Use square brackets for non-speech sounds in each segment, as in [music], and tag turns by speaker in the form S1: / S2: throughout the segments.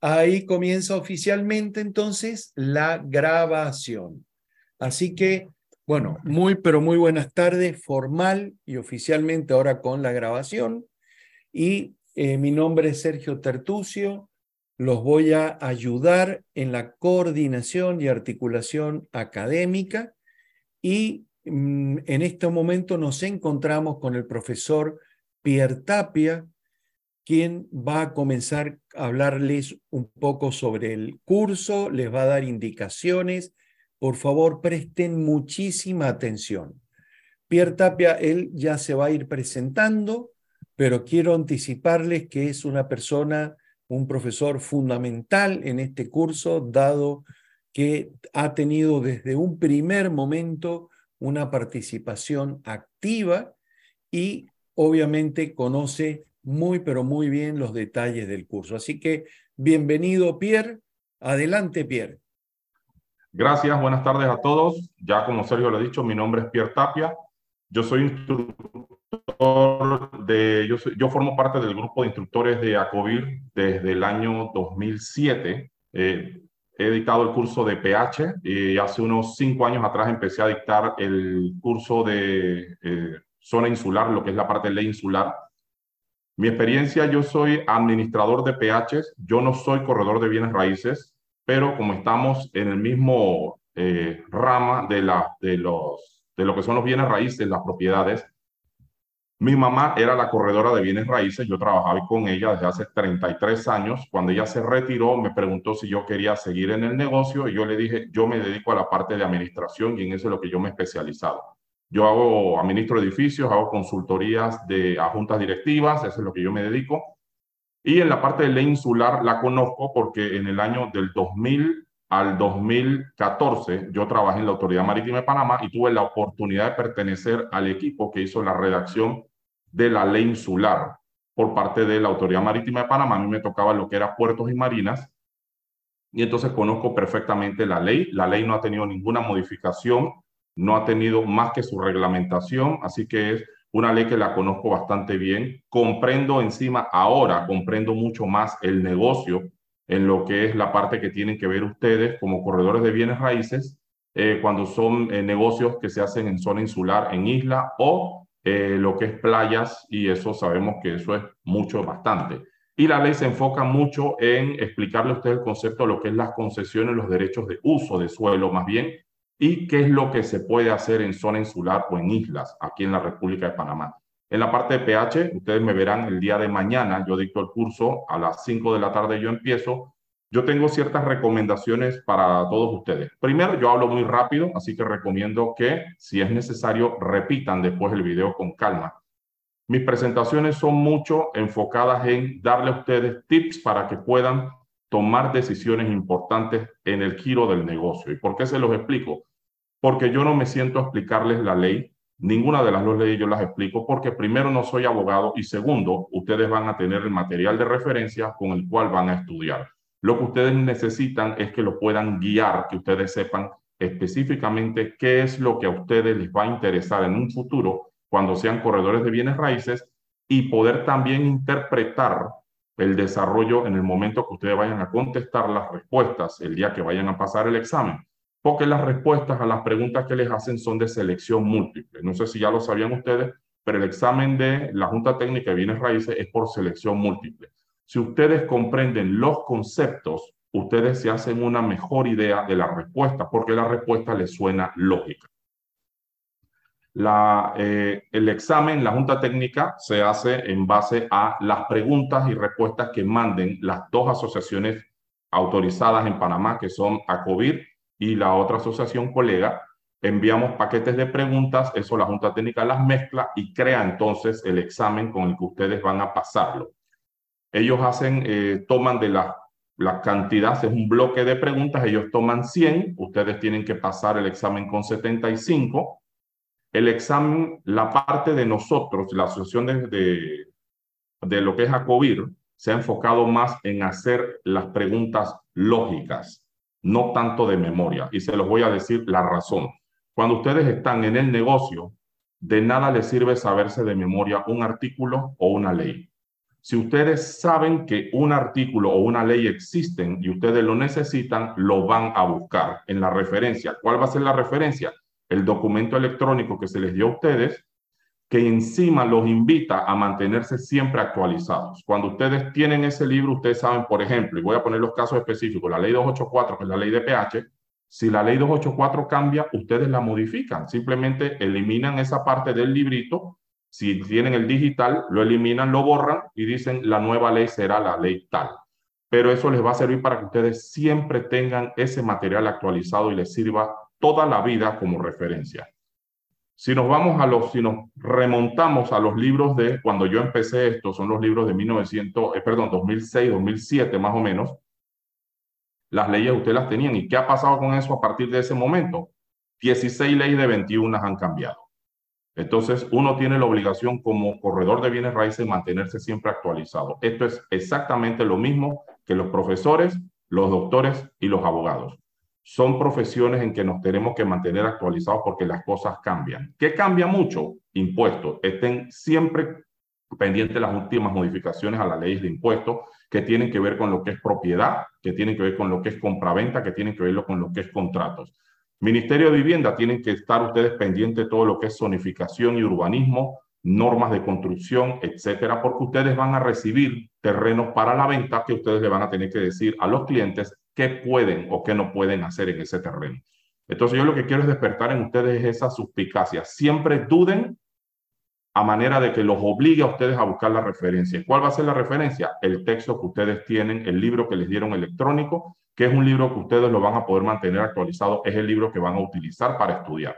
S1: ahí comienza oficialmente entonces la grabación. Así que, bueno, muy, pero muy buenas tardes, formal y oficialmente ahora con la grabación. Y eh, mi nombre es Sergio Tertucio, los voy a ayudar en la coordinación y articulación académica y mm, en este momento nos encontramos con el profesor Pierre Tapia, quien va a comenzar a hablarles un poco sobre el curso, les va a dar indicaciones. Por favor, presten muchísima atención. Pierre Tapia, él ya se va a ir presentando, pero quiero anticiparles que es una persona, un profesor fundamental en este curso, dado que ha tenido desde un primer momento una participación activa y obviamente conoce muy, pero muy bien los detalles del curso. Así que bienvenido, Pierre. Adelante, Pierre.
S2: Gracias, buenas tardes a todos. Ya como Sergio lo ha dicho, mi nombre es Pierre Tapia. Yo soy instructor de, yo, yo formo parte del grupo de instructores de ACOVIR desde el año 2007. Eh, he dictado el curso de PH y hace unos cinco años atrás empecé a dictar el curso de eh, zona insular, lo que es la parte de ley insular mi experiencia, yo soy administrador de PHs, yo no soy corredor de bienes raíces, pero como estamos en el mismo eh, rama de, la, de, los, de lo que son los bienes raíces, las propiedades, mi mamá era la corredora de bienes raíces, yo trabajaba con ella desde hace 33 años. Cuando ella se retiró, me preguntó si yo quería seguir en el negocio y yo le dije, yo me dedico a la parte de administración y en eso es lo que yo me he especializado. Yo hago, administro edificios, hago consultorías de, a juntas directivas, eso es lo que yo me dedico. Y en la parte de ley insular la conozco porque en el año del 2000 al 2014 yo trabajé en la Autoridad Marítima de Panamá y tuve la oportunidad de pertenecer al equipo que hizo la redacción de la ley insular por parte de la Autoridad Marítima de Panamá. A mí me tocaba lo que era puertos y marinas y entonces conozco perfectamente la ley. La ley no ha tenido ninguna modificación no ha tenido más que su reglamentación, así que es una ley que la conozco bastante bien. Comprendo encima ahora, comprendo mucho más el negocio en lo que es la parte que tienen que ver ustedes como corredores de bienes raíces, eh, cuando son eh, negocios que se hacen en zona insular, en isla o eh, lo que es playas, y eso sabemos que eso es mucho, bastante. Y la ley se enfoca mucho en explicarle a ustedes el concepto de lo que es las concesiones, los derechos de uso de suelo, más bien y qué es lo que se puede hacer en zona insular o en islas aquí en la República de Panamá. En la parte de PH, ustedes me verán el día de mañana, yo dicto el curso, a las 5 de la tarde yo empiezo. Yo tengo ciertas recomendaciones para todos ustedes. Primero, yo hablo muy rápido, así que recomiendo que, si es necesario, repitan después el video con calma. Mis presentaciones son mucho enfocadas en darle a ustedes tips para que puedan tomar decisiones importantes en el giro del negocio. ¿Y por qué se los explico? Porque yo no me siento a explicarles la ley. Ninguna de las dos leyes yo las explico porque primero no soy abogado y segundo, ustedes van a tener el material de referencia con el cual van a estudiar. Lo que ustedes necesitan es que lo puedan guiar, que ustedes sepan específicamente qué es lo que a ustedes les va a interesar en un futuro cuando sean corredores de bienes raíces y poder también interpretar el desarrollo en el momento que ustedes vayan a contestar las respuestas el día que vayan a pasar el examen porque las respuestas a las preguntas que les hacen son de selección múltiple. No sé si ya lo sabían ustedes, pero el examen de la Junta Técnica de Bienes Raíces es por selección múltiple. Si ustedes comprenden los conceptos, ustedes se hacen una mejor idea de la respuesta, porque la respuesta les suena lógica. Eh, el examen, la Junta Técnica, se hace en base a las preguntas y respuestas que manden las dos asociaciones autorizadas en Panamá, que son ACOBIR y la otra asociación colega, enviamos paquetes de preguntas, eso la Junta Técnica las mezcla y crea entonces el examen con el que ustedes van a pasarlo. Ellos hacen, eh, toman de la, la cantidad, es un bloque de preguntas, ellos toman 100, ustedes tienen que pasar el examen con 75. El examen, la parte de nosotros, la asociación de, de, lo que es ACOBIR, se ha enfocado más en hacer las preguntas lógicas no tanto de memoria. Y se los voy a decir la razón. Cuando ustedes están en el negocio, de nada les sirve saberse de memoria un artículo o una ley. Si ustedes saben que un artículo o una ley existen y ustedes lo necesitan, lo van a buscar en la referencia. ¿Cuál va a ser la referencia? El documento electrónico que se les dio a ustedes, que encima los invita a mantenerse siempre actualizados. Cuando ustedes tienen ese libro, ustedes saben, por ejemplo, y voy a poner los casos específicos, la ley 284, que es la ley de pH, si la ley 284 cambia, ustedes la modifican. Simplemente eliminan esa parte del librito. Si tienen el digital, lo eliminan, lo borran y dicen la nueva ley será la ley tal. Pero eso les va a servir para que ustedes siempre tengan ese material actualizado y les sirva toda la vida como referencia. Si nos vamos a los, si nos remontamos a los libros de cuando yo empecé esto, son los libros de 1900, eh, perdón, 2006, 2007 más o menos, las leyes ustedes las tenían. ¿Y qué ha pasado con eso a partir de ese momento? 16 leyes de 21 han cambiado. Entonces, uno tiene la obligación como corredor de bienes raíces de mantenerse siempre actualizado. Esto es exactamente lo mismo que los profesores, los doctores y los abogados. Son profesiones en que nos tenemos que mantener actualizados porque las cosas cambian. ¿Qué cambia mucho? Impuestos. Estén siempre pendientes las últimas modificaciones a las leyes de impuestos que tienen que ver con lo que es propiedad, que tienen que ver con lo que es compraventa, que tienen que ver con lo que es contratos. Ministerio de Vivienda, tienen que estar ustedes pendientes de todo lo que es zonificación y urbanismo, normas de construcción, etcétera, porque ustedes van a recibir terrenos para la venta que ustedes le van a tener que decir a los clientes qué pueden o qué no pueden hacer en ese terreno. Entonces yo lo que quiero es despertar en ustedes esa suspicacia. Siempre duden a manera de que los obligue a ustedes a buscar la referencia. ¿Cuál va a ser la referencia? El texto que ustedes tienen, el libro que les dieron electrónico, que es un libro que ustedes lo van a poder mantener actualizado, es el libro que van a utilizar para estudiar.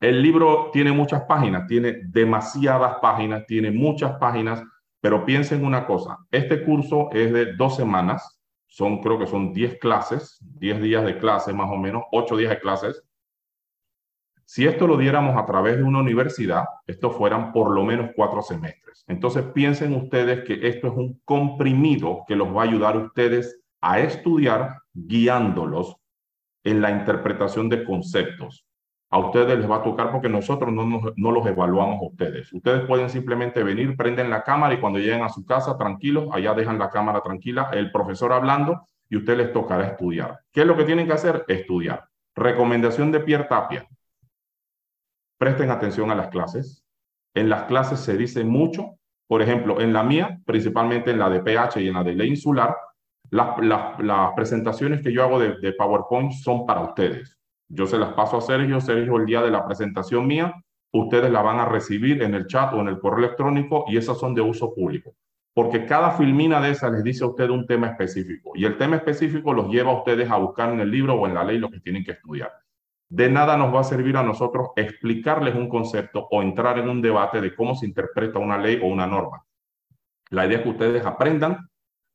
S2: El libro tiene muchas páginas, tiene demasiadas páginas, tiene muchas páginas, pero piensen una cosa, este curso es de dos semanas, son creo que son 10 clases, 10 días de clases más o menos, 8 días de clases, si esto lo diéramos a través de una universidad, esto fueran por lo menos cuatro semestres. Entonces piensen ustedes que esto es un comprimido que los va a ayudar a ustedes a estudiar guiándolos en la interpretación de conceptos. A ustedes les va a tocar porque nosotros no, los evaluamos a ustedes. Ustedes pueden simplemente venir, prenden la cámara y cuando lleguen a su casa tranquilos, allá dejan la cámara tranquila, el profesor hablando y ustedes les tocará estudiar. ¿Qué es lo que tienen que hacer? Estudiar. Recomendación de Pierre Tapia presten atención a las clases. En las clases se dice mucho, por ejemplo, en la mía, principalmente en la de PH y en la de ley insular, las, presentaciones que yo hago de, PowerPoint son para ustedes. Yo se las paso a Sergio, Sergio el día de la presentación mía, ustedes la van a recibir en el chat o en el correo electrónico y esas son de uso público. Porque cada filmina de esas les dice a usted un tema específico y el tema específico los lleva a ustedes a buscar en el libro o en la ley lo que tienen que estudiar. De nada nos va a servir a nosotros explicarles un concepto o entrar en un debate de cómo se interpreta una ley o una norma. La idea es que ustedes aprendan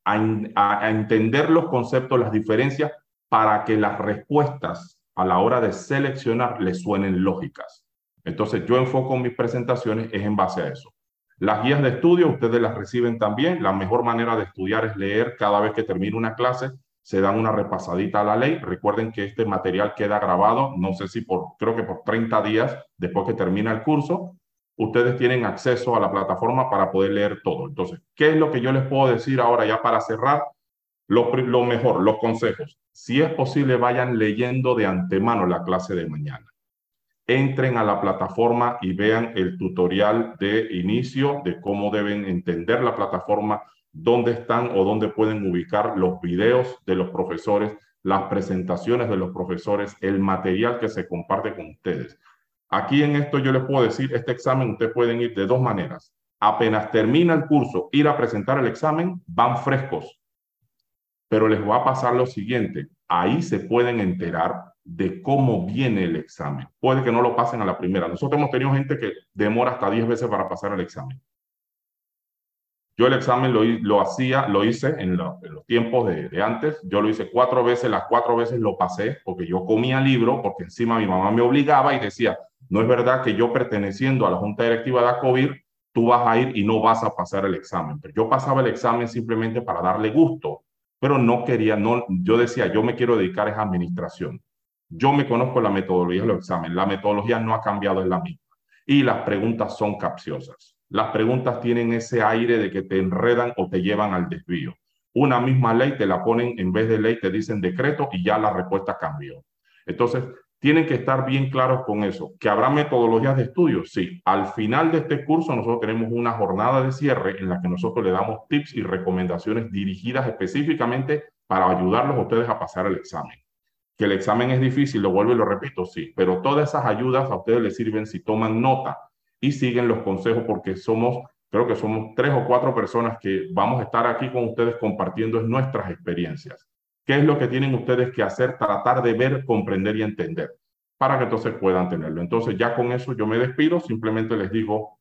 S2: a, entender los conceptos, las diferencias, para que las respuestas a la hora de seleccionar les suenen lógicas. Entonces yo enfoco mis presentaciones es en base a eso. Las guías de estudio ustedes las reciben también. La mejor manera de estudiar es leer cada vez que termine una clase se dan una repasadita a la ley. Recuerden que este material queda grabado, no sé si por, creo que por 30 días después que termina el curso, ustedes tienen acceso a la plataforma para poder leer todo. Entonces, ¿qué es lo que yo les puedo decir ahora ya para cerrar? Lo, mejor, los consejos. Si es posible, vayan leyendo de antemano la clase de mañana. Entren a la plataforma y vean el tutorial de inicio de cómo deben entender la plataforma, dónde están o dónde pueden ubicar los videos de los profesores, las presentaciones de los profesores, el material que se comparte con ustedes. Aquí en esto yo les puedo decir, este examen ustedes pueden ir de dos maneras. Apenas termina el curso, ir a presentar el examen, van frescos. Pero les va a pasar lo siguiente, ahí se pueden enterar de cómo viene el examen. Puede que no lo pasen a la primera. Nosotros hemos tenido gente que demora hasta 10 veces para pasar el examen. Yo el examen lo, lo hacía, lo hice en, los tiempos de, antes. Yo lo hice cuatro veces, las cuatro veces lo pasé porque yo comía libro, porque encima mi mamá me obligaba y decía, no es verdad que yo perteneciendo a la Junta Directiva de ACOBIR, tú vas a ir y no vas a pasar el examen. Pero yo pasaba el examen simplemente para darle gusto, pero no quería, no, yo decía, yo me quiero dedicar a administración. Yo me conozco la metodología de los. La metodología no ha cambiado, es la misma. Y las preguntas son capciosas las preguntas tienen ese aire de que te enredan o te llevan al desvío. Una misma ley te la ponen en vez de ley, te dicen decreto y ya la respuesta cambió. Entonces, tienen que estar bien claros con eso. ¿Que habrá metodologías de estudio? Sí. Al final de este curso nosotros tenemos una jornada de cierre en la que nosotros le damos tips y recomendaciones dirigidas específicamente para ayudarlos a ustedes a pasar el examen. Que el examen es difícil, lo vuelvo y lo repito, sí, pero todas esas ayudas a ustedes les sirven si toman nota y siguen los consejos porque somos, creo que somos tres o cuatro personas que vamos a estar aquí con ustedes compartiendo nuestras experiencias. ¿Qué es lo que tienen ustedes que hacer? Tratar de ver, comprender y entender para que entonces puedan tenerlo. Entonces ya con eso yo me despido, simplemente les digo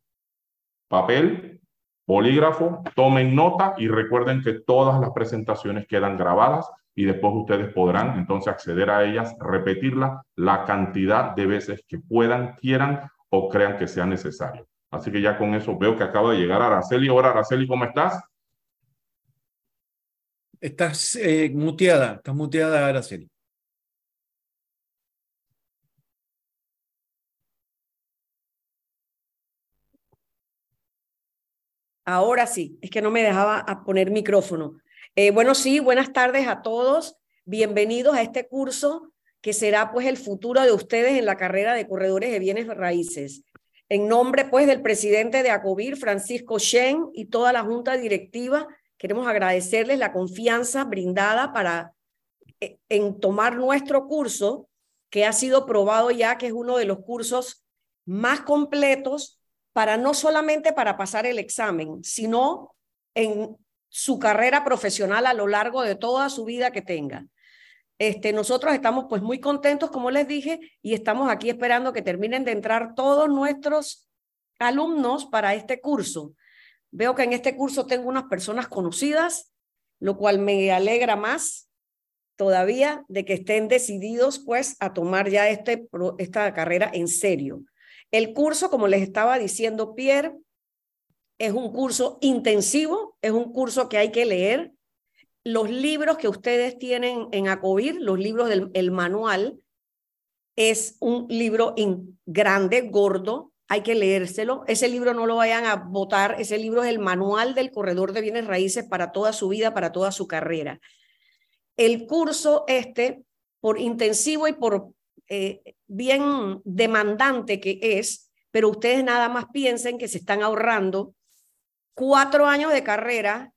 S2: papel, bolígrafo, tomen nota y recuerden que todas las presentaciones quedan grabadas y después ustedes podrán entonces acceder a ellas, repetirla la cantidad de veces que puedan, quieran o crean que sea necesario. Así que ya con eso veo que acaba de llegar Araceli. Hola Araceli, ¿cómo estás?
S1: Estás eh, muteada, estás muteada Araceli.
S3: Ahora sí, es que no me dejaba poner micrófono. Eh, bueno, sí, buenas tardes a todos. Bienvenidos a este curso que será pues el futuro de ustedes en la carrera de corredores de bienes raíces. En nombre pues del presidente de ACOBIR, Francisco Shen, y toda la junta directiva, queremos agradecerles la confianza brindada para eh, en tomar nuestro curso, que ha sido probado ya que es uno de los cursos más completos para no solamente para pasar el examen, sino en su carrera profesional a lo largo de toda su vida que tenga. Este, nosotros estamos pues muy contentos, como les dije, y estamos aquí esperando que terminen de entrar todos nuestros alumnos para este curso. Veo que en este curso tengo unas personas conocidas, lo cual me alegra más todavía de que estén decididos pues a tomar ya este, esta carrera en serio. El curso, como les estaba diciendo Pierre, es un curso intensivo, es un curso que hay que leer, los libros que ustedes tienen en ACOBIR, los libros del manual, es un libro grande, gordo, hay que leérselo. Ese libro no lo vayan a votar, ese libro es el manual del corredor de bienes raíces para toda su vida, para toda su carrera. El curso este, por intensivo y por eh, bien demandante que es, pero ustedes nada más piensen que se están ahorrando cuatro años de carrera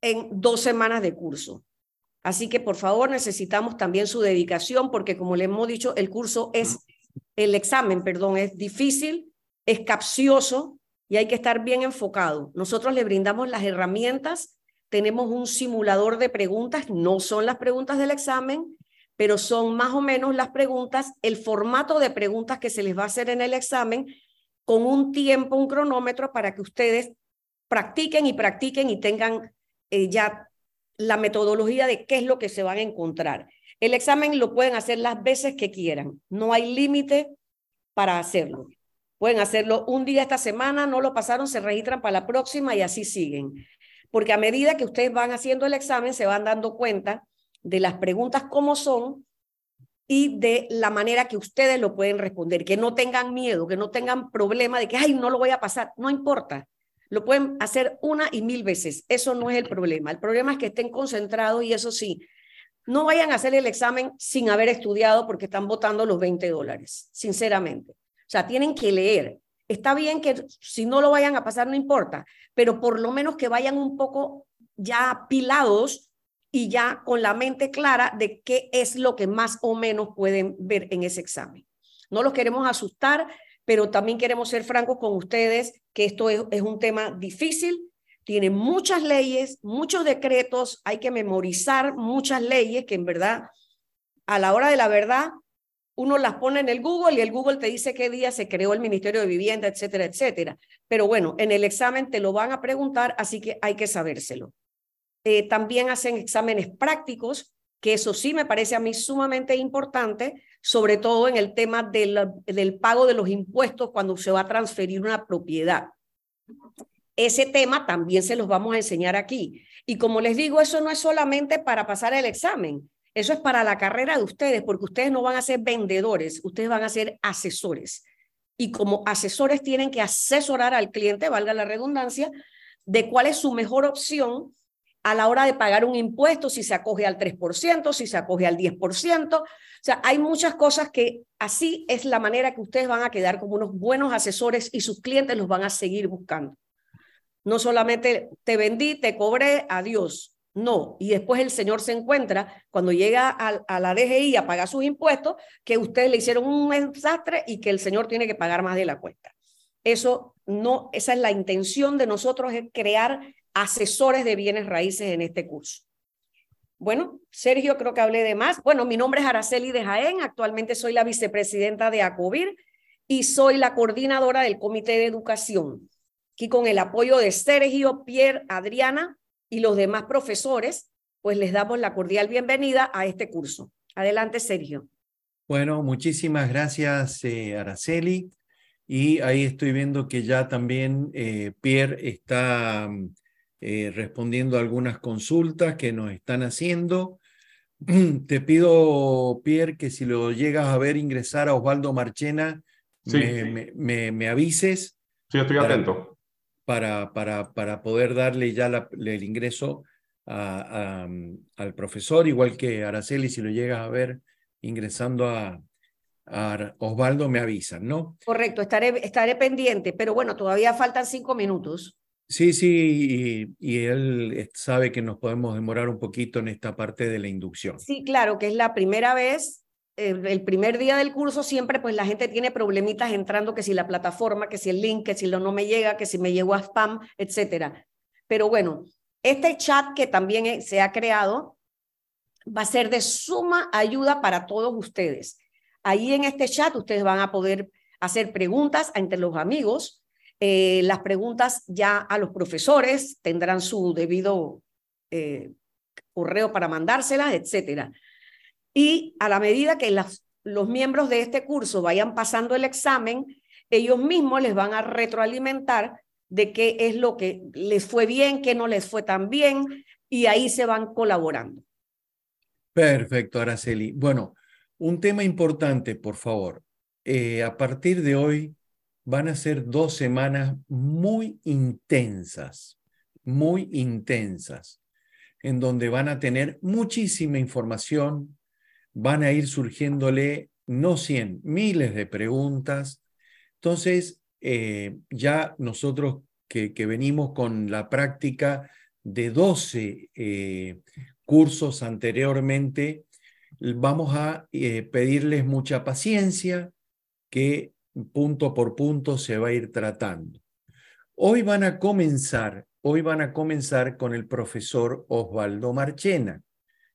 S3: en dos semanas de curso. Así que por favor necesitamos también su dedicación porque como le hemos dicho, el curso es, el examen, perdón, es difícil, es capcioso y hay que estar bien enfocado. Nosotros le brindamos las herramientas, tenemos un simulador de preguntas, no son las preguntas del examen, pero son más o menos las preguntas, el formato de preguntas que se les va a hacer en el examen con un tiempo, un cronómetro para que ustedes practiquen y practiquen y tengan eh, ya la metodología de qué es lo que se van a encontrar. El examen lo pueden hacer las veces que quieran, no hay límite para hacerlo. Pueden hacerlo un día esta semana, no lo pasaron, se registran para la próxima y así siguen. Porque a medida que ustedes van haciendo el examen, se van dando cuenta de las preguntas como son y de la manera que ustedes lo pueden responder, que no tengan miedo, que no tengan problema de que, ay, no lo voy a pasar, no importa. Lo pueden hacer una y mil veces. Eso no es el problema. El problema es que estén concentrados y eso sí, no vayan a hacer el examen sin haber estudiado porque están votando los 20 dólares, sinceramente. O sea, tienen que leer. Está bien que si no lo vayan a pasar, no importa, pero por lo menos que vayan un poco ya apilados y ya con la mente clara de qué es lo que más o menos pueden ver en ese examen. No los queremos asustar, pero también queremos ser francos con ustedes que esto es, un tema difícil, tiene muchas leyes, muchos decretos, hay que memorizar muchas leyes que en verdad, a la hora de la verdad, uno las pone en el Google y el Google te dice qué día se creó el Ministerio de Vivienda, etcétera, etcétera. Pero bueno, en el examen te lo van a preguntar, así que hay que sabérselo. Eh, también hacen exámenes prácticos, que eso sí me parece a mí sumamente importante, sobre todo en el tema del, del pago de los impuestos cuando se va a transferir una propiedad. Ese tema también se los vamos a enseñar aquí. Y como les digo, eso no es solamente para pasar el examen, eso es para la carrera de ustedes, porque ustedes no van a ser vendedores, ustedes van a ser asesores. y como asesores tienen que asesorar al cliente, valga la redundancia, de cuál es su mejor opción a la hora de pagar un impuesto, si se acoge al 3%, si se acoge al 10%. O sea, hay muchas cosas que así es la manera que ustedes van a quedar como unos buenos asesores y sus clientes los van a seguir buscando. No solamente te vendí, te cobré, adiós. No, y después el señor se encuentra cuando llega a, la DGI a pagar sus impuestos que ustedes le hicieron un desastre y que el señor tiene que pagar más de la cuenta. Eso no, esa es la intención de nosotros, es crear asesores de bienes raíces en este curso. Bueno, Sergio, creo que hablé de más. Bueno, mi nombre es Araceli de Jaén, actualmente soy la vicepresidenta de ACOBIR y soy la coordinadora del Comité de Educación. Aquí con el apoyo de Sergio, Pierre, Adriana y los demás profesores, pues les damos la cordial bienvenida a este curso. Adelante, Sergio.
S1: Bueno, muchísimas gracias, eh, Araceli. Y ahí estoy viendo que ya también eh, Pierre está eh, respondiendo a algunas consultas que nos están haciendo. [clears throat] Te pido, Pierre, que si lo llegas a ver ingresar a Osvaldo Marchena, me, Me, me, avises.
S2: Sí, estoy atento.
S1: Para, para, para poder darle ya el ingreso a, al profesor, igual que Araceli, si lo llegas a ver ingresando a, a Osvaldo, me avisan, ¿no?
S3: Correcto, estaré, estaré pendiente, pero bueno, todavía faltan cinco minutos.
S1: Sí, sí, y, él sabe que nos podemos demorar un poquito en esta parte de la inducción.
S3: Sí, claro, que es la primera vez, el, primer día del curso siempre pues la gente tiene problemitas entrando, que si la plataforma, que si el link, que si lo no me llega, que si me llegó a spam, etcétera. Pero bueno, este chat que también se ha creado va a ser de suma ayuda para todos ustedes. Ahí en este chat ustedes van a poder hacer preguntas entre los amigos, eh, las preguntas ya a los profesores tendrán su debido eh, correo para mandárselas, etcétera. Y a la medida que los miembros de este curso vayan pasando el examen, ellos mismos les van a retroalimentar de qué es lo que les fue bien, qué no les fue tan bien, y ahí se van colaborando.
S1: Perfecto, Araceli. Bueno, un tema importante, por favor. Eh, a partir de hoy, van a ser dos semanas muy intensas, muy intensas, en donde van a tener muchísima información, van a ir surgiéndole no cien, miles de preguntas. Entonces, eh, ya nosotros que, venimos con la práctica de 12 eh, cursos anteriormente, vamos a eh, pedirles mucha paciencia, que punto por punto se va a ir tratando. Hoy van a comenzar, hoy van a comenzar con el profesor Osvaldo Marchena.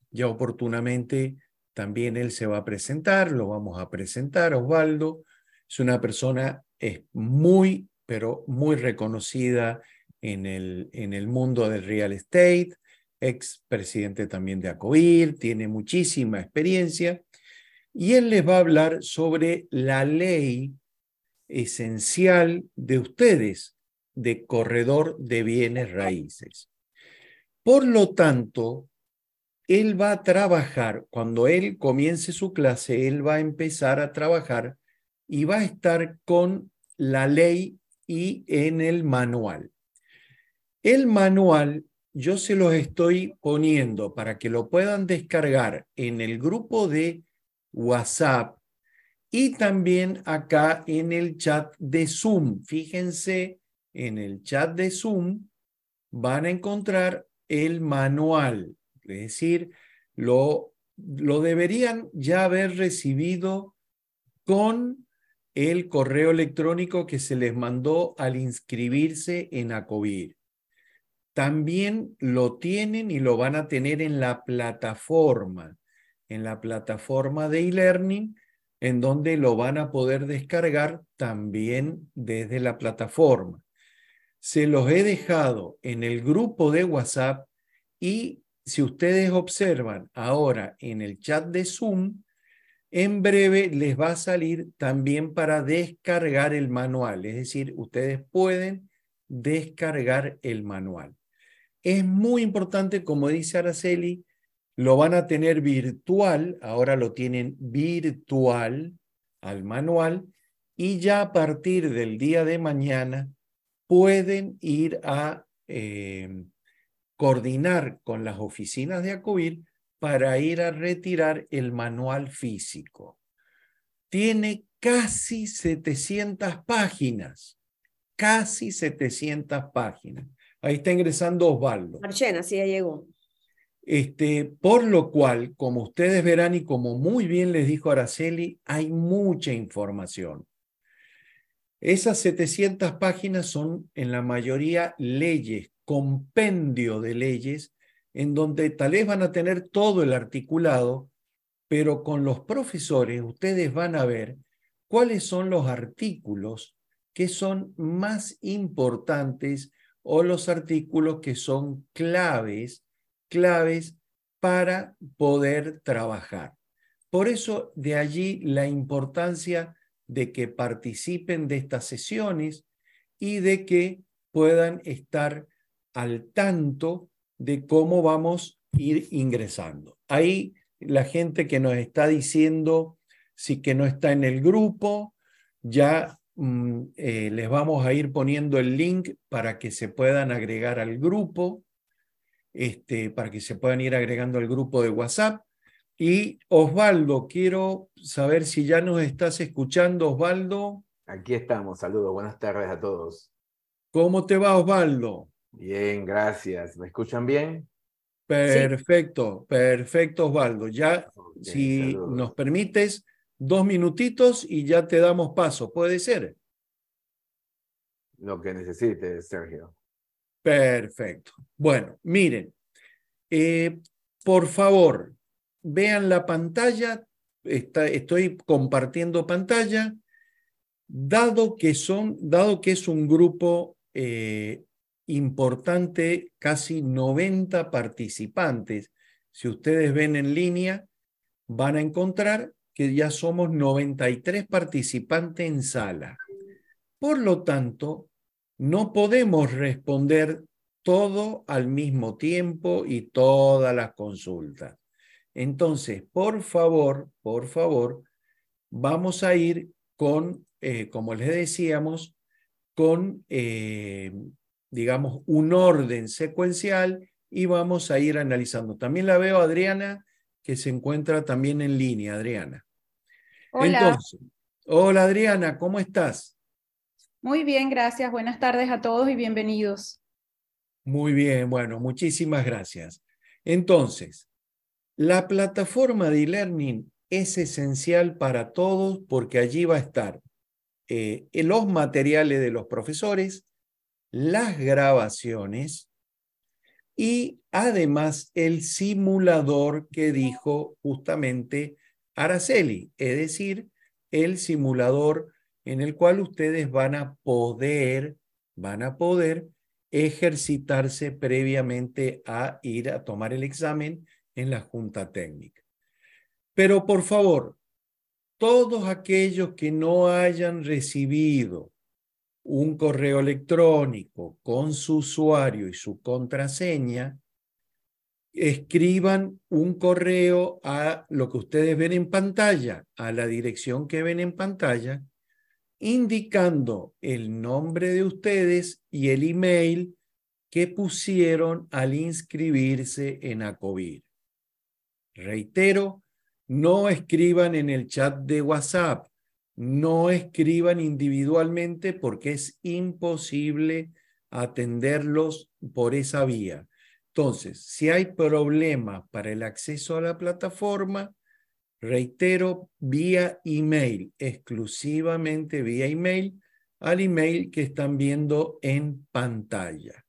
S1: Ya oportunamente también él se va a presentar, lo vamos a presentar. Osvaldo es una persona es muy, pero muy reconocida en el, en el mundo del real estate, ex presidente también de ACOIR, tiene muchísima experiencia y él les va a hablar sobre la ley esencial de ustedes de corredor de bienes raíces. Por lo tanto, él va a trabajar, cuando él comience su clase, él va a empezar a trabajar y va a estar con la ley y en el manual. El manual yo se los estoy poniendo para que lo puedan descargar en el grupo de WhatsApp y también acá en el chat de Zoom. Fíjense, en el chat de Zoom van a encontrar el manual. Es decir, lo, lo deberían ya haber recibido con el correo electrónico que se les mandó al inscribirse en ACOBIR. También lo tienen y lo van a tener en la plataforma, en la plataforma de e-learning en donde lo van a poder descargar también desde la plataforma. Se los he dejado en el grupo de WhatsApp y si ustedes observan ahora en el chat de Zoom, en breve les va a salir también para descargar el manual, es decir, ustedes pueden descargar el manual. Es muy importante, como dice Araceli, lo van a tener virtual, ahora lo tienen virtual al manual, y ya a partir del día de mañana pueden ir a eh, coordinar con las oficinas de ACOBIR para ir a retirar el manual físico. Tiene casi 700 páginas, casi 700 páginas. Ahí está ingresando Osvaldo.
S3: Marchena, sí, ya llegó.
S1: Este, por lo cual, como ustedes verán y como muy bien les dijo Araceli, hay mucha información. Esas 700 páginas son en la mayoría leyes, compendio de leyes, en donde tal vez van a tener todo el articulado, pero con los profesores ustedes van a ver cuáles son los artículos que son más importantes o los artículos que son claves, claves para poder trabajar. Por eso de allí la importancia de que participen de estas sesiones y de que puedan estar al tanto de cómo vamos a ir ingresando. Ahí la gente que nos está diciendo si que no está en el grupo, ya mm, eh, les vamos a ir poniendo el link para que se puedan agregar al grupo, este, para que se puedan ir agregando al grupo de WhatsApp. Y Osvaldo, quiero saber si ya nos estás escuchando, Osvaldo.
S4: Aquí estamos, saludos, buenas tardes a todos.
S1: ¿Cómo te va, Osvaldo?
S4: Bien, gracias. ¿Me escuchan bien?
S1: Perfecto, perfecto, Osvaldo. Ya, si nos permites, dos minutitos y ya te damos paso. ¿Puede ser?
S4: Lo que necesites, Sergio.
S1: Perfecto. Bueno, miren, eh, por favor, vean la pantalla, está, estoy compartiendo pantalla, dado que son, dado que es un grupo eh, importante, casi 90 participantes, si ustedes ven en línea, van a encontrar que ya somos 93 participantes en sala. Por lo tanto, no podemos responder todo al mismo tiempo y todas las consultas. Entonces, por favor, por favor, vamos a ir con, eh, como les decíamos, con, eh, digamos, un orden secuencial y vamos a ir analizando. También la veo Adriana, que se encuentra también en línea, Adriana.
S5: Hola.
S1: Entonces, hola Adriana, ¿cómo estás?
S5: Muy bien, gracias. Buenas tardes a todos y bienvenidos.
S1: Muy bien, bueno, muchísimas gracias. Entonces, la plataforma de e-learning es esencial para todos porque allí va a estar eh, los materiales de los profesores, las grabaciones y además el simulador que dijo justamente Araceli, es decir, el simulador en el cual ustedes van a poder, van a poder ejercitarse previamente a ir a tomar el examen en la Junta Técnica. Pero por favor, todos aquellos que no hayan recibido un correo electrónico con su usuario y su contraseña, escriban un correo a lo que ustedes ven en pantalla, a la dirección que ven en pantalla, indicando el nombre de ustedes y el email que pusieron al inscribirse en ACOBIR. Reitero, no escriban en el chat de WhatsApp, no escriban individualmente porque es imposible atenderlos por esa vía. Entonces, si hay problemas para el acceso a la plataforma, reitero, vía email, exclusivamente vía email, al email que están viendo en pantalla.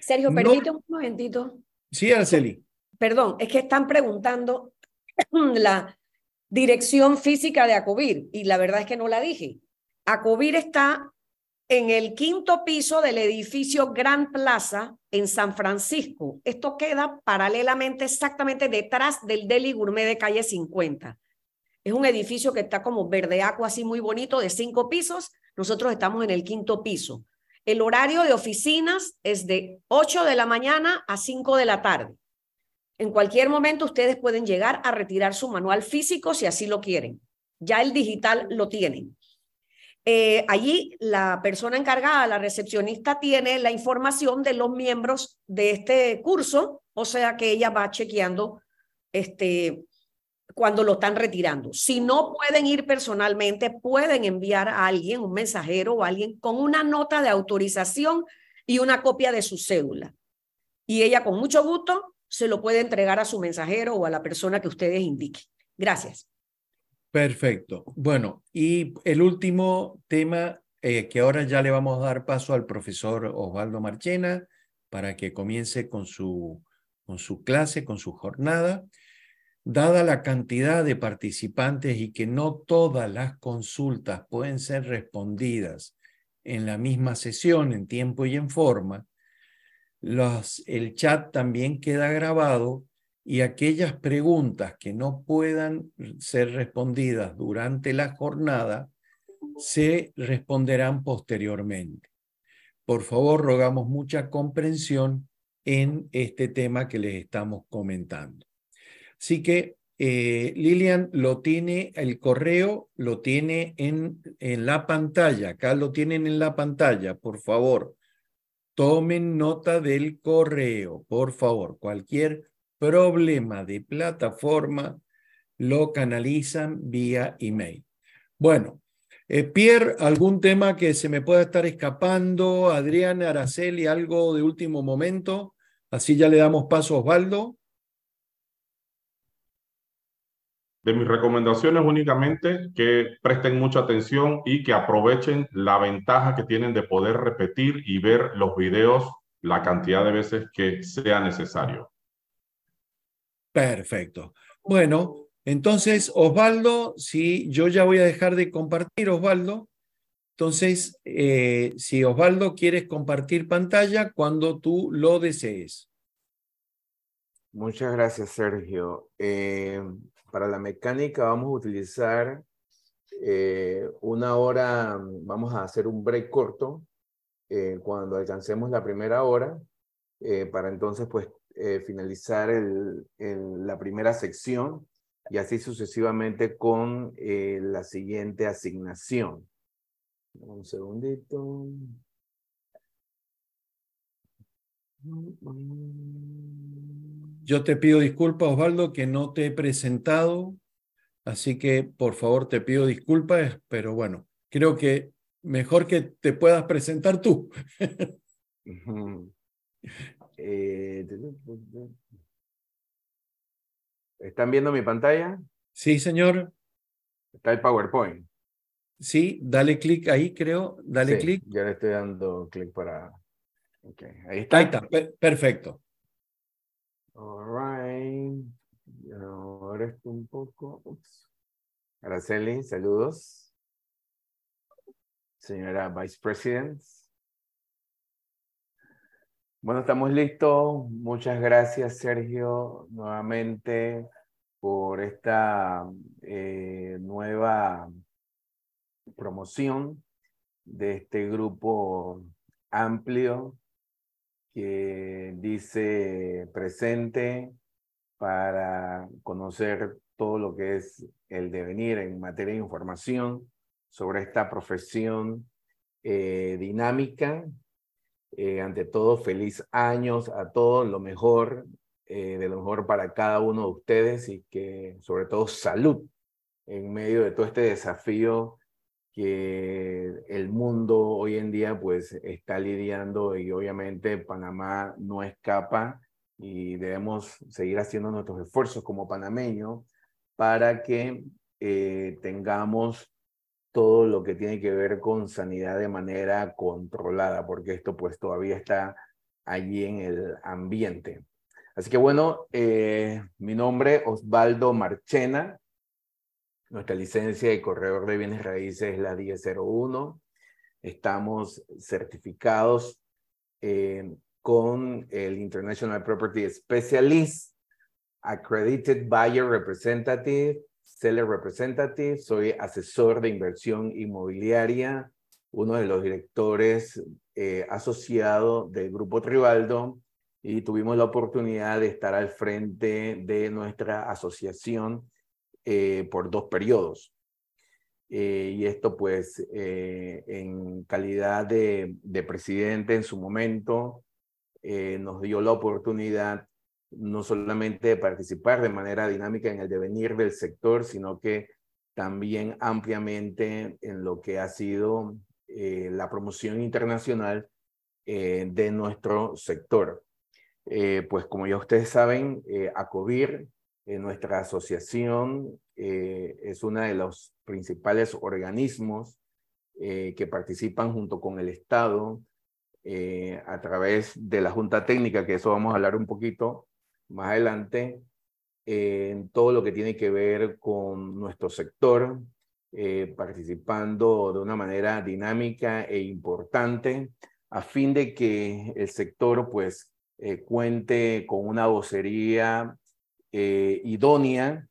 S3: Sergio, permíteme un momentito.
S1: Sí, Araceli
S3: perdón, es que están preguntando [clears throat] la dirección física de Acobir y la verdad es que no la dije. Acobir está en el quinto piso del edificio Gran Plaza en San Francisco. Esto queda paralelamente exactamente detrás del Deli Gourmet de calle 50. Es un edificio que está como verde agua, así muy bonito, de cinco pisos. Nosotros estamos en el quinto piso. El horario de oficinas es de 8 de la mañana a 5 de la tarde. En cualquier momento ustedes pueden llegar a retirar su manual físico si así lo quieren. Ya el digital lo tienen. eh, allí la persona encargada, la recepcionista, tiene la información de los miembros de este curso, o sea que ella va chequeando este, cuando lo están retirando. Si no pueden ir personalmente, pueden enviar a alguien, un mensajero o alguien, con una nota de autorización y una copia de su cédula. Y ella con mucho gusto se lo puede entregar a su mensajero o a la persona que ustedes indiquen. Gracias.
S1: Perfecto. Bueno, y el último tema eh, que ahora ya le vamos a dar paso al profesor Osvaldo Marchena para que comience con su, con su clase, con su jornada. Dada la cantidad de participantes y que no todas las consultas pueden ser respondidas en la misma sesión, en tiempo y en forma, el chat también queda grabado y aquellas preguntas que no puedan ser respondidas durante la jornada se responderán posteriormente. Por favor, rogamos mucha comprensión en este tema que les estamos comentando. Así que eh, Lilian lo tiene, el correo lo tiene en, en la pantalla, acá lo tienen en la pantalla, por favor. Tomen nota del correo, por favor. Cualquier problema de plataforma lo canalizan vía email. Bueno, eh, Pierre, ¿algún tema que se me pueda estar escapando? Adrián, Araceli, algo de último momento. Así ya le damos paso a Osvaldo.
S2: De mis recomendaciones únicamente que presten mucha atención y que aprovechen la ventaja que tienen de poder repetir y ver los videos la cantidad de veces que sea necesario.
S1: Perfecto. Bueno, entonces, Osvaldo, si yo ya voy a dejar de compartir, Osvaldo. Entonces, eh, si Osvaldo quieres compartir pantalla, cuando tú lo desees.
S4: Muchas gracias, Sergio. Eh, para la mecánica vamos a utilizar eh, una hora, vamos a hacer un break corto cuando alcancemos la primera hora, para entonces pues eh, finalizar el, la primera sección y así sucesivamente con eh, la siguiente asignación. Un segundito.
S1: Yo te pido disculpas, Osvaldo, que no te he presentado, así que por favor te pido disculpas, pero bueno, creo que mejor que te puedas presentar tú. [laughs]
S4: Eh, ¿Están viendo mi pantalla?
S1: Sí, señor.
S4: Está el PowerPoint.
S1: Sí, dale clic ahí, creo. Dale clic.
S4: Ya le estoy dando clic para. Okay,
S1: ahí está. Ahí está, perfecto.
S4: All right. Ahora esto un poco. Araceli, saludos. Señora Vice President. Bueno, estamos listos. Muchas gracias, Sergio, nuevamente por esta eh, nueva promoción de este grupo amplio que dice presente para conocer todo lo que es el devenir en materia de información sobre esta profesión eh, dinámica. Eh, ante todo, feliz años a todos, lo mejor, eh, de lo mejor para cada uno de ustedes y que sobre todo salud en medio de todo este desafío que el mundo hoy en día pues está lidiando y obviamente Panamá no escapa y debemos seguir haciendo nuestros esfuerzos como panameños para que eh, tengamos todo lo que tiene que ver con sanidad de manera controlada, porque esto pues todavía está allí en el ambiente. Así que bueno, eh, mi nombre Osvaldo Marchena, nuestra licencia de corredor de bienes raíces es la 1001. Estamos certificados eh, con el International Property Specialist, Accredited Buyer Representative, Seller Representative, soy asesor de inversión inmobiliaria, uno de los directores eh, asociados del Grupo Tribaldo. Y tuvimos la oportunidad de estar al frente de nuestra asociación eh, por dos periodos. eh, y esto pues eh, en calidad de, de, presidente en su momento eh, nos dio la oportunidad no solamente de participar de manera dinámica en el devenir del sector, sino que también ampliamente en lo que ha sido la promoción internacional de nuestro sector. pues como ya ustedes saben, ACOBIR, nuestra asociación, es uno de los principales organismos eh, que participan junto con el Estado eh, a través de la Junta Técnica, que eso vamos a hablar un poquito más adelante, eh, en todo lo que tiene que ver con nuestro sector, participando de una manera dinámica e importante a fin de que el sector pues cuente con una vocería idónea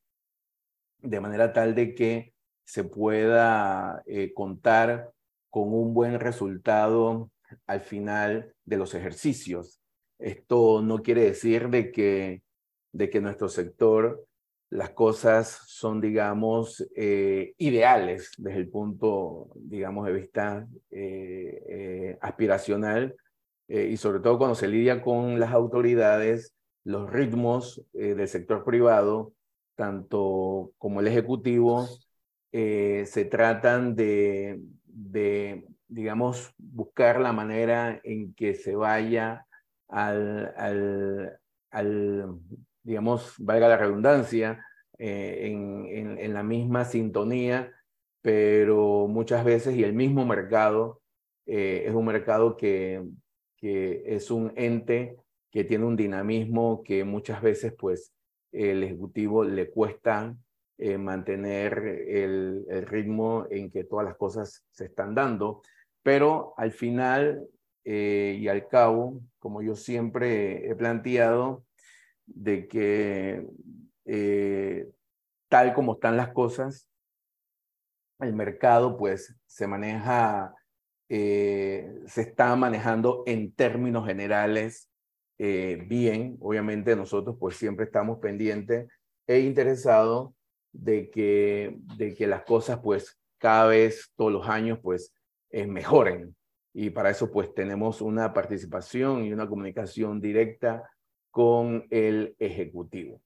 S4: de manera tal de que se pueda eh, contar con un buen resultado al final de los ejercicios. Esto no quiere decir de que, de que nuestro sector las cosas son, digamos, eh, ideales desde el punto, digamos, de vista eh, aspiracional y sobre todo cuando se lidia con las autoridades, los ritmos del sector privado, tanto como el ejecutivo, eh, se tratan de, de, digamos, buscar la manera en que se vaya al, al, al digamos, valga la redundancia, eh, en, en, la misma sintonía, pero muchas veces, y el mismo mercado, eh, es un mercado que, que es un ente que tiene un dinamismo que muchas veces, pues, el ejecutivo le cuesta eh, mantener el, ritmo en que todas las cosas se están dando. Pero al final eh, y al cabo, como yo siempre he planteado, de que eh, tal como están las cosas, el mercado pues se maneja, se está manejando en términos generales bien. Obviamente nosotros pues siempre estamos pendientes e interesados de que, de que las cosas pues cada vez, todos los años pues eh, mejoren. Y para eso pues tenemos una participación y una comunicación directa con el Ejecutivo.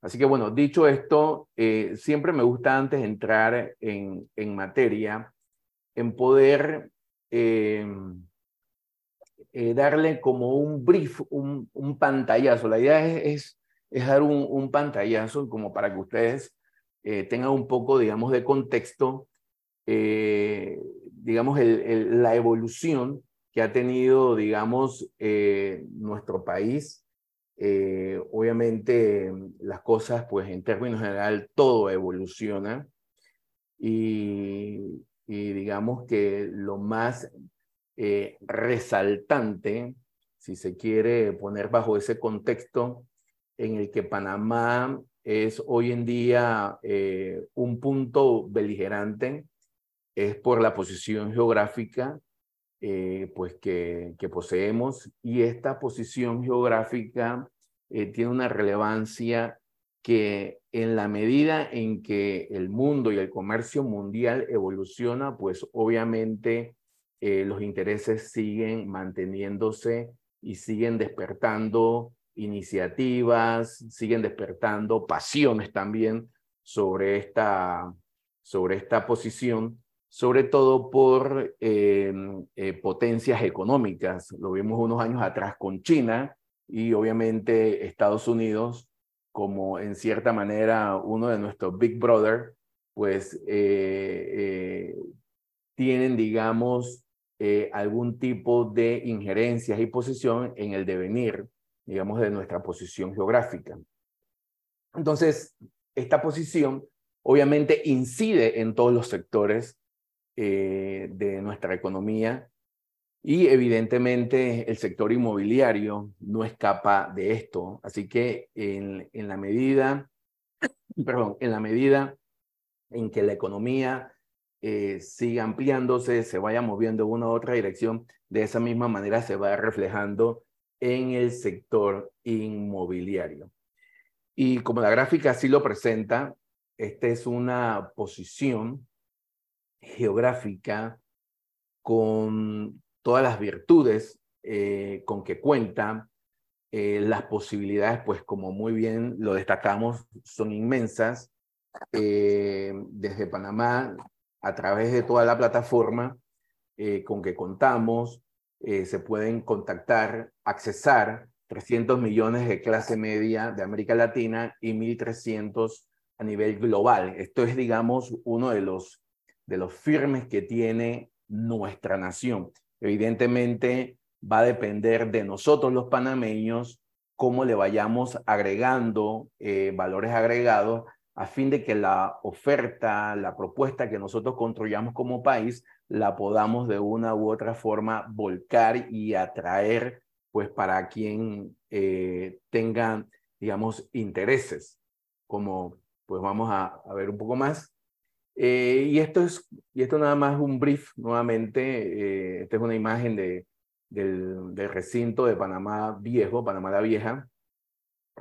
S4: Así que bueno, dicho esto, eh, siempre me gusta antes entrar en, en materia, en poder eh, darle como un brief, un, pantallazo. La idea es, dar un, pantallazo como para que ustedes eh, tenga un poco, digamos, de contexto, eh, digamos, la evolución que ha tenido, digamos, nuestro país. obviamente, las cosas, pues, en términos general, todo evoluciona. Y, y digamos que lo más resaltante, si se quiere poner bajo ese contexto, en el que Panamá es hoy en día eh, un punto beligerante, es por la posición geográfica eh, pues que, que, poseemos y esta posición geográfica eh, tiene una relevancia que en la medida en que el mundo y el comercio mundial evoluciona, pues obviamente los intereses siguen manteniéndose y siguen despertando iniciativas, siguen despertando pasiones también sobre esta, sobre esta posición, sobre todo por eh, eh, potencias económicas. Lo vimos unos años atrás con China y obviamente Estados Unidos, como en cierta manera uno de nuestros Big Brother, pues eh, tienen, digamos, algún tipo de injerencias y posición en el devenir digamos, de nuestra posición geográfica. Entonces, esta posición obviamente incide en todos los sectores eh, de nuestra economía y evidentemente el sector inmobiliario no escapa de esto. Así que en, en la medida, perdón, en la medida en que la economía eh, siga ampliándose, se vaya moviendo en una u otra dirección, de esa misma manera se va reflejando en el sector inmobiliario. Y como la gráfica así lo presenta, esta es una posición geográfica con todas las virtudes eh, con que cuenta, eh, las posibilidades, pues como muy bien lo destacamos, son inmensas. Eh, desde Panamá, a través de toda la plataforma con que contamos, se pueden contactar, accesar 300 millones de clase media de América Latina y 1.300 a nivel global. Esto es, digamos, uno de los, de los firmes que tiene nuestra nación. Evidentemente, va a depender de nosotros los panameños cómo le vayamos agregando eh, valores agregados a fin de que la oferta, la propuesta que nosotros construyamos como país, la podamos de una u otra forma volcar y atraer, pues para quien eh, tenga, digamos, intereses, como pues vamos a, ver un poco más. Eh, y, esto es, y esto nada más un brief, nuevamente, esta es una imagen de, del, recinto de Panamá Viejo, Panamá la Vieja.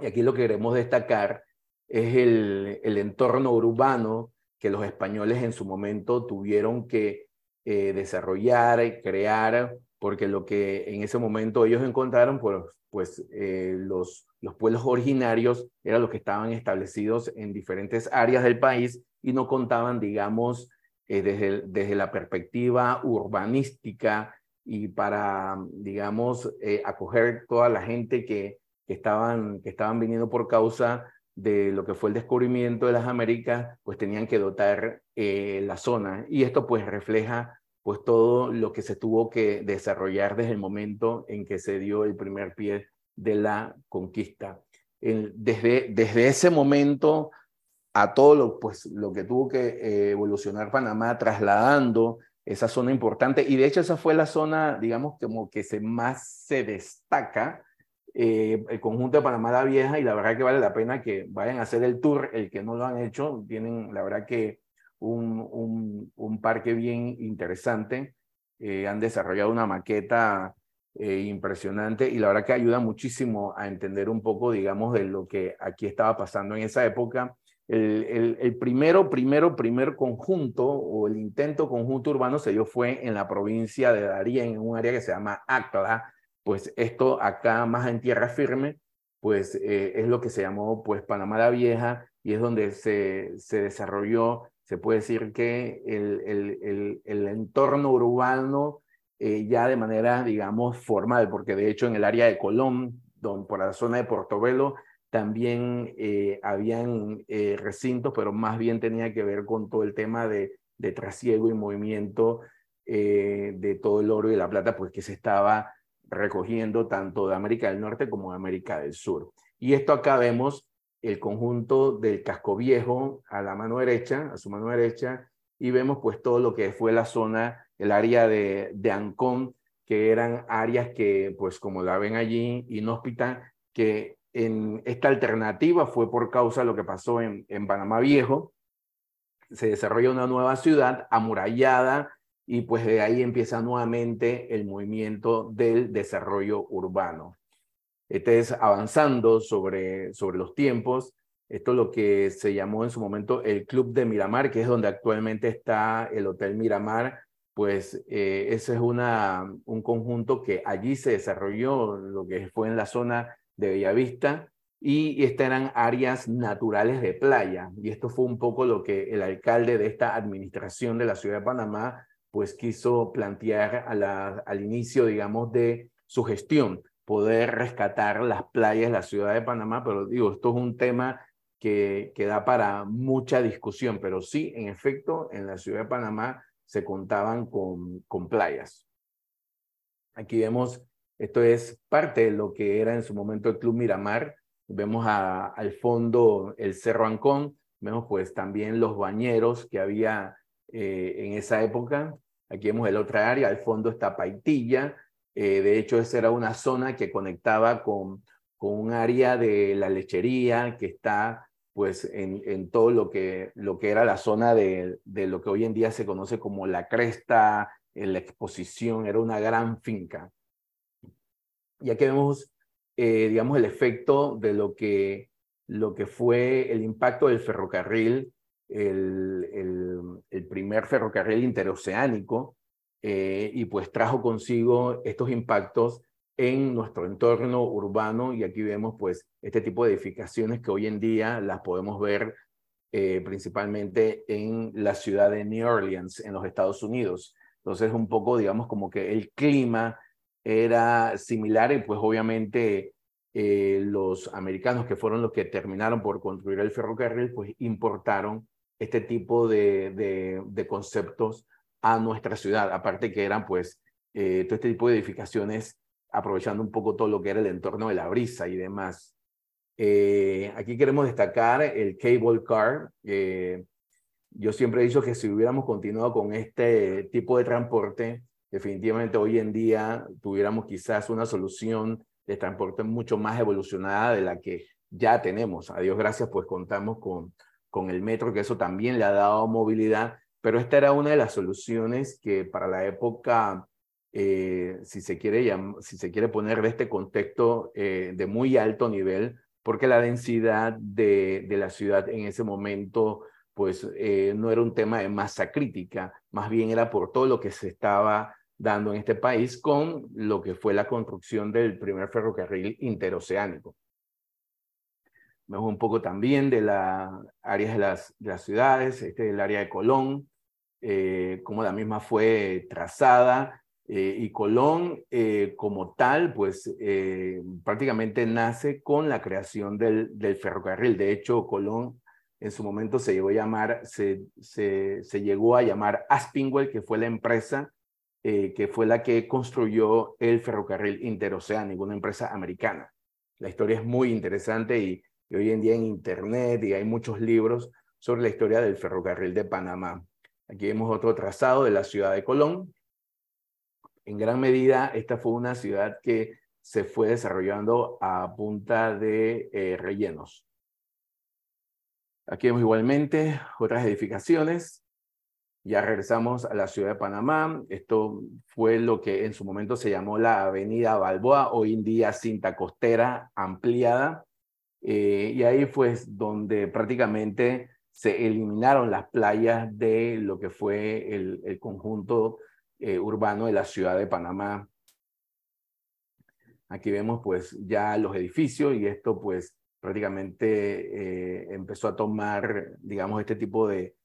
S4: Y aquí lo que queremos destacar es el, el entorno urbano que los españoles en su momento tuvieron que eh, desarrollar y crear, porque lo que en ese momento ellos encontraron, pues, pues eh, los, los pueblos originarios eran los que estaban establecidos en diferentes áreas del país y no contaban, digamos, eh, desde, desde la perspectiva urbanística y para, digamos, eh, acoger toda la gente que, que, estaban, que estaban viniendo por causa de lo que fue el descubrimiento de las Américas, pues tenían que dotar eh, la zona. Y esto pues refleja pues todo lo que se tuvo que desarrollar desde el momento en que se dio el primer pie de la conquista. desde, desde ese momento a todo lo, pues, lo que tuvo que eh, evolucionar Panamá, trasladando esa zona importante. Y de hecho esa fue la zona, digamos, como que se más se destaca eh, el conjunto de Panamá la Vieja y la verdad que vale la pena que vayan a hacer el tour, el que no lo han hecho, tienen la verdad que un, un, parque bien interesante, eh, han desarrollado una maqueta eh, impresionante y la verdad que ayuda muchísimo a entender un poco, digamos, de lo que aquí estaba pasando en esa época. El, el, primero, primero, primer conjunto o el intento conjunto urbano se dio fue en la provincia de Darien, en un área que se llama Acla, pues esto acá más en tierra firme, pues eh, es lo que se llamó pues Panamá la Vieja y es donde se, se desarrolló, se puede decir que el, el, el entorno urbano eh, ya de manera, digamos, formal, porque de hecho en el área de Colón, don, por la zona de Portobelo, también eh, habían recintos, pero más bien tenía que ver con todo el tema de, de trasiego y movimiento de todo el oro y la plata, pues que se estaba recogiendo tanto de América del Norte como de América del Sur. Y esto acá vemos el conjunto del casco viejo a la mano derecha, a su mano derecha, y vemos pues todo lo que fue la zona, el área de, de Ancón, que eran áreas que, pues como la ven allí, inhóspitas, que en esta alternativa fue por causa de lo que pasó en, en Panamá Viejo. Se desarrolla una nueva ciudad amurallada y pues de ahí empieza nuevamente el movimiento del desarrollo urbano. Este es avanzando sobre, sobre los tiempos. Esto es lo que se llamó en su momento el Club de Miramar, que es donde actualmente está el Hotel Miramar. Pues eh, ese es una, un conjunto que allí se desarrolló, lo que fue en la zona de Bellavista y estas eran áreas naturales de playa. Y esto fue un poco lo que el alcalde de esta administración de la ciudad de Panamá pues quiso plantear al inicio, digamos, de su gestión, poder rescatar las playas la ciudad de Panamá, pero digo, esto es un tema que, que da para mucha discusión, pero sí, en efecto, en la ciudad de Panamá se contaban con, con playas. Aquí vemos esto es parte de lo que era en su momento el Club Miramar. Vemos al fondo el Cerro Ancón, vemos pues también los bañeros que había eh, en esa época. Aquí vemos el otra área, al fondo está Paitilla. Eh, de hecho, esa era una zona que conectaba con, con un área de la lechería que está pues en, en todo lo que, lo que era la zona de, de lo que hoy en día se conoce como la cresta, en la exposición, era una gran finca. Y aquí vemos, eh, digamos, el efecto de lo que, lo que fue el impacto del ferrocarril el, el, primer ferrocarril interoceánico eh, y pues trajo consigo estos impactos en nuestro entorno urbano y aquí vemos pues este tipo de edificaciones que hoy en día las podemos ver eh, principalmente en la ciudad de New Orleans, en los Estados Unidos. Entonces un poco digamos como que el clima era similar y pues obviamente eh, los americanos que fueron los que terminaron por construir el ferrocarril pues importaron este tipo de, de, conceptos a nuestra ciudad, aparte que eran pues eh, todo este tipo de edificaciones aprovechando un poco todo lo que era el entorno de la brisa y demás. Eh, aquí queremos destacar el cable car. yo siempre he dicho que si hubiéramos continuado con este tipo de transporte, definitivamente hoy en día tuviéramos quizás una solución de transporte mucho más evolucionada de la que ya tenemos. A Dios gracias, pues contamos con, con el metro, que eso también le ha dado movilidad, pero esta era una de las soluciones que para la época, eh, si, se quiere si se quiere poner de este contexto eh, de muy alto nivel, porque la densidad de, de la ciudad en ese momento pues eh, no era un tema de masa crítica, más bien era por todo lo que se estaba dando en este país con lo que fue la construcción del primer ferrocarril interoceánico. Un poco también de las áreas de las, de las ciudades, este es el área de Colón, eh, cómo la misma fue trazada eh, y Colón eh, como tal, pues eh, prácticamente nace con la creación del, del, ferrocarril. De hecho, Colón en su momento se llegó a llamar, se, se, se llegó a llamar Aspinwell, que fue la empresa que fue la que construyó el ferrocarril interoceánico, una empresa americana. La historia es muy interesante y, y hoy en día en Internet y hay muchos libros sobre la historia del ferrocarril de Panamá. Aquí vemos otro trazado de la ciudad de Colón. En gran medida, esta fue una ciudad que se fue desarrollando a punta de eh, rellenos. Aquí vemos igualmente otras edificaciones. Ya regresamos a la ciudad de Panamá. Esto fue lo que en su momento se llamó la Avenida Balboa, hoy en día cinta costera ampliada. Eh, y ahí fue donde prácticamente se eliminaron las playas de lo que fue el, conjunto eh, urbano de la ciudad de Panamá. Aquí vemos pues ya los edificios y esto pues prácticamente eh, empezó a tomar, digamos, este tipo de,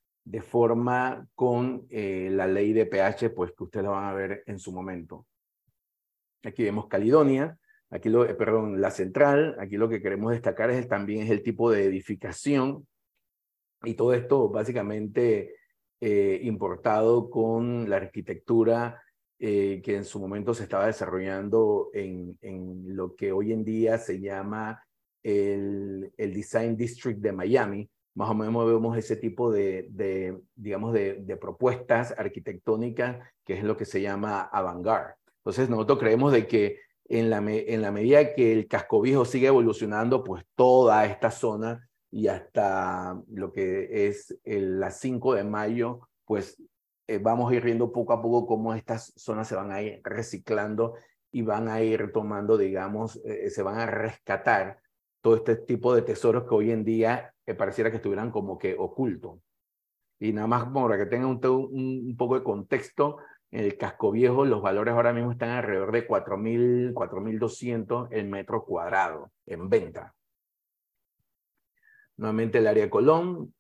S4: forma con la ley de pH, pues que ustedes lo van a ver en su momento. Aquí vemos Caledonia, aquí lo, eh, perdón, la central, aquí lo que queremos destacar es también es el tipo de edificación y todo esto básicamente eh, importado con la arquitectura eh, que en su momento se estaba desarrollando en, en lo que hoy en día se llama el, el, Design District de Miami. Más o menos vemos ese tipo de, de digamos, de, de, propuestas arquitectónicas, que es lo que se llama avant-garde. Entonces, nosotros creemos de que en la, en la medida que el casco viejo sigue evolucionando, pues toda esta zona y hasta lo que es el, la 5 de mayo, pues eh, vamos a ir viendo poco a poco cómo estas zonas se van a ir reciclando y van a ir tomando, digamos, eh, se van a rescatar todo este tipo de tesoros que hoy en día eh, pareciera que estuvieran como que ocultos. Y nada más para que tengan un, poco de contexto, el casco viejo los valores ahora mismo están alrededor de 4.000, 4.200 el metro cuadrado en venta. Nuevamente el área Colón,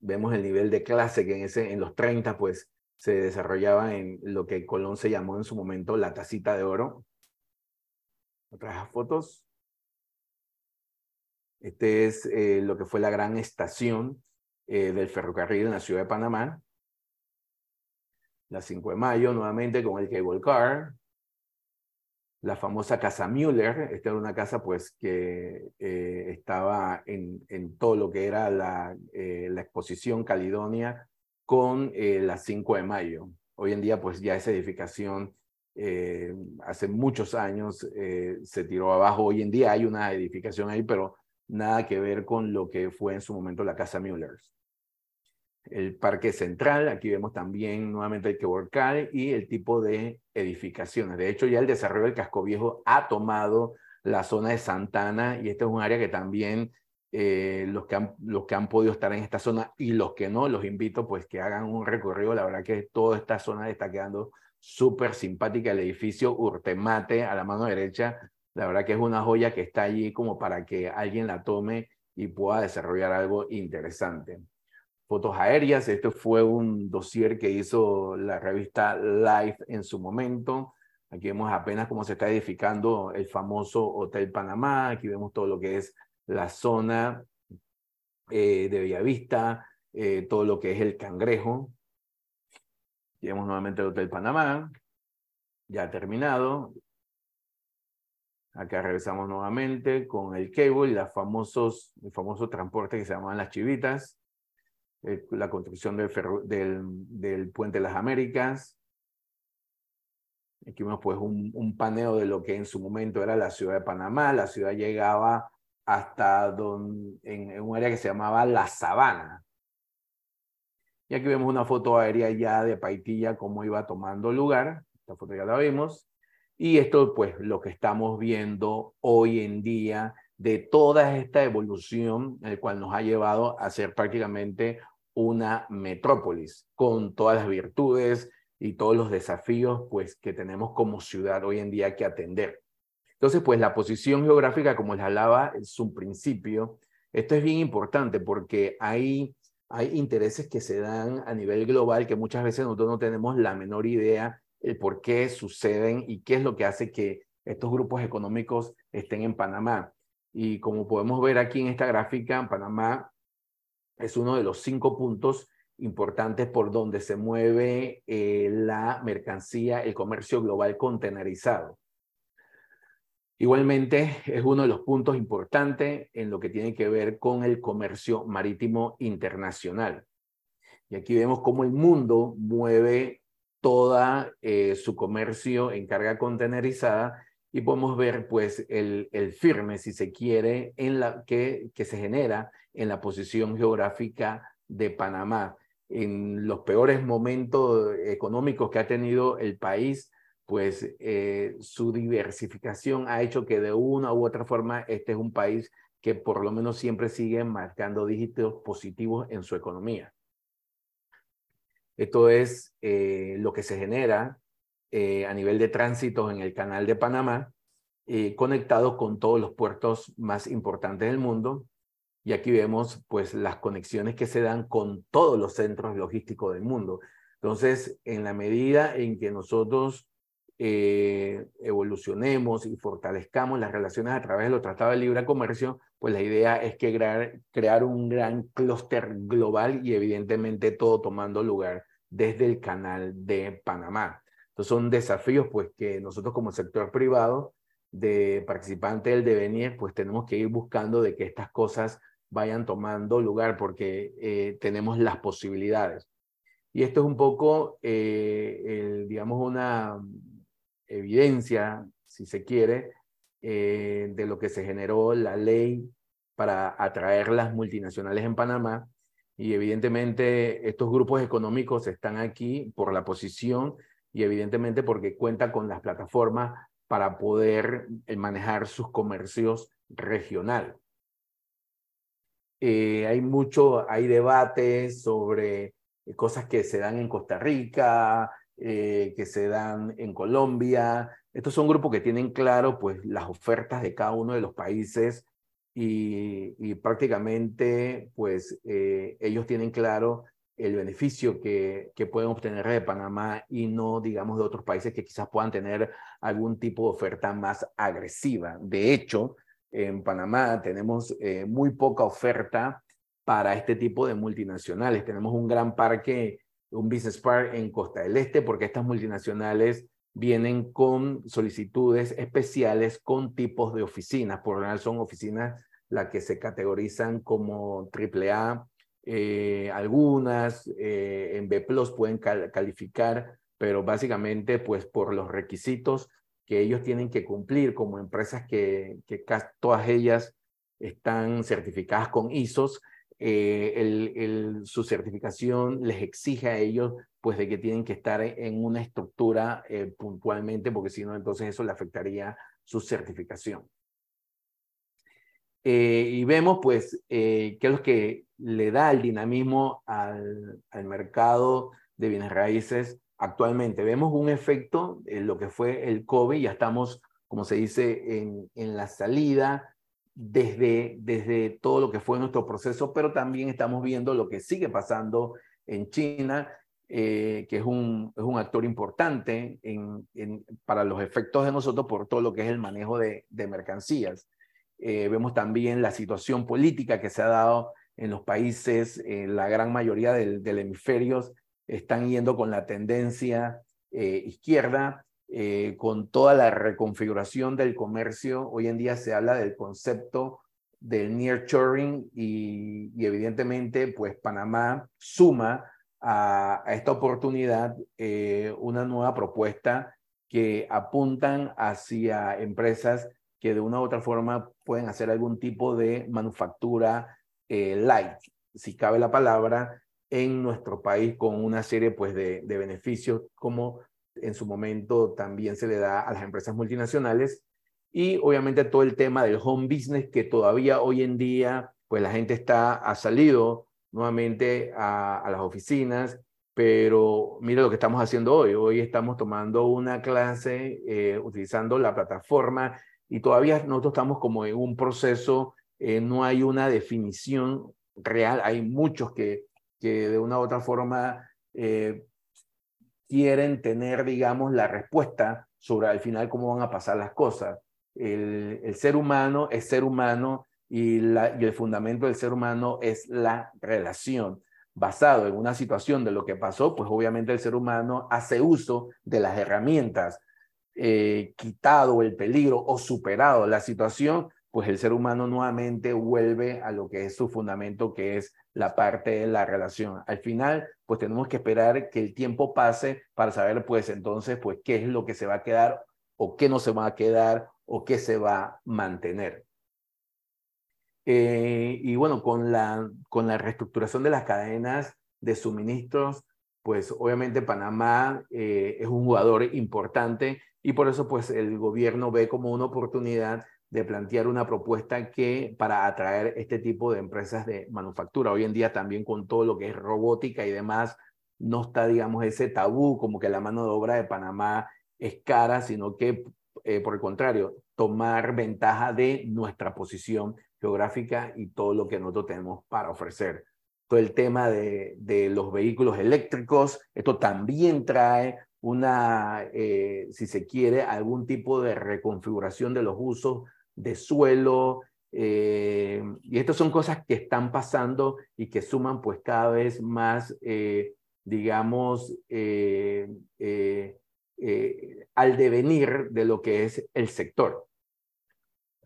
S4: vemos el nivel de clase que en, ese, en los 30 pues se desarrollaba en lo que Colón se llamó en su momento la tacita de oro. Otras fotos. Este es eh, lo que fue la gran estación eh, del ferrocarril en la ciudad de Panamá. La 5 de mayo, nuevamente con el cable car la famosa casa Müller. Esta era una casa pues que eh, estaba en, en, todo lo que era la, eh, la exposición Caledonia con eh, la 5 de mayo. Hoy en día pues ya esa edificación hace muchos años se tiró abajo. Hoy en día hay una edificación ahí, pero nada que ver con lo que fue en su momento la casa Müller el parque central, aquí vemos también nuevamente el que y el tipo de edificaciones. De hecho, ya el desarrollo del casco viejo ha tomado la zona de Santana y esta es un área que también eh, los, que han, los que han podido estar en esta zona y los que no, los invito pues que hagan un recorrido. La verdad que toda esta zona está quedando súper simpática. El edificio Urtemate a la mano derecha, la verdad que es una joya que está allí como para que alguien la tome y pueda desarrollar algo interesante. Fotos aéreas, este fue un dossier que hizo la revista Life en su momento. Aquí vemos apenas cómo se está edificando el famoso Hotel Panamá. Aquí vemos todo lo que es la zona eh, de Bellavista, eh, todo lo que es el Cangrejo. Aquí vemos nuevamente el Hotel Panamá, ya terminado. Acá regresamos nuevamente con el cable las famosos, el famoso transporte que se llaman las chivitas. Eh, la construcción del, del, del, Puente de las Américas. Aquí vemos pues un, paneo de lo que en su momento era la ciudad de Panamá. La ciudad llegaba hasta don, en, en un área que se llamaba La Sabana. Y aquí vemos una foto aérea ya de Paitilla, cómo iba tomando lugar. Esta foto ya la vimos. Y esto, pues, lo que estamos viendo hoy en día de toda esta evolución, el cual nos ha llevado a ser prácticamente una metrópolis con todas las virtudes y todos los desafíos pues que tenemos como ciudad hoy en día que atender. Entonces, pues la posición geográfica, como les hablaba, es un principio. Esto es bien importante porque hay, hay intereses que se dan a nivel global que muchas veces nosotros no tenemos la menor idea el por qué suceden y qué es lo que hace que estos grupos económicos estén en Panamá. Y como podemos ver aquí en esta gráfica, Panamá es uno de los cinco puntos importantes por donde se mueve eh, la mercancía, el comercio global contenerizado. Igualmente, es uno de los puntos importantes en lo que tiene que ver con el comercio marítimo internacional. Y aquí vemos cómo el mundo mueve toda eh, su comercio en carga contenerizada y podemos ver pues el, el firme, si se quiere, en la, que, que se genera en la posición geográfica de Panamá. En los peores momentos económicos que ha tenido el país, pues eh, su diversificación ha hecho que de una u otra forma este es un país que por lo menos siempre sigue marcando dígitos positivos en su economía. Esto es eh, lo que se genera eh, a nivel de tránsito en el canal de Panamá, conectado con todos los puertos más importantes del mundo, y aquí vemos pues las conexiones que se dan con todos los centros logísticos del mundo. Entonces, en la medida en que nosotros eh, evolucionemos y fortalezcamos las relaciones a través de los tratados de libre comercio, pues la idea es que crear, crear un gran clúster global y evidentemente todo tomando lugar desde el canal de Panamá. Entonces son desafíos pues que nosotros como sector privado de participante del devenir, pues tenemos que ir buscando de que estas cosas vayan tomando lugar porque eh, tenemos las posibilidades. Y esto es un poco, eh, digamos, una evidencia, si se quiere, eh, de lo que se generó la ley para atraer las multinacionales en Panamá. Y evidentemente estos grupos económicos están aquí por la posición y evidentemente porque cuenta con las plataformas para poder manejar sus comercios regional. Eh, hay mucho, hay debates sobre eh, cosas que se dan en Costa Rica, eh, que se dan en Colombia. Estos son grupos que tienen claro pues las ofertas de cada uno de los países y, y prácticamente pues ellos tienen claro el beneficio que, que pueden obtener de Panamá y no, digamos, de otros países que quizás puedan tener algún tipo de oferta más agresiva. De hecho, en Panamá tenemos eh, muy poca oferta para este tipo de multinacionales. Tenemos un gran parque, un business park en Costa del Este, porque estas multinacionales vienen con solicitudes especiales con tipos de oficinas. Por lo general son oficinas las que se categorizan como AAA, eh, algunas eh, en B pueden calificar, pero básicamente pues por los requisitos que ellos tienen que cumplir como empresas que, que todas ellas están certificadas con ISOs, eh, su certificación les exige a ellos pues de que tienen que estar en una estructura puntualmente porque si no entonces eso le afectaría su certificación. Eh, y vemos pues eh, qué es lo que le da el dinamismo al, al, mercado de bienes raíces actualmente. Vemos un efecto en lo que fue el COVID, ya estamos, como se dice, en, en la salida desde, desde todo lo que fue nuestro proceso, pero también estamos viendo lo que sigue pasando en China, eh, que es un, es un, actor importante en, en, para los efectos de nosotros por todo lo que es el manejo de mercancías. Eh, vemos también la situación política que se ha dado en los países, eh, la gran mayoría del, del, hemisferio están yendo con la tendencia eh, izquierda, con toda la reconfiguración del comercio. Hoy en día se habla del concepto del nearshoring y, y evidentemente pues Panamá suma a, esta oportunidad una nueva propuesta que apuntan hacia empresas que de una u otra forma pueden hacer algún tipo de manufactura eh, light, si cabe la palabra, en nuestro país con una serie pues, de, de beneficios como en su momento también se le da a las empresas multinacionales. Y obviamente todo el tema del home business que todavía hoy en día pues la gente está ha salido nuevamente a, las oficinas. Pero mira lo que estamos haciendo hoy. Hoy estamos tomando una clase eh, utilizando la plataforma y todavía nosotros estamos como en un proceso, eh, no hay una definición real, hay muchos que, que de una u otra forma eh, quieren tener, digamos, la respuesta sobre al final cómo van a pasar las cosas. El, el ser humano es ser humano y, la, y el fundamento del ser humano es la relación basado en una situación de lo que pasó, pues obviamente el ser humano hace uso de las herramientas eh, quitado el peligro o superado la situación, pues el ser humano nuevamente vuelve a lo que es su fundamento, que es la parte de la relación. Al final, pues tenemos que esperar que el tiempo pase para saber, pues entonces, pues qué es lo que se va a quedar o qué no se va a quedar o qué se va a mantener. Eh, y bueno, con la, con la reestructuración de las cadenas de suministros, pues obviamente Panamá eh, es un jugador importante y por eso pues el gobierno ve como una oportunidad de plantear una propuesta que para atraer este tipo de empresas de manufactura. Hoy en día también con todo lo que es robótica y demás, no está, digamos, ese tabú como que la mano de obra de Panamá es cara, sino que, eh, por el contrario, tomar ventaja de nuestra posición geográfica y todo lo que nosotros tenemos para ofrecer. El tema de, de los vehículos eléctricos, esto también trae una, eh, si se quiere, algún tipo de reconfiguración de los usos de suelo. Eh, y estas son cosas que están pasando y que suman pues cada vez más, eh, digamos, al devenir de lo que es el sector.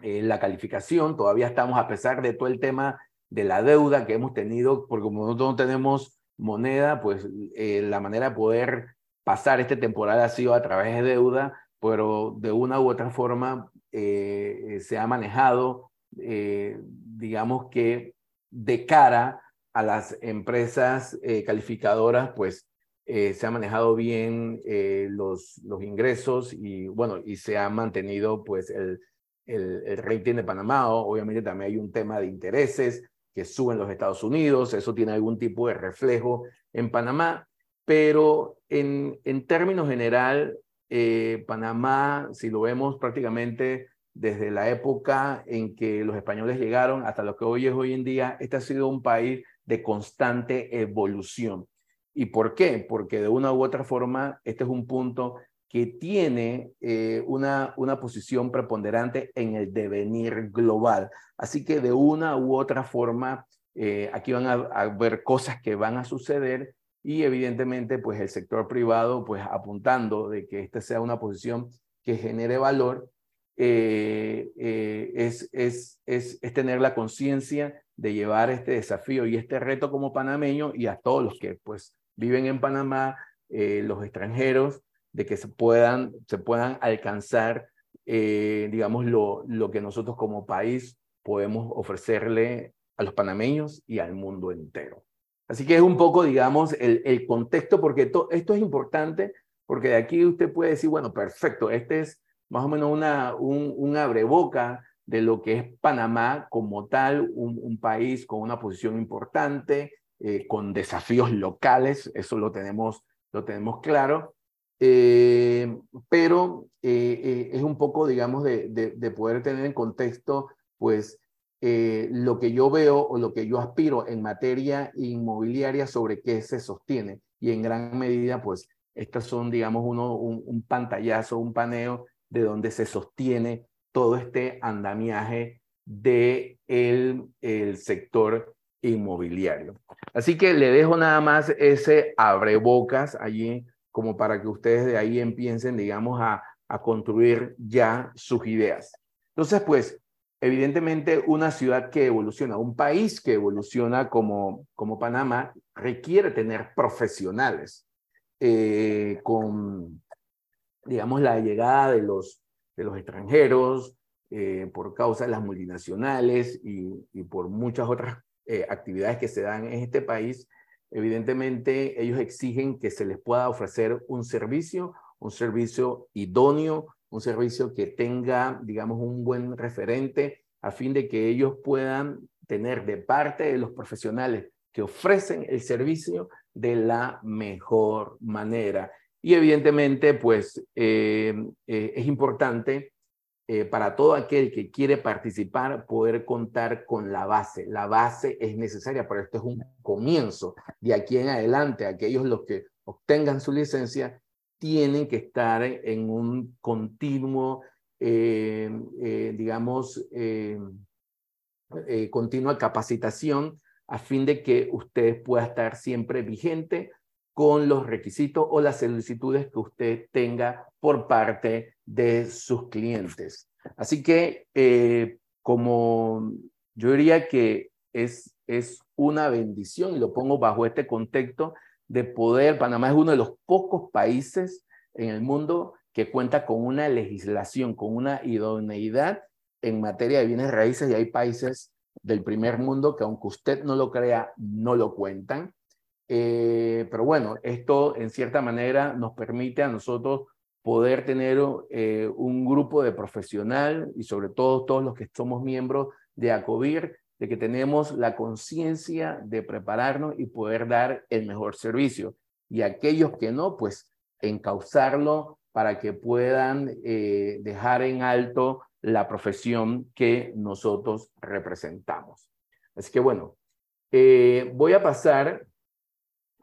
S4: la calificación, todavía estamos, a pesar de todo el tema de la deuda que hemos tenido, porque como nosotros no tenemos moneda, pues la manera de poder pasar esta temporada ha sido a través de deuda, pero de una u otra forma eh, se ha manejado, eh, digamos que de cara a las empresas eh, calificadoras, pues eh, se ha manejado bien eh, los, los ingresos y bueno, y se ha mantenido pues el, el, el rating de Panamá. Obviamente también hay un tema de intereses que suben los Estados Unidos, eso tiene algún tipo de reflejo en Panamá, pero en, en términos general, eh, Panamá, si lo vemos prácticamente desde la época en que los españoles llegaron hasta lo que hoy es hoy en día, este ha sido un país de constante evolución. ¿Y por qué? Porque de una u otra forma, este es un punto que tiene eh, una, una posición preponderante en el devenir global. Así que de una u otra forma, eh, aquí van a, a ver cosas que van a suceder y evidentemente pues el sector privado pues apuntando de que esta sea una posición que genere valor eh, es, es, es, es, tener la conciencia de llevar este desafío y este reto como panameño y a todos los que pues viven en Panamá, los extranjeros, de que se puedan, se puedan alcanzar, eh, digamos, lo, lo que nosotros como país podemos ofrecerle a los panameños y al mundo entero. Así que es un poco, digamos, el, el contexto, porque to, esto es importante, porque de aquí usted puede decir, bueno, perfecto, este es más o menos una, un, un abreboca de lo que es Panamá como tal, un, país con una posición importante, eh, con desafíos locales, eso lo tenemos, lo tenemos claro, eh, pero eh, es un poco, digamos, de, de, poder tener en contexto, pues, lo que yo veo o lo que yo aspiro en materia inmobiliaria sobre qué se sostiene. Y en gran medida, pues, estas son, digamos, uno, un, pantallazo, un paneo de donde se sostiene todo este andamiaje de el sector inmobiliario. Así que le dejo nada más ese abrebocas allí como para que ustedes de ahí empiecen, digamos, a, a construir ya sus ideas. Entonces, pues, evidentemente una ciudad que evoluciona, un país que evoluciona como, como Panamá, requiere tener profesionales eh, con, digamos, la llegada de los de los extranjeros, eh, por causa de las multinacionales y, por muchas otras eh, actividades que se dan en este país, evidentemente ellos exigen que se les pueda ofrecer un servicio, un servicio idóneo, un servicio que tenga, digamos, un buen referente a fin de que ellos puedan tener de parte de los profesionales que ofrecen el servicio de la mejor manera. Y evidentemente, pues eh, eh, es importante eh, para todo aquel que quiere participar poder contar con la base. La base es necesaria, pero esto es un comienzo. De aquí en adelante, aquellos los que obtengan su licencia tienen que estar en un continuo, digamos, continua capacitación a fin de que usted pueda estar siempre vigente con los requisitos o las solicitudes que usted tenga por parte de sus clientes. Así que, eh, como yo diría que es, es una bendición, y lo pongo bajo este contexto, de poder, Panamá es uno de los pocos países en el mundo que cuenta con una legislación, con una idoneidad en materia de bienes raíces y hay países del primer mundo que aunque usted no lo crea, no lo cuentan. Eh, pero bueno, esto en cierta manera nos permite a nosotros poder tener eh, un grupo de profesional y sobre todo todos los que somos miembros de ACOBIR, de que tenemos la conciencia de prepararnos y poder dar el mejor servicio. Y aquellos que no, pues encauzarlo para que puedan eh, dejar en alto la profesión que nosotros representamos. Así que bueno, voy a pasar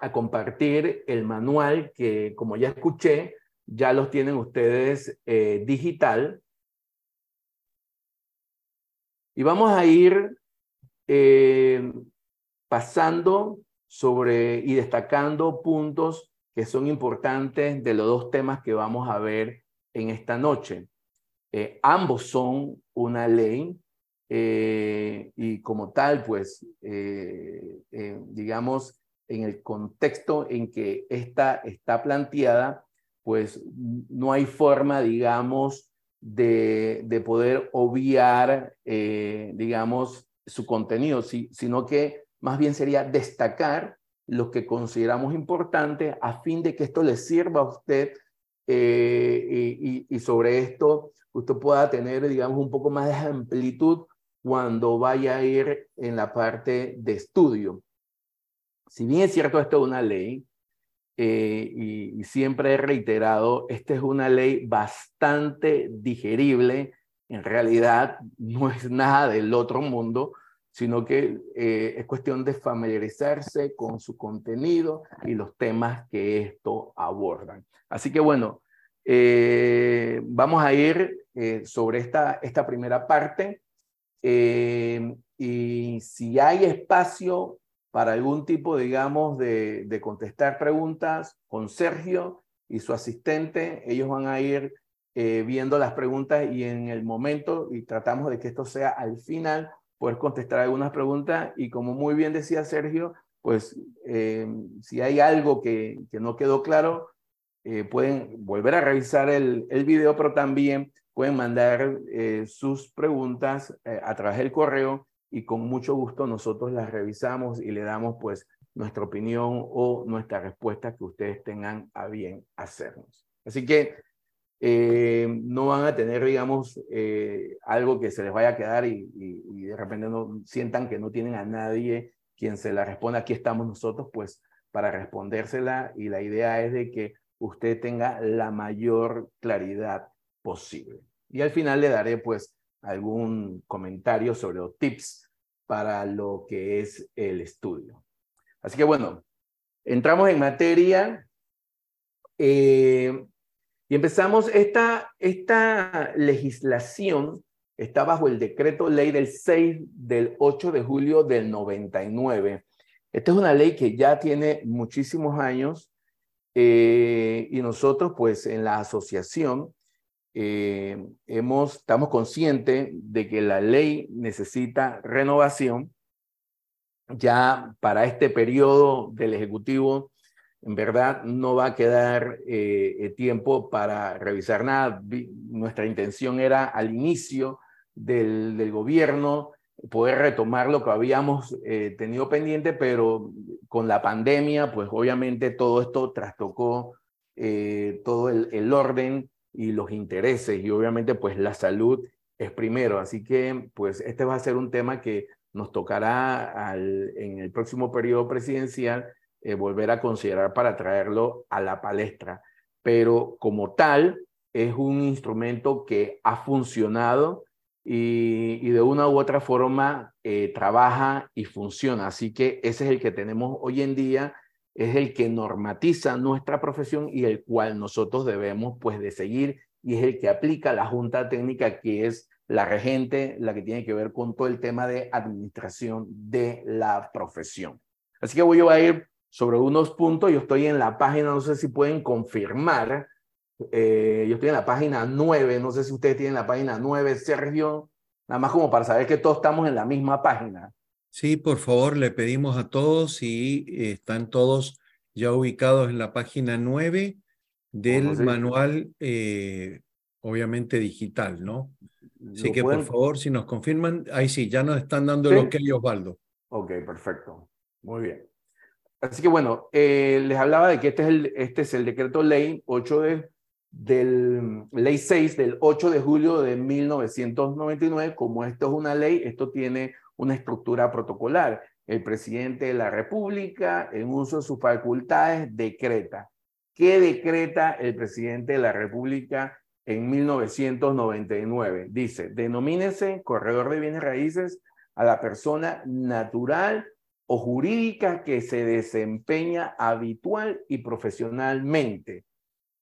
S4: a compartir el manual que, como ya escuché, ya los tienen ustedes eh, digital. Y vamos a ir eh, pasando sobre y destacando puntos que son importantes de los dos temas que vamos a ver en esta noche. Eh, ambos son una ley y como tal, pues, digamos, en el contexto en que esta está planteada, pues no hay forma, digamos, de, de poder obviar, eh, digamos, su contenido, sino que más bien sería destacar lo que consideramos importante a fin de que esto le sirva a usted eh, y, sobre esto usted pueda tener, digamos, un poco más de amplitud cuando vaya a ir en la parte de estudio si bien es cierto, esto es una ley, eh, y, siempre he reiterado, esta es una ley bastante digerible, en realidad no es nada del otro mundo, sino que eh, es cuestión de familiarizarse con su contenido y los temas que esto abordan. Así que bueno, eh, vamos a ir sobre esta, esta primera parte. y si hay espacio para algún tipo, digamos, de, contestar preguntas con Sergio y su asistente. Ellos van a ir eh, viendo las preguntas y en el momento, y tratamos de que esto sea al final, poder contestar algunas preguntas. Y como muy bien decía Sergio, pues eh, si hay algo que, que, no quedó claro, eh, pueden volver a revisar el, el, video, pero también pueden mandar sus preguntas a través del correo y con mucho gusto nosotros las revisamos y le damos pues nuestra opinión o nuestra respuesta que ustedes tengan a bien hacernos. Así que eh, no van a tener, digamos, eh, algo que se les vaya a quedar y, de repente no sientan que no tienen a nadie quien se la responda. Aquí estamos nosotros, pues, para respondérsela y la idea es de que usted tenga la mayor claridad posible. Y al final le daré, pues, algún comentario sobre los tips para lo que es el estudio. Así que bueno, entramos en materia. Eh, y empezamos, esta, esta legislación está bajo el decreto ley del 6 del 8 de julio del 99. Esta es una ley que ya tiene muchísimos años eh, y nosotros pues en la asociación eh, hemos, estamos conscientes de que la ley necesita renovación ya para este periodo del Ejecutivo en verdad no va a quedar eh, tiempo para revisar nada. Nuestra intención era al inicio del, gobierno poder retomar lo que habíamos eh, tenido pendiente, pero con la pandemia, pues obviamente todo esto trastocó todo el, el, orden y los intereses y obviamente pues la salud es primero. Así que pues este va a ser un tema que nos tocará al, en el próximo periodo presidencial eh, volver a considerar para traerlo a la palestra. Pero como tal, es un instrumento que ha funcionado y, de una u otra forma eh, trabaja y funciona. Así que ese es el que tenemos hoy en día, es el que normatiza nuestra profesión y el cual nosotros debemos pues de seguir y es el que aplica la Junta Técnica que es la regente, la que tiene que ver con todo el tema de administración de la profesión. Así que voy a ir sobre unos puntos. Yo estoy en la página, no sé si pueden confirmar. Eh, yo estoy en la página 9, no sé si ustedes tienen la página 9, Sergio, nada más como para saber que todos estamos en la misma página.
S1: Sí, por favor, le pedimos a todos y están todos ya ubicados en la página 9 del manual, eh, obviamente digital, ¿no? Así que por favor, si nos confirman, ahí sí, ya nos están dando lo que Osvaldo.
S4: Ok, perfecto. Muy bien. Así que bueno, eh, les hablaba de que este es el, este es el decreto ley 8 de, del ley 6 del 8 de julio de 1999. Como esto es una ley, esto tiene una estructura protocolar. El presidente de la República, en uso de sus facultades, decreta. ¿Qué decreta el presidente de la República en 1999? Dice, denomínese corredor de bienes raíces a la persona natural o jurídica que se desempeña habitual y profesionalmente.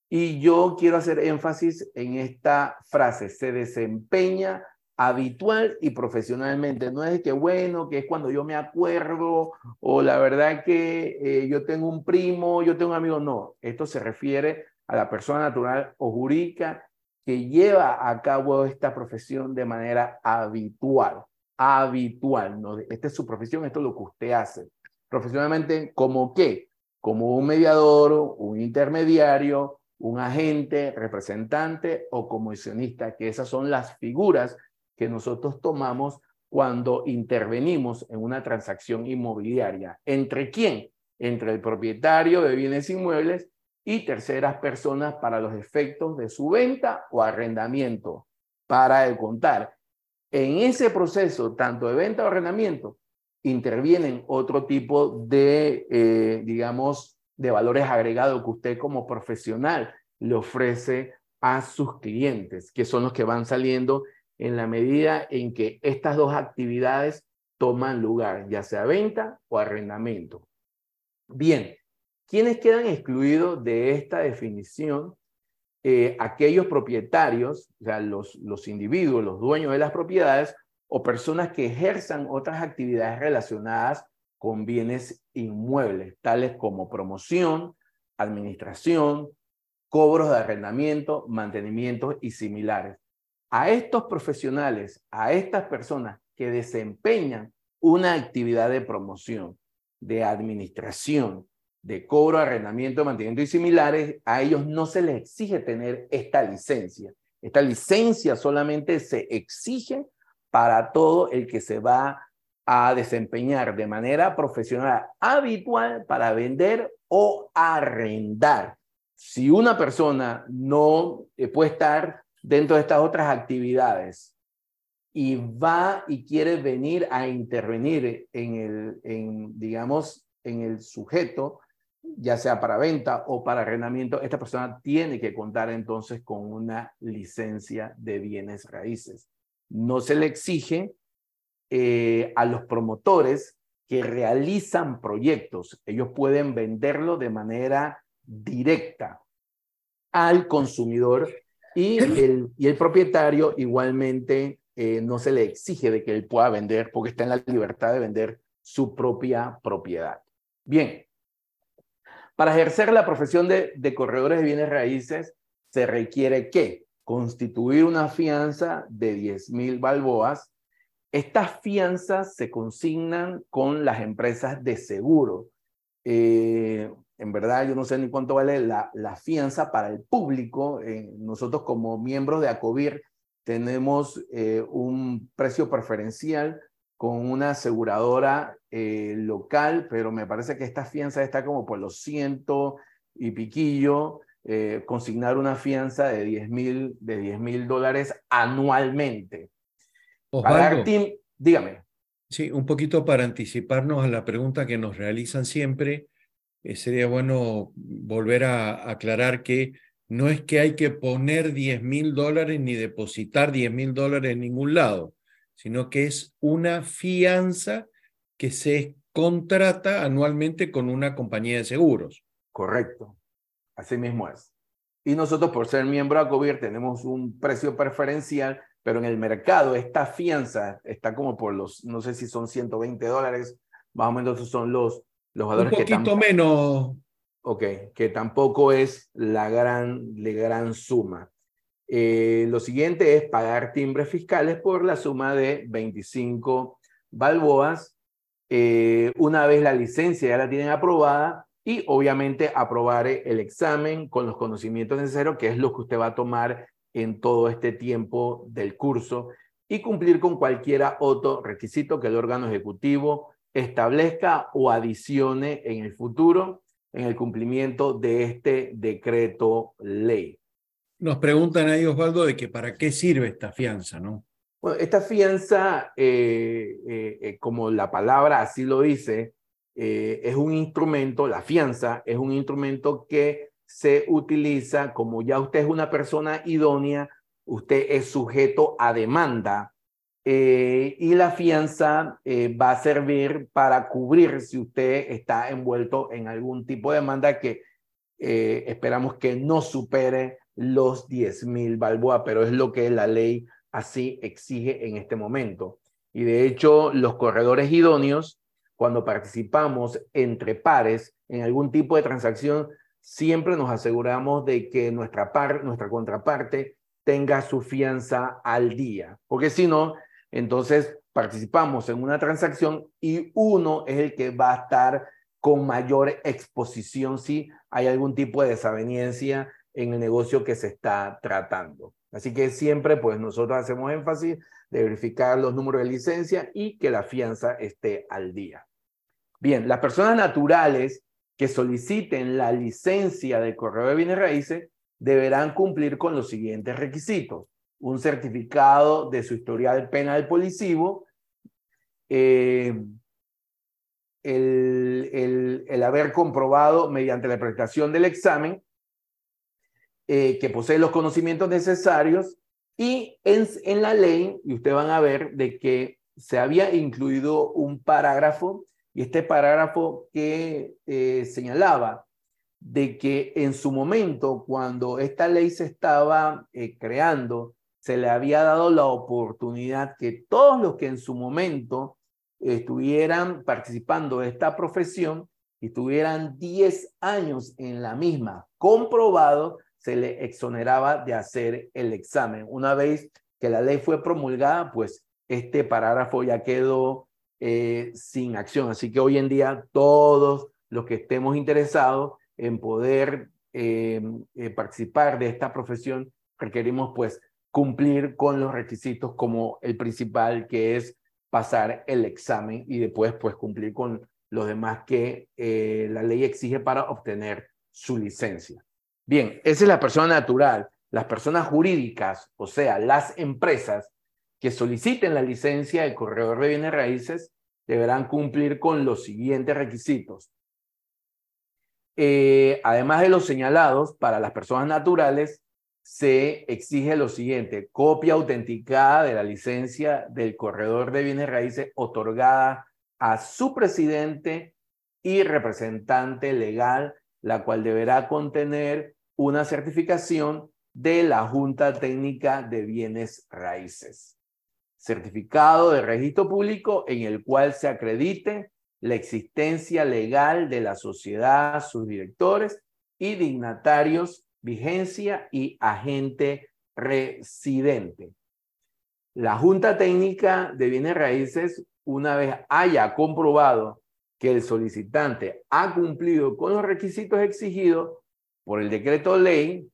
S4: Y yo quiero hacer énfasis en esta frase, se desempeña habitual y profesionalmente. No es que bueno, que es cuando yo me acuerdo o la verdad que eh, yo tengo un primo, yo tengo un amigo. No, esto se refiere a la persona natural o jurídica que lleva a cabo esta profesión de manera habitual habitual. ¿no? Esta es su profesión, esto es lo que usted hace. Profesionalmente, ¿como qué? Como un mediador, un intermediario, un agente, representante o comisionista, que esas son las figuras que nosotros tomamos cuando intervenimos en una transacción inmobiliaria. ¿Entre quién? Entre el propietario de bienes inmuebles y terceras personas para los efectos de su venta o arrendamiento. Para el contar, en ese proceso, tanto de venta o arrendamiento, intervienen otro tipo de, eh, digamos, de valores agregados que usted como profesional le ofrece a sus clientes, que son los que van saliendo en la medida en que estas dos actividades toman lugar, ya sea venta o arrendamiento. Bien, ¿quiénes quedan excluidos de esta definición? Eh, aquellos propietarios, o sea, los, los individuos, los dueños de las propiedades o personas que ejerzan otras actividades relacionadas con bienes inmuebles, tales como promoción, administración, cobros de arrendamiento, mantenimiento y similares. A estos profesionales, a estas personas que desempeñan una actividad de promoción, de administración, de cobro, arrendamiento, mantenimiento y similares, a ellos no se les exige tener esta licencia. Esta licencia solamente se exige para todo el que se va a desempeñar de manera profesional habitual para vender o arrendar. si una persona no eh, puede estar dentro de estas otras actividades y va y quiere venir a intervenir en el, en, digamos, en el sujeto, ya sea para venta o para arrendamiento, esta persona tiene que contar entonces con una licencia de bienes raíces. No se le exige eh, a los promotores que realizan proyectos. Ellos pueden venderlo de manera directa al consumidor y el, y el propietario igualmente eh, no se le exige de que él pueda vender porque está en la libertad de vender su propia propiedad. Bien, para ejercer la profesión de, de corredores de bienes raíces se requiere que constituir una fianza de 10 mil balboas. Estas fianzas se consignan con las empresas de seguro. Eh, en verdad, yo no sé ni cuánto vale la, la fianza para el público. Eh, nosotros como miembros de ACOBIR tenemos eh, un precio preferencial con una aseguradora eh, local, pero me parece que esta fianza está como por los ciento y piquillo, consignar una fianza de 10 mil de 10 mil dólares anualmente.
S1: Osvaldo,
S4: dígame.
S1: Sí, un poquito para anticiparnos a la pregunta que nos realizan siempre eh, sería bueno volver a aclarar que no es que hay que poner 10 mil dólares ni depositar 10 mil dólares en ningún lado, sino que es una fianza que se contrata anualmente con una compañía de seguros.
S4: Correcto, así mismo es. Y nosotros por ser miembro de ACOBIR tenemos un precio preferencial, pero en el mercado esta fianza está como por los, no sé si son 120 dólares, más o menos son los
S1: un poquito menos.
S4: Ok, que tampoco es la gran, la gran suma. Eh, lo siguiente es pagar timbres fiscales por la suma de 25 balboas. Eh, una vez la licencia ya la tienen aprobada y obviamente aprobar el examen con los conocimientos necesarios, que es lo que usted va a tomar en todo este tiempo del curso y cumplir con cualquier otro requisito que el órgano ejecutivo establezca o adicione en el futuro en el cumplimiento de este decreto ley.
S1: Nos preguntan ahí, Osvaldo, de que para qué sirve esta fianza, ¿no?
S4: Bueno, esta fianza, eh, eh, eh, como la palabra así lo dice, es un instrumento, la fianza es un instrumento que se utiliza como ya usted es una persona idónea, usted es sujeto a demanda eh, y la fianza eh, va a servir para cubrir si usted está envuelto en algún tipo de demanda que eh, esperamos que no supere los 10 mil balboa, pero es lo que la ley así exige en este momento. Y de hecho, los corredores idóneos, cuando participamos entre pares en algún tipo de transacción, siempre nos aseguramos de que nuestra, par, nuestra contraparte tenga su fianza al día, porque si no, entonces, participamos en una transacción y uno es el que va a estar con mayor exposición si hay algún tipo de desaveniencia en el negocio que se está tratando. Así que siempre, pues nosotros hacemos énfasis de verificar los números de licencia y que la fianza esté al día. Bien, las personas naturales que soliciten la licencia de correo de bienes raíces deberán cumplir con los siguientes requisitos un certificado de su historial penal policivo, eh, el, el, haber comprobado mediante la prestación del examen eh, que posee los conocimientos necesarios y en, en la ley, y ustedes van a ver de que se había incluido un parágrafo, y este parágrafo que eh, señalaba de que en su momento, cuando esta ley se estaba creando, se le había dado la oportunidad que todos los que en su momento estuvieran participando de esta profesión y tuvieran 10 años en la misma, comprobado, se le exoneraba de hacer el examen. Una vez que la ley fue promulgada, pues este parágrafo ya quedó eh, sin acción. Así que hoy en día todos los que estemos interesados en poder eh, eh, participar de esta profesión, requerimos pues cumplir con los requisitos como el principal, que es pasar el examen y después pues cumplir con los demás que eh, la ley exige para obtener su licencia. Bien, esa es la persona natural. Las personas jurídicas, o sea, las empresas que soliciten la licencia de corredor de bienes raíces, deberán cumplir con los siguientes requisitos. Eh, además de los señalados, para las personas naturales se exige lo siguiente, copia autenticada de la licencia del corredor de bienes raíces otorgada a su presidente y representante legal, la cual deberá contener una certificación de la Junta Técnica de Bienes Raíces. Certificado de registro público en el cual se acredite la existencia legal de la sociedad, sus directores y dignatarios, vigencia y agente residente. La Junta Técnica de Bienes Raíces, una vez haya comprobado que el solicitante ha cumplido con los requisitos exigidos por el decreto ley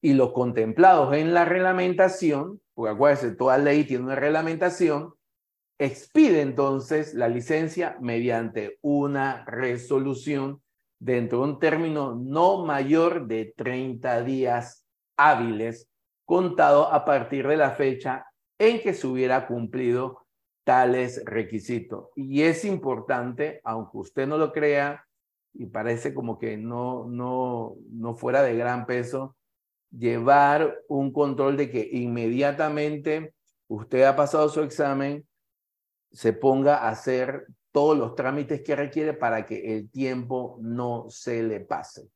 S4: y los contemplados en la reglamentación, porque acuérdense, toda ley tiene una reglamentación, expide entonces la licencia mediante una resolución dentro de un término no mayor de 30 días hábiles, contado a partir de la fecha en que se hubiera cumplido tales requisitos. Y es importante, aunque usted no lo crea y parece como que no, no, no fuera de gran peso, llevar un control de que inmediatamente usted ha pasado su examen, se ponga a hacer todos los trámites que requiere para que el tiempo no se le pase.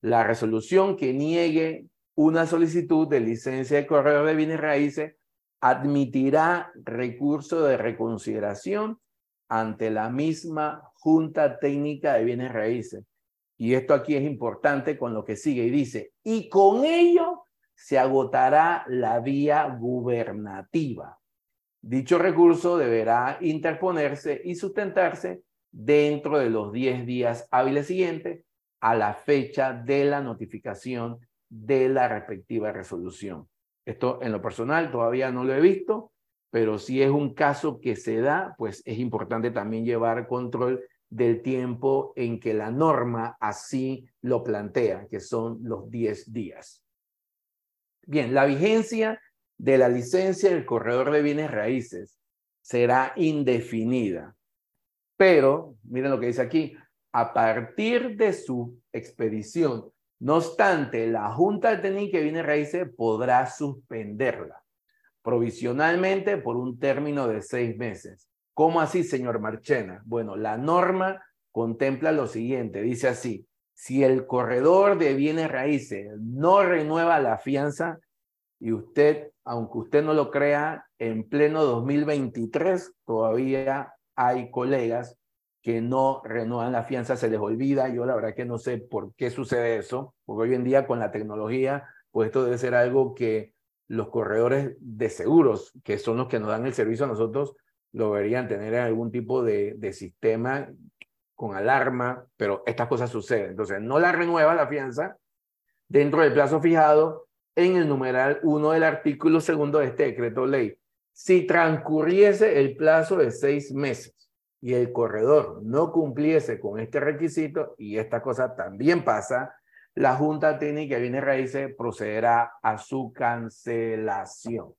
S4: La resolución que niegue una solicitud de licencia de correo de bienes raíces admitirá recurso de reconsideración ante la misma Junta Técnica de Bienes Raíces. Y esto aquí es importante con lo que sigue y dice, y con ello se agotará la vía gubernativa. Dicho recurso deberá interponerse y sustentarse dentro de los 10 días hábiles siguientes a la fecha de la notificación de la respectiva resolución. Esto en lo personal todavía no lo he visto, pero si es un caso que se da, pues es importante también llevar control del tiempo en que la norma así lo plantea, que son los 10 días. Bien, la vigencia de la licencia del corredor de bienes raíces será indefinida. Pero, miren lo que dice aquí, a partir de su expedición, no obstante, la Junta Técnica de Bienes Raíces podrá suspenderla provisionalmente por un término de seis meses. ¿Cómo así, señor Marchena? Bueno, la norma contempla lo siguiente, dice así, si el corredor de bienes raíces no renueva la fianza y usted aunque usted no lo crea, en pleno 2023 todavía hay colegas que no renuevan la fianza, se les olvida. Yo la verdad que no sé por qué sucede eso, porque hoy en día con la tecnología, pues esto debe ser algo que los corredores de seguros, que son los que nos dan el servicio a nosotros, lo deberían tener en algún tipo de, de sistema con alarma, pero estas cosas suceden. Entonces, no la renueva la fianza dentro del plazo fijado en el numeral 1 del artículo segundo de este decreto ley. Si transcurriese el plazo de seis meses y el corredor no cumpliese con este requisito, y esta cosa también pasa, la Junta Técnica de Bienes Raíces procederá a su cancelación.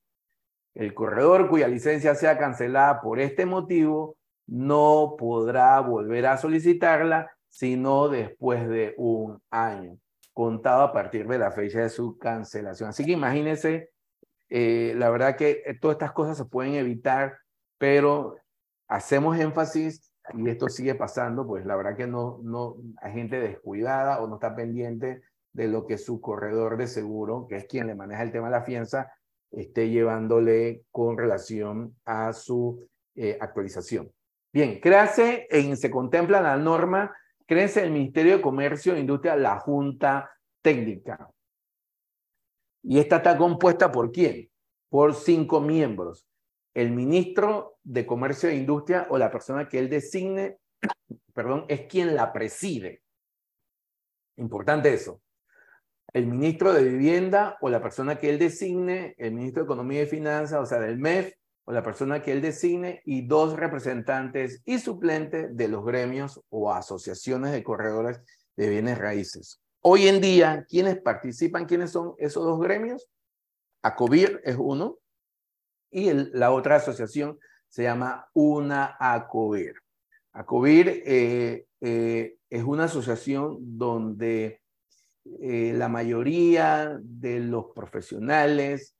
S4: El corredor cuya licencia sea cancelada por este motivo no podrá volver a solicitarla sino después de un año contado a partir de la fecha de su cancelación. Así que imagínense, eh, la verdad que eh, todas estas cosas se pueden evitar, pero hacemos énfasis y esto sigue pasando, pues la verdad que no, no hay gente descuidada o no está pendiente de lo que su corredor de seguro, que es quien le maneja el tema de la fianza, esté llevándole con relación a su eh, actualización. Bien, créase en, se contempla la norma crece el Ministerio de Comercio e Industria, la Junta Técnica. Y esta está compuesta por quién? Por cinco miembros. El ministro de Comercio e Industria o la persona que él designe, [coughs] perdón, es quien la preside. Importante eso. El ministro de Vivienda o la persona que él designe, el ministro de Economía y Finanzas, o sea, del MEF, la persona que él designe y dos representantes y suplentes de los gremios o asociaciones de corredores de bienes raíces. Hoy en día, ¿quiénes participan? ¿Quiénes son esos dos gremios? ACOBIR es uno y la otra asociación se llama Una ACOBIR. ACOBIR eh, eh, es una asociación donde eh, la mayoría de los profesionales,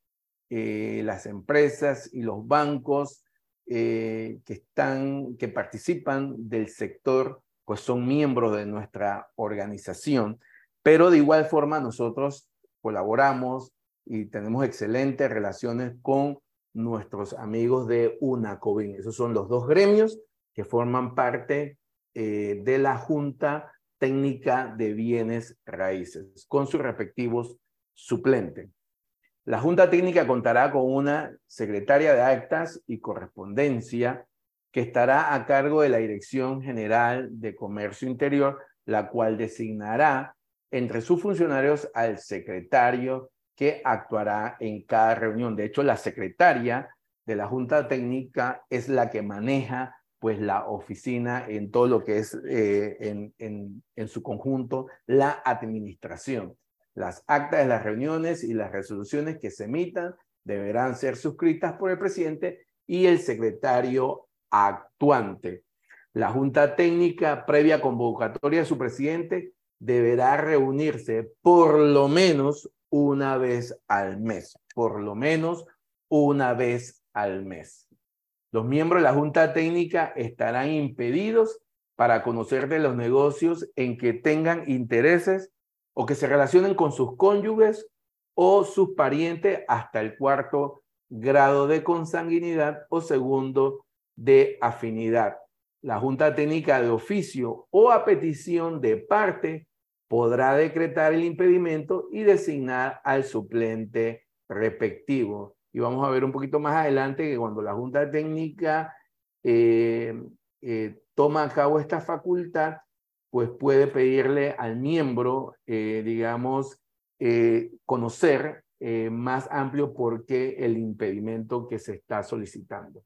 S4: las empresas y los bancos que, están, que participan del sector, pues son miembros de nuestra organización. Pero de igual forma nosotros colaboramos y tenemos excelentes relaciones con nuestros amigos de UNACOBIN. Esos son los dos gremios que forman parte eh, de la Junta Técnica de Bienes Raíces, con sus respectivos suplentes. La Junta Técnica contará con una secretaria de actas y correspondencia que estará a cargo de la Dirección General de Comercio Interior, la cual designará entre sus funcionarios al secretario que actuará en cada reunión. De hecho, la secretaria de la Junta Técnica es la que maneja pues la oficina en todo lo que es eh, en, en, en su conjunto la administración. Las actas de las reuniones y las resoluciones que se emitan deberán ser suscritas por el presidente y el secretario actuante. La Junta Técnica, previa convocatoria de su presidente, deberá reunirse por lo menos una vez al mes, por lo menos una vez al mes. Los miembros de la Junta Técnica estarán impedidos para conocer de los negocios en que tengan intereses o que se relacionen con sus cónyuges o sus parientes hasta el cuarto grado de consanguinidad o segundo de afinidad. La Junta Técnica de oficio o a petición de parte podrá decretar el impedimento y designar al suplente respectivo. Y vamos a ver un poquito más adelante que cuando la Junta Técnica eh, eh, toma a cabo esta facultad, pues puede pedirle al miembro, eh, digamos, conocer más amplio por qué el impedimento que se está solicitando.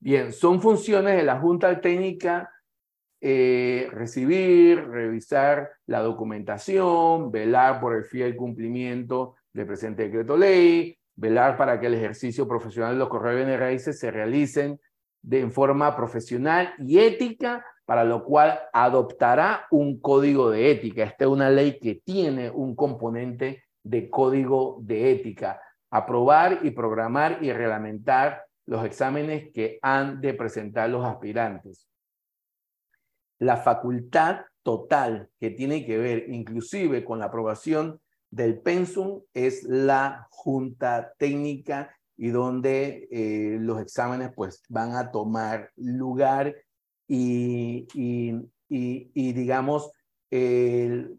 S4: Bien, son funciones de la Junta Técnica eh, recibir, revisar la documentación, velar por el fiel cumplimiento del presente decreto ley, velar para que el ejercicio profesional de los correos de raíces se realicen de forma profesional y ética, para lo cual adoptará un código de ética. Esta es una ley que tiene un componente de código de ética. Aprobar y programar y reglamentar los exámenes que han de presentar los aspirantes la facultad total que tiene que ver inclusive con la aprobación del pensum es la junta técnica y donde eh, los exámenes pues van a tomar lugar y, digamos el,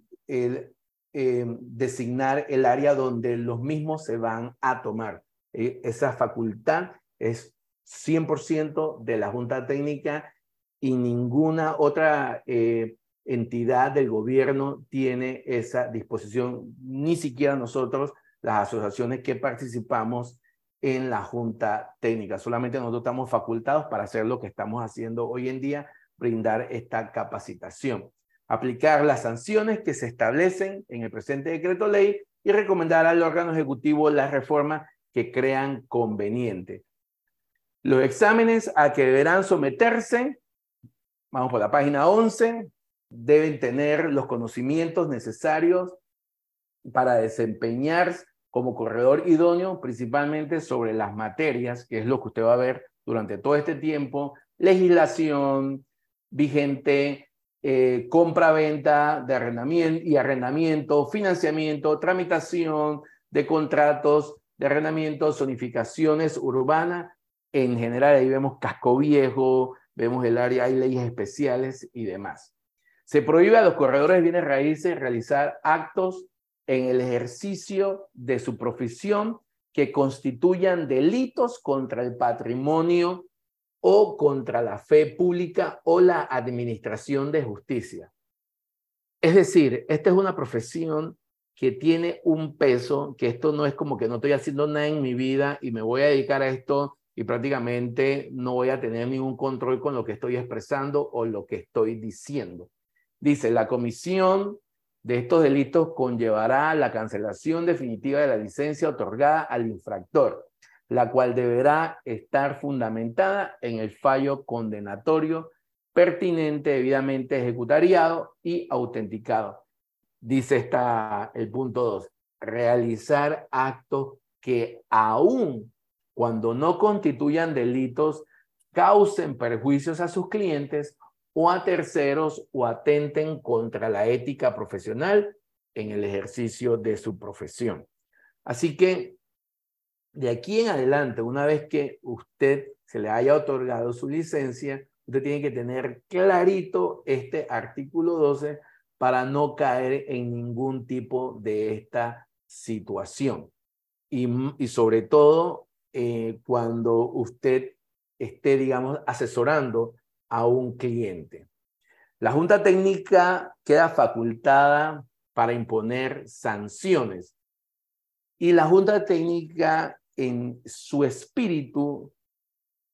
S4: em, designar el área donde los mismos se van a tomar. E, esa facultad es 100% de la junta técnica y ninguna otra eh, entidad del gobierno tiene esa disposición, ni siquiera nosotros, las asociaciones que participamos en la Junta Técnica. Solamente nosotros estamos facultados para hacer lo que estamos haciendo hoy en día, brindar esta capacitación, aplicar las sanciones que se establecen en el presente decreto ley y recomendar al órgano ejecutivo las reformas que crean conveniente. Los exámenes a que deberán someterse vamos por la página 11, deben tener los conocimientos necesarios para desempeñarse como corredor idóneo, principalmente sobre las materias, que es lo que usted va a ver durante todo este tiempo, legislación vigente, eh, compra-venta de arrendamiento y arrendamiento, financiamiento, tramitación de contratos de arrendamiento, zonificaciones urbanas, en general ahí vemos casco viejo, vemos el área, hay leyes especiales y demás. Se prohíbe a los corredores de bienes raíces realizar actos en el ejercicio de su profesión que constituyan delitos contra el patrimonio o contra la fe pública o la administración de justicia. Es decir, esta es una profesión que tiene un peso, que esto no es como que no estoy haciendo nada en mi vida y me voy a dedicar a esto y prácticamente no voy a tener ningún control con lo que estoy expresando o lo que estoy diciendo. Dice, la comisión de estos delitos conllevará la cancelación definitiva de la licencia otorgada al infractor, la cual deberá estar fundamentada en el fallo condenatorio pertinente, debidamente ejecutariado y autenticado. Dice esta, el punto 2, realizar actos que aún cuando no constituyan delitos causen perjuicios a sus clientes o a terceros o atenten contra la ética profesional en el ejercicio de su profesión. Así que de aquí en adelante, una vez que usted se le haya otorgado su licencia, usted tiene que tener clarito este artículo 12 para no caer en ningún tipo de esta situación. Y, sobre todo eh, cuando usted esté, digamos, asesorando a un cliente. La Junta Técnica queda facultada para imponer sanciones y la Junta Técnica en su espíritu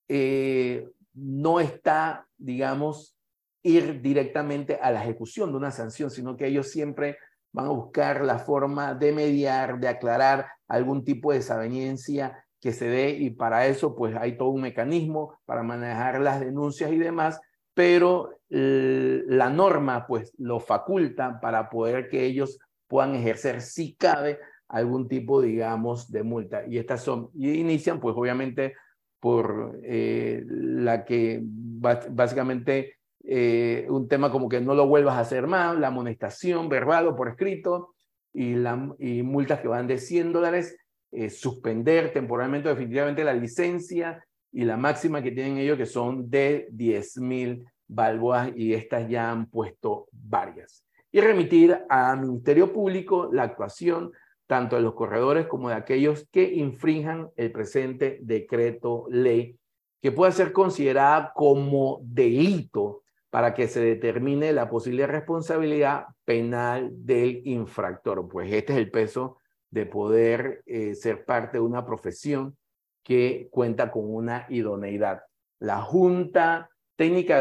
S4: eh, no está, digamos, ir directamente a la ejecución de una sanción, sino que ellos siempre van a buscar la forma de mediar, de aclarar algún tipo de desaveniencia se dé y para eso pues hay todo un mecanismo para manejar las denuncias y demás, pero la norma pues lo faculta para poder que ellos puedan ejercer si cabe algún tipo digamos de multa. Y estas son y inician pues obviamente por eh, la que básicamente eh, un tema como que no lo vuelvas a hacer más, la amonestación verbal o por escrito y, la, y multas que van de 100 dólares eh, suspender temporalmente o definitivamente la licencia y la máxima que tienen ellos que son de 10 mil balboas y estas ya han puesto varias. Y remitir al Ministerio Público la actuación tanto de los corredores como de aquellos que infrinjan el presente decreto ley, que pueda ser considerada como delito para que se determine la posible responsabilidad penal del infractor. Pues este es el peso de poder eh, ser parte de una profesión que cuenta con una idoneidad. La Junta Técnica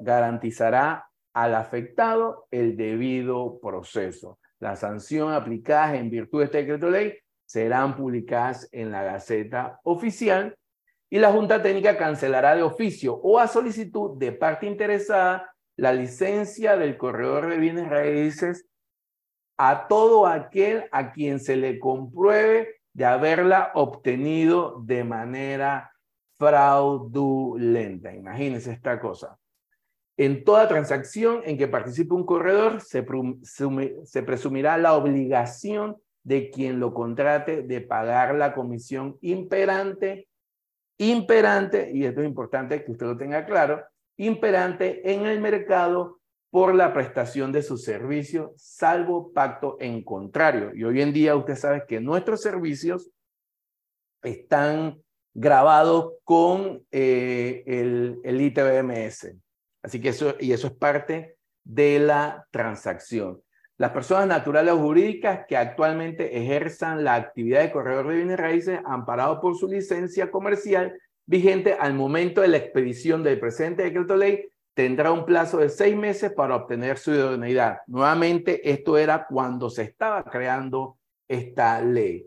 S4: garantizará al afectado el debido proceso. Las sanciones aplicadas en virtud de este decreto ley serán publicadas en la Gaceta Oficial y la Junta Técnica cancelará de oficio o a solicitud de parte interesada la licencia del corredor de bienes raíces a todo aquel a quien se le compruebe de haberla obtenido de manera fraudulenta. Imagínense esta cosa. En toda transacción en que participe un corredor, se, se, presumirá la obligación de quien lo contrate de pagar la comisión imperante, imperante, y esto es importante que usted lo tenga claro, imperante en el mercado por la prestación de su servicio, salvo pacto en contrario. Y hoy en día usted sabe que nuestros servicios están grabados con eh, el, el ITBMS. Así que eso, y eso es parte de la transacción. Las personas naturales o jurídicas que actualmente ejerzan la actividad de corredor de bienes raíces amparado por su licencia comercial vigente al momento de la expedición del presente decreto ley tendrá un plazo de seis meses para obtener su idoneidad. Nuevamente, esto era cuando se estaba creando esta ley.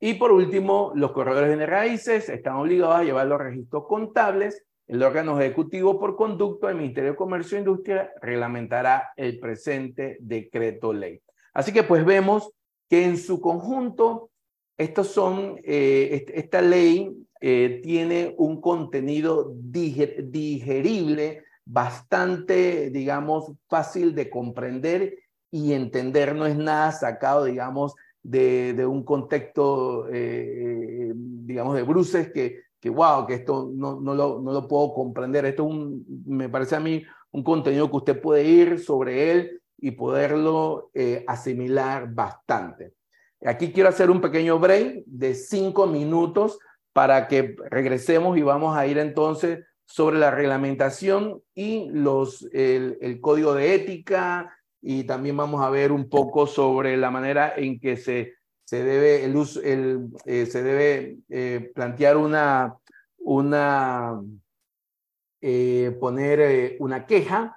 S4: Y por último, los corredores de raíces están obligados a llevar los registros contables. El órgano ejecutivo por conducto del Ministerio de Comercio e Industria reglamentará el presente decreto ley. Así que pues vemos que en su conjunto, estos son, eh, esta ley eh, tiene un contenido digerible bastante, digamos, fácil de comprender y entender, no es nada sacado, digamos, de, de un contexto, eh, digamos, de bruces que, que, wow, que esto no, no, lo, no lo puedo comprender. Esto un, me parece a mí un contenido que usted puede ir sobre él y poderlo eh, asimilar bastante. Aquí quiero hacer un pequeño break de cinco minutos para que regresemos y vamos a ir entonces sobre la reglamentación y los, el, código de ética y también vamos a ver un poco sobre la manera en que se, se debe, el, el, eh, se debe eh, plantear una, una eh, poner una queja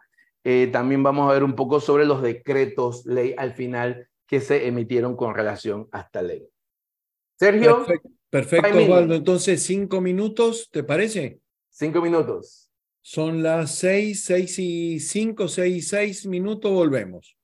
S4: también vamos a ver un poco sobre los decretos ley al final que se emitieron con relación a esta ley. Sergio.
S1: Perfecto, perfecto Osvaldo. Entonces, cinco minutos, ¿te parece?
S4: Cinco minutos.
S1: Son las seis, seis y cinco, seis y seis minutos, volvemos.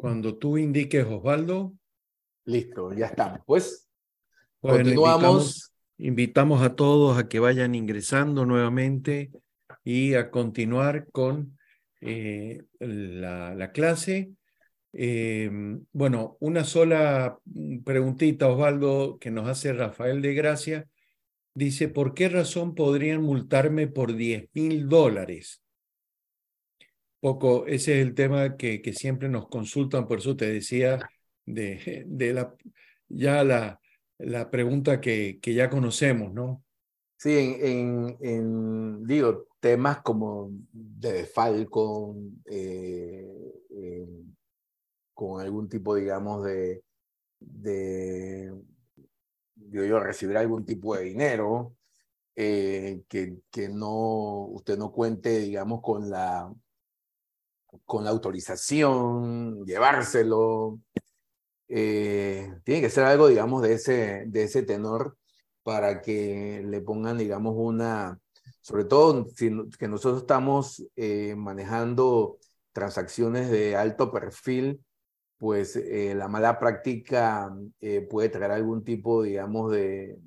S1: Cuando tú indiques, Osvaldo.
S4: Listo, ya estamos. Pues continuamos.
S1: Invitamos, a todos a que vayan ingresando nuevamente y a continuar con eh, la, clase. Em, bueno, una sola preguntita, Osvaldo, que nos hace Rafael de Gracia. Dice, ¿por qué razón podrían multarme por 10 mil dólares? Poco, ese es el tema que, que siempre nos consultan, por eso te decía de, de la, ya la, la pregunta que, que ya conocemos, ¿no?
S4: Sí, en, en, digo, temas como de Falcon, eh, con algún tipo, digamos, de, de yo, yo recibir algún tipo de dinero, eh, que, que no, usted no cuente, digamos, con la, con la autorización, llevárselo. Eh, tiene que ser algo, digamos, de ese, de ese tenor para que le pongan, digamos, una, sobre todo si, que nosotros estamos eh, manejando transacciones de alto perfil, pues eh, la mala práctica puede traer algún tipo, digamos, de,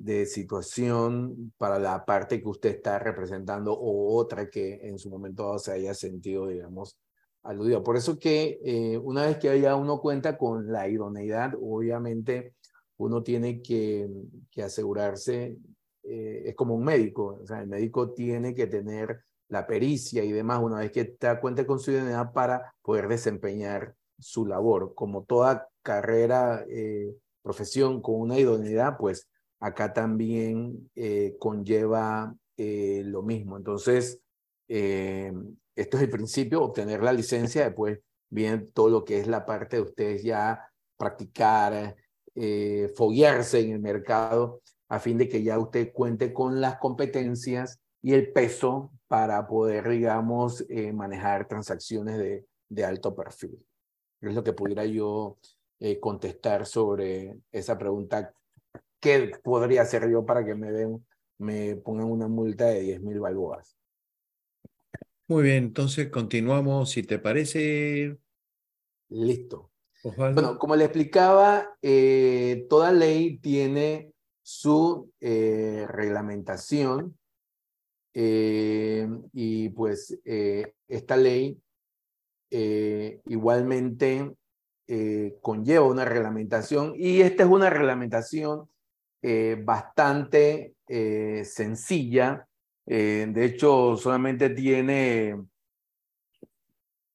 S4: de, situación para la parte que usted está representando o otra que en su momento se haya sentido, digamos, aludido. Por eso que una vez que ya uno cuenta con la idoneidad, obviamente uno tiene que, que asegurarse eh, es como un médico, o sea, el médico tiene que tener la pericia y demás una vez que te cuenta con su identidad para poder desempeñar su labor. Como toda carrera, eh, profesión con una idoneidad, pues acá también eh, conlleva lo mismo. Entonces, esto es el principio, obtener la licencia, después viene todo lo que es la parte de ustedes ya practicar, foguearse en el mercado a fin de que ya usted cuente con las competencias y el peso para poder, digamos, eh, manejar transacciones de, alto perfil. Es lo que pudiera yo eh, contestar sobre esa pregunta. ¿Qué podría hacer yo para que me, den, me pongan una multa de 10 mil balboas?
S1: Muy bien, entonces continuamos, si te parece.
S4: Listo. Bueno, como le explicaba, eh, toda ley tiene su eh, reglamentación eh, y pues esta ley igualmente conlleva una reglamentación y esta es una reglamentación bastante sencilla. de hecho, solamente tiene,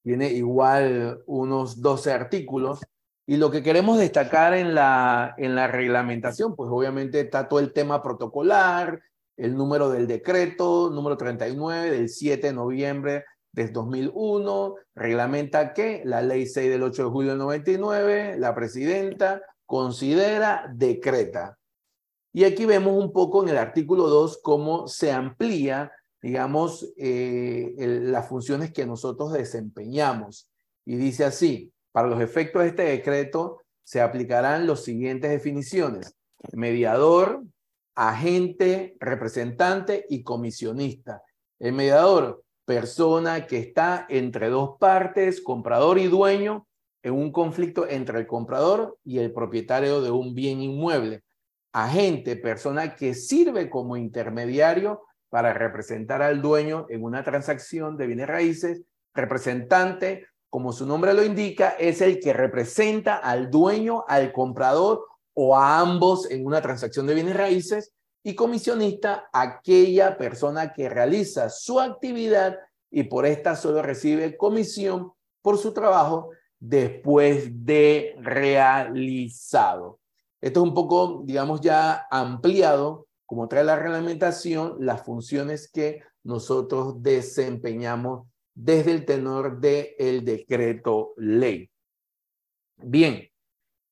S4: tiene igual unos 12 artículos y lo que queremos destacar en la, en la reglamentación, pues obviamente está todo el tema protocolar, el número del decreto, número 39 del 7 de noviembre del 2001, reglamenta que la ley 6 del 8 de julio del 99, la presidenta considera, decreta. Y aquí vemos un poco en el artículo 2 cómo se amplía, digamos, eh, las funciones que nosotros desempeñamos. Y dice así, para los efectos de este decreto se aplicarán las siguientes definiciones. Mediador, agente, representante y comisionista. El mediador, persona que está entre dos partes, comprador y dueño, en un conflicto entre el comprador y el propietario de un bien inmueble. Agente, persona que sirve como intermediario para representar al dueño en una transacción de bienes raíces. Representante, como su nombre lo indica, es el que representa al dueño, al comprador o a ambos en una transacción de bienes raíces y comisionista, aquella persona que realiza su actividad y por esta solo recibe comisión por su trabajo después de realizado. Esto es un poco, digamos, ya ampliado, como trae la reglamentación, las funciones que nosotros desempeñamos desde el tenor del el decreto ley. Bien,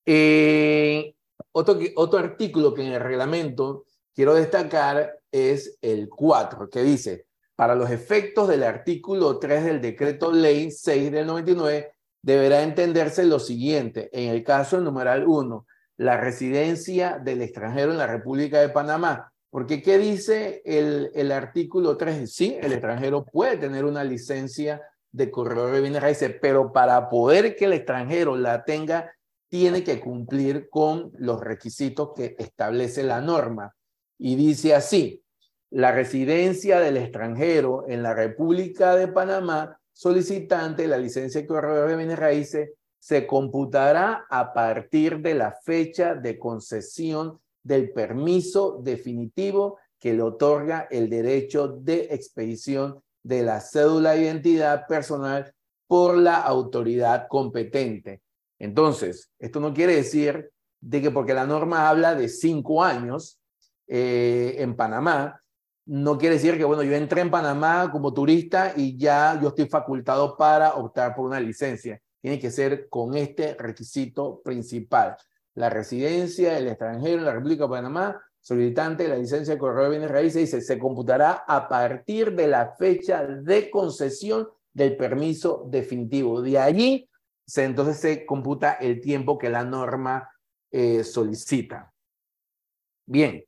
S4: eh, otro, otro artículo que en el reglamento quiero destacar es el 4, que dice, para los efectos del artículo 3 del decreto ley 6 del 99, deberá entenderse lo siguiente. En el caso del numeral 1, la residencia del extranjero en la República de Panamá porque ¿qué dice el, el artículo 3? Sí, el extranjero puede tener una licencia de corredor de bienes raíces, pero para poder que el extranjero la tenga, tiene que cumplir con los requisitos que establece la norma. Y dice así, la residencia del extranjero en la República de Panamá, solicitante la licencia de corredor de bienes raíces, se computará a partir de la fecha de concesión del permiso definitivo que le otorga el derecho de expedición de la cédula de identidad personal por la autoridad competente. Entonces, esto no quiere decir de que porque la norma habla de cinco años eh, en Panamá, no quiere decir que, bueno, yo entré en Panamá como turista y ya yo estoy facultado para optar por una licencia. Tiene que ser con este requisito principal. La residencia del extranjero en la República de Panamá, solicitante de la licencia de corredor de bienes raíces, dice, se computará a partir de la fecha de concesión del permiso definitivo. De allí, se, entonces se computa el tiempo que la norma eh, solicita. Bien,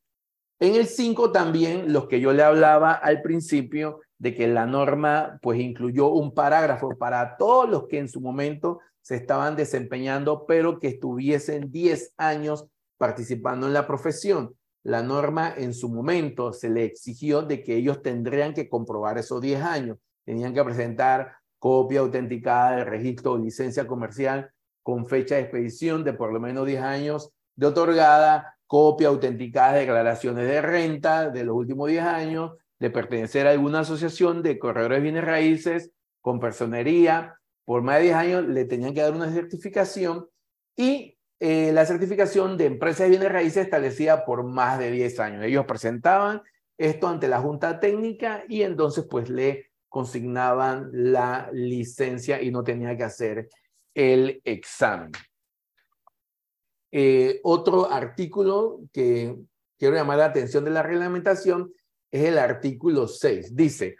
S4: en el 5 también, los que yo le hablaba al principio, de que la norma pues incluyó un parágrafo para todos los que en su momento se estaban desempeñando, pero que estuviesen 10 años participando en la profesión. La norma en su momento se le exigió de que ellos tendrían que comprobar esos 10 años. Tenían que presentar copia autenticada del registro o licencia comercial con fecha de expedición de por lo menos 10 años de otorgada, copia autenticada de declaraciones de renta de los últimos 10 años, de pertenecer a alguna asociación de corredores de bienes raíces con personería. Por más de 10 años le tenían que dar una certificación y eh, la certificación de empresa de bienes raíces establecida por más de 10 años. Ellos presentaban esto ante la Junta Técnica y entonces pues le consignaban la licencia y no tenía que hacer el examen. Eh, otro artículo que quiero llamar la atención de la reglamentación es el artículo 6. Dice,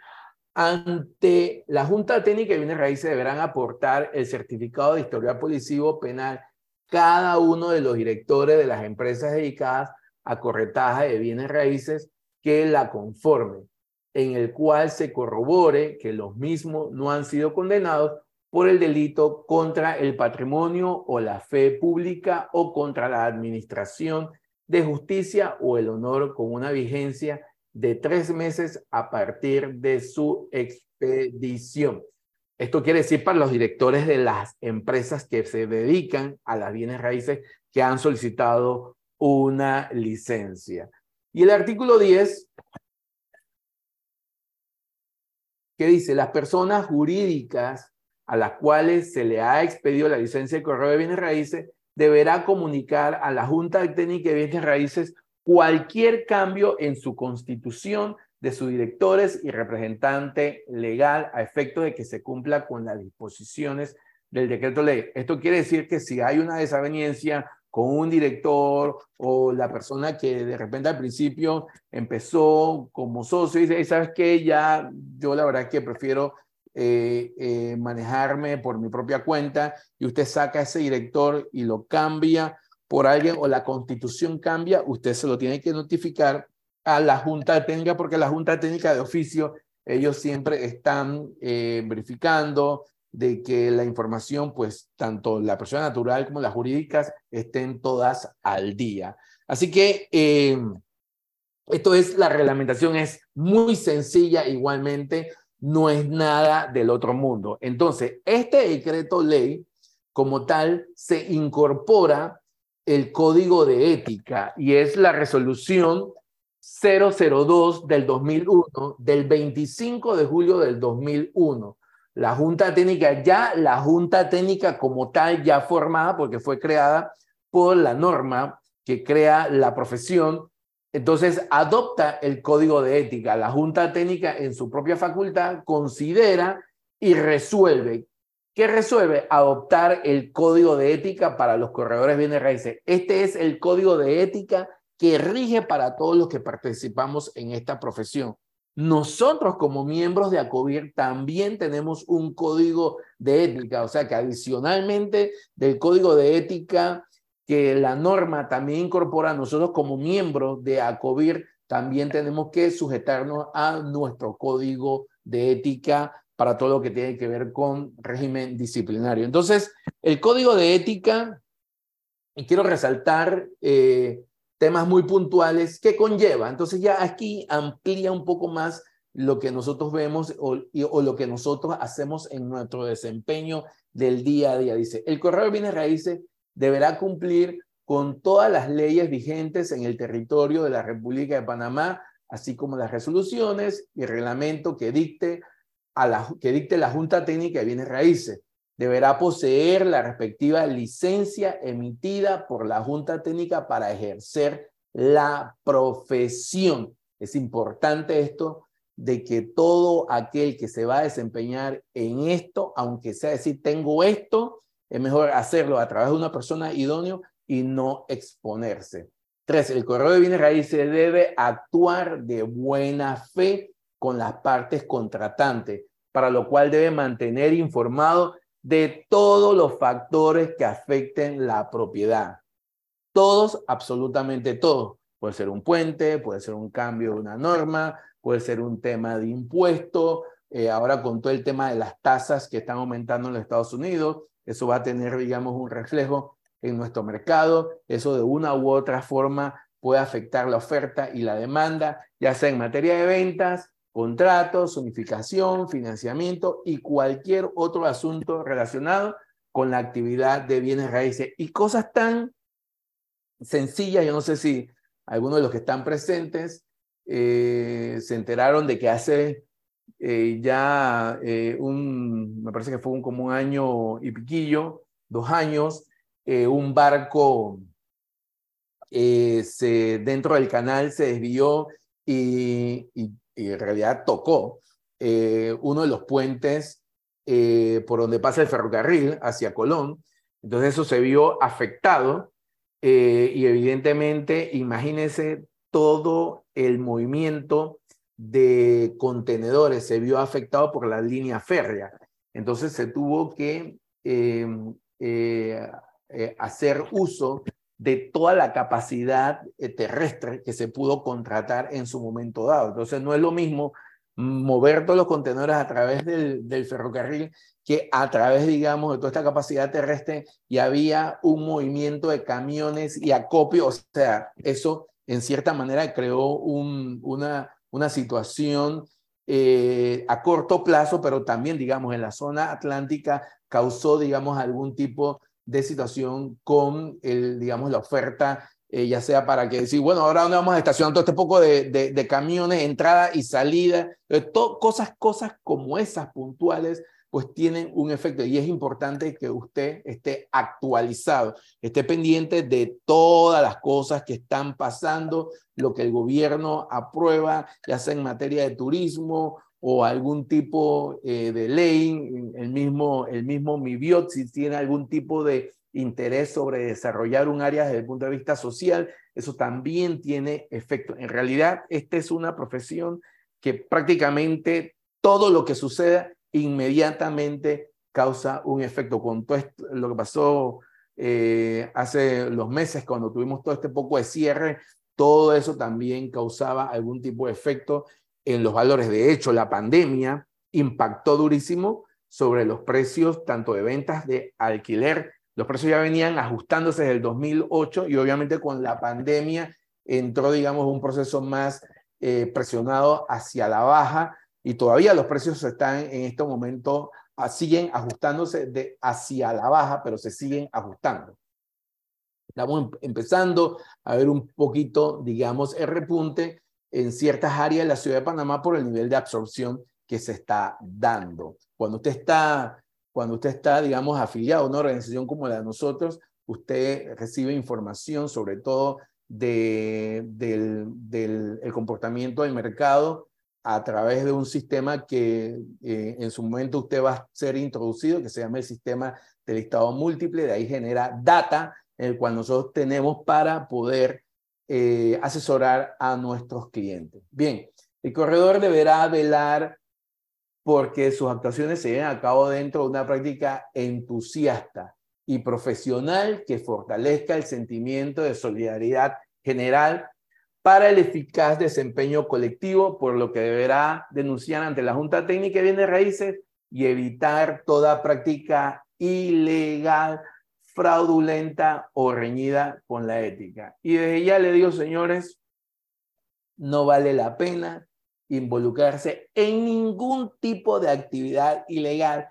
S4: ante la Junta Técnica de Bienes Raíces deberán aportar el certificado de historial policivo penal cada uno de los directores de las empresas dedicadas a corretaje de bienes raíces que la conformen, en el cual se corrobore que los mismos no han sido condenados por el delito contra el patrimonio o la fe pública o contra la administración de justicia o el honor con una vigencia de tres meses a partir de su expedición. Esto quiere decir para los directores de las empresas que se dedican a las bienes raíces que han solicitado una licencia. Y el artículo 10, que dice, las personas jurídicas a las cuales se le ha expedido la licencia de correo de bienes raíces deberá comunicar a la Junta Técnica de Bienes Raíces cualquier cambio en su constitución de sus directores y representante legal a efecto de que se cumpla con las disposiciones del decreto ley. Esto quiere decir que si hay una desaveniencia con un director o la persona que de repente al principio empezó como socio y dice, ¿sabes qué? Ya yo la verdad que prefiero eh, eh, manejarme por mi propia cuenta y usted saca a ese director y lo cambia por alguien o la constitución cambia, usted se lo tiene que notificar a la Junta Técnica porque la Junta Técnica de oficio, ellos siempre están eh, verificando de que la información, pues tanto la persona natural como las jurídicas estén todas al día. Así que eh, esto es, la reglamentación es muy sencilla igualmente, no es nada del otro mundo. Entonces, este decreto ley como tal se incorpora el código de ética y es la resolución 002 del 2001, del 25 de julio del 2001. La Junta Técnica ya, la Junta Técnica como tal ya formada porque fue creada por la norma que crea la profesión, entonces adopta el código de ética. La Junta Técnica en su propia facultad considera y resuelve ¿Qué resuelve? Adoptar el código de ética para los corredores bienes raíces. Este es el código de ética que rige para todos los que participamos en esta profesión. Nosotros como miembros de ACOBIR también tenemos un código de ética, o sea que adicionalmente del código de ética que la norma también incorpora, nosotros como miembros de ACOBIR también tenemos que sujetarnos a nuestro código de ética para todo lo que tiene que ver con régimen disciplinario. Entonces, el código de ética, y quiero resaltar eh, temas muy puntuales que conlleva. Entonces ya aquí amplía un poco más lo que nosotros vemos o, o, lo que nosotros hacemos en nuestro desempeño del día a día. Dice, el correo de bienes raíces deberá cumplir con todas las leyes vigentes en el territorio de la República de Panamá, así como las resoluciones y reglamento que dicte a la, que dicte la Junta Técnica de Bienes Raíces. Deberá poseer la respectiva licencia emitida por la Junta Técnica para ejercer la profesión. Es importante esto de que todo aquel que se va a desempeñar en esto, aunque sea decir, tengo esto, es mejor hacerlo a través de una persona idóneo y no exponerse. Tres, el corredor de bienes raíces debe actuar de buena fe con las partes contratantes, para lo cual debe mantener informado de todos los factores que afecten la propiedad. Todos, absolutamente todos. Puede ser un puente, puede ser un cambio de una norma, puede ser un tema de impuesto. Eh, ahora con todo el tema de las tasas que están aumentando en los Estados Unidos, eso va a tener, digamos, un reflejo en nuestro mercado. Eso de una u otra forma puede afectar la oferta y la demanda, ya sea en materia de ventas, contratos, unificación, financiamiento y cualquier otro asunto relacionado con la actividad de bienes raíces. Y cosas tan sencillas, yo no sé si algunos de los que están presentes eh, se enteraron de que hace eh, ya eh, un, me parece que fue un, como un año y piquillo, dos años, un barco se, dentro del canal se desvió y, y, en realidad tocó uno de los puentes por donde pasa el ferrocarril hacia Colón. Entonces eso se vio afectado eh, y evidentemente, imagínense todo el movimiento de contenedores se vio afectado por la línea férrea. Entonces se tuvo que eh, eh, hacer uso de toda la capacidad terrestre que se pudo contratar en su momento dado. Entonces no es lo mismo mover todos los contenedores a través del, ferrocarril que a través, digamos, de toda esta capacidad terrestre y había un movimiento de camiones y acopio, o sea, eso en cierta manera creó un, una, una situación eh, a corto plazo, pero también, digamos, en la zona atlántica causó, digamos, algún tipo de situación con, el, digamos, la oferta, eh, ya sea para que decir, bueno, ahora dónde vamos a estacionar todo este poco de, de, camiones, entrada y salida, eh, cosas, cosas como esas puntuales pues tienen un efecto y es importante que usted esté actualizado, esté pendiente de todas las cosas que están pasando, lo que el gobierno aprueba, ya sea en materia de turismo o algún tipo eh, de ley, el mismo, el mismo MIBIOT, si tiene algún tipo de interés sobre desarrollar un área desde el punto de vista social, eso también tiene efecto. En realidad, esta es una profesión que prácticamente todo lo que suceda inmediatamente causa un efecto. Con todo lo que pasó eh, hace los meses, cuando tuvimos todo este poco de cierre, todo eso también causaba algún tipo de efecto en los valores. De hecho, la pandemia impactó durísimo sobre los precios tanto de ventas de alquiler. Los precios ya venían ajustándose desde el 2008 y obviamente con la pandemia entró, digamos, un proceso más eh, presionado hacia la baja y todavía los precios están en este momento, ah, siguen ajustándose de hacia la baja, pero se siguen ajustando. Estamos em, empezando a ver un poquito, digamos, el repunte en ciertas áreas de la ciudad de Panamá por el nivel de absorción que se está dando. Cuando usted está, cuando usted está, digamos, afiliado a una organización como la de nosotros, usted recibe información sobre todo de, del, del el comportamiento del mercado a través de un sistema que eh, en su momento usted va a ser introducido, que se llama el sistema de listado múltiple, de ahí genera data, el cual nosotros tenemos para poder eh, asesorar a nuestros clientes. Bien, el corredor deberá velar porque sus actuaciones se lleven a cabo dentro de una práctica entusiasta y profesional que fortalezca el sentimiento de solidaridad general para el eficaz desempeño colectivo, por lo que deberá denunciar ante la Junta Técnica de Bienes Raíces y evitar toda práctica ilegal, fraudulenta o reñida con la ética. Y desde ya le digo, señores, no vale la pena involucrarse en ningún tipo de actividad ilegal,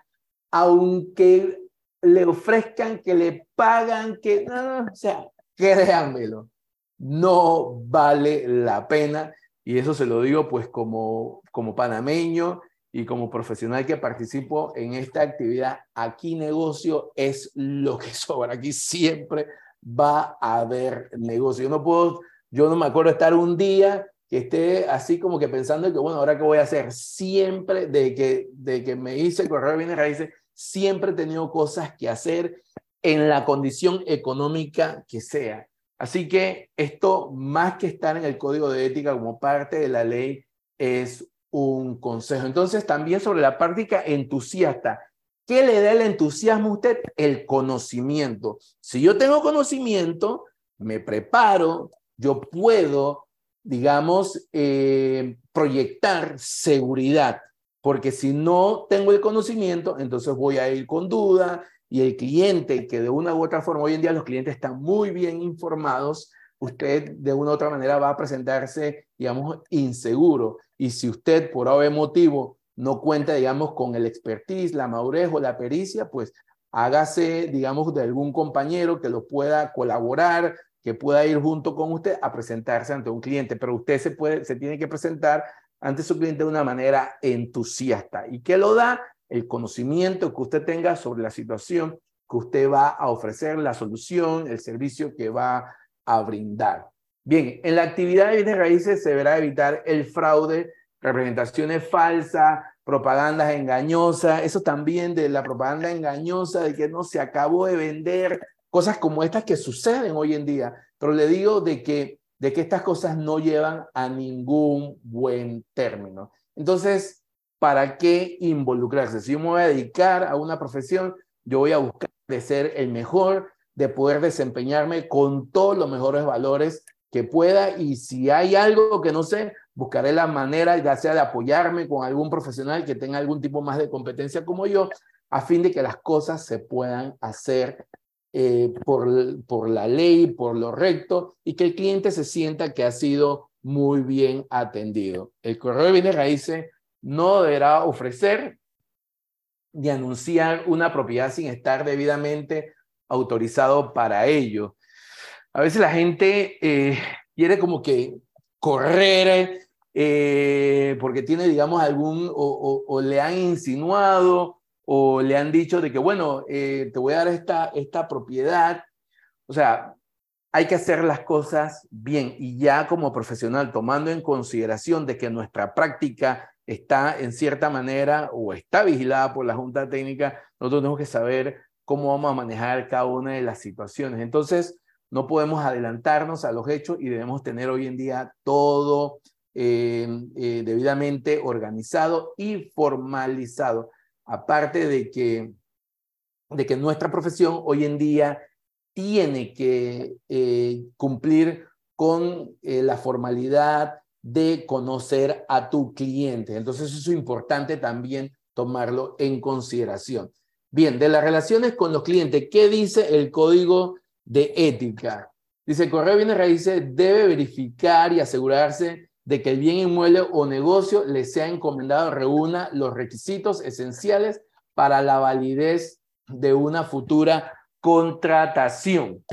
S4: aunque le ofrezcan, que le pagan, que no, o sea, créanmelo no vale la pena. Y eso se lo digo pues como, como panameño y como profesional que participo en esta actividad. Aquí negocio es lo que [laughs] sobra. Aquí siempre va a haber negocio. Yo no puedo, yo no me acuerdo estar un día que esté así como que pensando que, bueno, ahora qué voy a hacer. Siempre, de que, de que me hice el correo de bienes raíces, siempre he tenido cosas que hacer en la condición económica que sea. Así que esto, más que estar en el código de ética como parte de la ley, es un consejo. Entonces, también sobre la práctica entusiasta. ¿Qué le da el entusiasmo a usted? El conocimiento. Si yo tengo conocimiento, me preparo, yo puedo, digamos, eh, proyectar seguridad, porque si no tengo el conocimiento, entonces voy a ir con duda y el cliente, que de una u otra forma, hoy en día los clientes están muy bien informados, usted de una u otra manera va a presentarse, digamos, inseguro. Y si usted por algún motivo no cuenta, digamos, con el expertise, la madurez o la pericia, pues hágase, digamos, de algún compañero que lo pueda colaborar, que pueda ir junto con usted a presentarse ante un cliente, pero usted se, puede, se tiene que presentar ante su cliente de una manera entusiasta. ¿Y qué lo da? El conocimiento que usted tenga sobre la situación que usted va a ofrecer, la solución, el servicio que va a brindar. Bien, en la actividad de bienes raíces se deberá evitar el fraude, representaciones falsas, propagandas engañosas, eso también de la propaganda engañosa, de que no se acabó de vender, cosas como estas que suceden hoy en día, pero le digo de que, de que estas cosas no llevan a ningún buen término. Entonces, ¿para qué involucrarse? Si yo me voy a dedicar a una profesión, yo voy a buscar de ser el mejor, de poder desempeñarme con todos los mejores valores que pueda y si hay algo que no sé, buscaré la manera ya sea de apoyarme con algún profesional que tenga algún tipo más de competencia como yo, a fin de que las cosas se puedan hacer eh, por, por la ley, por lo recto, y que el cliente se sienta que ha sido muy bien atendido. El correo de bienes raíces no deberá ofrecer ni anunciar una propiedad sin estar debidamente autorizado para ello. A veces la gente eh, quiere como que correr eh, porque tiene, digamos, algún, o le han insinuado o le han dicho de que, bueno, eh, te voy a dar esta, esta propiedad. O sea, hay que hacer las cosas bien y ya como profesional, tomando en consideración de que nuestra práctica está en cierta manera o está vigilada por la Junta Técnica, nosotros tenemos que saber cómo vamos a manejar cada una de las situaciones. Entonces, no podemos adelantarnos a los hechos y debemos tener hoy en día todo eh, eh, debidamente organizado y formalizado aparte de que, de que nuestra profesión hoy en día tiene que eh, cumplir con la formalidad de conocer a tu cliente. Entonces eso es importante también tomarlo en consideración. Bien, de las relaciones con los clientes, ¿qué dice el código de ética? Dice, el correo bienes raíces debe verificar y asegurarse de que el bien inmueble o negocio le sea encomendado reúna los requisitos esenciales para la validez de una futura contratación.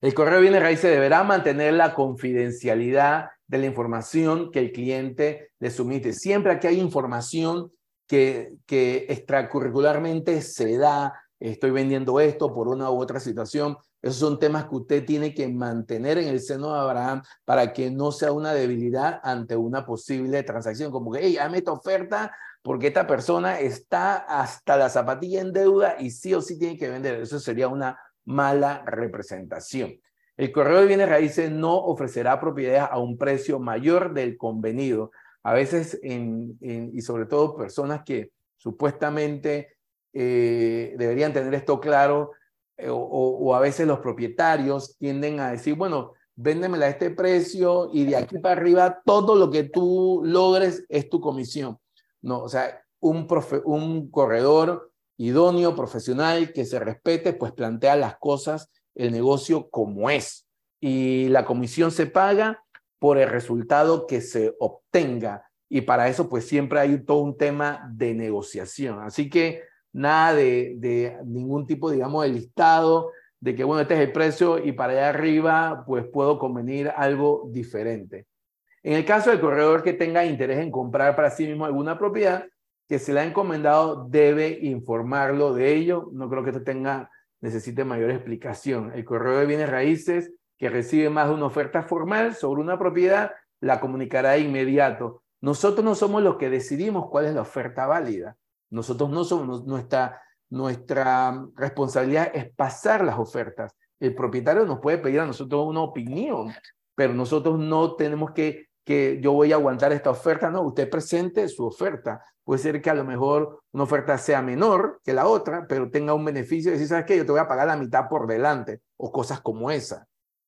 S4: El correo bienes raíces deberá mantener la confidencialidad de la información que el cliente le sumite. Siempre que hay información que, que extracurricularmente se da, estoy vendiendo esto por una u otra situación, esos son temas que usted tiene que mantener en el seno de Abraham para que no sea una debilidad ante una posible transacción. Como que, hey, dame esta oferta porque esta persona está hasta la zapatilla en deuda y sí o sí tiene que vender. Eso sería una mala representación. El correo de bienes raíces no ofrecerá propiedades a un precio mayor del convenido. A veces, en, y sobre todo personas que supuestamente eh, deberían tener esto claro, eh, o, a veces los propietarios tienden a decir, bueno, véndemela a este precio y de aquí para arriba todo lo que tú logres es tu comisión. No, o sea, un, un corredor idóneo, profesional, que se respete, pues plantea las cosas, el negocio como es. Y la comisión se paga por el resultado que se obtenga. Y para eso, pues siempre hay todo un tema de negociación. Así que nada de, ningún tipo, digamos, de listado, de que, bueno, este es el precio y para allá arriba, pues puedo convenir algo diferente. En el caso del corredor que tenga interés en comprar para sí mismo alguna propiedad que se le ha encomendado, debe informarlo de ello. No creo que esto tenga, necesite mayor explicación. El corredor de bienes raíces que recibe más de una oferta formal sobre una propiedad, la comunicará de inmediato. Nosotros no somos los que decidimos cuál es la oferta válida. Nosotros no somos, nuestra, nuestra responsabilidad es pasar las ofertas. El propietario nos puede pedir a nosotros una opinión, pero nosotros no tenemos que que yo voy a aguantar esta oferta, no, usted presente su oferta. Puede ser que a lo mejor una oferta sea menor que la otra, pero tenga un beneficio de decir, ¿sabes qué? Yo te voy a pagar la mitad por delante o cosas como esa.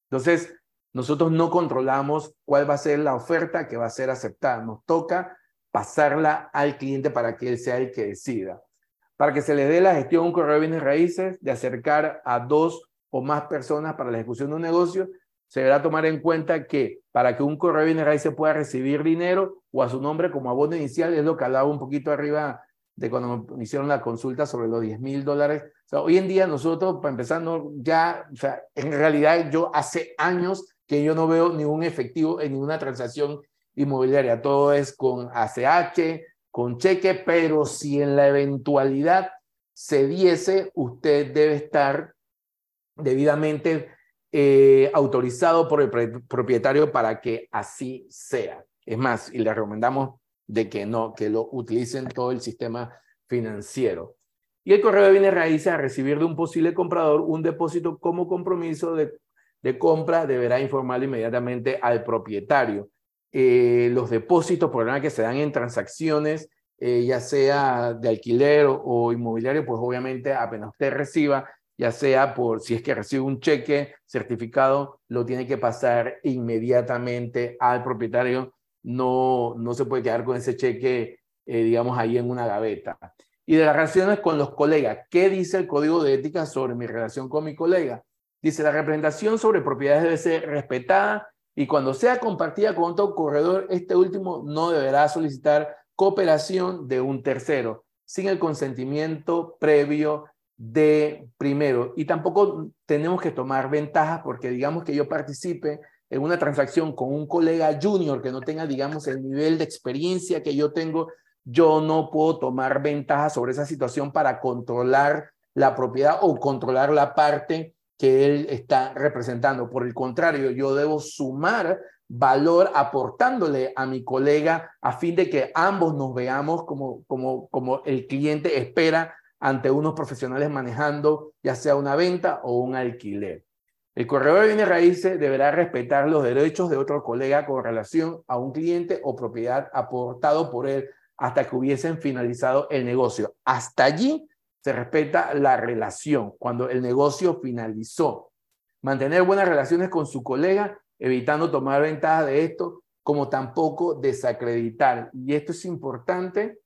S4: Entonces, nosotros no controlamos cuál va a ser la oferta que va a ser aceptada. Nos toca pasarla al cliente para que él sea el que decida. Para que se le dé la gestión un correo de bienes raíces, de acercar a dos o más personas para la ejecución de un negocio, se deberá tomar en cuenta que para que un correo de bienes raíces pueda recibir dinero o a su nombre como abono inicial, es lo que hablaba un poquito arriba de cuando me hicieron la consulta sobre los 10 mil dólares. O sea, hoy en día nosotros, para empezar, no, ya, o sea, en realidad yo hace años que yo no veo ningún efectivo en ninguna transacción inmobiliaria. Todo es con ACH, con cheque, pero si en la eventualidad se diese, usted debe estar debidamente eh, autorizado por el propietario para que así sea. Es más, y le recomendamos de que no, que lo utilicen todo el sistema financiero. Y el correo de bienes raíces a recibir de un posible comprador un depósito como compromiso de, de compra deberá informar inmediatamente al propietario. Eh, los depósitos, por que se dan en transacciones, eh, ya sea de alquiler o, o, inmobiliario, pues obviamente apenas usted reciba ya sea por si es que recibe un cheque certificado, lo tiene que pasar inmediatamente al propietario. No, no se puede quedar con ese cheque, eh, digamos, ahí en una gaveta. Y de las relaciones con los colegas, ¿qué dice el código de ética sobre mi relación con mi colega? Dice, la representación sobre propiedades debe ser respetada y cuando sea compartida con otro corredor, este último no deberá solicitar cooperación de un tercero sin el consentimiento previo de primero. Y tampoco tenemos que tomar ventajas porque digamos que yo participe en una transacción con un colega junior que no tenga, digamos, el nivel de experiencia que yo tengo, yo no puedo tomar ventaja sobre esa situación para controlar la propiedad o controlar la parte que él está representando. Por el contrario, yo debo sumar valor aportándole a mi colega a fin de que ambos nos veamos como, como, como el cliente espera ante unos profesionales manejando ya sea una venta o un alquiler. El corredor de bienes raíces deberá respetar los derechos de otro colega con relación a un cliente o propiedad aportado por él hasta que hubiesen finalizado el negocio. Hasta allí se respeta la relación cuando el negocio finalizó. Mantener buenas relaciones con su colega, evitando tomar ventaja de esto, como tampoco desacreditar. Y esto es importante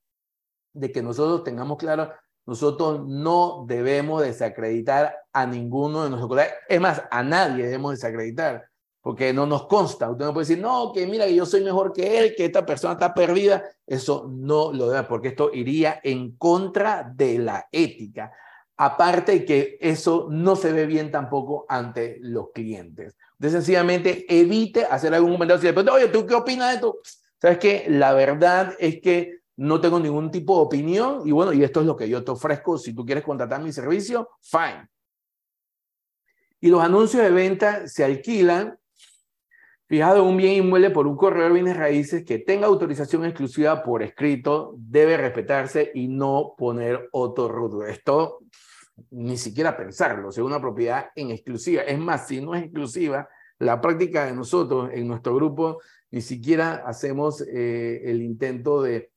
S4: de que nosotros tengamos claro nosotros no debemos desacreditar a ninguno de nuestros colegas. Es más, a nadie debemos desacreditar, porque no nos consta. Usted no puede decir, no, que mira, que yo soy mejor que él, que esta persona está perdida. Eso no lo debe, porque esto iría en contra de la ética. Aparte que eso no se ve bien tampoco ante los clientes. Usted sencillamente evite hacer algún comentario. Si oye, ¿tú qué opinas de esto? Sabes que la verdad es que no tengo ningún tipo de opinión y bueno, y esto es lo que yo te ofrezco. Si tú quieres contratar mi servicio, fine. Y los anuncios de venta se alquilan fijado un bien inmueble por un corredor de bienes raíces que tenga autorización exclusiva por escrito, debe respetarse y no poner otro rudo. Esto ni siquiera pensarlo, sea una propiedad en exclusiva. Es más, si no es exclusiva, la práctica de nosotros en nuestro grupo ni siquiera hacemos eh, el intento de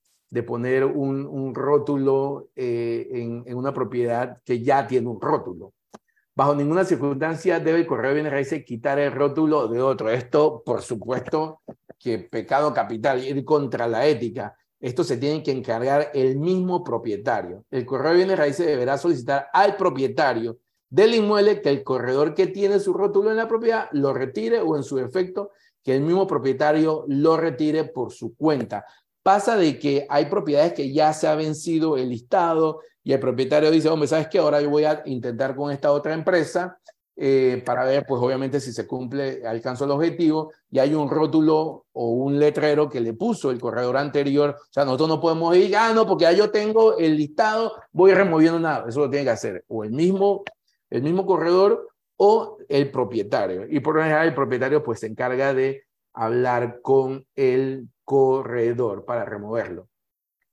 S4: poner un, rótulo eh, en, una propiedad que ya tiene un rótulo. Bajo ninguna circunstancia debe el correo de bienes raíces quitar el rótulo de otro. Esto, por supuesto, que pecado capital, ir contra la ética. Esto se tiene que encargar el mismo propietario. El correo de bienes raíces deberá solicitar al propietario del inmueble que el corredor que tiene su rótulo en la propiedad lo retire o en su defecto que el mismo propietario lo retire por su cuenta. Pasa de que hay propiedades que ya se ha vencido el listado y el propietario dice, hombre, ¿sabes qué? Ahora yo voy a intentar con esta otra empresa eh, para ver, pues obviamente si se cumple, alcanzo el objetivo, y hay un rótulo o un letrero que le puso el corredor anterior. O sea, nosotros no podemos ir, ah, no, porque ya yo tengo el listado, voy removiendo nada. Eso lo tiene que hacer o el mismo, el mismo corredor o el propietario. Y por lo general el propietario pues se encarga de hablar con el corredor para removerlo.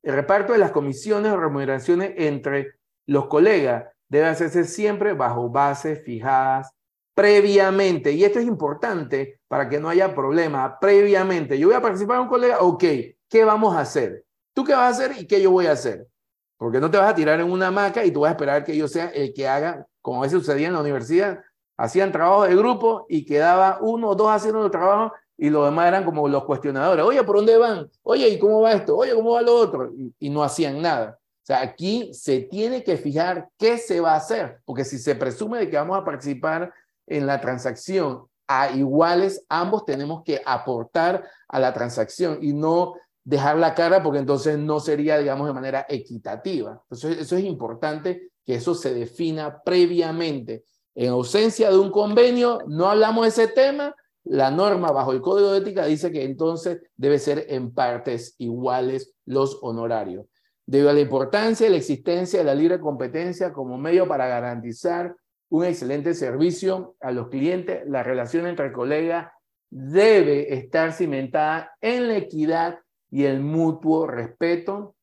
S4: El reparto de las comisiones o remuneraciones entre los colegas deben hacerse siempre bajo bases fijadas previamente. Y esto es importante para que no haya problema. Previamente, yo voy a participar en un colega, ok, ¿qué vamos a hacer? ¿Tú qué vas a hacer y qué yo voy a hacer? Porque no te vas a tirar en una hamaca y tú vas a esperar que yo sea el que haga, como a veces sucedía en la universidad, hacían trabajo de grupo y quedaba uno o dos haciendo el trabajo y los demás eran como los cuestionadores. Oye, ¿por dónde van? Oye, ¿y cómo va esto? Oye, ¿cómo va lo otro? y no hacían nada. O sea, aquí se tiene que fijar qué se va a hacer, porque si se presume de que vamos a participar en la transacción a iguales, ambos tenemos que aportar a la transacción y no dejar la cara porque entonces no sería, digamos, de manera equitativa. Entonces, eso es importante que eso se defina previamente. En ausencia de un convenio, no hablamos de ese tema. La norma bajo el Código de Ética dice que entonces debe ser en partes iguales los honorarios. Debido a la importancia de la existencia de la libre competencia como medio para garantizar un excelente servicio a los clientes, la relación entre colegas debe estar cimentada en la equidad y el mutuo respeto.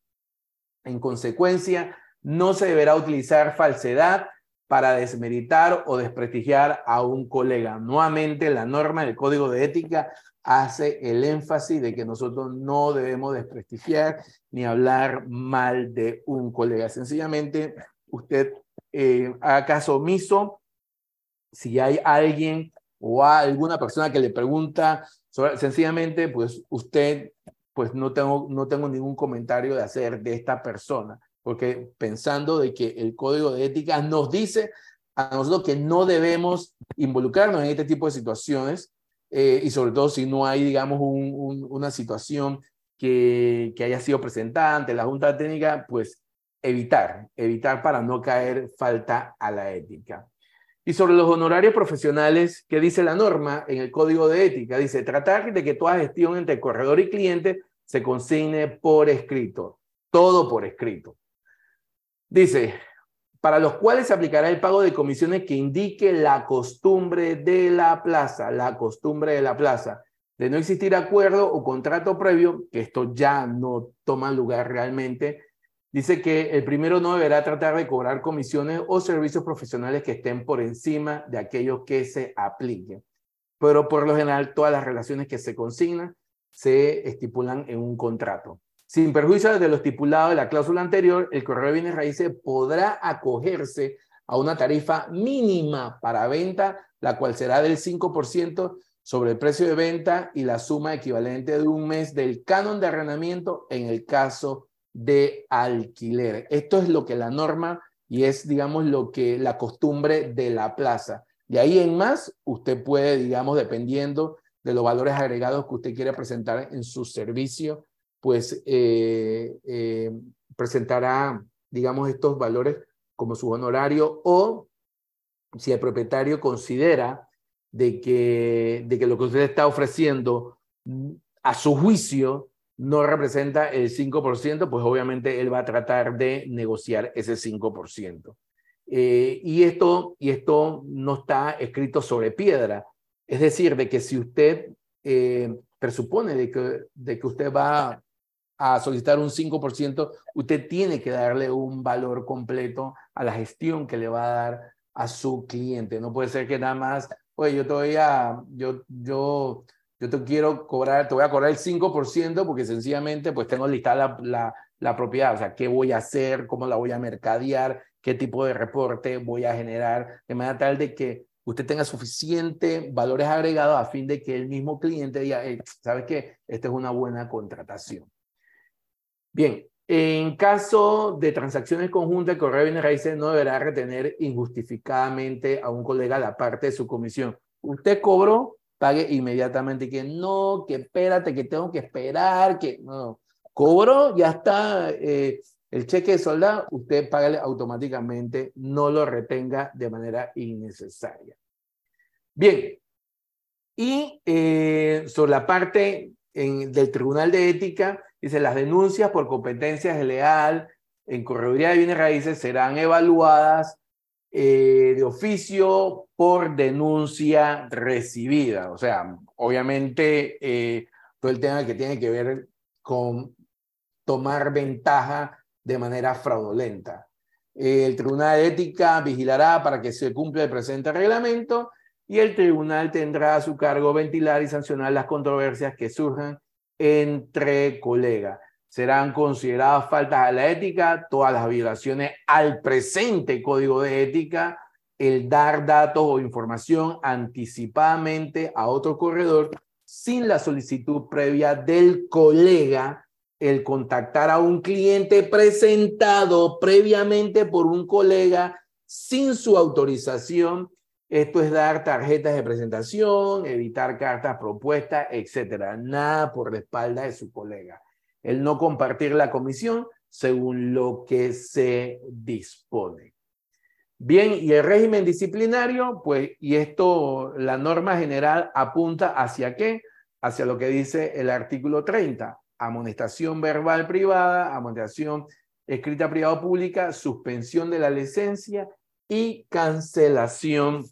S4: En consecuencia, no se deberá utilizar falsedad para desmeritar o desprestigiar a un colega. Nuevamente, la norma del Código de Ética hace el énfasis de que nosotros no debemos desprestigiar ni hablar mal de un colega. Sencillamente, usted eh, haga caso omiso si hay alguien o alguna persona que le pregunta, sencillamente, pues usted, pues no tengo, no tengo ningún comentario de hacer de esta persona, porque pensando de que el código de ética nos dice a nosotros que no debemos involucrarnos en este tipo de situaciones, eh, y sobre todo si no hay, digamos, una situación que, que, haya sido presentada ante la Junta Técnica, pues evitar, evitar para no caer falta a la ética. Y sobre los honorarios profesionales, ¿qué dice la norma en el Código de Ética? Dice, tratar de que toda gestión entre corredor y cliente se consigne por escrito, todo por escrito. Dice, para los cuales se aplicará el pago de comisiones que indique la costumbre de la plaza, la costumbre de la plaza. De no existir acuerdo o contrato previo, que esto ya no toma lugar realmente, dice que el primero no deberá tratar de cobrar comisiones o servicios profesionales que estén por encima de aquellos que se apliquen. Pero por lo general, todas las relaciones que se consignan se estipulan en un contrato. Sin perjuicio de lo estipulado de la cláusula anterior, el correo de bienes raíces podrá acogerse a una tarifa mínima para venta, la cual será del 5% sobre el precio de venta y la suma equivalente de un mes del canon de arrendamiento en el caso de alquiler. Esto es lo que la norma y es, digamos, lo que la costumbre de la plaza. De ahí en más, usted puede, digamos, dependiendo de los valores agregados que usted quiere presentar en su servicio, pues eh, eh, presentará, digamos, estos valores como su honorario o si el propietario considera de que, de que lo que usted está ofreciendo mm, a su juicio no representa el 5%, pues obviamente él va a tratar de negociar ese 5%. Eh, y, esto, y esto no está escrito sobre piedra. Es decir, de que si usted presupone de que, de que usted va a solicitar un 5%, usted tiene que darle un valor completo a la gestión que le va a dar a su cliente. No puede ser que nada más, oye, yo todavía, yo, yo, yo te quiero cobrar, te voy a cobrar el 5% porque sencillamente pues tengo listada la, la, la propiedad, o sea, qué voy a hacer, cómo la voy a mercadear, qué tipo de reporte voy a generar, de manera tal de que usted tenga suficiente valores agregados a fin de que el mismo cliente diga, ¿sabes qué? Esta es una buena contratación. Bien, en caso de transacciones conjuntas, el correo raíces no deberá retener injustificadamente a un colega la parte de su comisión. Usted cobró, pague inmediatamente. Que no, que espérate, que tengo que esperar, que no. Cobró, ya está eh, el cheque de soldado, usted pague automáticamente, no lo retenga de manera innecesaria. Bien, y eh, sobre la parte del Tribunal de Ética, dice, las denuncias por competencias desleal en correduría de bienes raíces serán evaluadas eh, de oficio por denuncia recibida. O sea, obviamente eh, todo el tema que tiene que ver con tomar ventaja de manera fraudulenta. El Tribunal de Ética vigilará para que se cumpla el presente reglamento y el tribunal tendrá a su cargo ventilar y sancionar las controversias que surjan entre colegas. Serán consideradas faltas a la ética todas las violaciones al presente código de ética, el dar datos o información anticipadamente a otro corredor sin la solicitud previa del colega, el contactar a un cliente presentado previamente por un colega sin su autorización. Esto es dar tarjetas de presentación, evitar cartas propuestas, etcétera. Nada por la espalda de su colega. El no compartir la comisión según lo que se dispone. Bien, y el régimen disciplinario, pues, y esto, la norma general apunta hacia qué? Hacia lo que dice el artículo 30, amonestación verbal privada, amonestación escrita privada o pública, suspensión de la licencia y cancelación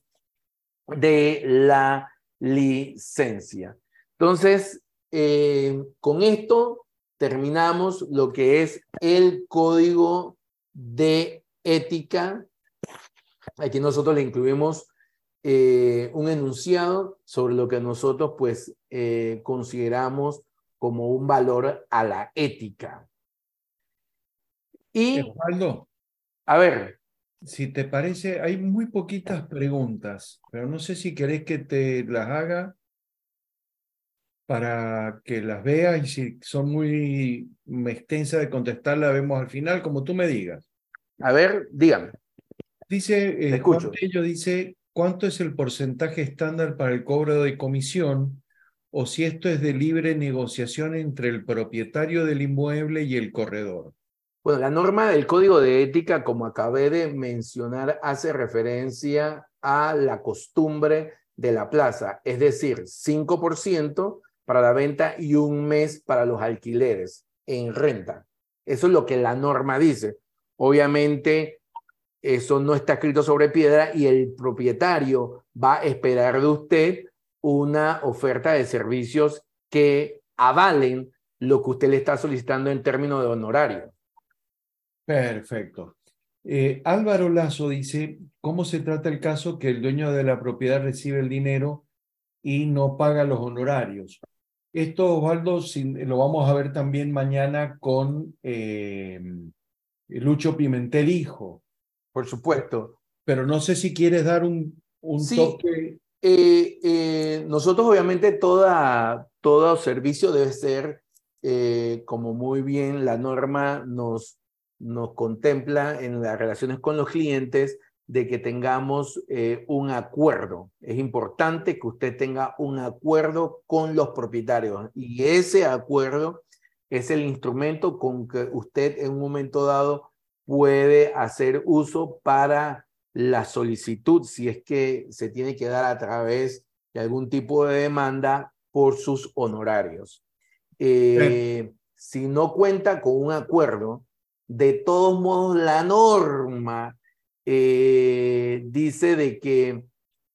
S4: de la licencia. Entonces, eh, con esto terminamos lo que es el código de ética Aquí nosotros le incluimos eh, un enunciado sobre lo que nosotros pues eh, consideramos como un valor a la ética.
S1: Y, Osvaldo,
S4: a ver.
S1: Si te parece, hay muy poquitas preguntas, pero no sé si querés que te las haga para que las veas y si son muy extensas de contestar, la vemos al final, como tú me digas.
S4: A ver, dígame.
S1: Dice, eh, dice, ¿cuánto es el porcentaje estándar para el cobro de comisión o si esto es de libre negociación entre el propietario del inmueble y el corredor?
S4: Bueno, la norma del Código de Ética, como acabé de mencionar, hace referencia a la costumbre de la plaza, es decir, 5% para la venta y un mes para los alquileres en renta. Eso es lo que la norma dice. Obviamente, eso no está escrito sobre piedra y el propietario va a esperar de usted una oferta de servicios que avalen lo que usted le está solicitando en términos de honorario.
S1: Perfecto. Eh, Álvaro Lazo dice, ¿cómo se trata el caso que el dueño de la propiedad recibe el dinero y no paga los honorarios? Esto, Osvaldo, lo vamos a ver también mañana con eh, Lucho Pimentel Hijo
S4: por supuesto.
S1: Pero no sé si quieres dar un, un toque.
S4: Eh, nosotros obviamente toda, todo servicio debe ser, como muy bien la norma nos, nos contempla en las relaciones con los clientes, de que tengamos un acuerdo. Es importante que usted tenga un acuerdo con los propietarios y ese acuerdo es el instrumento con que usted en un momento dado puede hacer uso para la solicitud, si es que se tiene que dar a través de algún tipo de demanda por sus honorarios. Eh, si no cuenta con un acuerdo, de todos modos la norma eh, dice de que,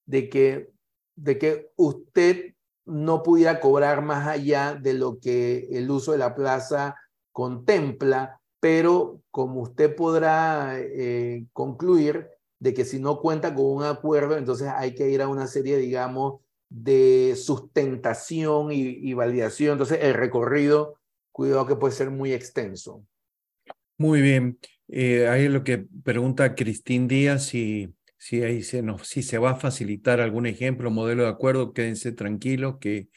S4: de, que, de que usted no pudiera cobrar más allá de lo que el uso de la plaza contempla pero como usted podrá eh, concluir de que si no cuenta con un acuerdo, entonces hay que ir a una serie, digamos, de sustentación y, validación. Entonces el recorrido, cuidado que puede ser muy extenso.
S1: Muy bien. Eh, ahí lo que pregunta Cristín Díaz, si, si, ahí se nos, si se va a facilitar algún ejemplo, modelo de acuerdo, quédense tranquilos que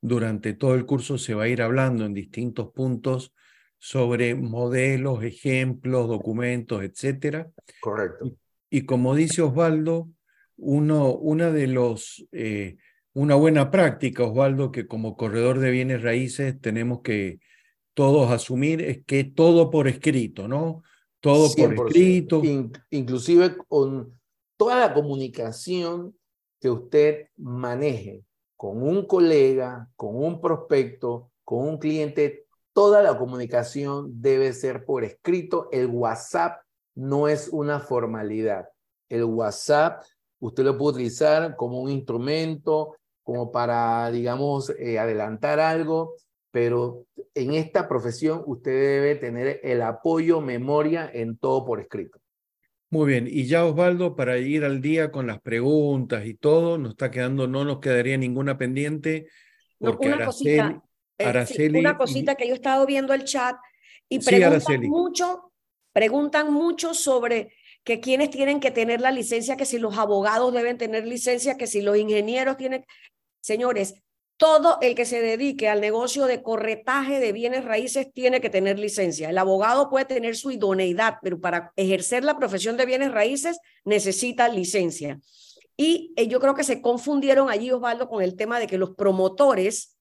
S1: durante todo el curso se va a ir hablando en distintos puntos sobre modelos, ejemplos, documentos, etcétera.
S4: Correcto.
S1: Y, como dice Osvaldo, uno, una de los, eh, una buena práctica, Osvaldo, que como corredor de bienes raíces tenemos que todos asumir es que todo por escrito, ¿no? Todo por escrito.
S4: inclusive con toda la comunicación que usted maneje con un colega, con un prospecto, con un cliente, Toda la comunicación debe ser por escrito. El WhatsApp no es una formalidad. El WhatsApp usted lo puede utilizar como un instrumento, como para, digamos, eh, adelantar algo, pero en esta profesión usted debe tener el apoyo, memoria en todo por escrito.
S1: Muy bien, y ya Osvaldo, para ir al día con las preguntas y todo, nos está quedando, no nos quedaría ninguna pendiente, porque
S3: una cosita, eh, una cosita que yo he estado viendo el chat y preguntan mucho, preguntan mucho sobre que quienes tienen que tener la licencia, que si los abogados deben tener licencia, que si los ingenieros tienen. Señores, todo el que se dedique al negocio de corretaje de bienes raíces tiene que tener licencia. El abogado puede tener su idoneidad, pero para ejercer la profesión de bienes raíces necesita licencia. Y eh, yo creo que se confundieron allí, Osvaldo, con el tema de que los promotores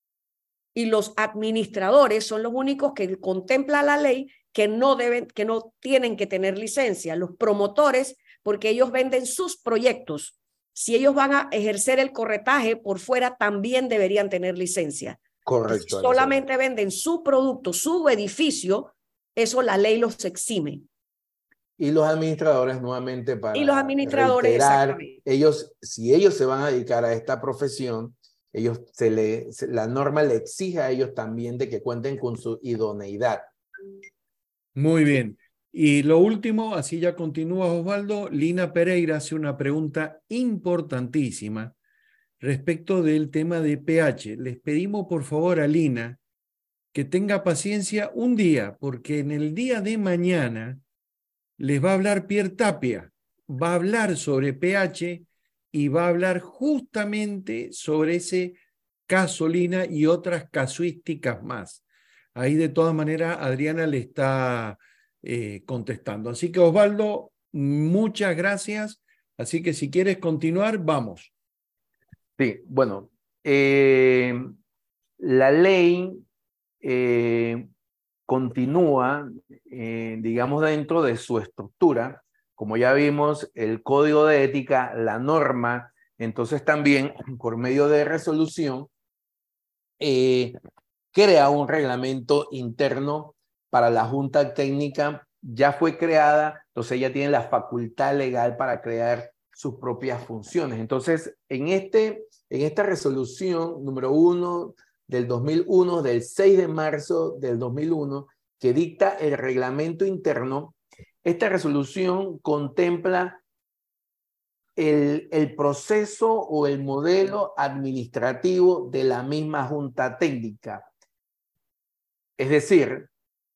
S3: y los administradores son los únicos que contempla la ley que no deben, que no tienen que tener licencia. Los promotores, porque ellos venden sus proyectos si ellos van a ejercer el corretaje por fuera, también deberían tener licencia.
S4: Correcto.
S3: Si solamente venden su producto, su edificio, eso la ley los exime.
S4: Y los administradores nuevamente para
S3: y los administradores
S4: ellos si ellos se van a dedicar a esta profesión, ellos se le la norma le exige a ellos también de que cuenten con su idoneidad.
S1: Muy bien. Y lo último, así ya continúa Osvaldo, Lina Pereira hace una pregunta importantísima respecto del tema de pH. Les pedimos por favor a Lina que tenga paciencia un día, porque en el día de mañana les va a hablar Pierre Tapia, va a hablar sobre pH y va a hablar justamente sobre ese caso Lina y otras casuísticas más. Ahí de todas maneras Adriana le está eh, contestando. Así que Osvaldo, muchas gracias. Así que si quieres continuar, vamos.
S4: Sí, bueno, eh, la ley eh, continúa, digamos, dentro de su estructura. Como ya vimos, el código de ética, la norma, entonces también por medio de resolución, crea un reglamento interno para la Junta Técnica ya fue creada, entonces ella tiene la facultad legal para crear sus propias funciones. Entonces, en, este, en esta resolución número uno del 2001, del 6 de marzo del 2001, que dicta el reglamento interno, esta resolución contempla el proceso o el modelo administrativo de la misma junta técnica. Es decir,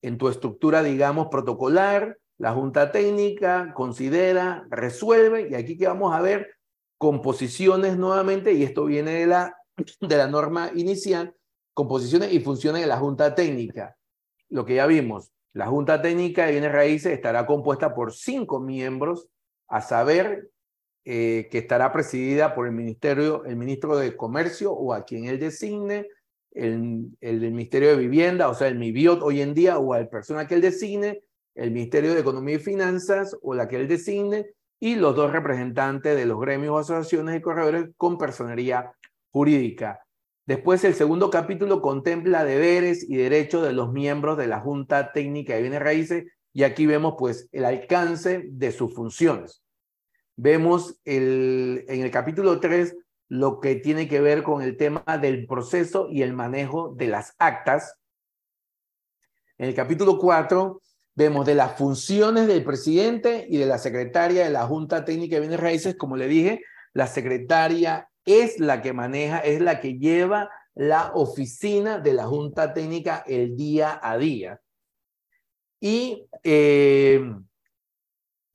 S4: en tu estructura, digamos, protocolar, la Junta Técnica considera, resuelve, y aquí que vamos a ver composiciones nuevamente, y esto viene de la, de la norma inicial, composiciones y funciones de la Junta Técnica. Lo que ya vimos, la Junta Técnica de Bienes Raíces estará compuesta por cinco miembros, a saber, eh, que estará presidida por el Ministerio, el Ministro de Comercio o a quien él designe, el, Ministerio de Vivienda, o sea, el MIBIOT hoy en día, o al persona que él designe, el Ministerio de Economía y Finanzas, o la que él designe, y los dos representantes de los gremios asociaciones de corredores con personería jurídica. Después, el segundo capítulo contempla deberes y derechos de los miembros de la Junta Técnica de Bienes Raíces, y aquí vemos pues el alcance de sus funciones. Vemos el, en el capítulo 3 lo que tiene que ver con el tema del proceso y el manejo de las actas. En el capítulo 4 vemos de las funciones del presidente y de la secretaria de la Junta Técnica de Bienes Raíces. Como le dije, la secretaria es la que maneja, es la que lleva la oficina de la Junta Técnica el día a día. Y eh,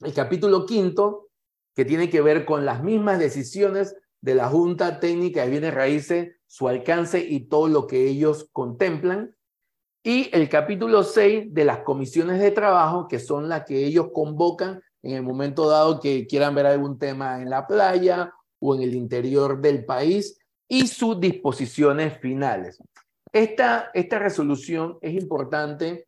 S4: el capítulo quinto, que tiene que ver con las mismas decisiones de la Junta Técnica de Bienes Raíces, su alcance y todo lo que ellos contemplan. Y el capítulo 6 de las comisiones de trabajo, que son las que ellos convocan en el momento dado que quieran ver algún tema en la playa o en el interior del país y sus disposiciones finales. Esta, esta resolución es importante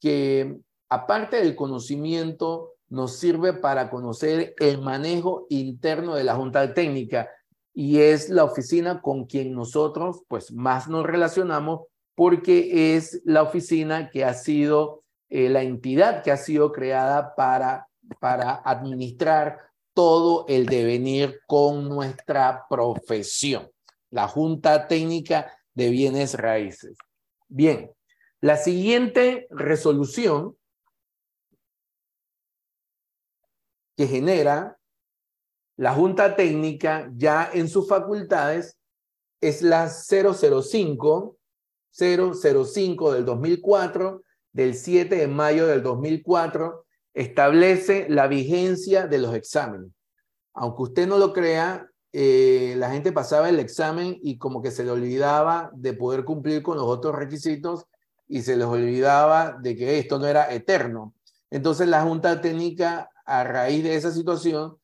S4: que, aparte del conocimiento, nos sirve para conocer el manejo interno de la Junta Técnica y es la oficina con quien nosotros pues más nos relacionamos porque es la oficina que ha sido eh, la entidad que ha sido creada para, para administrar todo el devenir con nuestra profesión, la Junta Técnica de Bienes Raíces. Bien, la siguiente resolución que genera la Junta Técnica ya en sus facultades es la 005, 005 del 2004, del 7 de mayo del 2004, establece la vigencia de los exámenes. Aunque usted no lo crea, eh, la gente pasaba el examen y como que se le olvidaba de poder cumplir con los otros requisitos y se les olvidaba de que esto no era eterno. Entonces la Junta Técnica, a raíz de esa situación,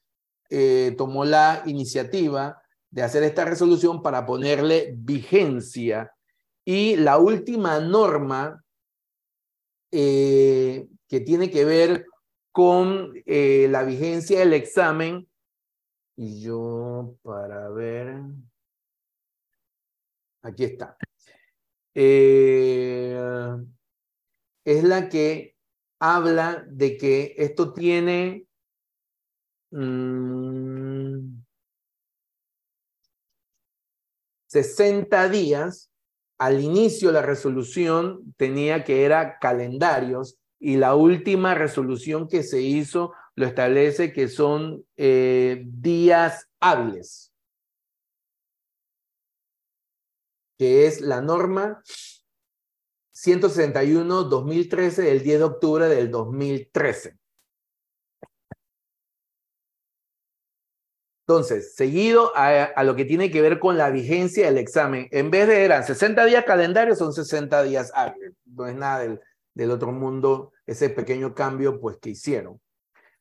S4: eh, tomó la iniciativa de hacer esta resolución para ponerle vigencia. Y la última norma eh, que tiene que ver con eh, la vigencia del examen, y yo para ver, aquí está, es la que habla de que esto tiene 60 mm, días. Al inicio la resolución tenía que era calendarios y la última resolución que se hizo lo establece que son eh, días hábiles, que es la norma 161-2013 del 10 de octubre del 2013. Entonces, seguido a, lo que tiene que ver con la vigencia del examen, en vez de eran 60 días calendarios, son 60 días hábiles. No es nada del, del otro mundo ese pequeño cambio pues que hicieron.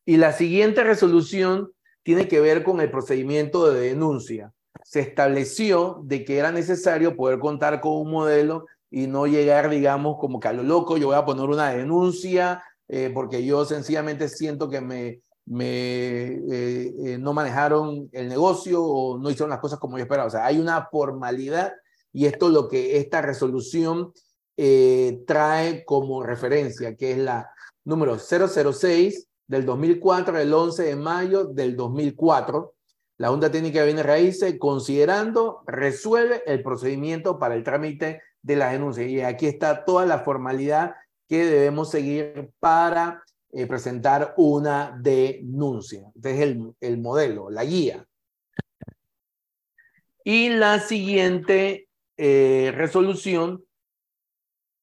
S4: Y la siguiente resolución tiene que ver con el procedimiento de denuncia. Se estableció de que era necesario poder contar con un modelo y no llegar, digamos, como que a lo loco, yo voy a poner una denuncia eh, porque yo sencillamente siento que me, me, eh, eh, no manejaron el negocio o no hicieron las cosas como yo esperaba. O sea, hay una formalidad y esto es lo que esta resolución eh, trae como referencia, que es la número 006 del 2004, el 11 de mayo del 2004. La Junta Técnica de Bienes Raíces, considerando, resuelve el procedimiento para el trámite de la denuncia. Y aquí está toda la formalidad que debemos seguir para eh, presentar una denuncia. Este es el, el modelo, la guía. Y la siguiente eh, resolución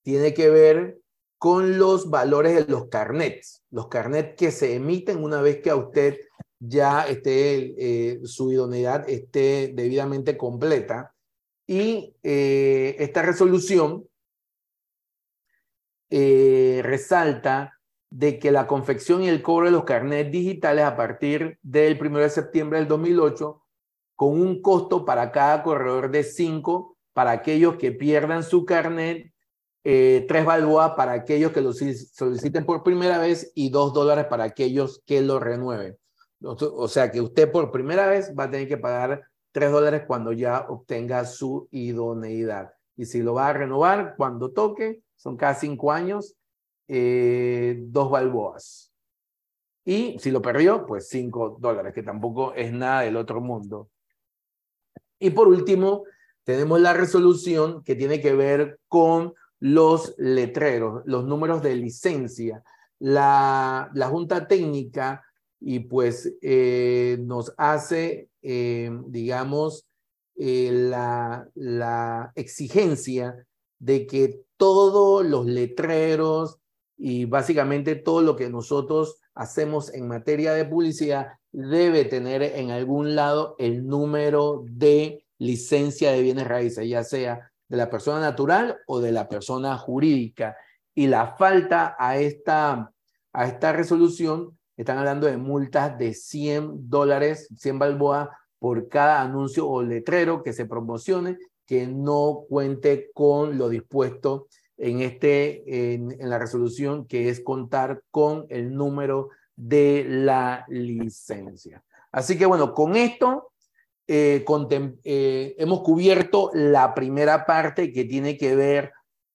S4: tiene que ver con los valores de los carnets, los carnets que se emiten una vez que a usted ya esté, eh, su idoneidad esté debidamente completa. Y esta resolución resalta de que la confección y el cobro de los carnets digitales a partir del 1 de septiembre del 2008 con un costo para cada corredor de 5 para aquellos que pierdan su carnet, eh, 3 balboas para aquellos que lo soliciten por primera vez y 2 dólares para aquellos que lo renueven. O sea que usted por primera vez va a tener que pagar 3 dólares cuando ya obtenga su idoneidad. Y si lo va a renovar cuando toque, son cada 5 años, eh, dos balboas. Y si lo perdió, pues cinco dólares, que tampoco es nada del otro mundo. Y por último, tenemos la resolución que tiene que ver con los letreros, los números de licencia. La, la Junta Técnica y pues eh, nos hace, eh, digamos, la, la exigencia de que todos los letreros, y básicamente todo lo que nosotros hacemos en materia de publicidad debe tener en algún lado el número de licencia de bienes raíces, ya sea de la persona natural o de la persona jurídica. Y la falta a esta, a esta resolución, están hablando de multas de 100 dólares, 100 balboas por cada anuncio o letrero que se promocione que no cuente con lo dispuesto en, este, en, la resolución, que es contar con el número de la licencia. Así que bueno, con esto eh, eh, hemos cubierto la primera parte que tiene que ver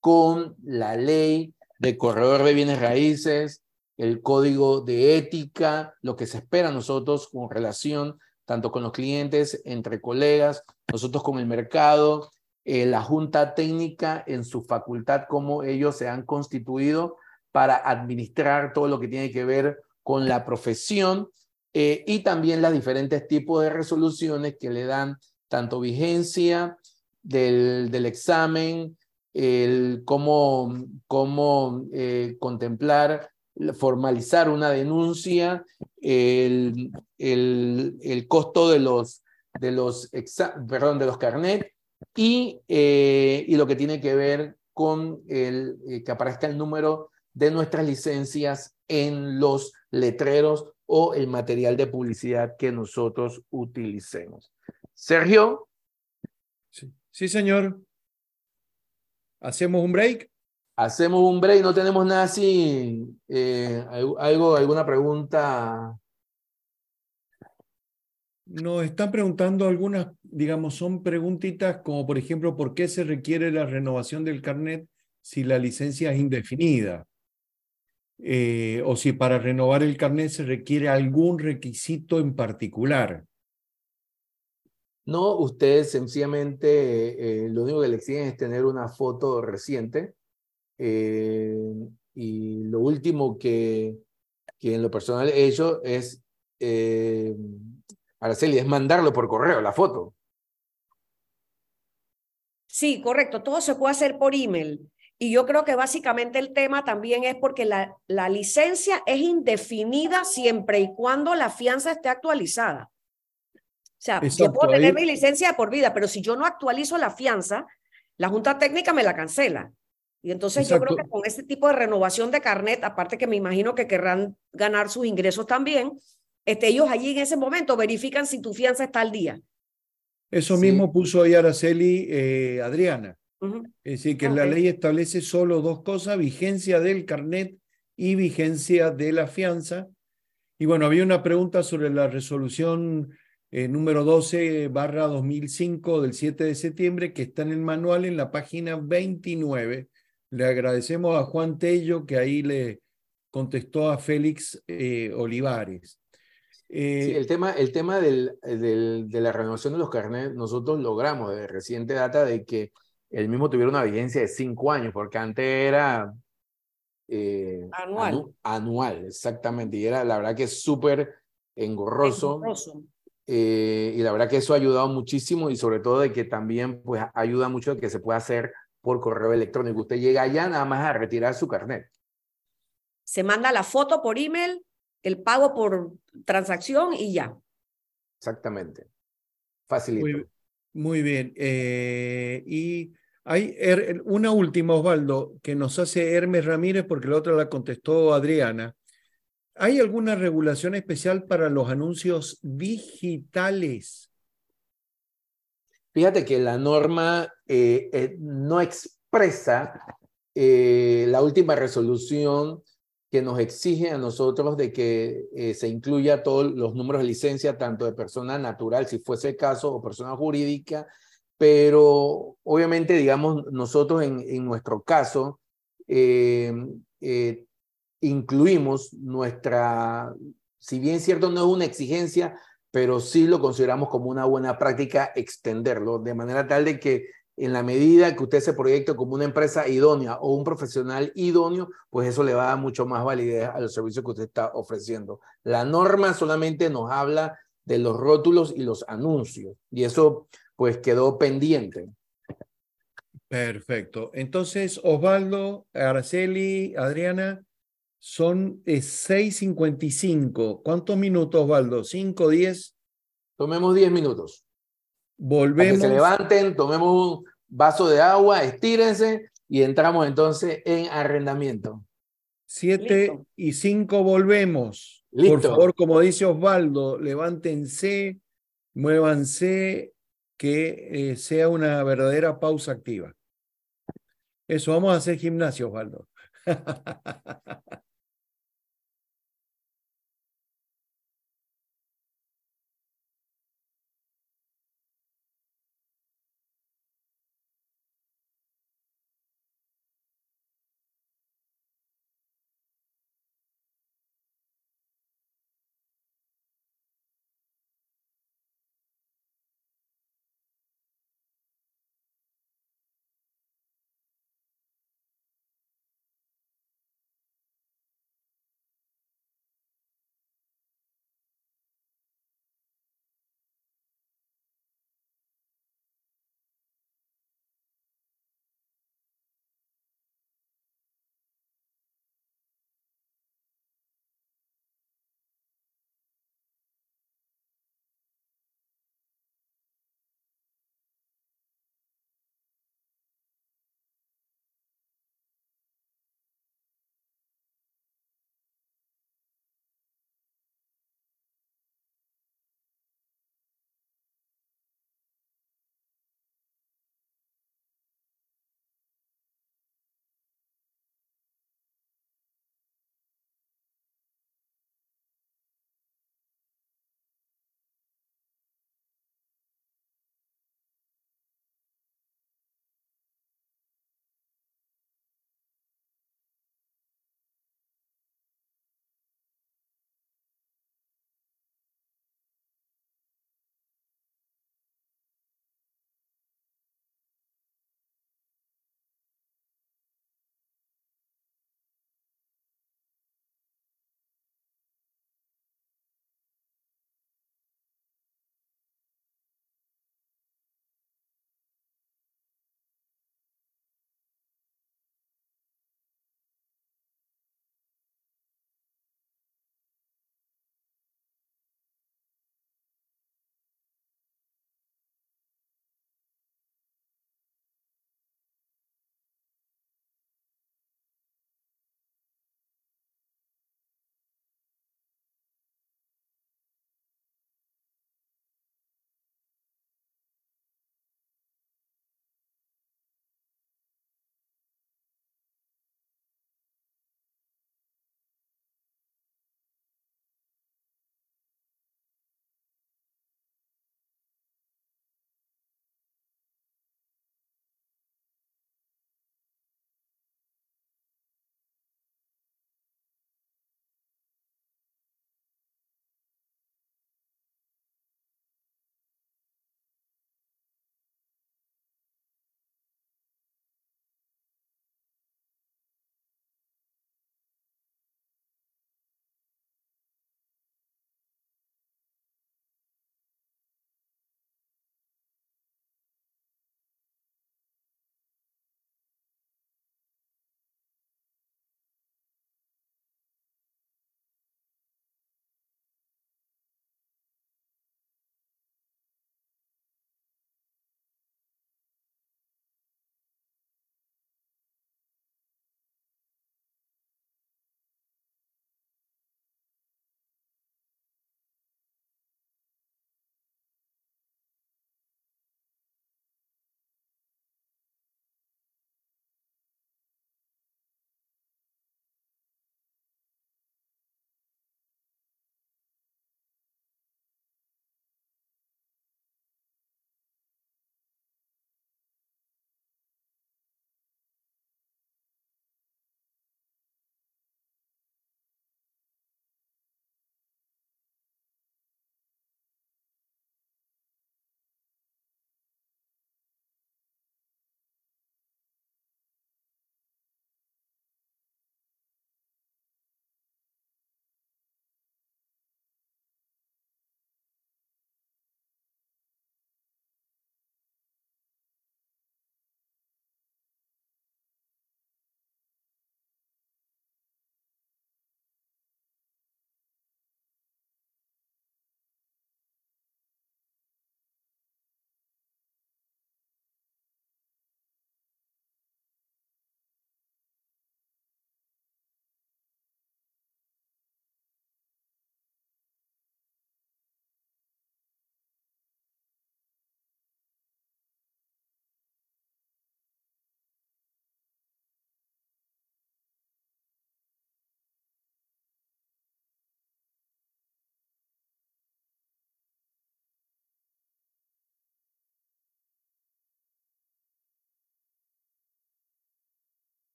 S4: con la ley de corredor de bienes raíces, el código de ética, lo que se espera nosotros con relación tanto con los clientes, entre colegas, nosotros con el mercado, eh, la Junta Técnica en su facultad, cómo ellos se han constituido para administrar todo lo que tiene que ver con la profesión eh, y también los diferentes tipos de resoluciones que le dan tanto vigencia del, del examen, el cómo, cómo eh, contemplar, formalizar una denuncia, el, el, el, costo de los, de los, perdón, de los carnet y, eh, y lo que tiene que ver con el, eh, que aparezca el número de nuestras licencias en los letreros o el material de publicidad que nosotros utilicemos. Sergio.
S1: Sí, sí señor. ¿Hacemos un break?
S4: Hacemos un break, no tenemos nada así. Eh, algo, ¿Alguna pregunta?
S1: Nos están preguntando algunas, digamos, son preguntitas como por ejemplo, ¿por qué se requiere la renovación del carnet si la licencia es indefinida? Eh, o si para renovar el carnet se requiere algún requisito en particular.
S4: No, ustedes sencillamente eh, lo único que le exigen es tener una foto reciente. Eh, y lo último que, que, en lo personal he hecho es, eh, Araceli, es mandarlo por correo, la foto.
S3: Sí, correcto. Todo se puede hacer por email. Y yo creo que básicamente el tema también es porque la, la licencia es indefinida siempre y cuando la fianza esté actualizada. O sea, yo puedo tener mi licencia por vida, pero si yo no actualizo la fianza, la Junta Técnica me la cancela. Y entonces yo creo que con este tipo de renovación de carnet, aparte que me imagino que querrán ganar sus ingresos también, este, ellos allí en ese momento verifican si tu fianza está al día.
S1: Eso mismo puso ahí Araceli eh, Adriana. Es decir, que la ley establece solo dos cosas, vigencia del carnet y vigencia de la fianza. Y bueno, había una pregunta sobre la resolución eh, número 12 barra 2005 del 7 de septiembre, que está en el manual en la página 29. Le agradecemos a Juan Tello que ahí le contestó a Félix eh, Olivares.
S4: Eh, el tema, el tema del, del, de la renovación de los carnets, nosotros logramos de reciente data de que el mismo tuviera una vigencia de cinco años, porque antes era
S3: anual.
S4: anual, exactamente, y era la verdad que es súper engorroso. engorroso. Eh, y la verdad que eso ha ayudado muchísimo y sobre todo de que también pues ayuda mucho de que se pueda hacer por correo electrónico. Usted llega allá nada más a retirar su carnet.
S3: Se manda la foto por email, el pago por transacción y ya.
S4: Exactamente. Facilito.
S1: Muy, bien. Eh, y hay una última, Osvaldo, que nos hace Hermes Ramírez porque la otra la contestó Adriana. ¿Hay alguna regulación especial para los anuncios digitales?
S4: Fíjate que la norma eh, eh, no expresa eh, la última resolución que nos exige a nosotros de que se incluya todos los números de licencia, tanto de persona natural, si fuese el caso, o persona jurídica, pero obviamente, digamos, nosotros en, en nuestro caso, incluimos nuestra, si bien cierto no es una exigencia, pero sí lo consideramos como una buena práctica extenderlo, de manera tal de que en la medida que usted se proyecte como una empresa idónea o un profesional idóneo, pues eso le va a dar mucho más validez a los servicios que usted está ofreciendo. La norma solamente nos habla de los rótulos y los anuncios, y eso pues quedó pendiente.
S1: Perfecto. Entonces, Osvaldo, Araceli, Adriana, son 6.55. ¿Cuántos minutos, Osvaldo? ¿5, 10?
S4: Tomemos 10 minutos.
S1: Volvemos.
S4: que se levanten, tomemos un vaso de agua, estírense y entramos entonces en arrendamiento.
S1: 7 y 5 volvemos. Por favor, como dice Osvaldo, levántense, muévanse, que eh, sea una verdadera pausa activa. Eso, vamos a hacer gimnasio, Osvaldo. [laughs]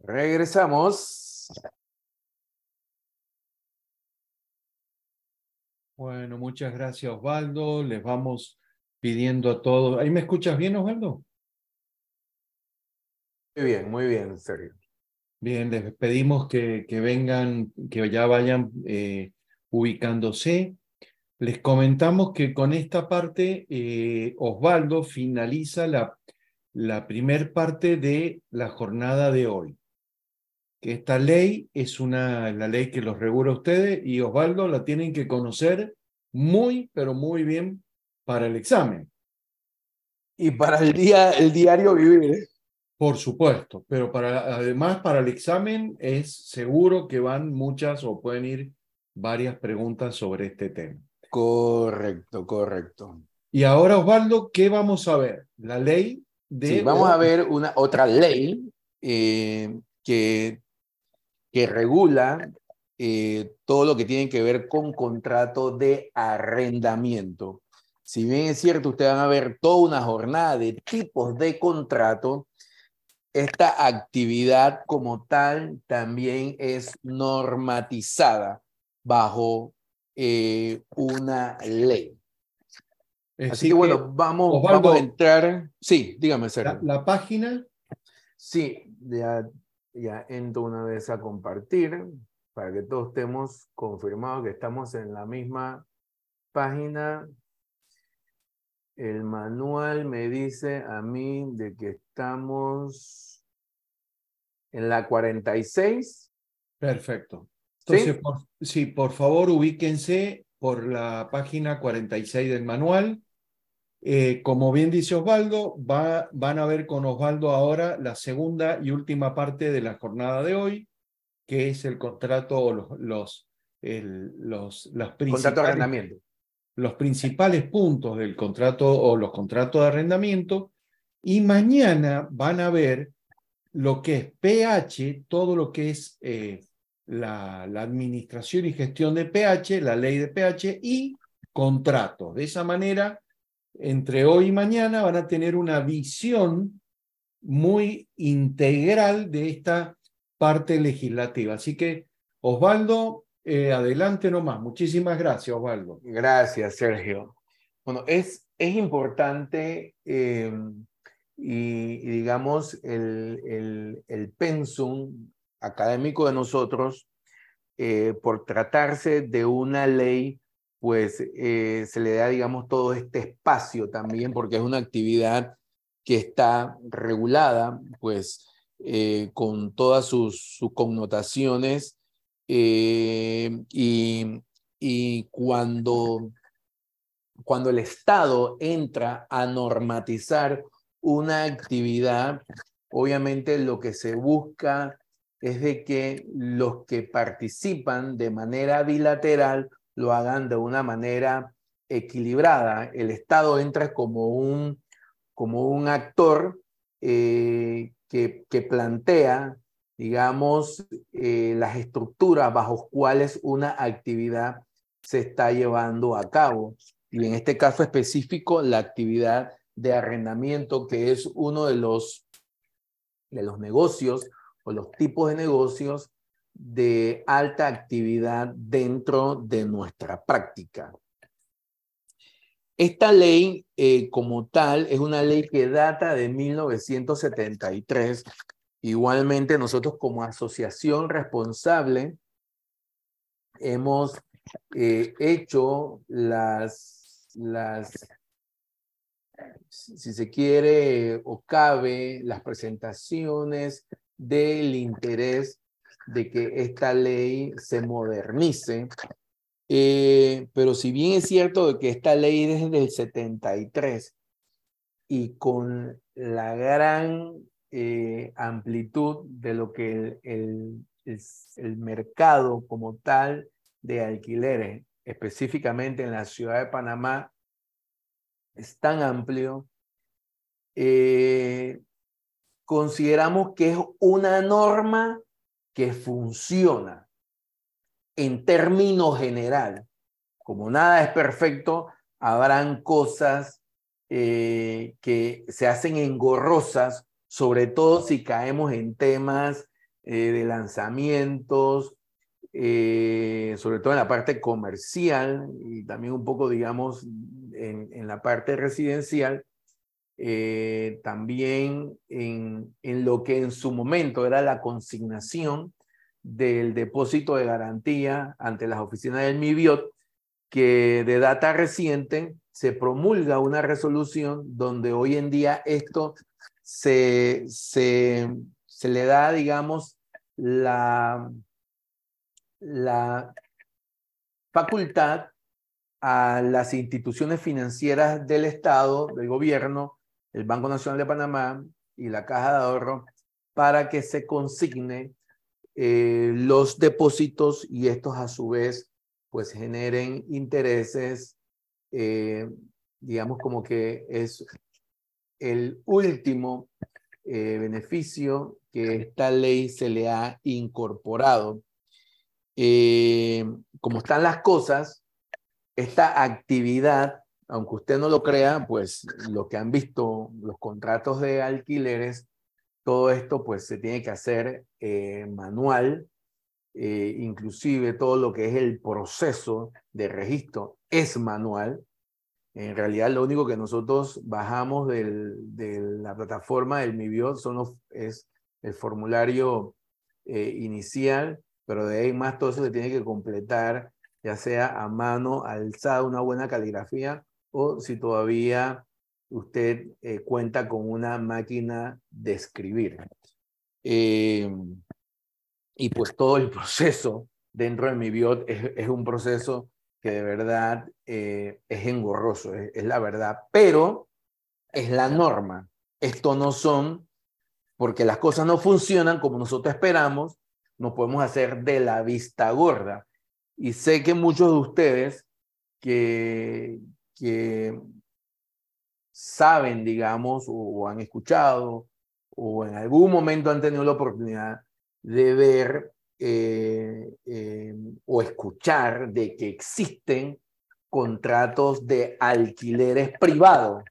S4: Regresamos.
S1: Bueno, muchas gracias Osvaldo. Les vamos pidiendo a todos. ¿Ahí me escuchas bien, Osvaldo?
S4: Muy bien, muy bien, Sergio.
S1: Bien, les pedimos que, que vengan, que ya vayan eh, ubicándose. Les comentamos que con esta parte eh, Osvaldo finaliza la, la primer parte de la jornada de hoy. Que esta ley es una, la ley que los regula ustedes y Osvaldo la tienen que conocer muy, pero muy bien para el examen.
S4: Y para el, día, el diario vivir. ¿eh?
S1: Por supuesto, pero para, además para el examen es seguro que van muchas o pueden ir varias preguntas sobre este tema.
S4: Correcto, correcto.
S1: Y ahora, Osvaldo, ¿qué vamos a ver? La ley de...
S4: Sí, vamos a ver una, otra ley eh, que, que regula eh, todo lo que tiene que ver con contrato de arrendamiento. Si bien es cierto, ustedes van a ver toda una jornada de tipos de contrato, esta actividad como tal también es normatizada bajo eh, una ley. Así que bueno, vamos,
S1: Osvaldo,
S4: vamos a entrar. Sí, dígame, Sergio.
S1: La, la, página.
S4: Sí, ya, ya entro una vez a compartir para que todos estemos confirmados que estamos en la misma página. El manual me dice a mí de que estamos en la 46.
S1: Perfecto. Entonces, ¿Sí? Por, sí, por favor, ubíquense por la página 46 del manual. Eh, como bien dice Osvaldo, va, van a ver con Osvaldo ahora la segunda y última parte de la jornada de hoy, que es el contrato o los, los, el, los, las
S4: contrato de arrendamiento.
S1: Los principales puntos del contrato o los contratos de arrendamiento. Y mañana van a ver lo que es PH, todo lo que es eh, la, la, administración y gestión de PH, la ley de PH y contratos. De esa manera, entre hoy y mañana van a tener una visión muy integral de esta parte legislativa. Así que, Osvaldo, eh, adelante nomás. Muchísimas gracias, Osvaldo.
S4: Gracias, Sergio. Bueno, es, es importante eh, y, digamos el, el, el pensum académico de nosotros, eh, por tratarse de una ley, pues eh, se le da, digamos, todo este espacio también, porque es una actividad que está regulada, pues, eh, con todas sus, connotaciones. y, y cuando, cuando el Estado entra a normatizar una actividad, obviamente lo que se busca es de que los que participan de manera bilateral lo hagan de una manera equilibrada. El Estado entra como un, como un actor eh, que, que, plantea, digamos, eh, las estructuras bajo cuales una actividad se está llevando a cabo. Y en este caso específico, la actividad de arrendamiento, que es uno de los, de los negocios o los tipos de negocios de alta actividad dentro de nuestra práctica. Esta ley eh, como tal es una ley que data de 1973. Igualmente nosotros como asociación responsable hemos eh, hecho las, las, si se quiere o cabe, las presentaciones del interés de que esta ley se modernice. Eh, pero si bien es cierto de que esta ley es del 73 y con la gran eh, amplitud de lo que el, el, el, el, mercado como tal de alquileres, específicamente en la ciudad de Panamá, es tan amplio, eh, consideramos que es una norma que funciona en términos general. Como nada es perfecto, habrán cosas eh, que se hacen engorrosas, sobre todo si caemos en temas eh, de lanzamientos, eh, sobre todo en la parte comercial y también un poco, digamos, en, en la parte residencial, eh, también en, en, lo que en su momento era la consignación del depósito de garantía ante las oficinas del MIBIOT, que de data reciente se promulga una resolución donde hoy en día esto se, se, se le da, digamos, la, la facultad a las instituciones financieras del Estado, del gobierno, el Banco Nacional de Panamá y la Caja de Ahorro para que se consigne eh, los depósitos y estos a su vez pues generen intereses, eh, digamos como que es el último eh, beneficio que esta ley se le ha incorporado. como están las cosas, esta actividad aunque usted no lo crea, pues lo que han visto, los contratos de alquileres, todo esto pues se tiene que hacer eh, manual, eh, inclusive todo lo que es el proceso de registro es manual. En realidad lo único que nosotros bajamos del, de la plataforma del MIBIOT son los, es el formulario eh, inicial, pero de ahí más todo eso se tiene que completar, ya sea a mano, alzada, una buena caligrafía o si todavía usted eh, cuenta con una máquina de escribir. Eh, y pues todo el [laughs] proceso dentro de mi biot es, un proceso que de verdad eh, es engorroso, es, la verdad, pero es la norma. Esto no son, porque las cosas no funcionan como nosotros esperamos, no podemos hacer de la vista gorda. Y sé que muchos de ustedes que, que saben, digamos, o, han escuchado, o en algún momento han tenido la oportunidad de ver eh, eh, o escuchar de que existen contratos de alquileres privados.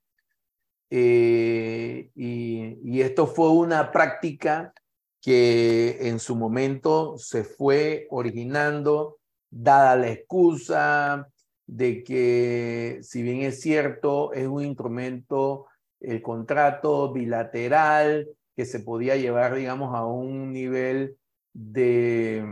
S4: Eh, y, y, esto fue una práctica que en su momento se fue originando, dada la excusa de que si bien es cierto, es un instrumento, el contrato bilateral, que se podía llevar, digamos, a un nivel de,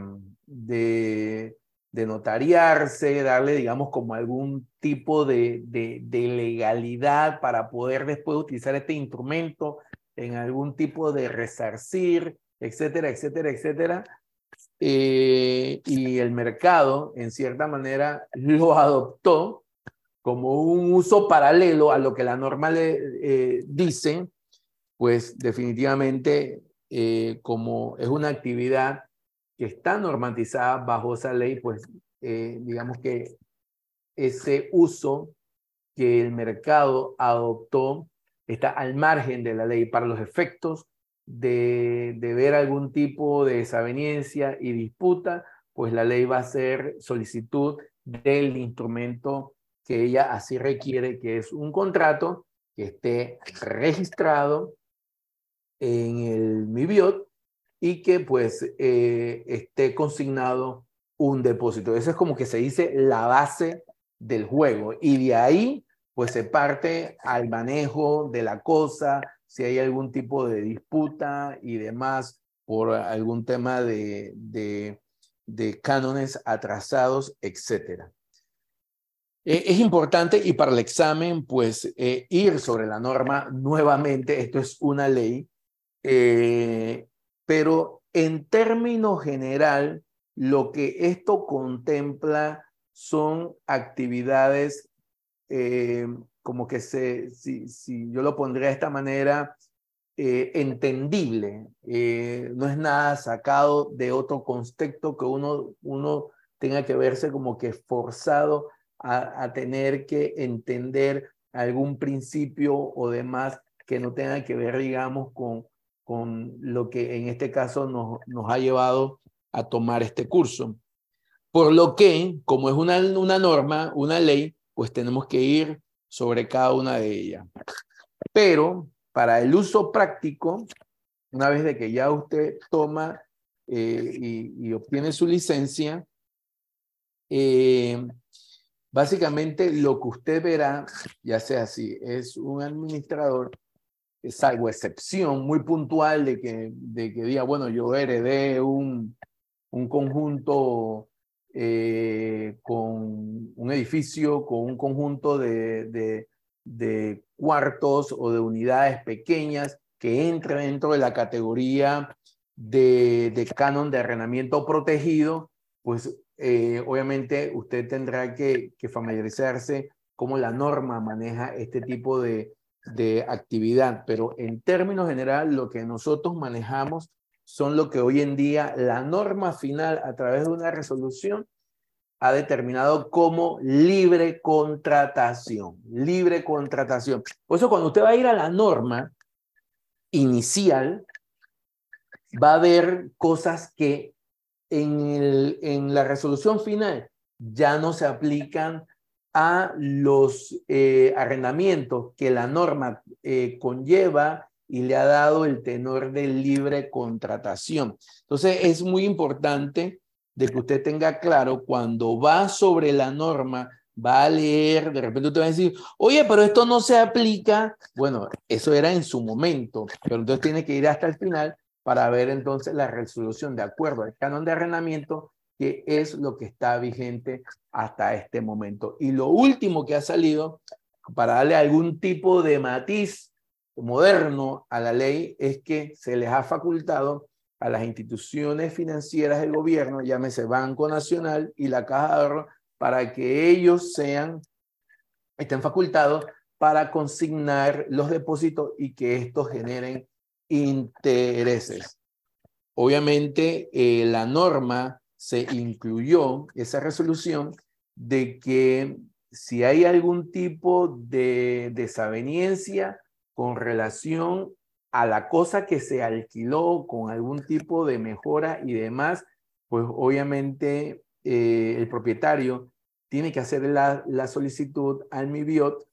S4: de, notariarse, darle, digamos, como algún tipo de, de, de legalidad para poder después utilizar este instrumento en algún tipo de resarcir, etcétera, etcétera, etcétera. Eh, y el mercado, en cierta manera, [laughs] lo adoptó como un uso paralelo a lo que la norma le eh, dice, pues definitivamente eh, como es una actividad que está normatizada bajo esa ley, pues digamos que ese uso que el mercado adoptó está al margen de la ley para los efectos de, ver algún tipo de desaveniencia y disputa, pues la ley va a ser solicitud del instrumento que ella así requiere, que es un contrato que esté registrado en el MIBIOT y que pues eh, esté consignado un depósito. Eso es como que se dice la base del juego y de ahí pues se parte al manejo de la cosa, si hay algún tipo de disputa y demás por algún tema de, cánones atrasados, etc. Eh, es importante y para el examen, pues, eh, ir sobre la norma nuevamente, esto es una ley, eh, pero en términos general, lo que esto contempla son actividades como que se, si, si yo lo pondría de esta manera, eh, entendible, eh, no es nada sacado de otro contexto que uno, uno tenga que verse como que forzado a, a, tener que entender algún principio o demás que no tenga que ver, digamos, con, con lo que en este caso nos, nos ha llevado a tomar este curso. Por lo que, como es una, una norma, una ley, pues tenemos que ir sobre cada una de ellas. Pero para el uso práctico, una vez de que ya usted toma y, obtiene su licencia, básicamente lo que usted verá, ya sea así, es un administrador salvo excepción muy puntual de que, de que diga, bueno, yo heredé un, un conjunto eh, con un edificio, con un conjunto de, de, cuartos o de unidades pequeñas que entra dentro de la categoría de, de canon de arrendamiento protegido, pues eh, obviamente usted tendrá que, que familiarizarse cómo la norma maneja este tipo de, de actividad, pero en términos general lo que nosotros manejamos son lo que hoy en día la norma final a través de una resolución ha determinado como libre contratación, libre contratación. Por eso cuando usted va a ir a la norma inicial, va a haber cosas que en, el, en la resolución final ya no se aplican a los eh, arrendamientos que la norma eh, conlleva y le ha dado el tenor de libre contratación. Entonces es muy importante de que usted tenga claro cuando va sobre la norma, va a leer, de repente usted va a decir, oye, pero esto no se aplica. Bueno, eso era en su momento, pero entonces tiene que ir hasta el final para ver entonces la resolución de acuerdo al canon de arrendamiento que es lo que está vigente hasta este momento. Y lo último que ha salido, para darle algún tipo de matiz moderno a la ley, es que se les ha facultado a las instituciones financieras del gobierno, llámese Banco Nacional y la Caja de Ahorro, para que ellos sean, estén facultados para consignar los depósitos y que estos generen intereses. Obviamente, eh, la norma se incluyó esa resolución de que si hay algún tipo de desaveniencia con relación a la cosa que se alquiló con algún tipo de mejora y demás, pues obviamente eh, el propietario tiene que hacer la, la solicitud al MIBIOT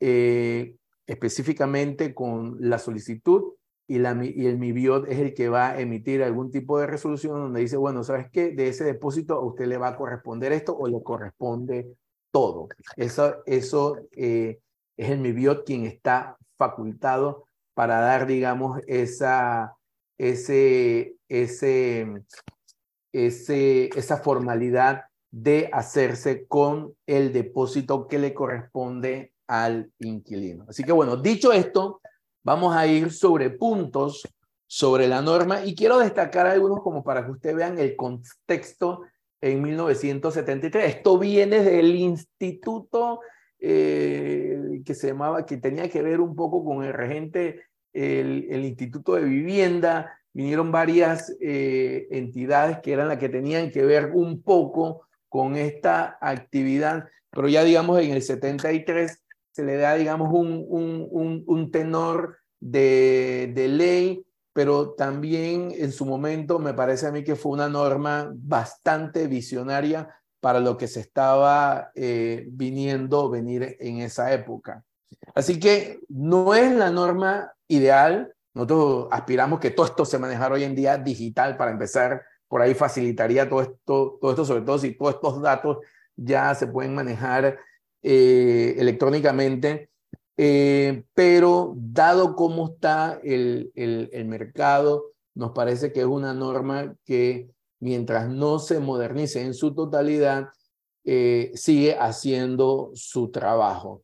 S4: eh, específicamente con la solicitud y, la, y el MIBIOT es el que va a emitir algún tipo de resolución donde dice, bueno, ¿sabes qué? De ese depósito a usted le va a corresponder esto o le corresponde todo. Eso, eso eh, es el MIBIOT quien está facultado para dar, digamos, esa, ese, ese, ese, esa formalidad de hacerse con el depósito que le corresponde al inquilino. Así que bueno, dicho esto, vamos a ir sobre puntos sobre la norma y quiero destacar algunos como para que ustedes vean el contexto en 1973. Esto viene del instituto eh, que se llamaba, que tenía que ver un poco con el regente, el, Instituto de Vivienda. Vinieron varias eh, entidades que eran las que tenían que ver un poco con esta actividad, pero ya digamos en el 73 se le da, digamos, un, un, un, tenor de, de, ley, pero también en su momento me parece a mí que fue una norma bastante visionaria para lo que se estaba eh, viniendo venir en esa época. Así que no es la norma ideal. Nosotros aspiramos que todo esto se manejara hoy en día digital para empezar. Por ahí facilitaría todo esto, todo esto, sobre todo si todos estos datos ya se pueden manejar eh, electrónicamente, eh, pero dado cómo está el, el, mercado, nos parece que es una norma que mientras no se modernice en su totalidad, eh, sigue haciendo su trabajo.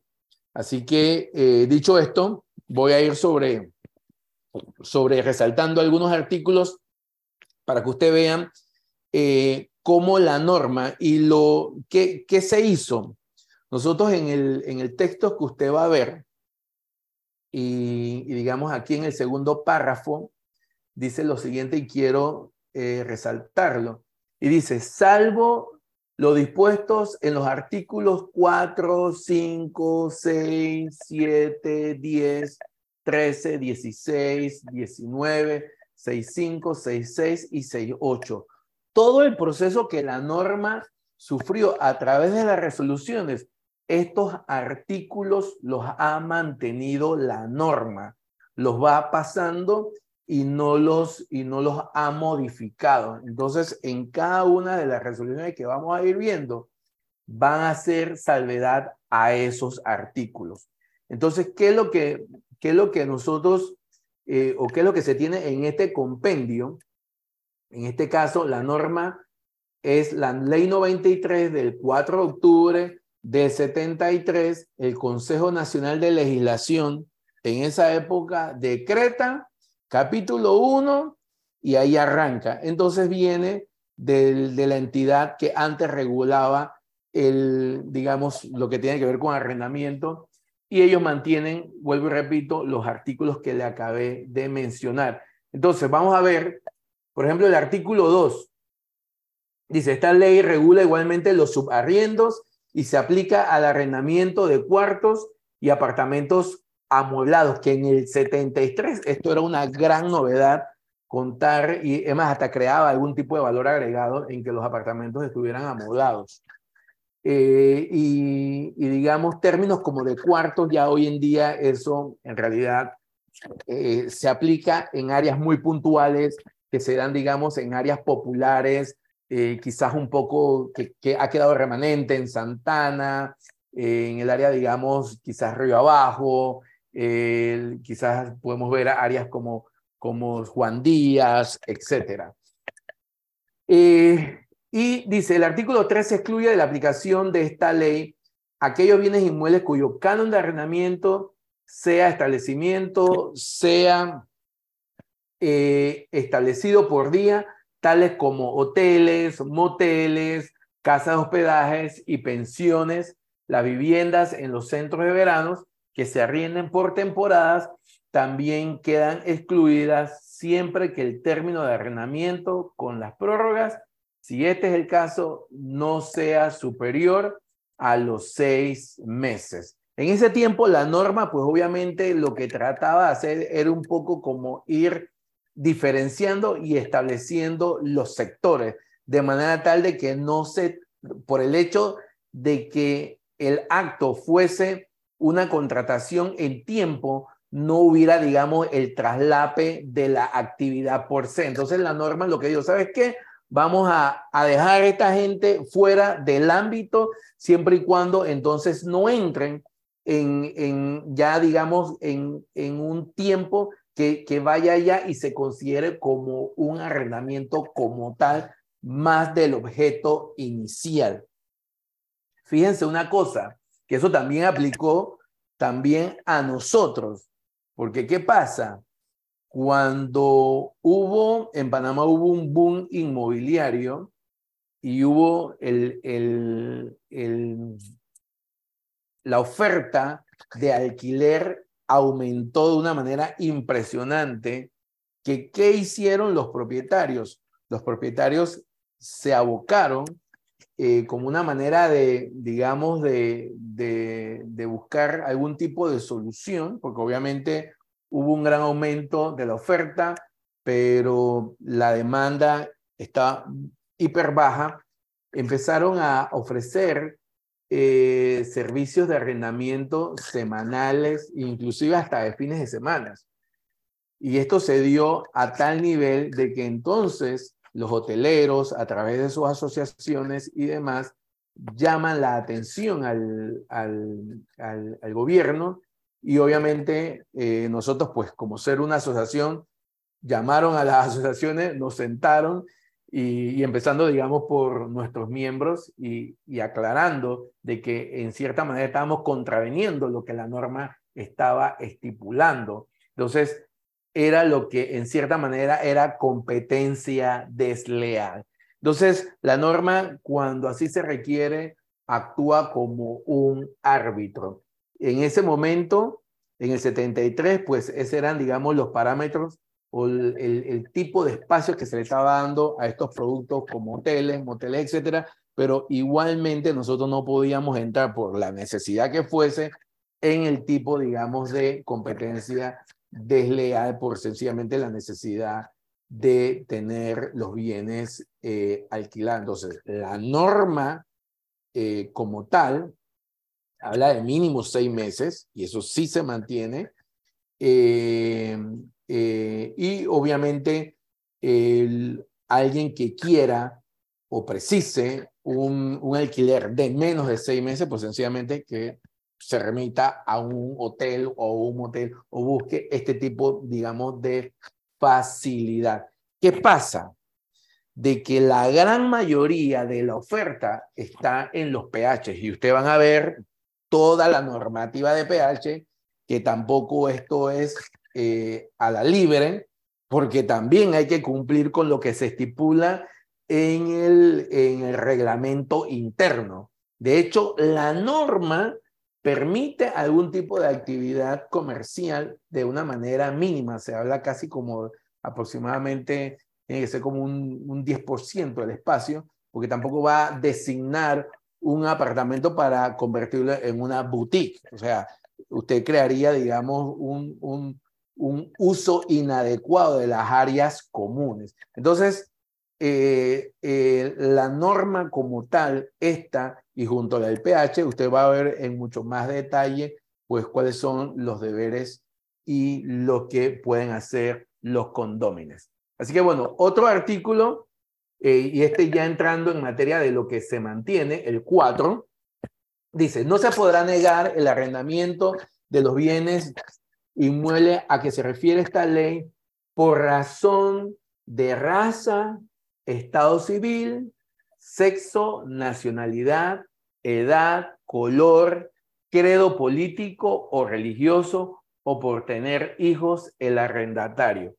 S4: Así que, dicho esto, voy a ir sobre, sobre resaltando algunos artículos para que usted vean cómo la norma y lo que, que se hizo nosotros en el, en el texto que usted va a ver, y, digamos aquí en el segundo párrafo, dice lo siguiente y quiero eh, resaltarlo. Y dice, salvo lo dispuestos en los artículos 4, 5, 6, 7, 10, 13, 16, 19, 65, 66 y 68. Todo el proceso que la norma sufrió a través de las resoluciones estos artículos los ha mantenido la norma, los va pasando y no los, y no los ha modificado. Entonces, en cada una de las resoluciones que vamos a ir viendo, van a hacer salvedad a esos artículos. Entonces, ¿qué es lo que, qué es lo que nosotros, eh, o qué es lo que se tiene en este compendio? En este caso, la norma es la ley 93 del 4 de octubre del 73, el Consejo Nacional de Legislación en esa época decreta capítulo 1 y ahí arranca. Entonces viene de la entidad que antes regulaba el, digamos, lo que tiene que ver con arrendamiento y ellos mantienen, vuelvo y repito, los artículos que le acabé de mencionar. Entonces, vamos a ver, por ejemplo, el artículo 2. Dice, esta ley regula igualmente los subarriendos y se aplica al arrendamiento de cuartos y apartamentos amueblados, que en el 73 esto era una gran novedad, contar, y además hasta creaba algún tipo de valor agregado en que los apartamentos estuvieran amueblados. Eh, y, digamos, términos como de cuartos, ya hoy en día eso en realidad eh, se aplica en áreas muy puntuales, que se dan, digamos, en áreas populares, eh, quizás un poco que, que, ha quedado remanente en Santana, en el área, digamos, quizás Río Abajo, quizás podemos ver áreas como, como Juan Díaz, etc. Eh, y dice, el artículo 3 excluye de la aplicación de esta ley aquellos bienes inmuebles cuyo canon de arrendamiento sea establecimiento, sea eh, establecido por día, tales como hoteles, moteles, casas de hospedajes y pensiones, las viviendas en los centros de veranos que se arrienden por temporadas también quedan excluidas siempre que el término de arrendamiento con las prórrogas, si este es el caso, no sea superior a los seis meses. En ese tiempo la norma, pues obviamente lo que trataba de hacer era un poco como ir diferenciando y estableciendo los sectores, de manera tal de que no se, por el hecho de que el acto fuese una contratación en tiempo, no hubiera, digamos, el traslape de la actividad por sí. Entonces la norma lo que digo, ¿sabes qué? Vamos a, a dejar a esta gente fuera del ámbito siempre y cuando entonces no entren en, en ya, digamos, en, en un tiempo que, que vaya ya y se considere como un arrendamiento como tal, más del objeto inicial. Fíjense una cosa, que eso también aplicó también a nosotros. Porque ¿qué pasa? Cuando hubo, en Panamá hubo un boom inmobiliario y hubo el, el, el, la oferta de alquiler aumentó de una manera impresionante, que ¿qué hicieron los propietarios? Los propietarios se abocaron eh, como una manera de, digamos, de, de, buscar algún tipo de solución, porque obviamente hubo un gran aumento de la oferta, pero la demanda está hiper baja, empezaron a ofrecer eh, servicios de arrendamiento semanales, inclusive hasta de fines de semana. Y esto se dio a tal nivel de que entonces los hoteleros, a través de sus asociaciones y demás, llaman la atención al, al, gobierno y obviamente eh, nosotros, pues como ser una asociación, llamaron a las [laughs] asociaciones, nos sentaron y, empezando, digamos, por nuestros miembros y, y, aclarando de que en cierta manera estábamos contraveniendo lo que la norma estaba estipulando. Entonces, era lo que en cierta manera era competencia desleal. Entonces, la norma, cuando así se requiere, actúa como un árbitro. En ese momento, en el 73, pues esos eran, digamos, los parámetros o el, tipo de espacio que se le estaba dando a estos productos como hoteles, moteles, etcétera, pero igualmente nosotros no podíamos entrar por la necesidad que fuese en el tipo, digamos, de competencia desleal por sencillamente la necesidad de tener los bienes eh, alquilados. Entonces, la norma eh, como tal habla de mínimo seis meses, y eso sí se mantiene, eh, eh, y obviamente alguien que quiera o precise un, un alquiler de menos de seis meses, pues sencillamente que se remita a un hotel o un motel o busque este tipo, digamos, de facilidad. ¿Qué pasa? De que la gran mayoría de la oferta está en los PH y ustedes van a ver toda la normativa de PH, que tampoco esto es eh, a la libre, porque también hay que cumplir con lo que se estipula en el, en el reglamento interno. De hecho, la norma permite algún tipo de actividad comercial de una manera mínima. Se habla casi como aproximadamente, tiene que ser como un, un 10% del espacio, porque tampoco va a designar un apartamento para convertirlo en una boutique. O sea, usted crearía, digamos, un, un, un uso inadecuado de las áreas comunes. Entonces, eh, eh, la norma como tal, esta y junto a la del pH, usted va a ver en mucho más detalle, pues cuáles son los deberes y lo que pueden hacer los condómines. Así que bueno, otro artículo, eh, y este ya entrando en materia de lo que se mantiene, el 4, dice, no se podrá negar el arrendamiento de los bienes inmuebles a que se refiere esta ley por razón de raza, estado civil, sexo, nacionalidad, edad, color, credo político o religioso o por tener hijos el arrendatario.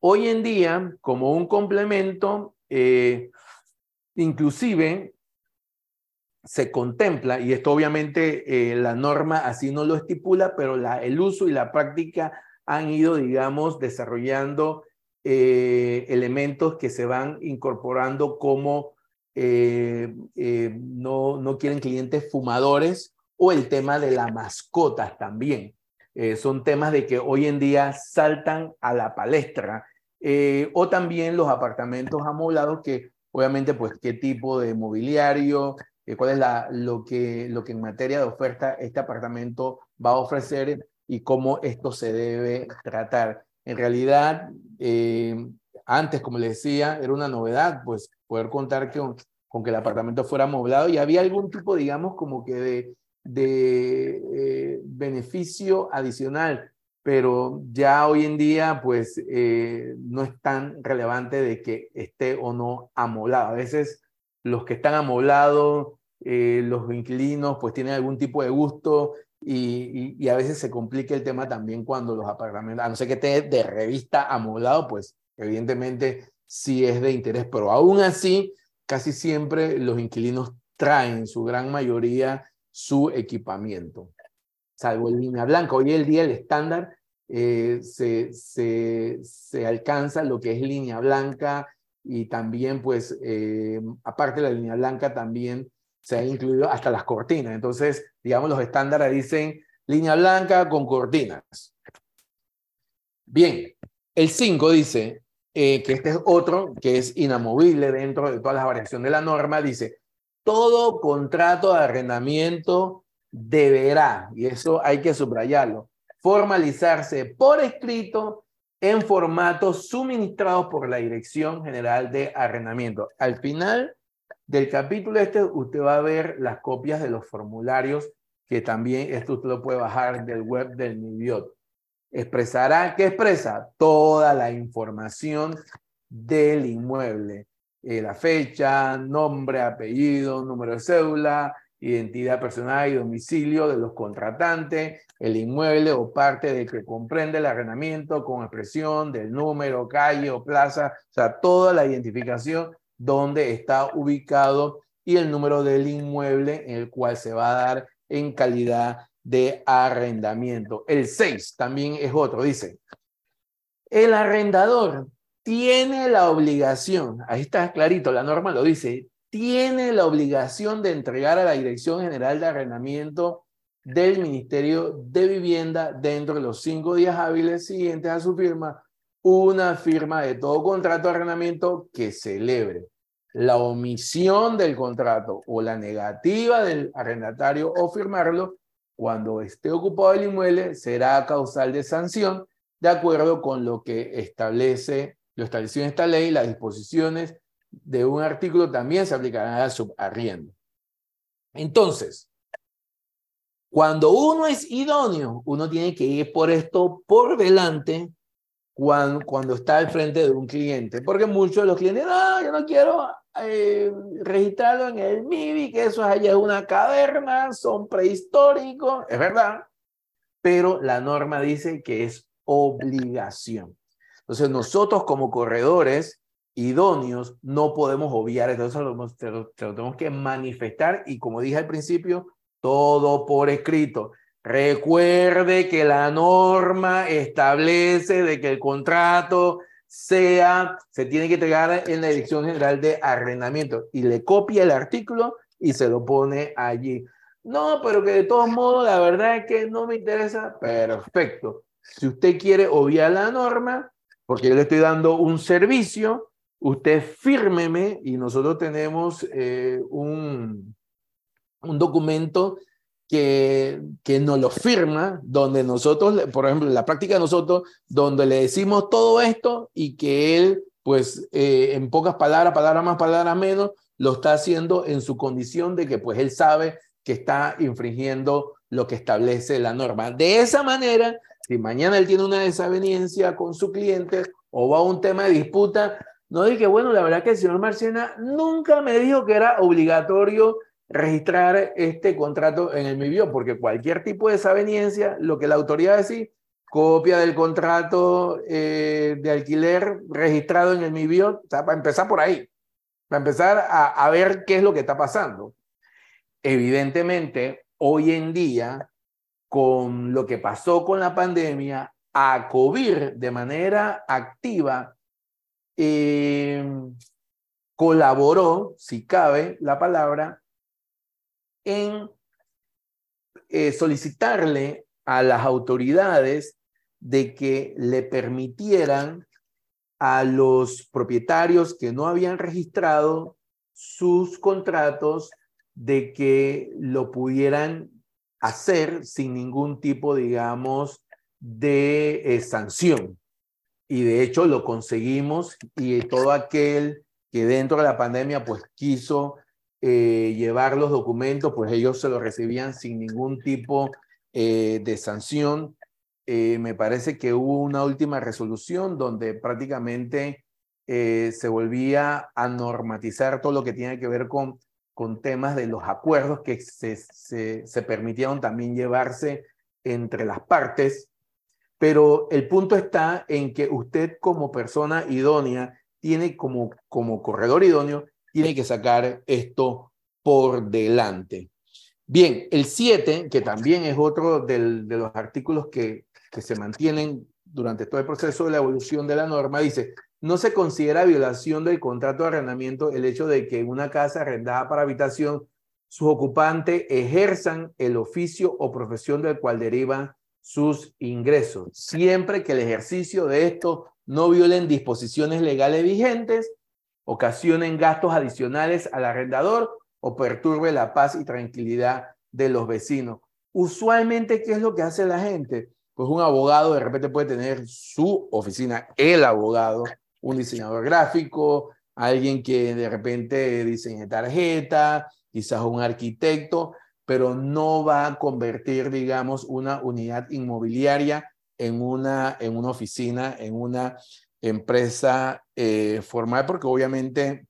S4: Hoy en día, como un complemento, eh, inclusive se contempla, y esto obviamente eh, la norma así no lo estipula, pero el uso y la práctica han ido, digamos, desarrollando eh, elementos que se van incorporando como no, no quieren clientes fumadores o el tema de las mascotas también. Eh, son temas de que hoy en día saltan a la palestra. Eh, o también los apartamentos amoblados que obviamente pues qué tipo de mobiliario, eh, cuál es la, lo, que, lo que en materia de oferta este apartamento va a ofrecer y cómo esto se debe tratar. En realidad, antes, como les decía, era una novedad, pues poder contar con, con que el apartamento fuera amoblado y había algún tipo, digamos, como que de eh, beneficio adicional, pero ya hoy en día pues eh, no es tan relevante de que esté o no amoblado. A veces los que están amoblados, eh, los inquilinos pues tienen algún tipo de gusto y, a veces se complica el tema también cuando los apartamentos, a no ser que esté de revista amoblado, pues evidentemente sí es de interés, pero aún así casi siempre los inquilinos traen su gran mayoría su equipamiento, salvo en línea blanca. Hoy el día el estándar eh, se, se, se, alcanza lo que es línea blanca y también pues eh, aparte de la línea blanca también se ha incluido hasta las cortinas. Entonces, digamos, los estándares dicen línea blanca con cortinas. Bien, el 5 dice eh, que este es otro que es inamovible dentro de todas las variaciones de la norma, dice todo contrato de arrendamiento deberá, y eso hay que subrayarlo, formalizarse por escrito en formatos suministrados por la Dirección General de Arrendamiento. Al final del capítulo este, usted va a ver las copias de los formularios, que también esto usted lo puede bajar del web del MIBIOT. Expresará, ¿qué expresa? Toda la información del inmueble eh, la fecha, nombre, apellido, número de cédula, identidad personal y domicilio de los contratantes, el inmueble o parte de que comprende el arrendamiento con expresión del número, calle o plaza, o sea, toda la identificación donde está ubicado y el número del inmueble en el cual se va a dar en calidad de arrendamiento. El 6 también es otro, dice, el arrendador tiene la obligación, ahí está clarito, la norma lo dice, tiene la obligación de entregar a la Dirección General de Arrendamiento del Ministerio de Vivienda dentro de los cinco días hábiles siguientes a su firma una firma de todo contrato de arrendamiento que celebre la omisión del contrato o la negativa del arrendatario o firmarlo cuando esté ocupado el inmueble será causal de sanción de acuerdo con lo que establece, lo establecido en esta ley, las disposiciones de un artículo también se aplicarán al subarriendo. Entonces, cuando uno es idóneo, uno tiene que ir por esto por delante cuando, cuando está al frente de un cliente, porque muchos de los clientes, no, yo no quiero eh, registrarlo en el MIBI, que eso allá es una caverna, son prehistóricos, es verdad, pero la norma dice que es obligación. Entonces nosotros como corredores idóneos no podemos obviar, entonces lo, tenemos que manifestar y como dije al principio, todo por escrito. Recuerde que la norma establece de que el contrato sea, se tiene que entregar en la Dirección General de Arrendamiento y le copia el artículo y se lo pone allí. No, pero que de todos modos la verdad es que no me interesa. Perfecto. Si usted quiere obviar la norma, porque yo le estoy dando un servicio, usted fírmeme y nosotros tenemos eh, un, un documento que, que nos lo firma, donde nosotros, por ejemplo, en la práctica de nosotros, donde le decimos todo esto y que él, pues, eh, en pocas palabras, palabras más, palabras menos, lo está haciendo en su condición de que, pues, él sabe que está infringiendo lo que establece la norma. De esa manera, si mañana él tiene una desaveniencia con su cliente o va a un tema de disputa, no diga, bueno, la verdad que el señor Marciana nunca me dijo que era obligatorio registrar este contrato en el MIBIO, porque cualquier tipo de desaveniencia, lo que la autoridad decir, copia del contrato eh, de alquiler registrado en el MIBIO, o sea, para empezar por ahí, para empezar a, a ver qué es lo que está pasando. Evidentemente, hoy en día, con lo que pasó con la pandemia, a COVID de manera activa eh, colaboró, si cabe la palabra, en eh, solicitarle a las autoridades de que le permitieran a los propietarios que no habían registrado sus contratos de que lo pudieran hacer sin ningún tipo, digamos, de eh, sanción. Y de hecho lo conseguimos y todo aquel que dentro de la pandemia pues quiso eh, llevar los documentos, pues ellos se los recibían sin ningún tipo eh, de sanción. Eh, me parece que hubo una última resolución donde prácticamente se volvía a normatizar todo lo que tiene que ver con, con temas de los acuerdos que se, se, se permitieron también llevarse entre las partes. Pero el punto está en que usted como persona idónea tiene como, como corredor idóneo, tiene que sacar esto por delante. Bien, el 7, que también es otro de los artículos que, se mantienen durante todo el proceso de la evolución de la norma, dice, no se considera violación del contrato de arrendamiento el hecho de que una casa arrendada para habitación sus ocupantes ejerzan el oficio o profesión del cual derivan sus ingresos, siempre que el ejercicio de esto no violen disposiciones legales vigentes ocasionen gastos adicionales al arrendador o perturbe la paz y tranquilidad de los vecinos. Usualmente, ¿qué es lo que hace la gente? Pues un abogado de repente puede tener su oficina, el abogado, un diseñador gráfico, alguien que de repente diseñe tarjeta, quizás un arquitecto, pero no va a convertir, digamos, una unidad inmobiliaria en una, en una oficina, en una empresa eh, formal, porque obviamente,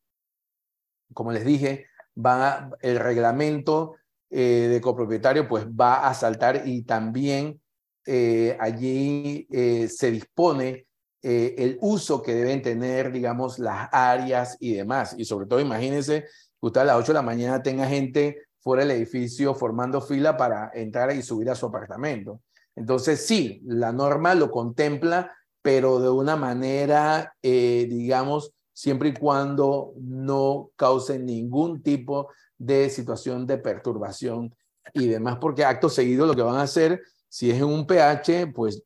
S4: como les dije, va el reglamento eh, de copropietario pues va a saltar y también eh, allí se dispone el uso que deben tener, digamos, las áreas y demás. Y sobre todo, imagínense que usted a las 8 de la mañana tenga gente fuera del edificio formando fila para entrar y subir a su apartamento. Entonces, sí, la norma lo contempla, pero de una manera, eh, digamos, siempre y cuando no cause ningún tipo de situación de perturbación y demás, porque acto seguido lo que van a hacer, si es en un PH, pues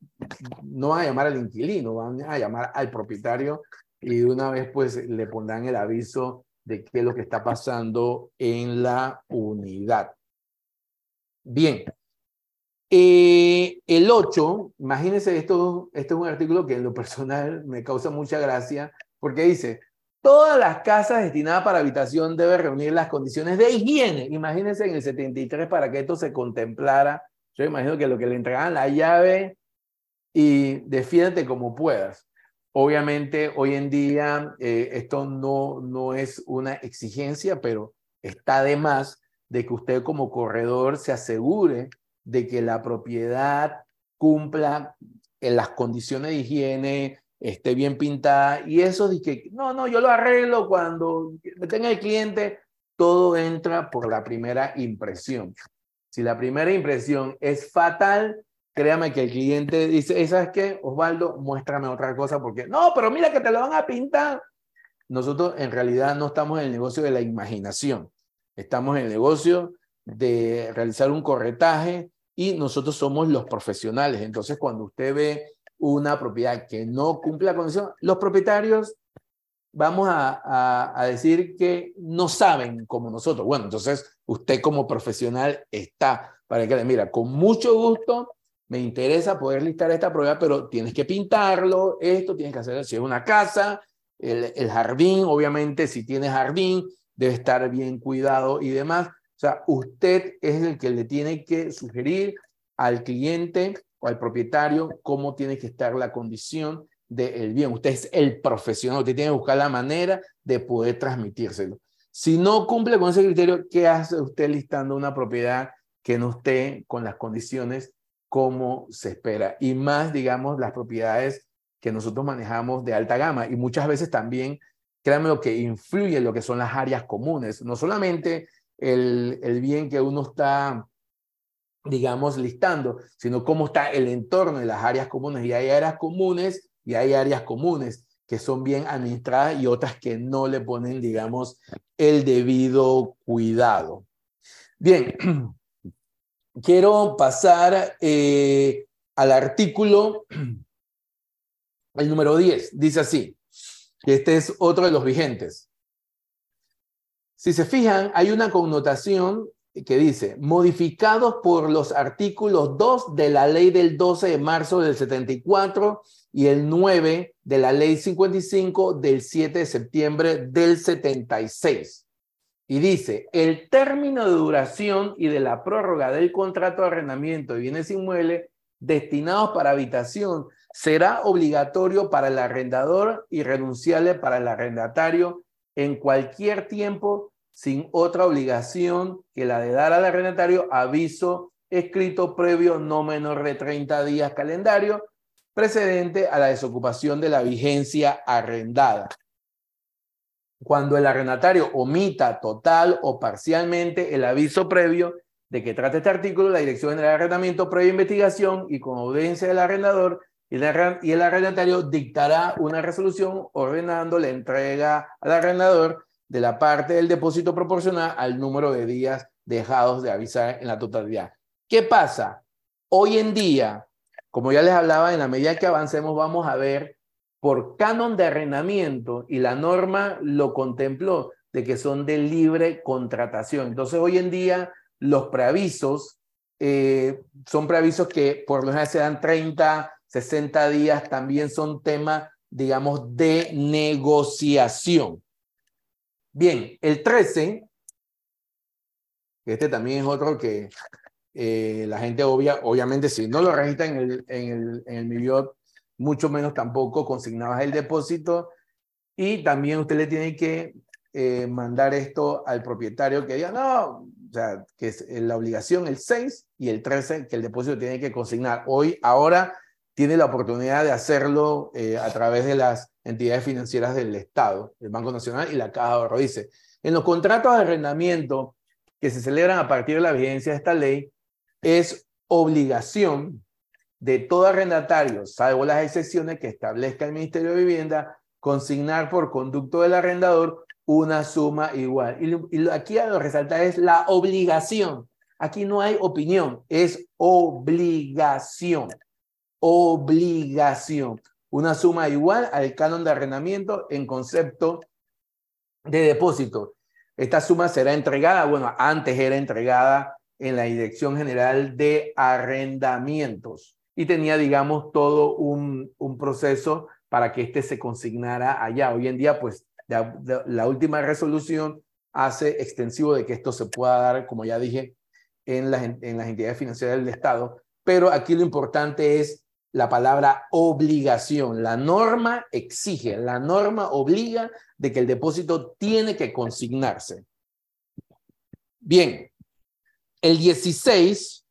S4: no van a llamar al inquilino, van a llamar al propietario y de una vez pues le pondrán el aviso de qué es lo que está pasando en la unidad. Bien, Eh, el 8, imagínense, esto, esto es un artículo que en lo personal me causa mucha gracia, porque dice, todas las casas destinadas para habitación deben reunir las condiciones de higiene. Imagínense en el 73 para que esto se contemplara. Yo imagino que lo que le entregaban la llave y defiéndete como puedas. Obviamente, hoy en día eh, esto no, no es una exigencia, pero está de más de que usted como corredor se asegure de que la propiedad cumpla en las condiciones de higiene, esté bien pintada y eso de que, no, no, yo lo arreglo cuando tenga el cliente, todo entra por la primera impresión. Si la primera impresión es fatal, créame que el cliente dice, ¿sabes qué? Osvaldo, muéstrame otra cosa porque, no, pero mira que te lo van a pintar. Nosotros en realidad no estamos en el negocio de la imaginación, estamos en el negocio de realizar un corretaje y nosotros somos los profesionales. Entonces, cuando usted ve una propiedad que no cumple la condición, los propietarios vamos a, a, decir que no saben como nosotros. Bueno, entonces usted como profesional está para que le mira, con mucho gusto me interesa poder listar esta propiedad, pero tienes que pintarlo, esto tienes que hacer, si es una casa, el, el jardín, obviamente si tiene jardín, debe estar bien cuidado y demás. Usted es el que le tiene que sugerir al cliente o al propietario cómo tiene que estar la condición del bien. Usted es el profesional, usted tiene que buscar la manera de poder transmitírselo. Si no cumple con ese criterio, ¿qué hace usted listando una propiedad que no esté con las condiciones como se espera? Y más, digamos, las propiedades que nosotros manejamos de alta gama y muchas veces también, créanme lo que influye en lo que son las áreas comunes, no solamente el, el bien que uno está digamos, listando, sino cómo está el entorno de las áreas comunes. Y hay áreas comunes y hay áreas comunes que son bien administradas y otras que no le ponen, digamos, el debido cuidado. Bien, [clears throat] quiero pasar eh, al artículo, [clears throat] el número 10. Dice así, que este es otro de los vigentes. Si se fijan, hay una connotación que dice, modificados por los artículos 2 de la ley del 12 de marzo del 74 y el 9 de la ley 55 del 7 de septiembre del 76. Y dice, el término de duración y de la prórroga del contrato de arrendamiento de bienes inmuebles destinados para habitación será obligatorio para el arrendador y renunciable para el arrendatario en cualquier tiempo sin otra obligación que la de dar al arrendatario aviso escrito previo no menor de 30 días calendario precedente a la desocupación de la vigencia arrendada. Cuando el arrendatario omita total o parcialmente el aviso previo de que trata este artículo, la Dirección General de Arrendamiento previa investigación y con audiencia del arrendador y el arrendatario dictará una resolución ordenando la entrega al arrendador de la parte del depósito proporcional al número de días dejados de avisar en la totalidad. ¿Qué pasa? Hoy en día, como ya les hablaba, en la medida que avancemos vamos a ver por canon de arrendamiento y la norma lo contempló de que son de libre contratación. Entonces hoy en día los preavisos eh, son preavisos que por lo general se dan 30, 60 días, también son tema, digamos, de negociación. Bien, el 13, este también es otro que eh, la gente obvia, obviamente si no lo registra en el, en el, en el mucho menos tampoco consignabas el depósito y también usted le tiene que eh, mandar esto al propietario que diga, no, o sea, que es la obligación el 6 y el 13 que el depósito tiene que consignar. Hoy, ahora tiene la oportunidad de hacerlo eh, a través de las entidades financieras del Estado, el Banco Nacional y la Caja de Ahorro. Dice, en los contratos de arrendamiento que se celebran a partir de la vigencia de esta ley, es obligación de todo arrendatario, salvo las excepciones que establezca el Ministerio de Vivienda, consignar por conducto del arrendador una suma igual. Y, aquí a lo resaltar es la obligación. Aquí no hay opinión, es obligación obligación. Una suma igual al canon de arrendamiento en concepto de depósito. Esta suma será entregada, bueno, antes era entregada en la Dirección General de Arrendamientos y tenía, digamos, todo un, un proceso para que éste se consignara allá. Hoy en día, pues, la, última resolución hace extensivo de que esto se pueda dar, como ya dije, en las, en las entidades financieras del Estado, pero aquí lo importante es la palabra obligación. La norma exige, la norma obliga de que el depósito tiene que consignarse. Bien, el 16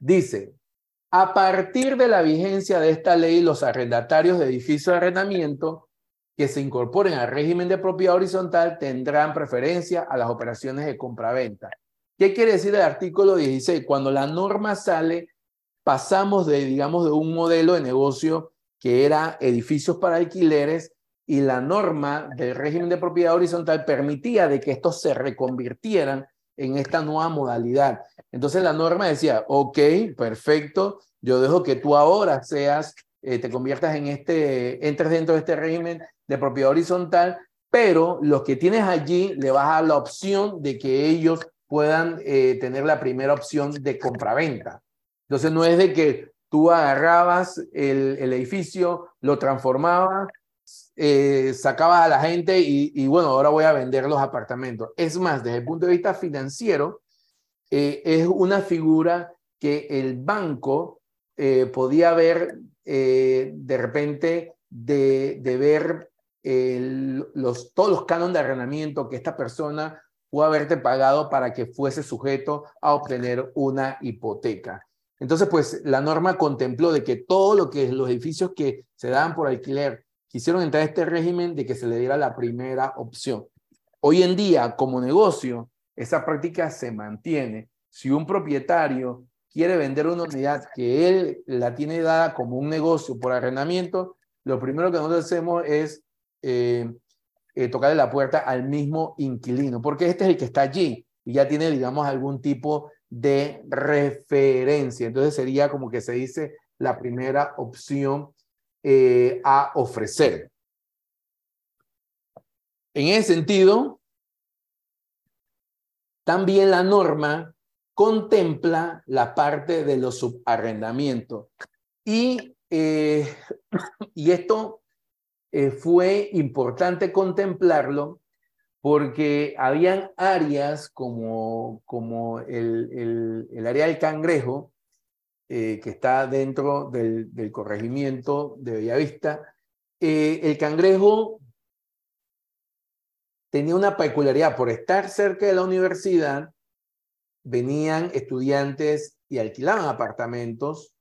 S4: dice, a partir de la vigencia de esta ley, los arrendatarios de edificios de arrendamiento que se incorporen al régimen de propiedad horizontal tendrán preferencia a las operaciones de compraventa. ¿Qué quiere decir el artículo 16? Cuando la norma sale, pasamos de, digamos, de un modelo de negocio que era edificios para alquileres y la norma del régimen de propiedad horizontal permitía de que estos se reconvirtieran en esta nueva modalidad. Entonces la norma decía, ok, perfecto, yo dejo que tú ahora seas, eh, te conviertas en este, entres dentro de este régimen de propiedad horizontal, pero los que tienes allí le vas a dar la opción de que ellos puedan eh, tener la primera opción de compraventa. Entonces no es de que tú agarrabas el, el edificio, lo transformabas, eh, sacabas a la gente y, bueno, ahora voy a vender los apartamentos. Es más, desde el punto de vista financiero, eh, es una figura que el banco eh, podía ver de repente de, ver todos los cánones de arrendamiento que esta persona pudo haberte pagado para que fuese sujeto a obtener una hipoteca. Entonces, pues la norma contempló de que todo lo que los edificios que se daban por alquiler quisieron entrar a este régimen de que se le diera la primera opción. Hoy en día, como negocio, esa práctica se mantiene. Si un propietario quiere vender una unidad que él la tiene dada como un negocio por arrendamiento, lo primero que nosotros hacemos es eh, eh, tocarle la puerta al mismo inquilino, porque este es el que está allí y ya tiene, digamos, algún tipo de referencia. Entonces sería como que se dice la primera opción eh, a ofrecer. En ese sentido, también la norma contempla la parte de los subarrendamientos. Y, eh, [coughs] y esto eh, fue importante contemplarlo porque habían áreas como, como el, el, área del cangrejo, eh, que está dentro del, del, corregimiento de Bellavista. Eh, el cangrejo tenía una peculiaridad, por estar cerca de la universidad, venían estudiantes y alquilaban apartamentos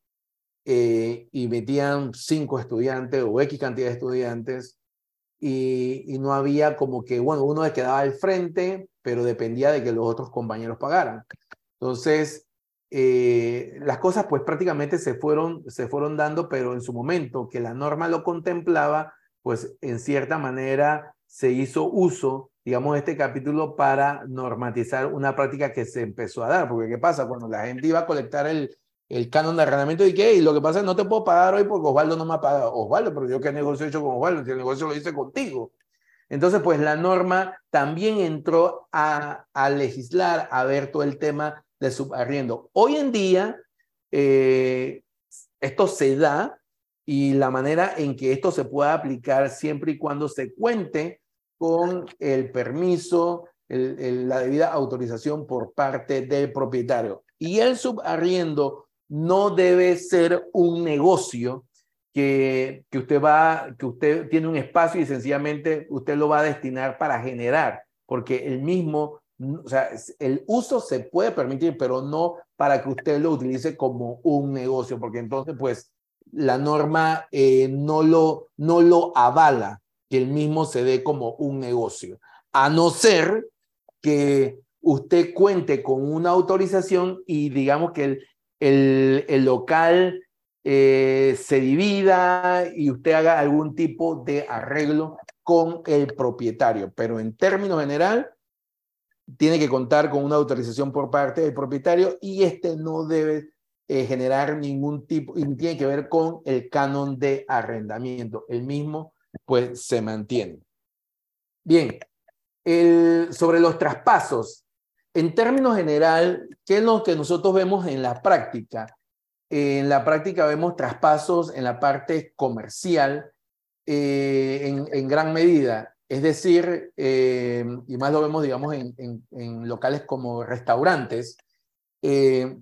S4: eh, y metían cinco estudiantes o X cantidad de estudiantes y, no había como que, bueno, uno quedaba al frente, pero dependía de que los otros compañeros pagaran. Entonces, eh, las cosas pues prácticamente se fueron, se fueron dando, pero en su momento que la norma lo contemplaba, pues en cierta manera se hizo uso, digamos, de este capítulo para normatizar una práctica que se empezó a dar. Porque ¿qué pasa? Cuando la gente iba a colectar el, el canon de arrendamiento y qué, y lo que pasa es no te puedo pagar hoy porque Osvaldo no me ha pagado. Osvaldo, pero yo qué negocio he hecho con Osvaldo, si el negocio lo hice contigo. Entonces, pues la norma también entró a, a legislar, a ver todo el tema de subarriendo. Hoy en día, eh, esto se da y la manera en que esto se pueda aplicar siempre y cuando se cuente con el permiso, el, el, la debida autorización por parte del propietario. Y el subarriendo no debe ser un negocio que, que, usted va, que usted tiene un espacio y sencillamente usted lo va a destinar para generar, porque el mismo, o sea, el uso se puede permitir, pero no para que usted lo utilice como un negocio, porque entonces, pues, la norma eh, no, lo, no lo avala que el mismo se dé como un negocio, a no ser que usted cuente con una autorización y digamos que el, el, el local eh, se divida y usted haga algún tipo de arreglo con el propietario. Pero en términos general, tiene que contar con una autorización por parte del propietario y este no debe eh, generar ningún tipo, y tiene que ver con el canon de arrendamiento. El mismo, pues, se mantiene. Bien, sobre los traspasos, en términos general, ¿qué es lo que nosotros vemos en la práctica? En la práctica vemos traspasos en la parte comercial eh, en, gran medida. Es decir, eh, y más lo vemos, digamos, en, locales como restaurantes, eh,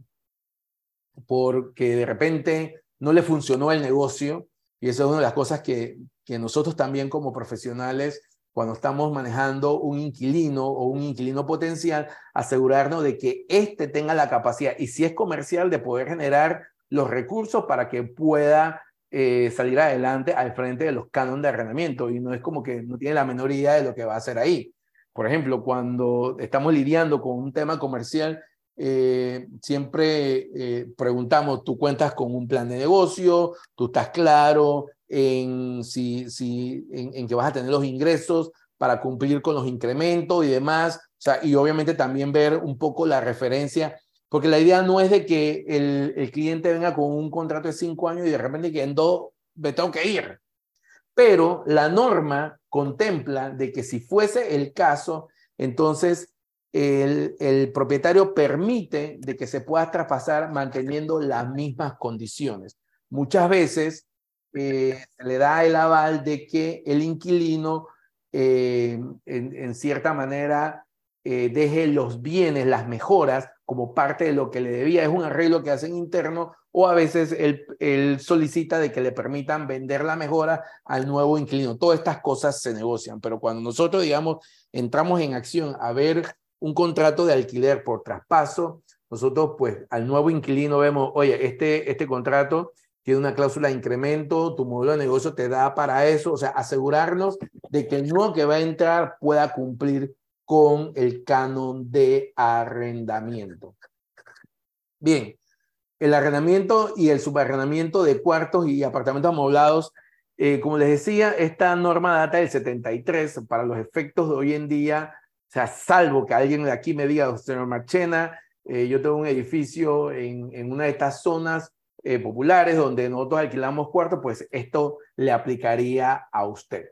S4: porque de repente no le funcionó el negocio, y eso es una de las cosas que nosotros también como profesionales cuando estamos manejando un inquilino o un inquilino potencial, asegurarnos de que éste tenga la capacidad, y si es comercial, de poder generar los recursos para que pueda eh, salir adelante al frente de los cánones de arrendamiento. Y no es como que no tiene la menor idea de lo que va a hacer ahí. Por ejemplo, cuando estamos lidiando con un tema comercial, eh, siempre eh, preguntamos, ¿tú cuentas con un plan de negocio? ¿Tú estás claro? En, si, si, en, que vas a tener los ingresos para cumplir con los incrementos y demás. O sea, y obviamente también ver un poco la referencia, porque la idea no es de que el, el cliente venga con un contrato de cinco años y de repente que en dos me tengo que ir. Pero la norma contempla de que si fuese el caso, entonces el, el, propietario permite de que se pueda traspasar manteniendo las mismas condiciones. Muchas veces eh, le da el aval de que el inquilino, eh, en, cierta manera, eh, deje los bienes, las mejoras, como parte de lo que le debía. Es un arreglo que hacen interno o a veces él, solicita de que le permitan vender la mejora al nuevo inquilino. Todas estas cosas se negocian, pero cuando nosotros, digamos, entramos en acción a ver un contrato de alquiler por traspaso, nosotros pues al nuevo inquilino vemos, oye, este, este contrato tiene una cláusula de incremento, tu modelo de negocio te da para eso, o sea, asegurarnos de que el nuevo que va a entrar pueda cumplir con el canon de arrendamiento. Bien, el arrendamiento y el subarrendamiento de cuartos y apartamentos amoblados, eh, como les decía, esta norma data del 73 para los efectos de hoy en día, o sea, salvo que alguien de aquí me diga, señor Marchena, eh, yo tengo un edificio en, en una de estas zonas eh, populares donde nosotros alquilamos cuartos, pues esto le aplicaría a usted.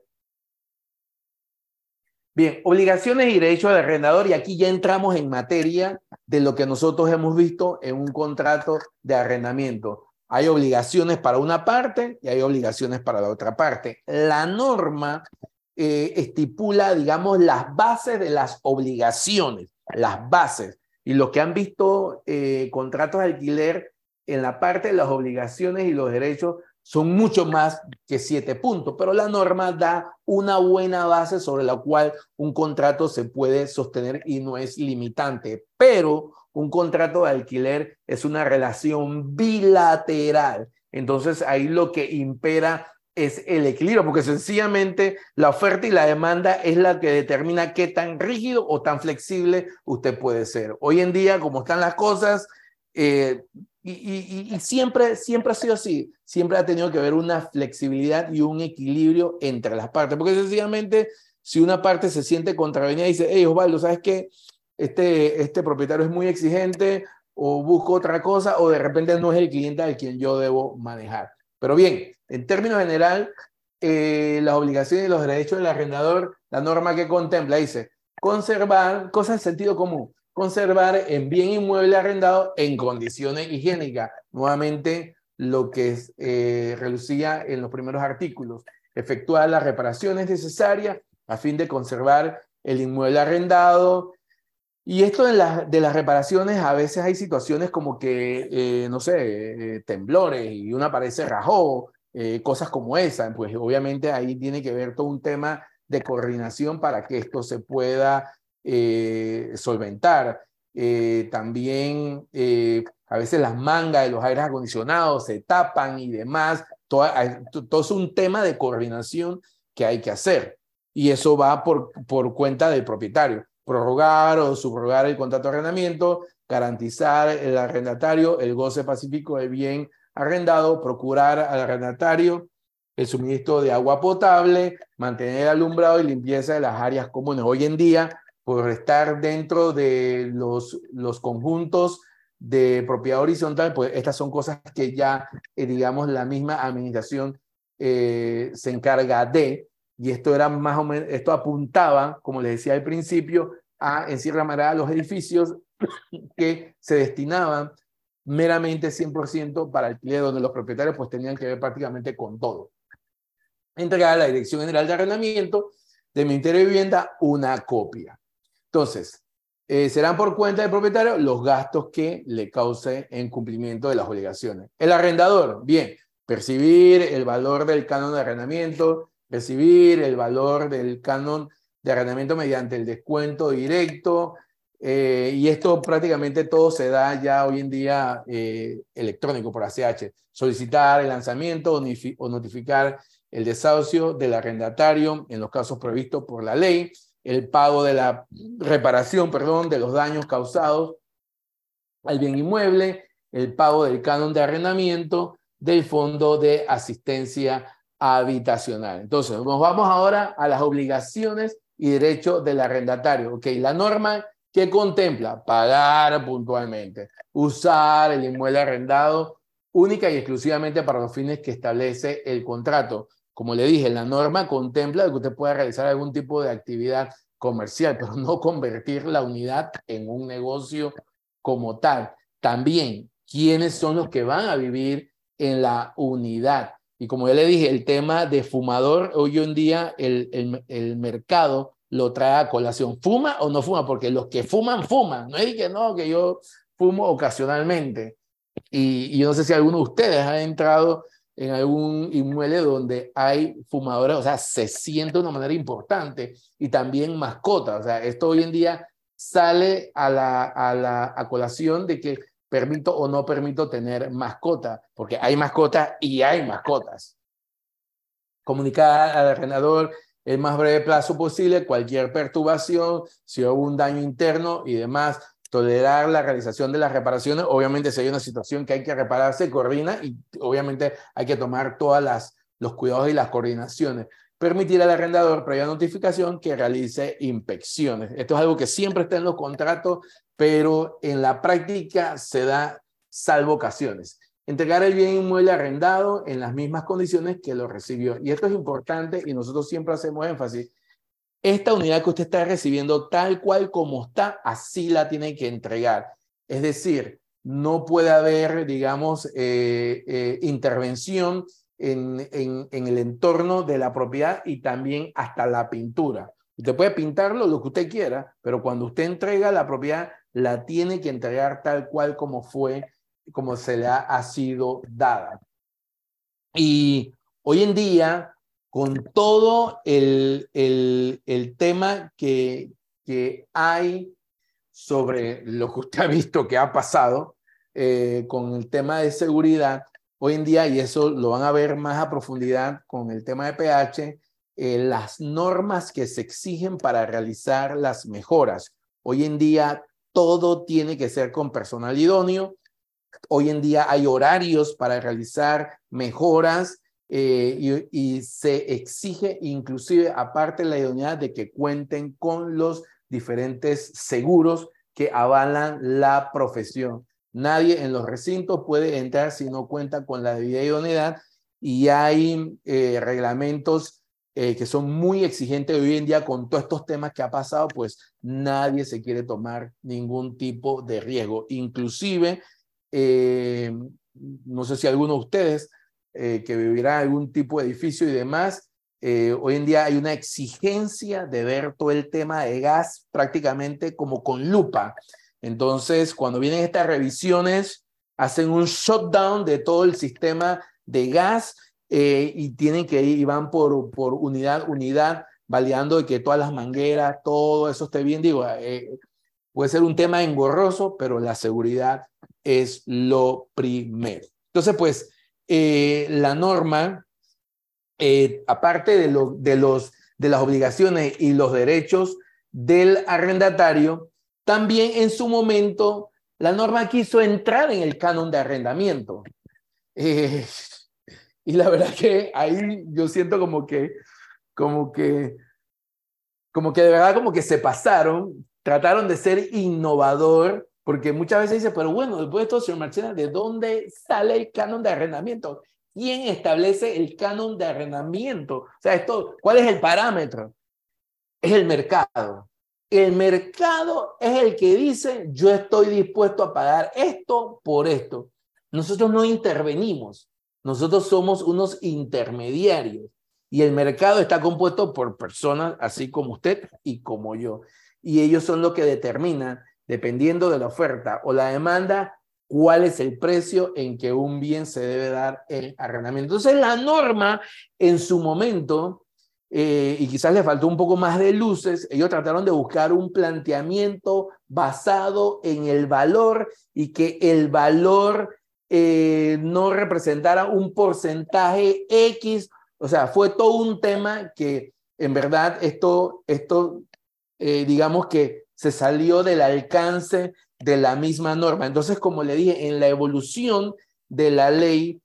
S4: Bien, obligaciones y derechos del arrendador, y aquí ya entramos en materia de lo que nosotros hemos visto en un contrato de arrendamiento. Hay obligaciones para una parte y hay obligaciones para la otra parte. La norma eh, estipula, digamos, las bases de las obligaciones, las bases. Y los que han visto eh, contratos de alquiler en la parte de las obligaciones y los derechos son mucho más que siete puntos, pero la norma da una buena base sobre la cual un contrato se puede sostener y no es limitante, pero un contrato de alquiler es una relación bilateral. Entonces ahí lo que impera es el equilibrio, porque sencillamente la oferta y la demanda es la que determina qué tan rígido o tan flexible usted puede ser. Hoy en día, como están las cosas, eh, y, siempre, siempre ha sido así, siempre ha tenido que haber una flexibilidad y un equilibrio entre las partes, porque sencillamente si una parte se siente contravenida y dice, hey Osvaldo, ¿sabes qué? Este, este propietario es muy exigente o busco otra cosa o de repente no es el cliente al quien yo debo manejar. Pero bien, en términos general, eh, las obligaciones y los derechos del arrendador, la norma que contempla dice conservar cosas de sentido común conservar en bien inmueble arrendado en condiciones higiénicas. Nuevamente, lo que eh, relucía en los primeros artículos. Efectuar las reparaciones necesarias a fin de conservar el inmueble arrendado. Y esto de, las reparaciones, a veces hay situaciones como que, eh, no sé, eh, temblores y una pared se rajó, cosas como esa. Pues obviamente ahí tiene que ver todo un tema de coordinación para que esto se pueda eh, solventar. Eh, también eh, a veces las mangas de los aires acondicionados se tapan y demás. Todo, todo, es un tema de coordinación que hay que hacer. Y eso va por, por cuenta del propietario. Prorrogar o subrogar el contrato de arrendamiento, garantizar el arrendatario el goce pacífico de bien arrendado, procurar al arrendatario el suministro de agua potable, mantener el alumbrado y limpieza de las áreas comunes. Hoy en día por estar dentro de los, los conjuntos de propiedad horizontal, pues estas son cosas que ya, eh, digamos, la misma administración eh, se encarga de, y esto era más o menos, esto apuntaba, como les decía al principio, a, en Sierra Mará, los edificios que se destinaban meramente 100% para alquiler, donde los propietarios pues tenían que ver prácticamente con todo. Entregar a la Dirección General de Arrendamiento del Ministerio de Vivienda una copia. Entonces, eh, serán por cuenta del propietario los gastos que le cause en cumplimiento de las obligaciones. El arrendador, bien, percibir el valor del canon de arrendamiento, recibir el valor del canon de arrendamiento mediante el descuento directo, eh, y esto prácticamente todo se da ya hoy en día eh, electrónico por ACH. Solicitar el lanzamiento o notificar el desahucio del arrendatario en los casos previstos por la ley, el pago de la reparación, perdón, de los daños causados al bien inmueble, el pago del canon de arrendamiento del fondo de asistencia habitacional. Entonces, nos vamos ahora a las obligaciones y derechos del arrendatario. Ok, la norma que contempla pagar puntualmente, usar el inmueble arrendado única y exclusivamente para los fines que establece el contrato. Como le dije, la norma contempla que usted pueda realizar algún tipo de actividad comercial, pero no convertir la unidad en un negocio como tal. También, ¿quiénes son los que van a vivir en la unidad? Y como ya le dije, el tema de fumador, hoy en día el, el, el mercado lo trae a colación. ¿Fuma o no fuma? Porque los que fuman, fuman. No es que no, que yo fumo ocasionalmente. Y, yo no sé si alguno de ustedes ha entrado en algún inmueble donde hay fumadores, o sea, se siente de una manera importante y también mascotas. O sea, esto hoy en día sale a la, a la a colación de que permito o no permito tener mascota, porque hay mascotas y hay mascotas. Comunicar al arrendador el más breve plazo posible cualquier perturbación, si hubo un daño interno y demás, tolerar la realización de las reparaciones. Obviamente, si hay una situación que hay que reparar, se coordina y obviamente hay que tomar todos los cuidados y las coordinaciones. Permitir al arrendador, previa notificación, que realice inspecciones. Esto es algo que siempre está en los contratos, pero en la práctica se da salvo ocasiones entregar el bien inmueble arrendado en las mismas condiciones que lo recibió. Y esto es importante y nosotros siempre hacemos énfasis. Esta unidad que usted está recibiendo tal cual como está, así la tiene que entregar. Es decir, no puede haber, digamos, eh, eh, intervención en, en, el entorno de la propiedad y también hasta la pintura. Usted puede pintarlo lo que usted quiera, pero cuando usted entrega la propiedad, la tiene que entregar tal cual como fue como se le ha, sido dada. Y hoy en día, con todo el, el, tema que, que hay sobre lo que usted ha visto que ha pasado eh, con el tema de seguridad, hoy en día, y eso lo van a ver más a profundidad con el tema de pH, eh, las normas que se exigen para realizar las mejoras. Hoy en día todo tiene que ser con personal idóneo, Hoy en día hay horarios para realizar mejoras eh, y, se exige inclusive, aparte de la idoneidad, de que cuenten con los diferentes seguros que avalan la profesión. Nadie en los recintos puede entrar si no cuenta con la debida idoneidad y hay eh, reglamentos eh, que son muy exigentes hoy en día con todos estos temas que ha pasado, pues nadie se quiere tomar ningún tipo de riesgo. Inclusive no sé si alguno de ustedes eh, que vivirá algún tipo de edificio y demás, eh, hoy en día hay una exigencia de ver todo el tema de gas prácticamente como con lupa. Entonces, cuando vienen estas revisiones, hacen un shutdown de todo el sistema de gas y tienen que ir y van por, por unidad, unidad, validando que todas las mangueras, todo eso esté bien. Digo, puede ser un tema engorroso, pero la seguridad es lo primero. Entonces, pues, eh, la norma, eh, aparte de, lo, de, los, de las obligaciones y los derechos del arrendatario, también en su momento la norma quiso entrar en el canon de arrendamiento. Eh, [laughs] y la verdad que ahí yo siento como que, como que, como que de verdad como que se pasaron, trataron de ser innovador porque muchas veces dice, pero bueno, después de todo, señor Marchena, ¿de dónde sale el canon de arrendamiento? ¿Quién establece el canon de arrendamiento? O sea, esto, ¿cuál es el parámetro? Es el mercado. el mercado es el que dice, yo estoy dispuesto a pagar esto por esto. Nosotros no intervenimos, nosotros somos unos intermediarios y el mercado está compuesto por personas así como usted y como yo. Y ellos son los que determinan, dependiendo de la oferta o la demanda, cuál es el precio en que un bien se debe dar en arrendamiento. Entonces la norma en su momento eh, y quizás le faltó un poco más de luces, ellos trataron de buscar un planteamiento basado en el valor y que el valor eh, no representara un porcentaje X. O sea, fue todo un tema que en verdad esto, esto eh, digamos que se salió del alcance de la misma norma. Entonces, como le dije, en la evolución de la ley,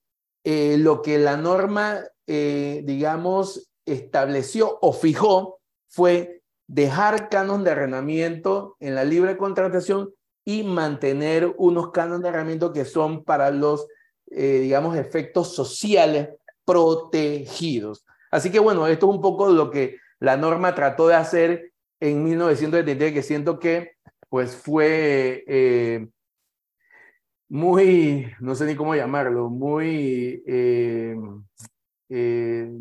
S4: lo que la norma, digamos, estableció o fijó fue dejar canon de arrendamiento en la libre contratación y mantener unos canon de arrendamiento que son para los, eh, digamos, efectos sociales protegidos. Así que bueno, esto es un poco lo que la norma trató de hacer en 1973, que siento que pues fue eh, muy, no sé ni cómo llamarlo, muy eh, eh,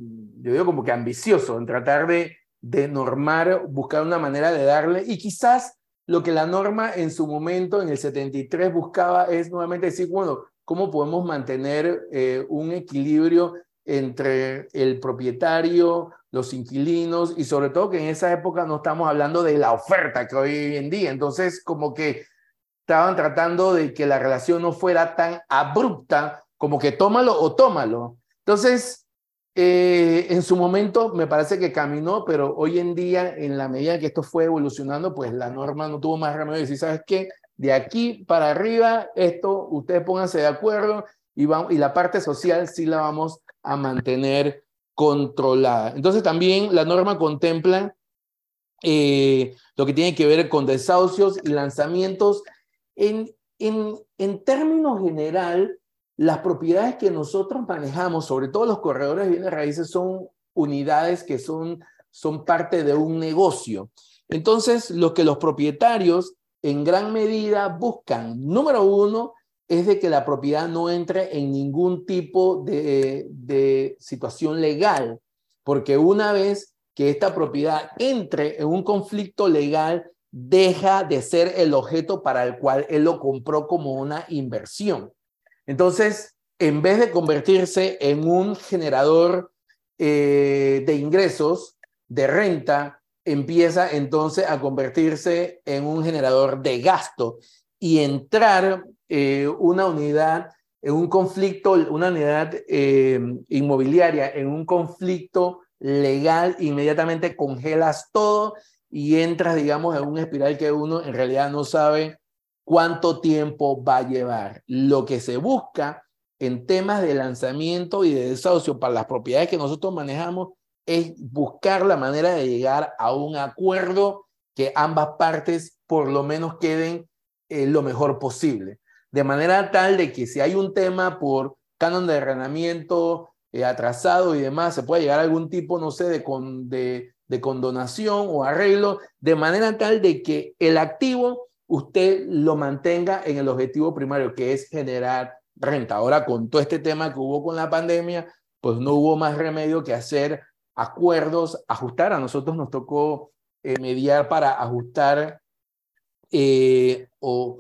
S4: yo digo como que ambicioso en tratar de, de normar, buscar una manera de darle, y quizás lo que la norma en su momento, en el 73, buscaba es nuevamente decir, bueno, ¿cómo podemos mantener un equilibrio entre el propietario, los inquilinos y sobre todo que en esa época no estamos hablando de la oferta que hoy en día. Entonces, como que estaban tratando de que la relación no fuera tan abrupta como que tómalo o tómalo. Entonces, eh, en su momento me parece que caminó, pero hoy en día, en la medida que esto fue evolucionando, pues la norma no tuvo más remedio de decir, ¿sabes qué? De aquí para arriba, esto, ustedes pónganse de acuerdo y, vamos, y la parte social sí la vamos a mantener controlada. Entonces también la norma contempla eh, lo que tiene que ver con desahucios y lanzamientos. En, en, en términos general, las propiedades que nosotros manejamos, sobre todo los corredores de bienes raíces, son unidades que son, son parte de un negocio. Entonces, lo que los propietarios en gran medida buscan, número uno, es de que la propiedad no entre en ningún tipo de, situación legal, porque una vez que esta propiedad entre en un conflicto legal, deja de ser el objeto para el cual él lo compró como una inversión. Entonces, en vez de convertirse en un generador eh, de ingresos, de renta, empieza entonces a convertirse en un generador de gasto y entrar eh, una unidad en un conflicto, una unidad eh, inmobiliaria, en un conflicto legal, inmediatamente congelas todo y entras, digamos, en un espiral que uno en realidad no sabe cuánto tiempo va a llevar. Lo que se busca en temas de lanzamiento y de desahucio para las propiedades que nosotros manejamos es buscar la manera de llegar a un acuerdo que ambas partes por lo menos queden eh, lo mejor posible. De manera tal de que si hay un tema por canon de arrendamiento eh, atrasado y demás, se puede llegar a algún tipo, no sé, de, con, de, condonación o arreglo, de manera tal de que el activo usted lo mantenga en el objetivo primario, que es generar renta. Ahora, con todo este tema que hubo con la pandemia, pues no hubo más remedio que hacer acuerdos, ajustar. A nosotros nos tocó eh, mediar para ajustar eh, o,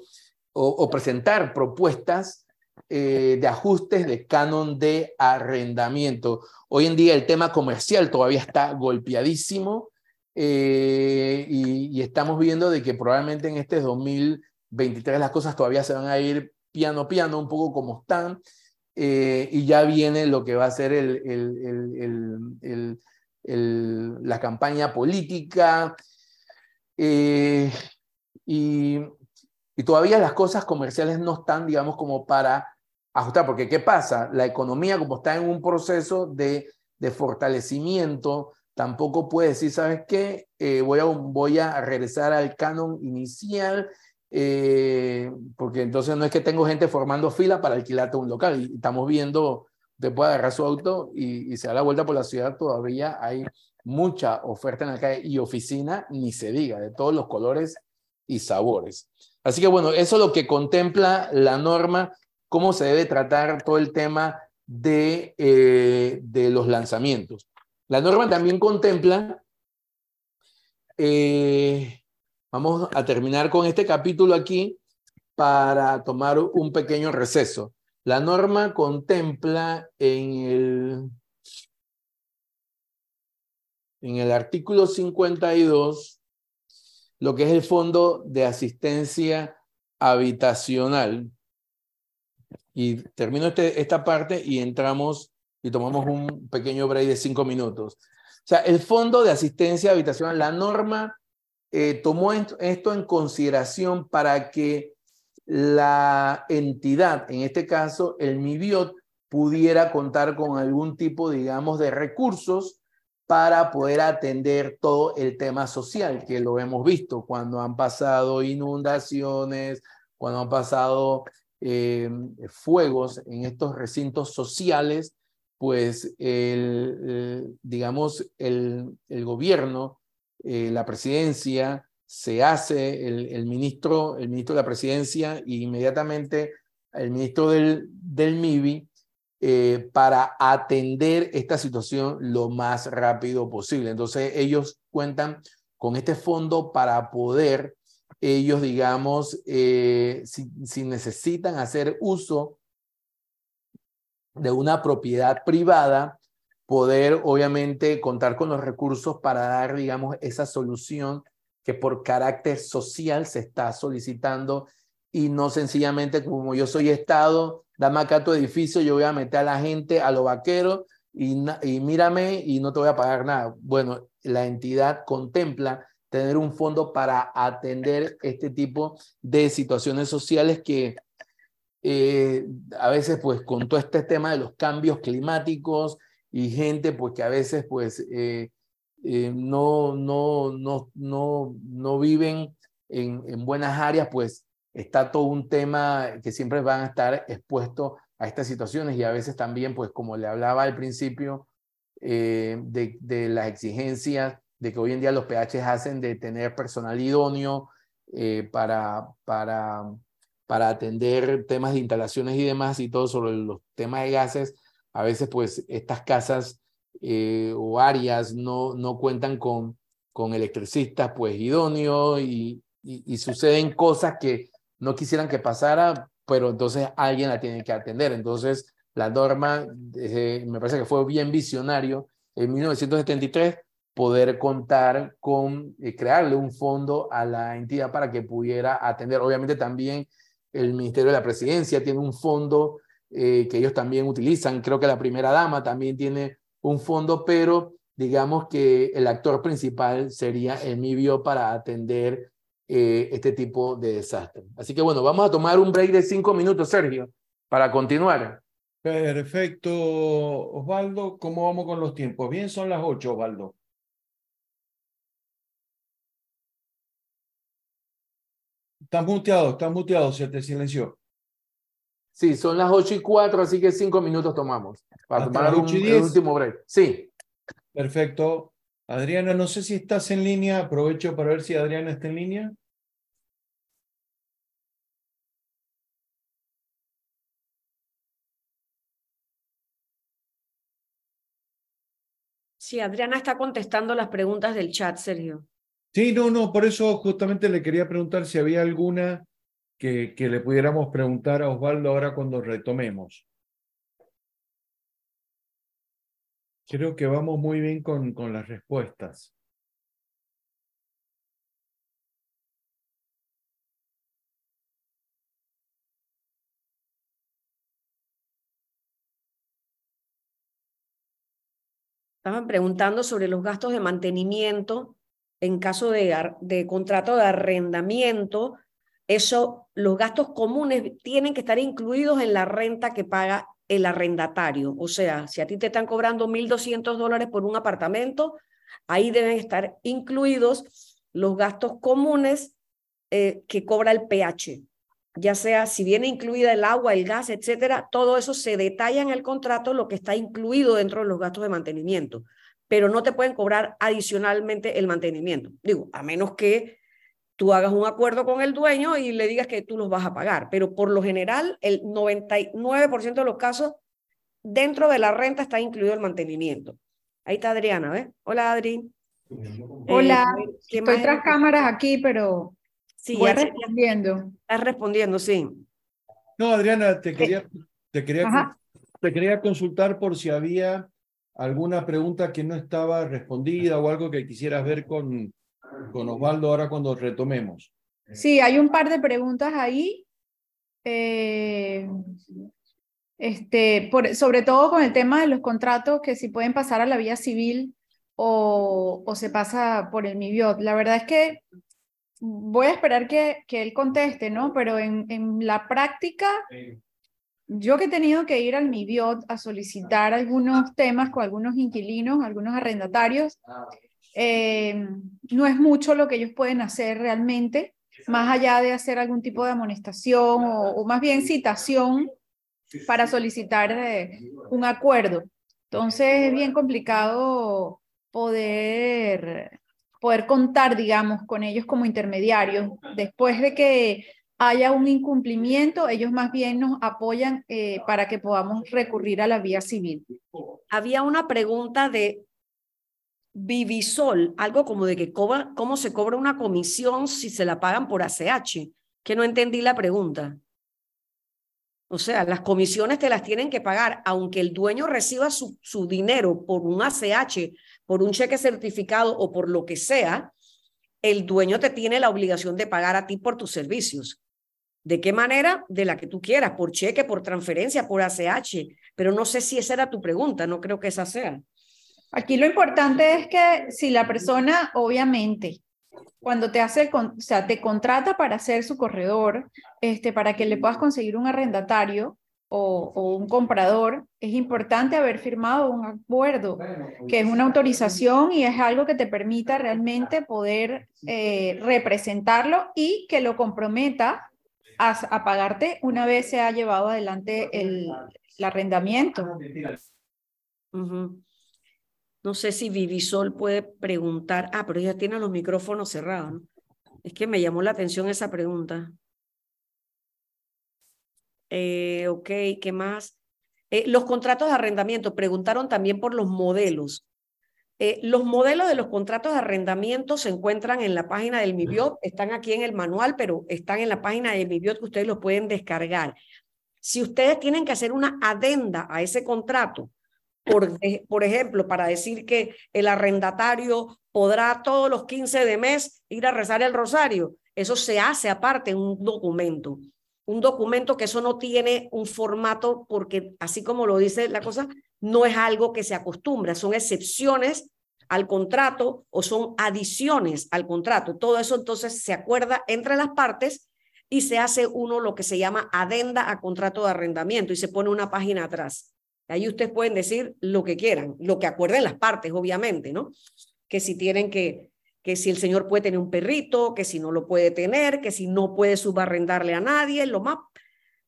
S4: o, presentar propuestas eh, de ajustes de canon de arrendamiento. Hoy en día el tema comercial todavía está golpeadísimo. Eh, y, estamos viendo de que probablemente en este 2023 las cosas todavía se van a ir piano piano, un poco como están, eh, y ya viene lo que va a ser la campaña política, y, y todavía las cosas comerciales no están, digamos, como para ajustar, porque ¿qué pasa? La economía como está en un proceso de, fortalecimiento, tampoco puede decir, ¿sabes qué? Eh, voy, a, voy a regresar al canon inicial, eh, porque entonces no es que tengo gente formando fila para alquilarte un local. Y estamos viendo, te puede agarrar su auto y, y se da la vuelta por la ciudad, todavía hay mucha oferta en la calle y oficina, ni se diga, de todos los colores y sabores. Así que bueno, eso es lo que contempla la norma, cómo se debe tratar todo el tema de, eh, de los lanzamientos. La norma también contempla, eh, vamos a terminar con este capítulo aquí para tomar un pequeño receso. La norma contempla en el, en el artículo 52 lo que es el Fondo de Asistencia Habitacional. Y termino este, esta parte y entramos y tomamos un pequeño break de cinco minutos. O sea, el Fondo de Asistencia Habitacional, la norma eh, tomó esto en consideración para que la entidad, en este caso el MIBIOT, pudiera contar con algún tipo, digamos, de recursos para poder atender todo el tema social, que lo hemos visto cuando han pasado inundaciones, cuando han pasado eh, fuegos en estos recintos sociales, pues el, digamos, el, el gobierno, eh, la presidencia, se hace el, ministro, el ministro de la presidencia e inmediatamente el ministro del, del MIBI eh, para atender esta situación lo más rápido posible. Entonces, ellos cuentan con este fondo para poder, ellos, digamos, eh, si, si necesitan hacer uso de una propiedad privada, poder obviamente contar con los recursos para dar, digamos, esa solución que por carácter social se está solicitando y no sencillamente como yo soy Estado, dame acá tu edificio, yo voy a meter a la gente, a los vaqueros, y, mírame y no te voy a pagar nada. Bueno, la entidad contempla tener un fondo para atender este tipo de situaciones sociales que eh, a veces pues con todo este tema de los cambios climáticos y gente pues que a veces pues eh, eh, no, no, no, no, no viven en, en buenas áreas pues está todo un tema que siempre van a estar expuestos a estas situaciones y a veces también, pues como le hablaba al principio, eh, de, de, las exigencias de que hoy en día los PH hacen de tener personal idóneo eh, para, para, para atender temas de instalaciones y demás y todo sobre los temas de gases, a veces pues estas casas eh, o áreas no, no cuentan con, con electricistas pues idóneos y, y, y suceden cosas que no quisieran que pasara, pero entonces alguien la tiene que atender. Entonces, la norma, eh, me parece que fue bien visionario en 1973 poder contar con, eh, crearle un fondo a la entidad para que pudiera atender. Obviamente también el Ministerio de la Presidencia tiene un fondo eh, que ellos también utilizan. Creo que la primera dama también tiene un fondo, pero digamos que el actor principal sería el MIBIO para atender eh, este tipo de desastre. Así que bueno, vamos a tomar un break de cinco minutos, Sergio, para continuar.
S1: Perfecto, Osvaldo. ¿Cómo vamos con los tiempos? Bien, son las ocho, Osvaldo. Estás muteado, estás muteado, se te silenció.
S4: Sí, son las ocho y cuatro, así que cinco minutos tomamos para tomar un, el último break. Sí.
S1: Perfecto. Adriana, no sé si estás en línea. Aprovecho para ver si Adriana está en línea.
S3: Sí, Adriana está contestando las preguntas del chat, Sergio.
S1: Sí, no, no, por eso justamente le quería preguntar si había alguna que, que le pudiéramos preguntar a Osvaldo ahora cuando retomemos. Creo que vamos muy bien con, con las respuestas.
S3: Estaban preguntando sobre los gastos de mantenimiento en caso de, contrato de arrendamiento. Eso, los gastos comunes tienen que estar incluidos en la renta que paga el arrendatario. O sea, si a ti te están cobrando 1.200 dólares por un apartamento, ahí deben estar incluidos los gastos comunes eh, que cobra el PH. Ya sea si viene incluida el agua, el gas, etcétera, todo eso se detalla en el contrato lo que está incluido dentro de los gastos de mantenimiento, pero no te pueden cobrar adicionalmente el mantenimiento. Digo, a menos que tú hagas un acuerdo con el dueño y le digas que tú los vas a pagar, pero por lo general el 99% de los casos dentro de la renta está incluido el mantenimiento. Ahí está Adriana, ¿ves? Hola Adri.
S5: Hola, eh, estoy tras cámaras aquí, pero
S3: Sí, Voy respondiendo. Estás respondiendo, sí.
S1: No, Adriana, te quería, te quería, te quería consultar por si había alguna pregunta que no estaba respondida o algo que quisieras ver con, con Osvaldo ahora cuando retomemos.
S5: Sí, hay un par de preguntas ahí. Eh, este, por, sobre todo con el tema de los contratos que si pueden pasar a la vía civil o, o se pasa por el MIBIOT. La verdad es que voy a esperar que, que él conteste, ¿no? Pero en, en, la práctica, yo que he tenido que ir al MIBIOT a solicitar algunos temas con algunos inquilinos, algunos arrendatarios, eh, no es mucho lo que ellos pueden hacer realmente, más allá de hacer algún tipo de amonestación o, más bien citación para solicitar eh, un acuerdo. Entonces es bien complicado poder poder contar, digamos, con ellos como intermediarios. Después de que haya un incumplimiento, ellos más bien nos apoyan eh, para que podamos recurrir a la vía civil.
S3: Había una pregunta de Vivisol, algo como de que cómo se cobra una comisión si se la pagan por ACH, que no entendí la pregunta. O sea, las comisiones te las tienen que pagar, aunque el dueño reciba su, su dinero por un ACH por un cheque certificado o por lo que sea, el dueño te tiene la obligación de pagar a ti por tus servicios. ¿De qué manera? De la que tú quieras, por cheque, por transferencia, por ACH. Pero no sé si esa era tu pregunta, no creo que esa sea.
S5: Aquí lo importante es que si la persona, obviamente, cuando te hace, o sea, te contrata para ser su corredor, este, para que le puedas conseguir un arrendatario, o, un comprador, es importante haber firmado un acuerdo, que es una autorización y es algo que te permita realmente poder eh, representarlo y que lo comprometa a, pagarte una vez se ha llevado adelante el, arrendamiento.
S3: No sé si Vivisol puede preguntar. Ah, pero ella tiene los micrófonos cerrados. Es que me llamó la atención esa pregunta. Eh, ok, ¿qué más? Eh, los contratos de arrendamiento, preguntaron también por los modelos. Eh, los modelos de los contratos de arrendamiento se encuentran en la página del MIBIOT, están aquí en el manual, pero están en la página del MIBIOT que ustedes los pueden descargar. Si ustedes tienen que hacer una adenda a ese contrato, por, por ejemplo, para decir que el arrendatario podrá todos los 15 de mes ir a rezar el rosario, eso se hace aparte en un documento un documento que eso no tiene un formato porque así como lo dice la cosa, no es algo que se acostumbra, son excepciones al contrato o son adiciones al contrato. Todo eso entonces se acuerda entre las partes y se hace uno lo que se llama adenda a contrato de arrendamiento y se pone una página atrás. Ahí ustedes pueden decir lo que quieran, lo que acuerden las partes, obviamente, ¿no? Que si tienen que que si el señor puede tener un perrito, que si no lo puede tener, que si no puede subarrendarle a nadie, lo más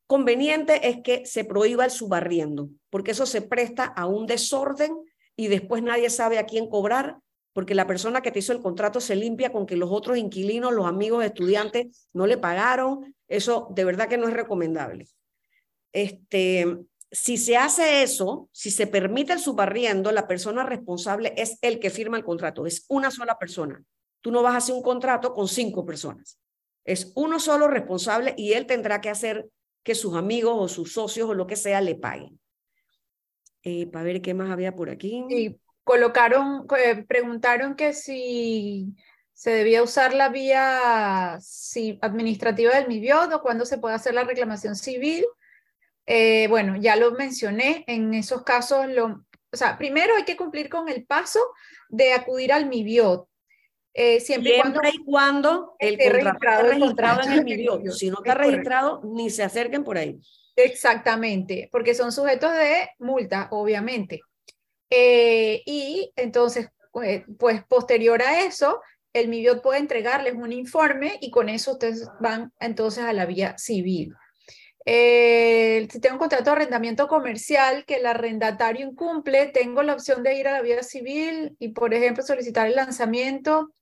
S3: conveniente es que se prohíba el subarriendo, porque eso se presta a un desorden y después nadie sabe a quién cobrar, porque la persona que te hizo el contrato se limpia con que los otros inquilinos, los amigos estudiantes no le pagaron, eso de verdad que no es recomendable. Este, si se hace eso, si se permite el subarriendo, la persona responsable es el que firma el contrato, es una sola persona. Tú no vas a hacer un contrato con cinco personas. Es uno solo responsable y él tendrá que hacer que sus amigos o sus socios o lo que sea le paguen. Eh, para ver qué más había por aquí.
S5: Y colocaron, eh, preguntaron que si se debía usar la vía si, administrativa del MIBIOD o cuándo se puede hacer la reclamación civil. Eh, bueno, ya lo mencioné, en esos casos, lo, o sea, primero hay que cumplir con el paso de acudir al MIBIOT.
S3: Eh, siempre, y cuando, el esté registrado, en el MIBIOT. [laughs] Si no está registrado, ni se acerquen por ahí.
S5: Exactamente, porque son sujetos de multa, obviamente. Eh, y entonces, pues, pues, posterior a eso, el MIBIOT puede entregarles un informe y con eso ustedes van entonces a la vía civil. Eh, si tengo un contrato de arrendamiento comercial que el arrendatario incumple, tengo la opción de ir a la vía civil y, por ejemplo, solicitar el lanzamiento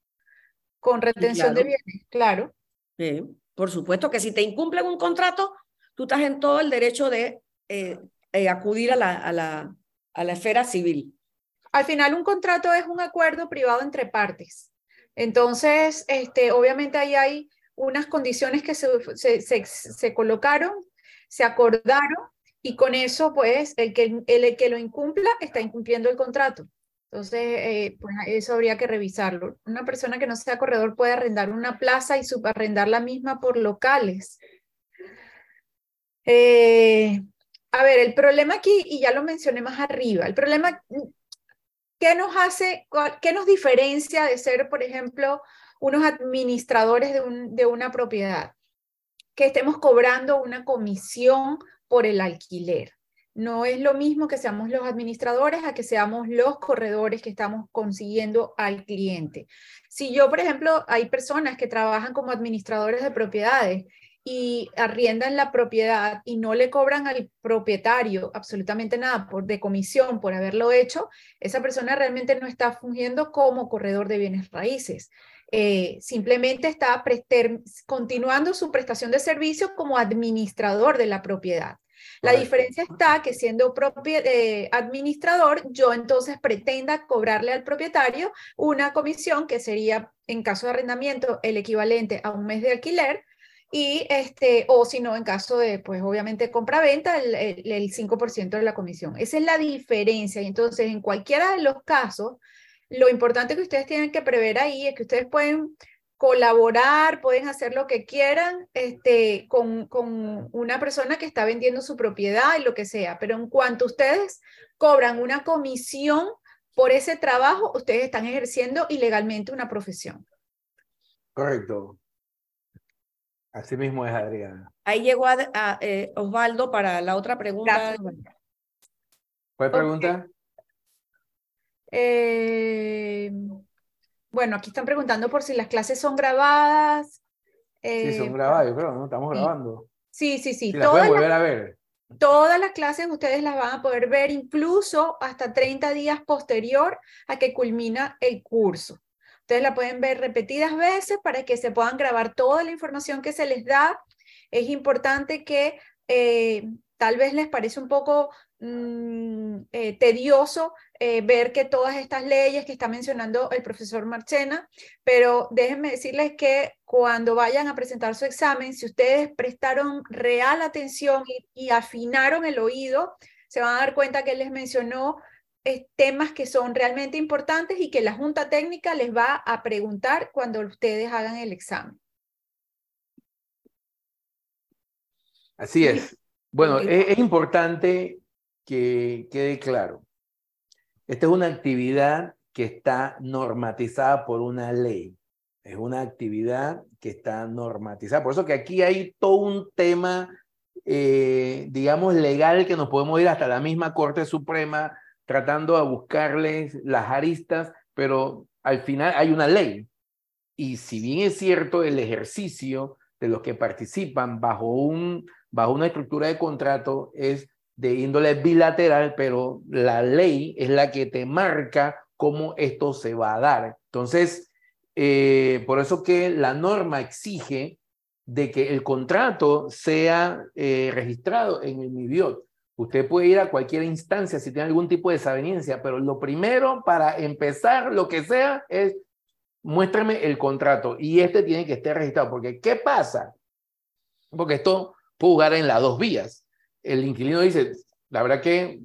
S5: con retención de bienes, claro.
S3: Sí, por supuesto que si te incumplen un contrato, tú estás en todo el derecho de eh, eh, acudir a la, a, la, a la esfera civil.
S5: Al final, un contrato es un acuerdo privado entre partes. Entonces, este, obviamente ahí hay unas condiciones que se, se, se, se colocaron se acordaron y con eso, pues, el que, el, que lo incumpla está incumpliendo el contrato. Entonces, eh, pues eso habría que revisarlo. Una persona que no sea corredor puede arrendar una plaza y subarrendar la misma por locales. Eh, a ver, el problema aquí, y ya lo mencioné más arriba, el problema, ¿qué nos hace, qué nos diferencia de ser, por ejemplo, unos administradores de, un, de una propiedad? Que estemos cobrando una comisión por el alquiler. No es lo mismo que seamos los administradores a que seamos los corredores que estamos consiguiendo al cliente. Si yo, por ejemplo, hay personas que trabajan como administradores de propiedades y arriendan la propiedad y no le cobran al propietario absolutamente nada por, de comisión por haberlo hecho, esa persona realmente no está fungiendo como corredor de bienes raíces. Eh, simplemente está continuando su prestación de servicio como administrador de la propiedad. La diferencia está que siendo eh, administrador, yo entonces pretenda cobrarle al propietario una comisión que sería, en caso de arrendamiento, el equivalente a un mes de alquiler, y este, o si no, en caso de, pues obviamente compra-venta, el, el, el 5% de la comisión. Esa es la diferencia. Y entonces, en cualquiera de los casos, lo importante que ustedes tienen que prever ahí es que ustedes pueden colaborar, pueden hacer lo que quieran este, con, con, una persona que está vendiendo su propiedad y lo que sea, pero en cuanto ustedes cobran una comisión por ese trabajo, ustedes están ejerciendo ilegalmente una profesión.
S4: Correcto. Así mismo es, Adriana.
S3: Ahí llegó a, eh, Osvaldo para la otra pregunta.
S4: ¿Cuál pregunta?
S5: Eh, bueno, aquí están preguntando por si las clases son grabadas.
S4: sí, son eh, grabadas, yo creo, ¿no? Estamos grabando.
S5: Sí, sí, sí.
S4: las pueden volver a ver.
S5: Todas las clases ustedes las van a poder ver incluso hasta 30 días posterior a que culmina el curso. Ustedes la pueden ver repetidas veces para que se puedan grabar toda la información que se les da. Es importante que eh, tal vez les parece un poco mm, tedioso eh, ver que todas estas leyes que está mencionando el profesor Marchena, pero déjenme decirles que cuando vayan a presentar su examen, si ustedes prestaron real atención y, afinaron el oído, se van a dar cuenta que él les mencionó eh, temas que son realmente importantes y que la Junta Técnica les va a preguntar cuando ustedes hagan el examen.
S4: Así es. Bueno, es importante que quede claro. Esta es una actividad que está normatizada por una ley. Es una actividad que está normatizada. Por eso que aquí hay todo un tema, eh, digamos, legal que nos podemos ir hasta la misma Corte Suprema tratando de buscarles las aristas, pero al final hay una ley. Y si bien es cierto, el ejercicio de los que participan bajo, un, bajo una estructura de contrato es de índole bilateral, pero la ley es la que te marca cómo esto se va a dar. Entonces, eh, por eso que la norma exige de que el contrato sea eh, registrado en el MIBIOT. Usted puede ir a cualquier instancia si tiene algún tipo de desaveniencia, pero lo primero para empezar, lo que sea, es muéstrame el contrato y este tiene que estar registrado. Porque, ¿qué pasa? Porque esto puede jugar en las dos vías el inquilino dice, la verdad que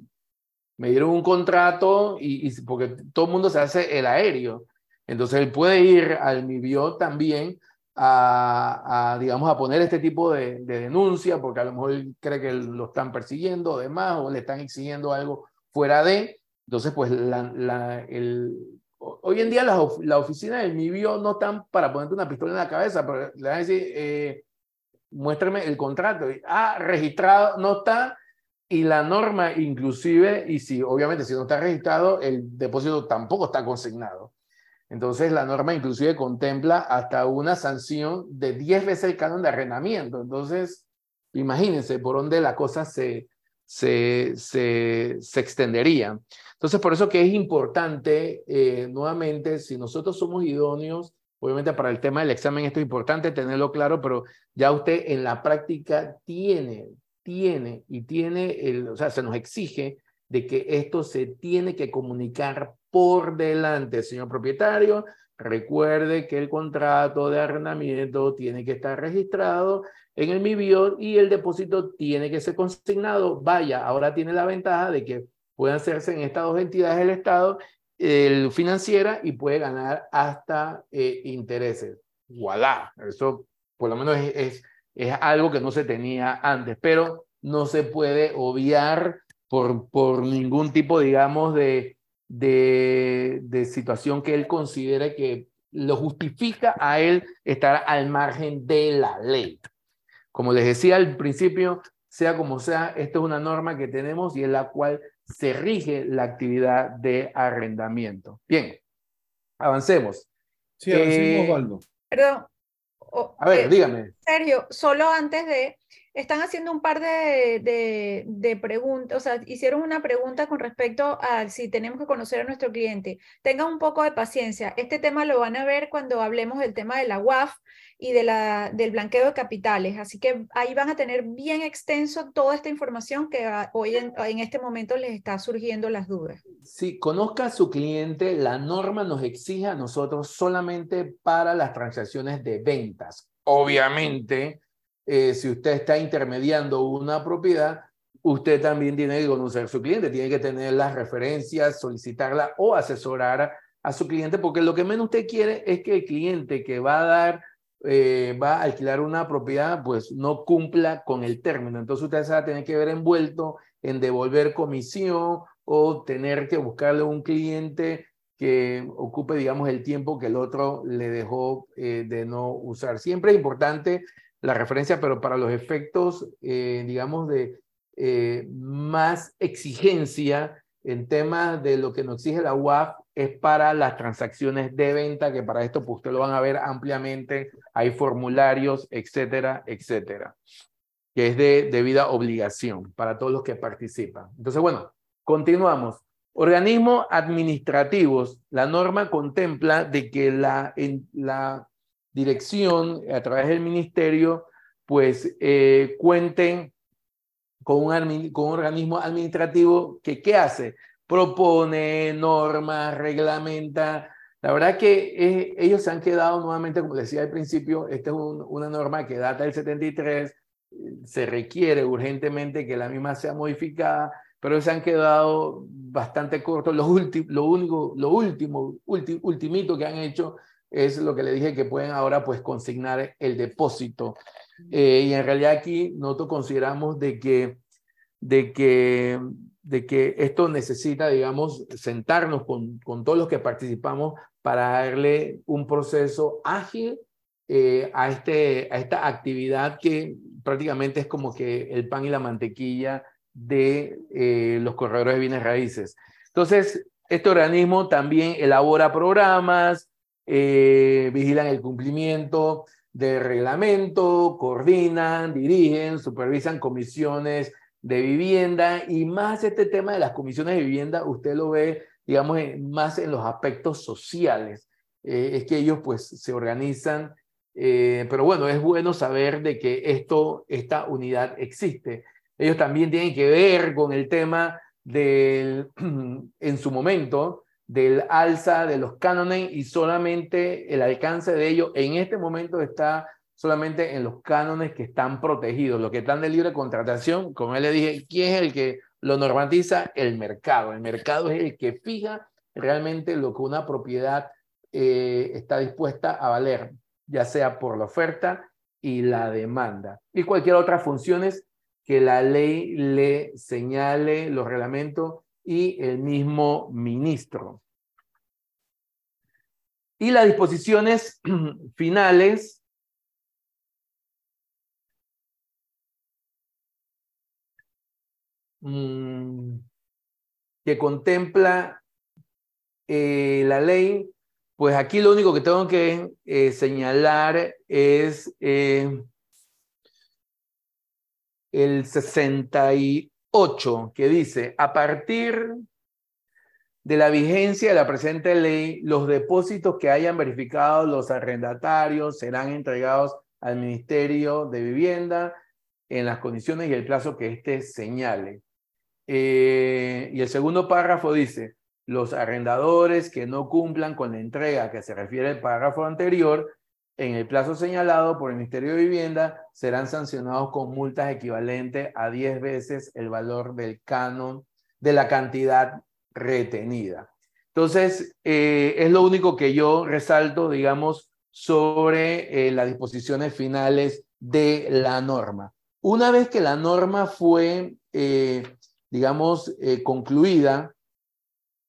S4: me dieron un contrato y, porque todo el mundo se hace el aéreo. Entonces él puede ir al MIBIO también a, digamos, a poner este tipo de, denuncia porque a lo mejor él cree que lo están persiguiendo o demás o le están exigiendo algo fuera de. Entonces, pues hoy en día las la oficinas del MIBIO no están para ponerte una pistola en la cabeza, pero le van a decir, eh, muéstrame el contrato. Ah, registrado no está y la norma inclusive, y si obviamente si no está registrado, el depósito tampoco está consignado. Entonces la norma inclusive contempla hasta una sanción de 10 veces el canon de arrendamiento. Entonces, imagínense por dónde la cosa se, se, se, se extendería. Entonces, por eso que es importante, eh, nuevamente, si nosotros somos idóneos, obviamente para el tema del examen esto es importante tenerlo claro, pero ya usted en la práctica tiene, tiene y tiene, el, o sea, se nos exige de que esto se tiene que comunicar por delante, señor propietario. Recuerde que el contrato de arrendamiento tiene que estar registrado en el MIBIOR y el depósito tiene que ser consignado. Vaya, ahora tiene la ventaja de que puede hacerse en estas dos entidades del Estado, el financiera, y puede ganar hasta eh, intereses. Voilà, eso por lo menos es, es, algo que no se tenía antes, pero no se puede obviar por, por ningún tipo, digamos, de, de, de situación que él considere que lo justifica a él estar al margen de la ley. Como les decía al principio, sea como sea, esto es una norma que tenemos y en la cual se rige la actividad de arrendamiento. Bien, avancemos.
S1: Sí, avancemos, eh, Osvaldo.
S5: Perdón.
S4: a ver,
S5: eh,
S4: dígame.
S5: Sergio, solo antes de, están haciendo un par de, de, de, preguntas, o sea, hicieron una pregunta con respecto a si tenemos que conocer a nuestro cliente. Tengan un poco de paciencia. Este tema lo van a ver cuando hablemos del tema de la UAF y de la, del blanqueo de capitales. Así que ahí van a tener bien extenso toda esta información que hoy en, en este momento les está surgiendo las dudas.
S4: Si conozca a su cliente, la norma nos exige a nosotros solamente para las transacciones de ventas. Obviamente eh, si usted está intermediando una propiedad, usted también tiene que conocer a su cliente, tiene que tener las referencias, solicitarla o asesorar a su cliente, porque lo que menos usted quiere es que el cliente que va a dar, eh, va a alquilar una propiedad, pues no cumpla con el término. Entonces usted se va a tener que ver envuelto en devolver comisión o tener que buscarle un cliente que ocupe, digamos, el tiempo que el otro le dejó eh, de no usar. Siempre es importante la referencia, pero para los efectos, eh, digamos, de más exigencia en temas de lo que nos exige la UAF es para las transacciones de venta, que para esto pues, ustedes lo van a ver ampliamente, hay formularios, etcétera, etcétera, que es de debida obligación para todos los que participan. Entonces, bueno, continuamos. Organismos administrativos, la norma contempla de que la, en, la dirección, a través del ministerio, pues eh, con un, con un organismo administrativo que, ¿qué hace? Propone normas, reglamenta. La verdad que eh, ellos se han quedado nuevamente, como decía al principio, esta es un, una norma que data del 73, se requiere urgentemente que la misma sea modificada, pero se han quedado bastante cortos. Lo, lo único, lo último, ultimito que han hecho es lo que le dije que pueden ahora pues consignar el depósito. Eh, y en realidad aquí nosotros consideramos de que, de que, de que esto necesita, digamos, sentarnos con, con todos los que participamos para darle un proceso ágil eh, a, este, a esta actividad que prácticamente es como que el pan y la mantequilla de eh, los corredores de bienes raíces. Entonces, este organismo también elabora programas, eh, vigilan el cumplimiento del reglamento, coordinan, dirigen, supervisan comisiones de vivienda y más este tema de las comisiones de vivienda, usted lo ve, digamos, más en los aspectos sociales. Eh, es que ellos pues se organizan, eh, pero bueno, es bueno saber de que esto, esta unidad existe. Ellos también tienen que ver con el tema del, [clears throat] en su momento, del alza de los cánones y solamente el alcance de ello en este momento está solamente en los cánones que están protegidos, los que están de libre contratación, como él le dije, ¿quién es el que lo normatiza? El mercado. El mercado es el que fija realmente lo que una propiedad eh, está dispuesta a valer, ya sea por la oferta y la demanda. Y cualquier otra funciones que la ley le señale, los reglamentos y el mismo ministro. Y las disposiciones [clears throat] finales mm, que contempla eh, la ley pues aquí lo único que tengo que eh, señalar es eh, el 68, que dice, a partir de la vigencia de la presente ley, los depósitos que hayan verificado los arrendatarios serán entregados al Ministerio de Vivienda en las condiciones y el plazo que éste señale. Eh, y el segundo párrafo dice, los arrendadores que no cumplan con la entrega que se refiere al párrafo anterior en el plazo señalado por el Ministerio de Vivienda serán sancionados con multas equivalentes a 10 veces el valor del canon de la cantidad retenida. Entonces, eh, es lo único que yo resalto, digamos, sobre eh, las disposiciones finales de la norma. Una vez que la norma fue, digamos, concluida,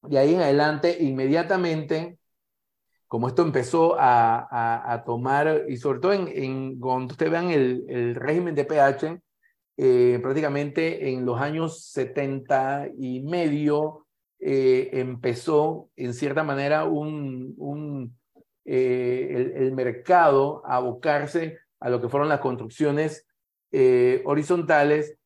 S4: de ahí en adelante, inmediatamente, como esto empezó a, tomar, y sobre todo en, cuando ustedes vean el, régimen de pH, eh, prácticamente en los años 70 y medio eh, empezó en cierta manera un, eh, el, mercado a abocarse a lo que fueron las construcciones horizontales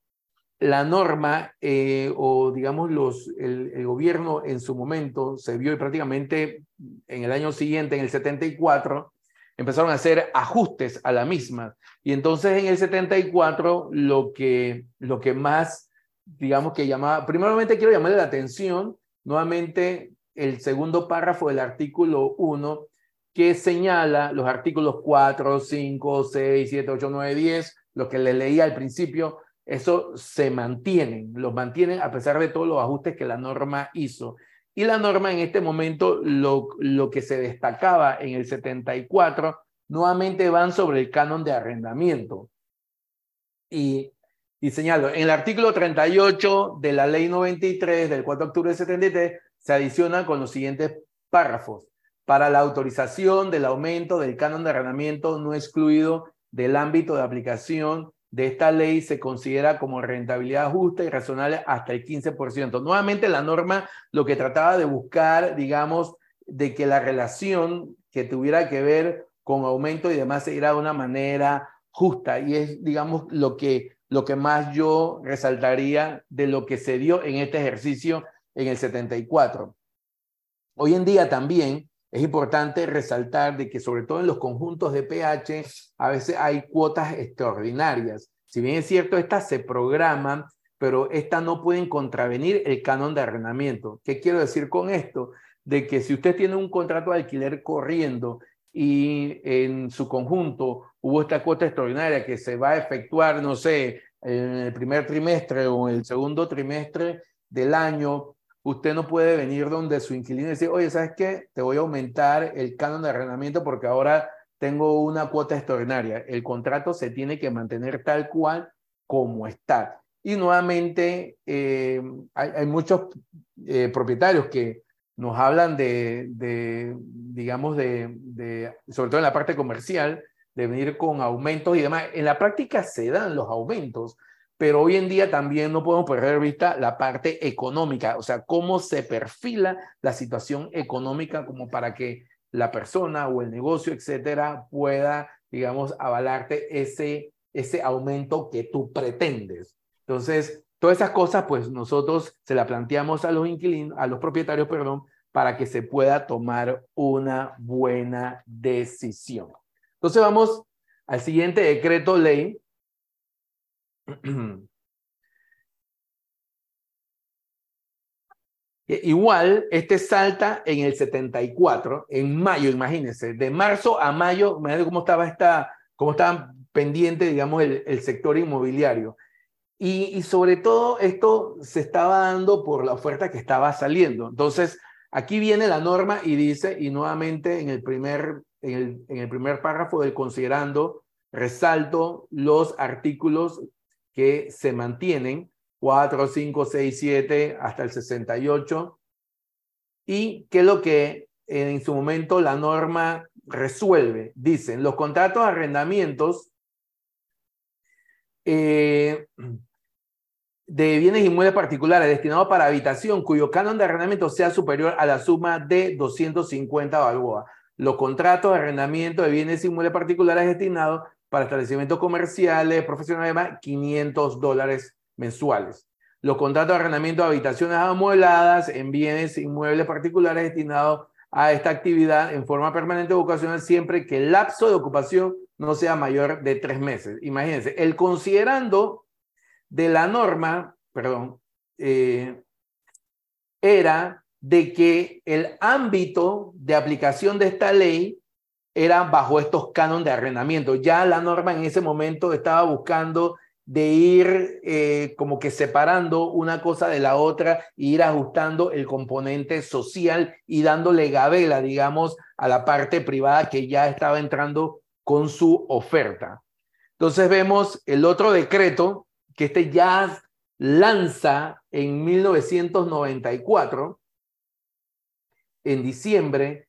S4: la norma eh, o digamos los, el, gobierno en su momento se vio y prácticamente en el año siguiente, en el 74, empezaron a hacer ajustes a la misma. Y entonces en el 74 lo que, lo que más, digamos que llamaba, primeramente quiero llamarle la atención, nuevamente el segundo párrafo del artículo 1 que señala los artículos 4, 5, 6, 7, 8, 9, 10, lo que le leía al principio, eso se mantiene, los mantienen a pesar de todos los ajustes que la norma hizo. Y la norma en este momento, lo, lo que se destacaba en el 74, nuevamente van sobre el canon de arrendamiento. Y, y señalo, en el artículo 38 de la ley 93 del 4 de octubre del 73 se adiciona con los siguientes párrafos. Para la autorización del aumento del canon de arrendamiento no excluido del ámbito de aplicación de esta ley se considera como rentabilidad justa y razonable hasta el 15%. Nuevamente la norma lo que trataba de buscar, digamos, de que la relación que tuviera que ver con aumento y demás se diera de una manera justa y es, digamos, lo que, lo que más yo resaltaría de lo que se dio en este ejercicio en el 74. Hoy en día también es importante resaltar de que sobre todo en los conjuntos de pH a veces hay cuotas extraordinarias. Si bien es cierto, estas se programan, pero estas no pueden contravenir el canon de arrendamiento. ¿Qué quiero decir con esto? De que si usted tiene un contrato de alquiler corriendo y en su conjunto hubo esta cuota extraordinaria que se va a efectuar, no sé, en el primer trimestre o en el segundo trimestre del año, usted no puede venir donde su inquilino y decir, oye, ¿sabes qué? Te voy a aumentar el canon de arrendamiento porque ahora tengo una cuota extraordinaria. El contrato se tiene que mantener tal cual como está. Y nuevamente, eh, hay, muchos eh, propietarios que nos hablan de, digamos, de, sobre todo en la parte comercial, de venir con aumentos y demás. En la práctica se dan los aumentos, pero hoy en día también no podemos perder vista la parte económica, o sea, cómo se perfila la situación económica como para que la persona o el negocio, etcétera, pueda, digamos, avalarte ese, ese aumento que tú pretendes. Entonces, todas esas cosas, pues nosotros se las planteamos a los inquilinos, a los propietarios, perdón, para que se pueda tomar una buena decisión. Entonces, vamos al siguiente decreto ley [clears throat] Igual, este salta en el 74, en mayo, imagínense, de marzo a mayo, imagínense cómo estaba, esta, cómo estaba pendiente, digamos, el, sector inmobiliario. Y, y, sobre todo esto se estaba dando por la oferta que estaba saliendo. Entonces, aquí viene la norma y dice, y nuevamente en el primer, en el, en el primer párrafo del considerando, resalto los artículos que se mantienen, 4, 5, 6, 7 hasta el 68, y que lo que en su momento la norma resuelve. Dicen, los contratos de arrendamientos, eh, de bienes inmuebles particulares destinados para habitación cuyo canon de arrendamiento sea superior a la suma de 250 balboas. Los contratos de arrendamiento de bienes inmuebles particulares destinados para establecimientos comerciales, profesionales, 500 dólares mensuales. Los contratos de arrendamiento de habitaciones amuebladas en bienes inmuebles particulares destinados a esta actividad en forma permanente o ocasional siempre que el lapso de ocupación no sea mayor de tres meses. Imagínense, el considerando de la norma, perdón, eh, era de que el ámbito de aplicación de esta ley era bajo estos cánones de arrendamiento. Ya la norma en ese momento estaba buscando de ir eh, como que separando una cosa de la otra e ir ajustando el componente social y dándole gabela, digamos, a la parte privada que ya estaba entrando con su oferta. Entonces vemos el otro decreto que este ya lanza en 1994, en diciembre,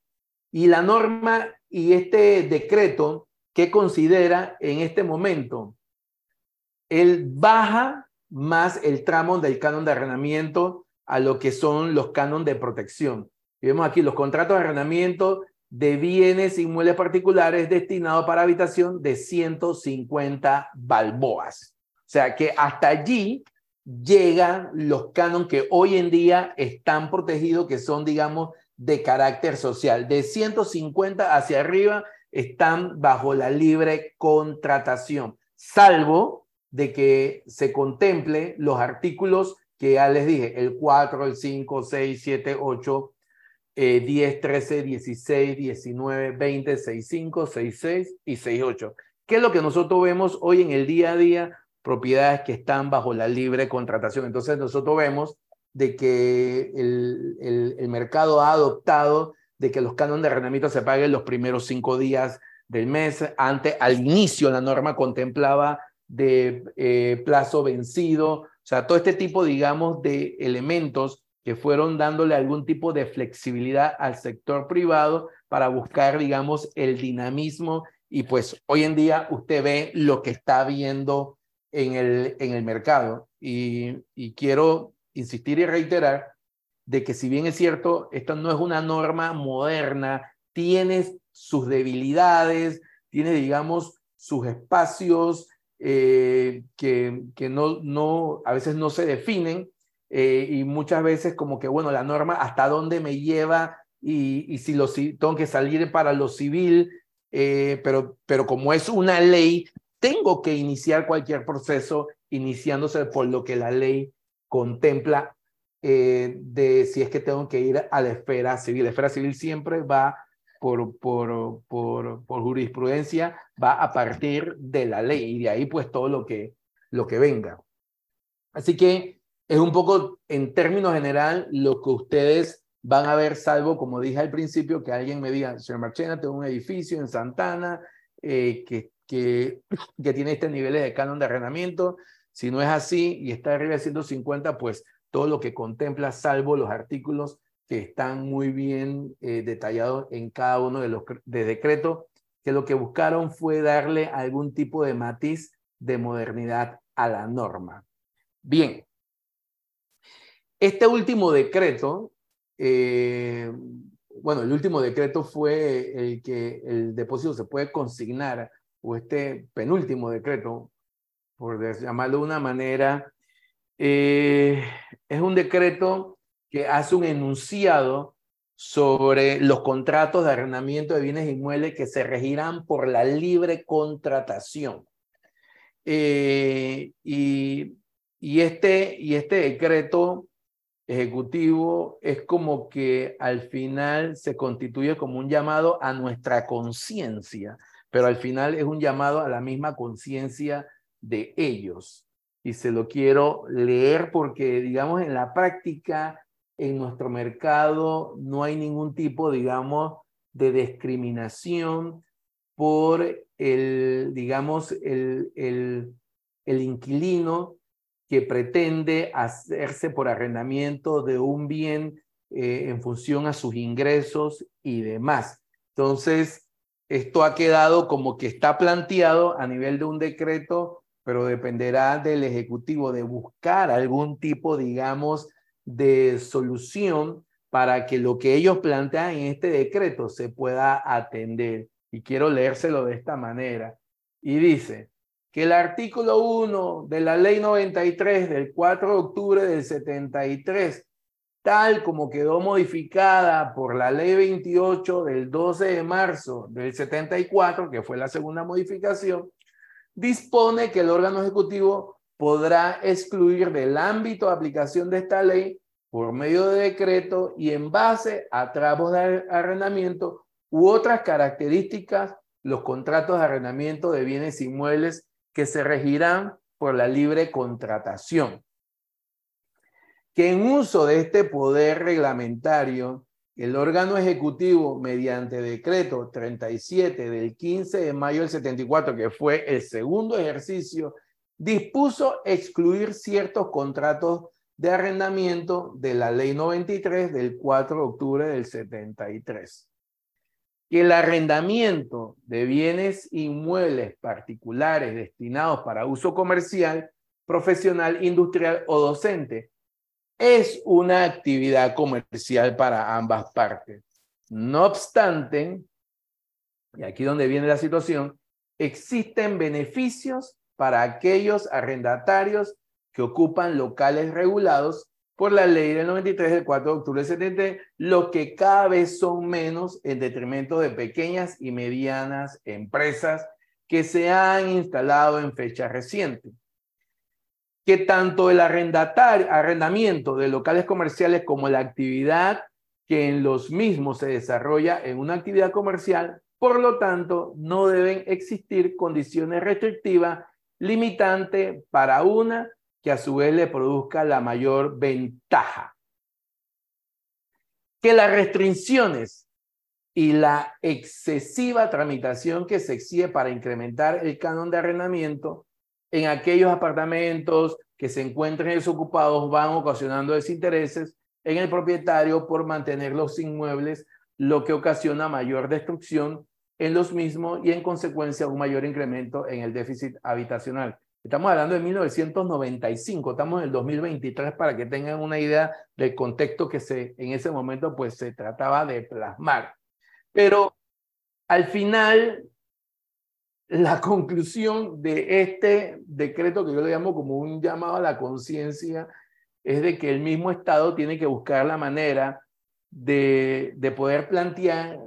S4: y la norma y este decreto que considera en este momento, él baja más el tramo del canon de arrendamiento a lo que son los cánones de protección. Y vemos aquí los contratos de arrendamiento de bienes inmuebles particulares destinados para habitación de 150 balboas. O sea que hasta allí llegan los cánones que hoy en día están protegidos, que son, digamos, de carácter social. De 150 hacia arriba están bajo la libre contratación, salvo de que se contemple los artículos que ya les dije, el 4, el 5, 6, 7, 8, 10, 13, 16, 19, 20, 65, 66 y 68. ¿Qué es lo que nosotros vemos hoy en el día a día? propiedades que están bajo la libre contratación. Entonces nosotros vemos de que el, el, mercado ha adoptado de que los cánones de arrendamiento se paguen los primeros cinco días del mes. Antes, al inicio, la norma contemplaba de eh, plazo vencido. O sea, todo este tipo, digamos, de elementos que fueron dándole algún tipo de flexibilidad al sector privado para buscar, digamos, el dinamismo. Y pues hoy en día usted ve lo que está viendo en el, en el mercado. Y, y quiero insistir y reiterar de que si bien es cierto, esta no es una norma moderna, tiene sus debilidades, tiene, digamos, sus espacios eh, que, que no, no, a veces no se definen eh, y muchas veces como que, bueno, la norma hasta dónde me lleva y, y si, lo, tengo que salir para lo civil, eh, pero, pero como es una ley, tengo que iniciar cualquier proceso iniciándose por lo que la ley contempla eh, de si es que tengo que ir a la esfera civil. La esfera civil siempre va por, por, por, por jurisprudencia, va a partir de la ley y de ahí pues todo lo que, lo que venga. Así que es un poco en términos general lo que ustedes van a ver, salvo como dije al principio, que alguien me diga, señor Marchena, tengo un edificio en Santana eh, que que, que tiene este nivel de canon de arrendamiento. Si no es así y está arriba de 150, pues todo lo que contempla, salvo los artículos que están muy bien eh, detallados en cada uno de los de decretos, que lo que buscaron fue darle algún tipo de matiz de modernidad a la norma. Bien, este último decreto, eh, bueno, el último decreto fue el que el depósito se puede consignar o este penúltimo decreto, por llamarlo de una manera, eh, es un decreto que hace un enunciado sobre los contratos de arrendamiento de bienes inmuebles que se regirán por la libre contratación. Eh, y, y, este, y este decreto ejecutivo es como que al final se constituye como un llamado a nuestra conciencia pero al final es un llamado a la misma conciencia de ellos. Y se lo quiero leer porque, digamos, en la práctica, en nuestro mercado, no hay ningún tipo, digamos, de discriminación por el, digamos, el, el, el inquilino que pretende hacerse por arrendamiento de un bien eh, en función a sus ingresos y demás. Entonces, esto ha quedado como que está planteado a nivel de un decreto pero dependerá del Ejecutivo de buscar algún tipo, digamos, de solución para que lo que ellos plantean en este decreto se pueda atender. Y quiero leérselo de esta manera. Y dice que el artículo 1 de la ley 93 del 4 de octubre del 73 tal como quedó modificada por la ley 28 del 12 de marzo del 74, que fue la segunda modificación, dispone que el órgano ejecutivo podrá excluir del ámbito de aplicación de esta ley por medio de decreto y en base a tramos de arrendamiento u otras características los contratos de arrendamiento de bienes inmuebles que se regirán por la libre contratación. Que en uso de este poder reglamentario, el órgano ejecutivo, mediante decreto 37 del 15 de mayo del 74, que fue el segundo ejercicio, dispuso excluir ciertos contratos de arrendamiento de la ley 93 del 4 de octubre del 73. Que el arrendamiento de bienes inmuebles particulares destinados para uso comercial, profesional, industrial o docente es una actividad comercial para ambas partes. No obstante, y aquí donde viene la situación, existen beneficios para aquellos arrendatarios que ocupan locales regulados por la ley del 93 del 4 de octubre del 70, lo que cada vez son menos en detrimento de pequeñas y medianas empresas que se han instalado en fecha reciente que tanto el arrendamiento de locales comerciales como la actividad que en los mismos se desarrolla en una actividad comercial, por lo tanto, no deben existir condiciones restrictivas limitantes para una que a su vez le produzca la mayor ventaja. Que las restricciones y la excesiva tramitación que se exige para incrementar el canon de arrendamiento en aquellos apartamentos que se encuentren desocupados van ocasionando desintereses en el propietario por mantener los inmuebles, lo que ocasiona mayor destrucción en los mismos y en consecuencia un mayor incremento en el déficit habitacional. Estamos hablando de 1995, estamos en el 2023 para que tengan una idea del contexto que se en ese momento pues se trataba de plasmar. Pero al final la [laughs] conclusión de este decreto, que yo le llamo como un llamado a la conciencia, es de que el mismo Estado tiene que buscar la manera de, poder plantear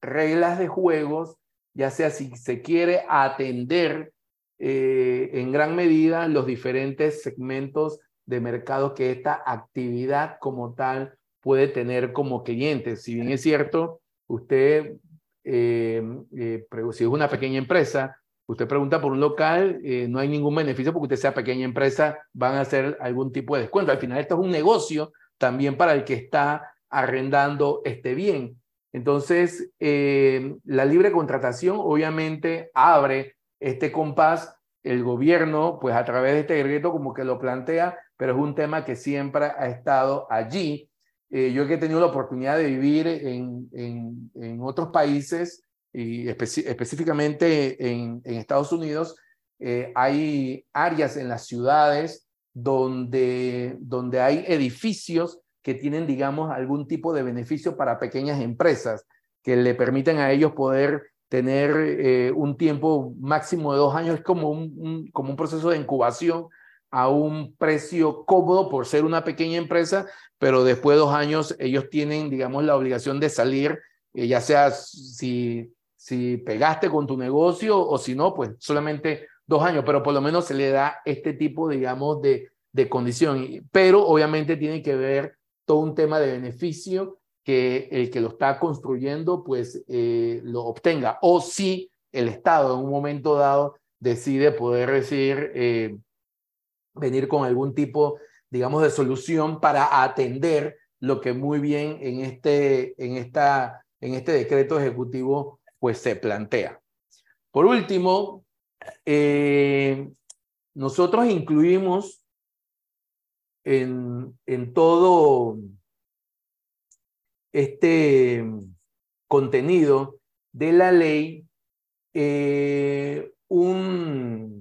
S4: reglas de juegos, ya sea si se quiere atender eh, en gran medida los diferentes segmentos de mercado que esta actividad como tal puede tener como clientes. Si bien es cierto, usted eh, eh, si es una pequeña empresa, usted pregunta por un local, eh, no hay ningún beneficio porque usted sea pequeña empresa, van a hacer algún tipo de descuento. Al final esto es un negocio también para el que está arrendando este bien. Entonces, la libre contratación obviamente abre este compás. El gobierno, pues a través de este decreto como que lo plantea, pero es un tema que siempre ha estado allí eh, yo que he tenido la oportunidad de vivir en, en, otros países y específicamente en, Estados Unidos, eh, hay áreas en las ciudades donde, donde hay edificios que tienen, digamos, algún tipo de beneficio para pequeñas empresas que le permiten a ellos poder tener eh, un tiempo máximo de dos años, es como un, como un proceso de incubación a un precio cómodo por ser una pequeña empresa, pero después de dos años ellos tienen, digamos, la obligación de salir, eh, ya sea si, si pegaste con tu negocio o si no, pues solamente dos años, pero por lo menos se le da este tipo, digamos, de, de condición. Pero obviamente tiene que ver todo un tema de beneficio que el que lo está construyendo, pues eh, lo obtenga. O si el Estado en un momento dado decide poder decir, eh, venir con algún tipo, digamos, de solución para atender lo que muy bien en este, en esta, en este decreto ejecutivo pues se plantea. Por último, eh, nosotros incluimos en, en todo este contenido de la ley eh, un,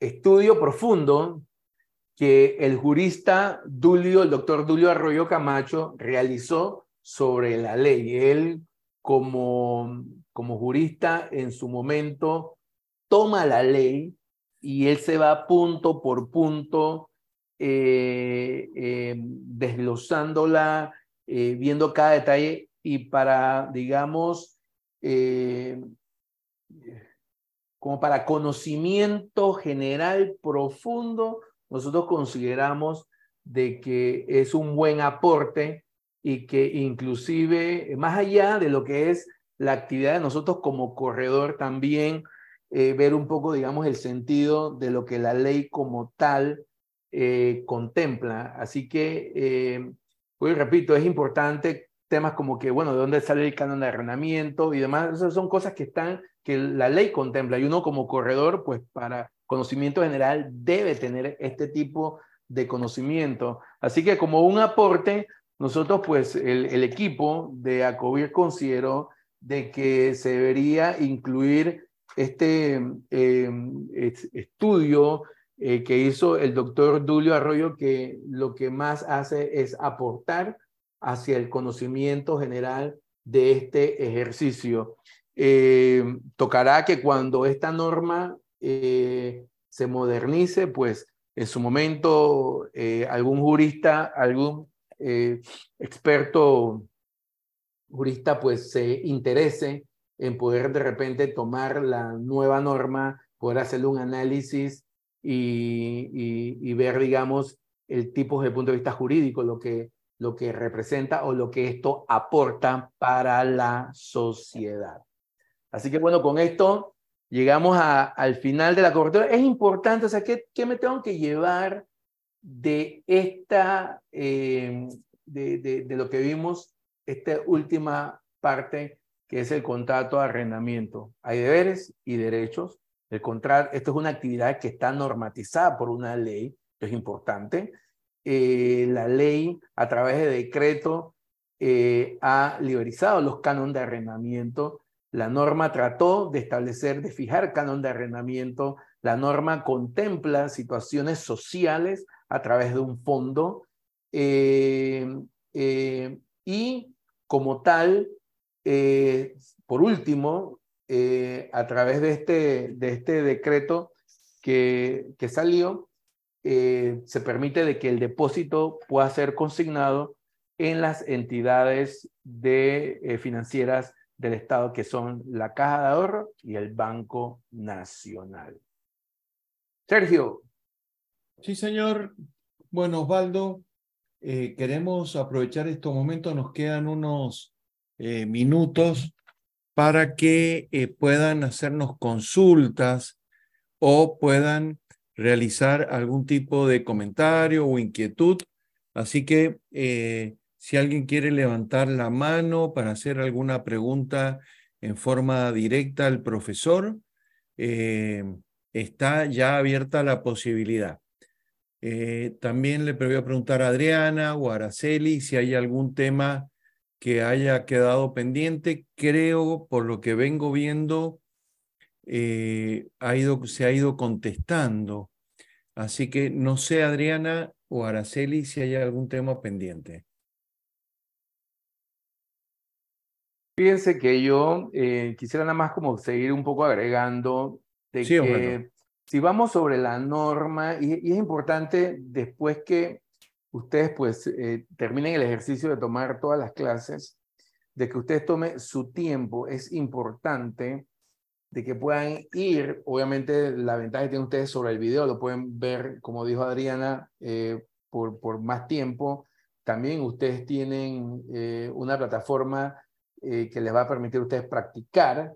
S4: estudio profundo que el jurista Dulio, el doctor Dulio Arroyo Camacho, realizó sobre la ley. Él, como, como jurista, en su momento, toma la ley y él se va punto por punto eh, eh, desglosándola, eh, viendo cada detalle y para, digamos, como para conocimiento general profundo, nosotros consideramos de que es un buen aporte y que inclusive, más allá de lo que es la actividad de nosotros como corredor, también eh, ver un poco, digamos, el sentido de lo que la ley como tal eh, contempla. Así que, pues repito, es importante temas como que, bueno, de dónde sale el canon de arrendamiento y demás, esas son cosas que están, que la ley contempla y uno como corredor, pues para conocimiento general debe tener este tipo de conocimiento. Así que como un aporte, nosotros pues el, equipo de ACOBIR consideró de que se debería incluir este eh, estudio eh, que hizo el doctor Dulio Arroyo, que lo que más hace es aportar hacia el conocimiento general de este ejercicio. Eh, tocará que cuando esta norma eh, se modernice, pues en su momento eh, algún jurista, algún experto jurista, pues se interese en poder de repente tomar la nueva norma, poder hacerle un análisis y, y, ver, digamos, el tipo de punto de vista jurídico, lo que, lo que representa o lo que esto aporta para la sociedad. Así que bueno, con esto llegamos al final de la cobertura. Es importante, o sea, ¿qué, qué me tengo que llevar de esta, eh, de, de, lo que vimos, esta última parte, que es el contrato de arrendamiento? Hay deberes y derechos. El contrato, esto es una actividad que está normatizada por una ley, es importante. Eh, la ley, a través de decreto, eh, ha liberalizado los cánones de arrendamiento la norma trató de establecer, de fijar canon de arrendamiento. La norma contempla situaciones sociales a través de un fondo. Eh, eh, y como tal, eh, por último, a través de este, de este decreto que, que salió, se permite de que el depósito pueda ser consignado en las entidades de, financieras del Estado, que son la Caja de Ahorro y el Banco Nacional. Sergio.
S1: Sí, señor. Bueno, Osvaldo, eh, queremos aprovechar estos momentos, nos quedan unos eh, minutos para que eh, puedan hacernos consultas o puedan realizar algún tipo de comentario o inquietud. Así que si alguien quiere levantar la mano para hacer alguna pregunta en forma directa al profesor, eh, está ya abierta la posibilidad. Eh, también le voy a preguntar a Adriana o a Araceli si hay algún tema que haya quedado pendiente. Creo, por lo que vengo viendo, eh, ha ido, se ha ido contestando. Así que no sé, Adriana o Araceli, si hay algún tema pendiente.
S4: Fíjense que yo eh, quisiera nada más como seguir un poco agregando de que si vamos sobre la norma, y, es importante después que ustedes pues eh, terminen el ejercicio de tomar todas las clases, de que ustedes tomen su tiempo, es importante de que puedan ir, obviamente la ventaja que tienen ustedes sobre el video, lo pueden ver, como dijo Adriana, eh, por, por más tiempo. También ustedes tienen una plataforma eh, que les va a permitir a ustedes practicar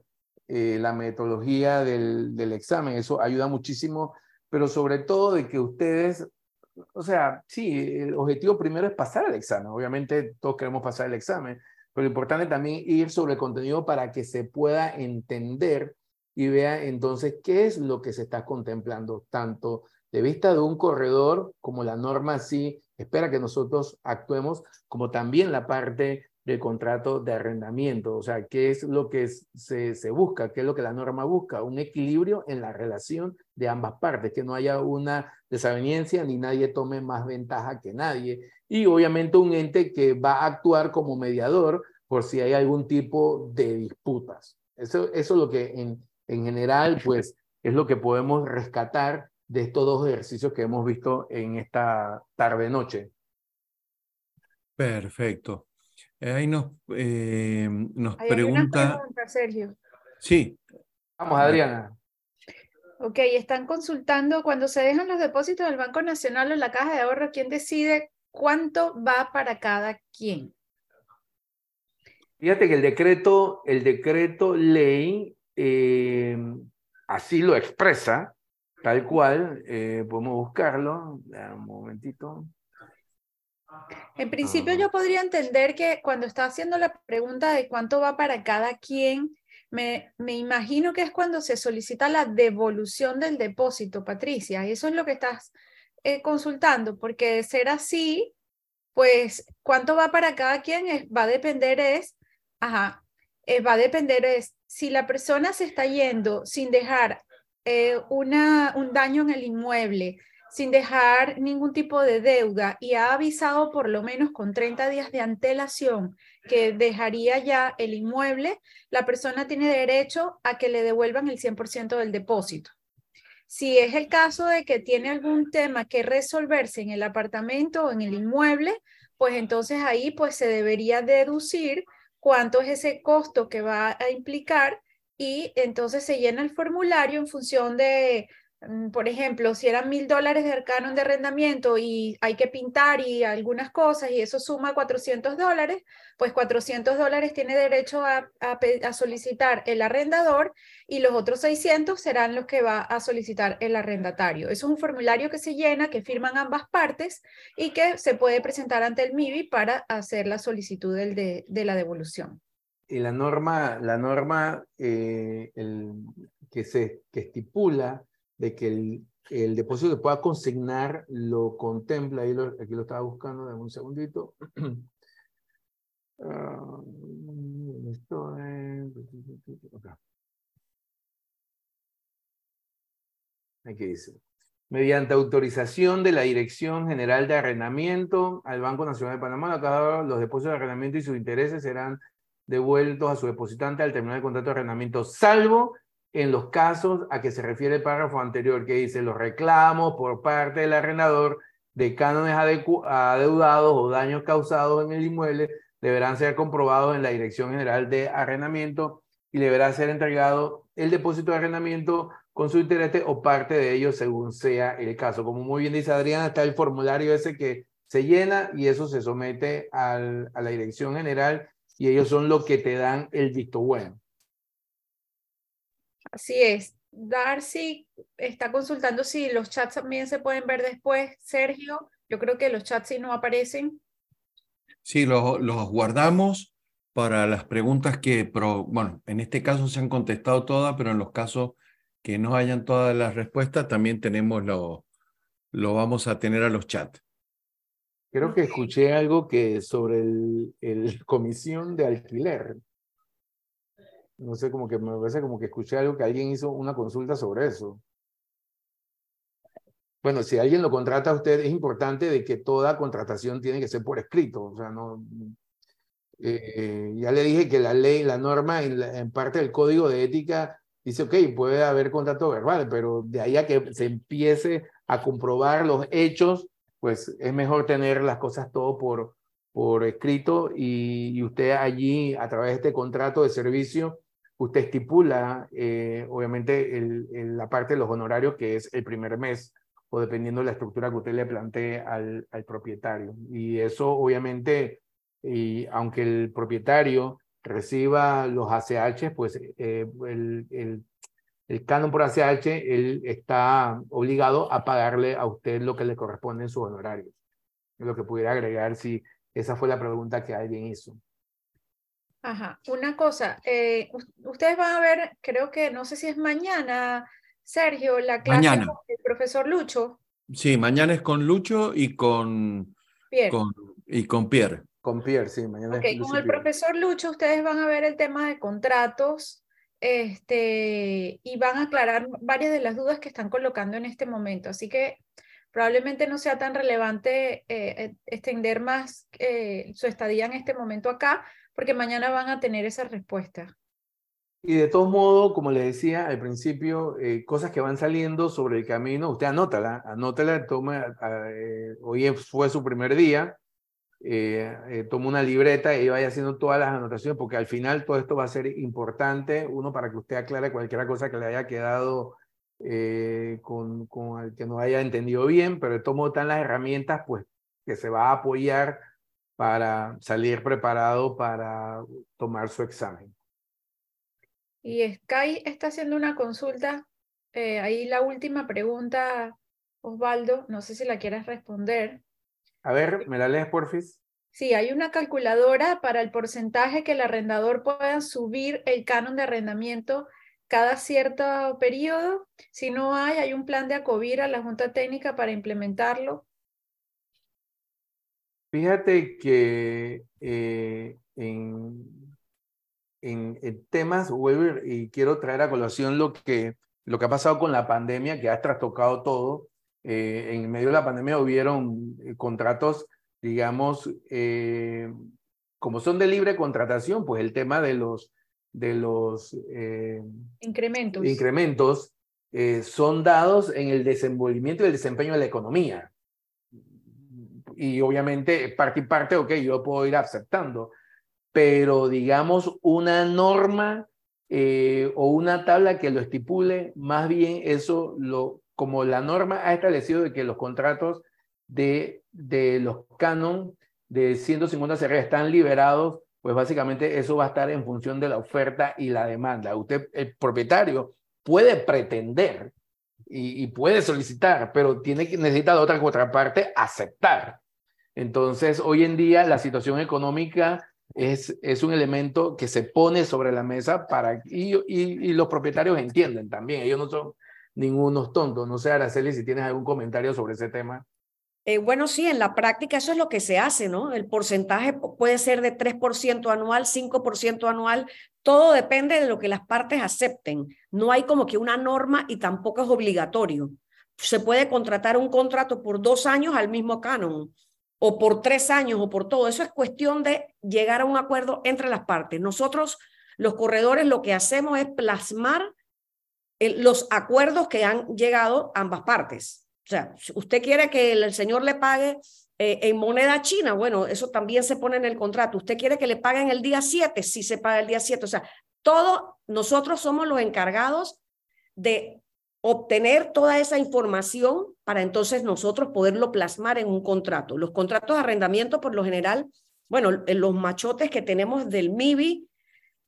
S4: eh, la metodología del, del, examen. Eso ayuda muchísimo, pero sobre todo de que ustedes, o sea, sí, el objetivo primero es pasar el examen. Obviamente todos queremos pasar el examen, pero lo importante también ir sobre el contenido para que se pueda entender y vea entonces qué es lo que se está contemplando, tanto de vista de un corredor como la norma sí espera que nosotros actuemos, como también la parte del contrato de arrendamiento. O sea, ¿qué es lo que se, se busca? ¿Qué es lo que la norma busca? Un equilibrio en la relación de ambas partes, que no haya una desaveniencia ni nadie tome más ventaja que nadie. Y obviamente un ente que va a actuar como mediador por si hay algún tipo de disputas. Eso, eso es lo que en, en general, pues, es lo que podemos rescatar de estos dos ejercicios que hemos visto en esta tarde-noche.
S1: Perfecto. Eh, ahí nos, eh, nos pregunta...
S5: Sergio.
S1: Sí.
S4: Vamos, Adriana.
S5: Ok, están consultando cuando se dejan los depósitos del Banco Nacional o la Caja de Ahorro, ¿quién decide cuánto va para cada quien?
S4: Fíjate que el decreto, el decreto ley eh, así lo expresa, tal cual. podemos buscarlo. Un momentito.
S5: En principio yo podría entender que cuando está haciendo la pregunta de cuánto va para cada quien, me, me, imagino que es cuando se solicita la devolución del depósito, Patricia. Y eso es lo que estás eh, consultando, porque de ser así, pues cuánto va para cada quien va a depender es, ajá, eh, va a depender es si la persona se está yendo sin dejar eh, una, un daño en el inmueble, sin dejar ningún tipo de deuda y ha avisado por lo menos con 30 días de antelación que dejaría ya el inmueble, la persona tiene derecho a que le devuelvan el 100% del depósito. Si es el caso de que tiene algún tema que resolverse en el apartamento o en el inmueble, pues entonces ahí pues se debería deducir cuánto es ese costo que va a implicar y entonces se llena el formulario en función de por ejemplo, si eran mil dólares de canon de arrendamiento y hay que pintar y algunas cosas y eso suma 400 dólares, pues 400 dólares tiene derecho a, a, solicitar el arrendador y los otros 600 serán los que va a solicitar el arrendatario. Es un formulario que se llena, que firman ambas partes y que se puede presentar ante el MIBI para hacer la solicitud del de, de la devolución.
S4: Y la norma, la norma eh, el, que, se, que estipula de que el, el depósito se pueda consignar lo contempla, ahí aquí lo estaba buscando, dame un segundito. uh, [clears throat] esto es... Aquí dice. Mediante autorización de la Dirección General de Arrendamiento al Banco Nacional de Panamá, los depósitos de arrendamiento y sus intereses serán devueltos a su depositante al terminar el contrato de arrendamiento, salvo en los casos a que se refiere el párrafo anterior, que dice los reclamos por parte del arrendador de cánones adeudados o daños causados en el inmueble deberán ser comprobados en la Dirección General de Arrendamiento y deberá ser entregado el depósito de arrendamiento con su interés o parte de ello según sea el caso. Como muy bien dice Adriana, está el formulario ese que se llena y eso se somete a la Dirección General y ellos son los que te dan el visto bueno.
S5: Así es. Darcy está consultando si los chats también se pueden ver después. Sergio, yo creo que los chats sí no aparecen.
S1: Sí, los, guardamos para las preguntas que, bueno, en este caso se han contestado todas, pero en los casos que no hayan todas las respuestas, también tenemos lo, lo vamos a tener a los chats.
S4: Creo que escuché algo que sobre el, el comisión de alquiler no sé, como que me parece como que escuché algo que alguien hizo una consulta sobre eso. Bueno, si alguien lo contrata a usted, es importante de que toda contratación tiene que ser por escrito. O sea, no. Eh, ya le dije que la ley, la norma, en, parte del código de ética dice, ok, puede haber contrato verbal, pero de ahí a que se empiece a comprobar los hechos, pues es mejor tener las cosas todo por, por escrito y, y usted allí, a través de este contrato de servicio, usted estipula, eh, obviamente, la parte de los honorarios, que es el primer mes, o dependiendo de la estructura que usted le plantee al, propietario. Y eso, obviamente, y aunque el propietario reciba los ACH, pues eh, el, canon por ACH, él está obligado a pagarle a usted lo que le corresponde en sus honorarios. Lo que pudiera agregar si esa fue la pregunta que alguien hizo.
S5: Ajá, una cosa, eh, ustedes van a ver, creo que no sé si es mañana, Sergio, la clase
S1: mañana.
S5: con el profesor Lucho.
S1: Sí, mañana es con Lucho y con
S5: Pierre.
S1: Con, y con Pierre.
S4: Con Pierre, sí, mañana
S5: Ok, con el profesor Lucho ustedes van a ver el tema de contratos este, y van a aclarar varias de las dudas que están colocando en este momento. Así que probablemente no sea tan relevante eh, extender más eh, su estadía en este momento acá, porque mañana van a tener esa respuesta.
S4: Y de todos modos, como le decía al principio, eh, cosas que van saliendo sobre el camino, usted anótala, anótala, toma, hoy fue su primer día, eh, toma una libreta y vaya haciendo todas las anotaciones, porque al final todo esto va a ser importante, uno, para que usted aclare cualquier cosa que le haya quedado eh, con, con el que no haya entendido bien, pero de todo modo están las herramientas pues, que se va a apoyar para salir preparado para tomar su examen.
S5: Y Sky está haciendo una consulta. Eh, ahí la última pregunta, Osvaldo, no sé si la quieres responder.
S4: A ver, ¿me la lees, porfis?
S5: Sí, hay una calculadora para el porcentaje que el arrendador pueda subir el canon de arrendamiento cada cierto periodo. Si no hay, hay un plan de acobir a la Junta Técnica para implementarlo.
S4: Fíjate que eh, en, en, temas, y quiero traer a colación lo que, lo que ha pasado con la pandemia, que ha trastocado todo. Eh, en medio de la pandemia hubieron eh, contratos, digamos, eh, como son de libre contratación, pues el tema de los, de los
S5: incrementos,
S4: incrementos son dados en el desenvolvimiento y el desempeño de la economía. Y obviamente, parte y parte, ok, yo puedo ir aceptando, pero digamos una norma o una tabla que lo estipule, más bien eso lo como la norma ha establecido de que los contratos de, de los canon de 150 CR están liberados, pues básicamente eso va a estar en función de la oferta y la demanda. Usted, el propietario, puede pretender y, puede solicitar, pero tiene que necesita la otra contraparte aceptar. Entonces, hoy en día la situación económica es, es un elemento que se pone sobre la mesa para y, y, los propietarios entienden también. Ellos no son ningunos tontos. No sé, Araceli, si tienes algún comentario sobre ese tema.
S3: Eh, bueno, sí, en la práctica eso es lo que se hace, ¿no? El porcentaje puede ser de 3% anual, 5% anual, todo depende de lo que las partes acepten. No hay como que una norma y tampoco es obligatorio. Se puede contratar un contrato por dos años al mismo canon o por tres años o por todo. Eso es cuestión de llegar a un acuerdo entre las partes. Nosotros, los corredores, lo que hacemos es plasmar los acuerdos que han llegado ambas partes. O sea, si usted quiere que el, señor le pague eh, en moneda china, bueno, eso también se pone en el contrato. Usted quiere que le paguen el día 7, sí se paga el día 7. O sea, todo, nosotros somos los encargados de obtener toda esa información para entonces nosotros poderlo plasmar en un contrato. Los contratos de arrendamiento, por lo general, bueno, los machotes que tenemos del MIBI,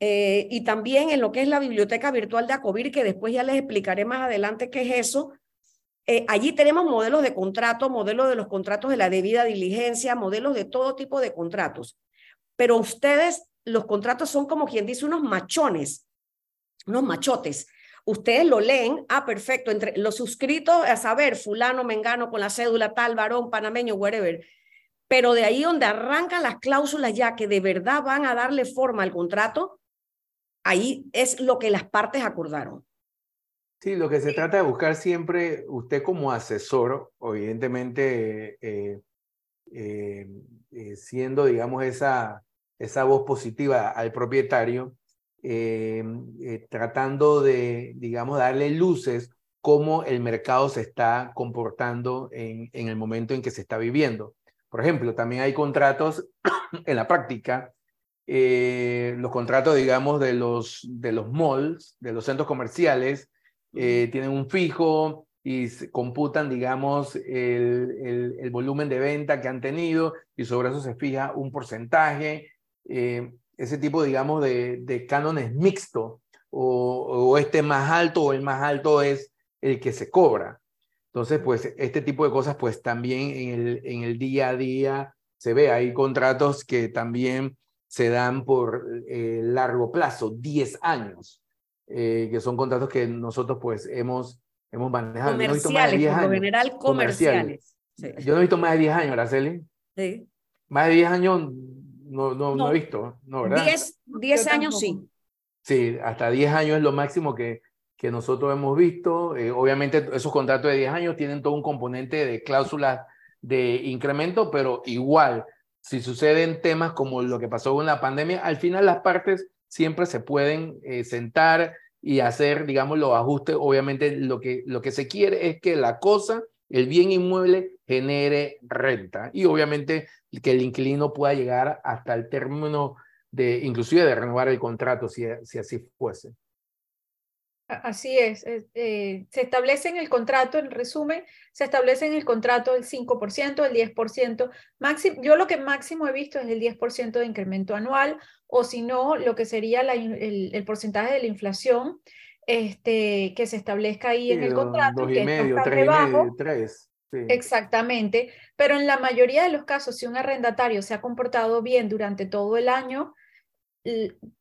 S3: eh, y también en lo que es la biblioteca virtual de Acovir, que después ya les explicaré más adelante qué es eso. Eh, allí tenemos modelos de contrato, modelos de los contratos de la debida diligencia, modelos de todo tipo de contratos. Pero ustedes, los contratos son como quien dice unos machones, unos machotes. Ustedes lo leen, ah, perfecto, entre los suscritos, a saber, fulano, mengano, con la cédula tal, varón, panameño, whatever. Pero de ahí donde arrancan las cláusulas ya que de verdad van a darle forma al contrato, ahí es lo que las partes acordaron.
S4: Sí, lo que se trata de buscar siempre, usted como asesor, evidentemente eh, eh, eh, siendo, digamos, esa, esa voz positiva al propietario, tratando de, digamos, darle luces cómo el mercado se está comportando en, en el momento en que se está viviendo. Por ejemplo, también hay contratos [coughs] en la práctica eh, los contratos, digamos, de los, de los malls, de los centros comerciales, eh, tienen un fijo y computan, digamos, el, el, volumen de venta que han tenido y sobre eso se fija un porcentaje. Eh, ese tipo, digamos, de, de cánones mixto o, o este más alto o el más alto es el que se cobra. Entonces, pues este tipo de cosas, pues también en el, en el día a día se ve. Hay contratos que también se dan por eh, largo plazo, 10 años, eh, que son contratos que nosotros pues hemos, hemos manejado.
S3: Comerciales, no por lo general comerciales.
S4: Yo no he visto más de 10 años, Araceli.
S3: Sí.
S4: Más de 10 años no, no, no, he visto, ¿no, verdad?
S3: 10, años sí.
S4: Sí, hasta 10 años es lo máximo que, que nosotros hemos visto. Eh, obviamente esos contratos de 10 años tienen todo un componente de cláusulas de incremento, pero igual, si suceden temas como lo que pasó con la pandemia, al final las partes siempre se pueden eh, sentar y hacer, digamos, los ajustes. Obviamente lo que, lo que se quiere es que la cosa, el bien inmueble, genere renta y obviamente que el inquilino pueda llegar hasta el término de, inclusive de renovar el contrato, si, si así fuese.
S5: Así es, eh, se establece en el contrato, en resumen, se establece en el contrato el 5%, el 10%, máximo, yo lo que máximo he visto es el 10% de incremento anual, o si no, lo que sería el, porcentaje de la inflación este, que se establezca ahí en el contrato.
S4: Dos y medio, tres y medio, tres.
S5: Exactamente, pero en la mayoría de los casos, si un arrendatario se ha comportado bien durante todo el año,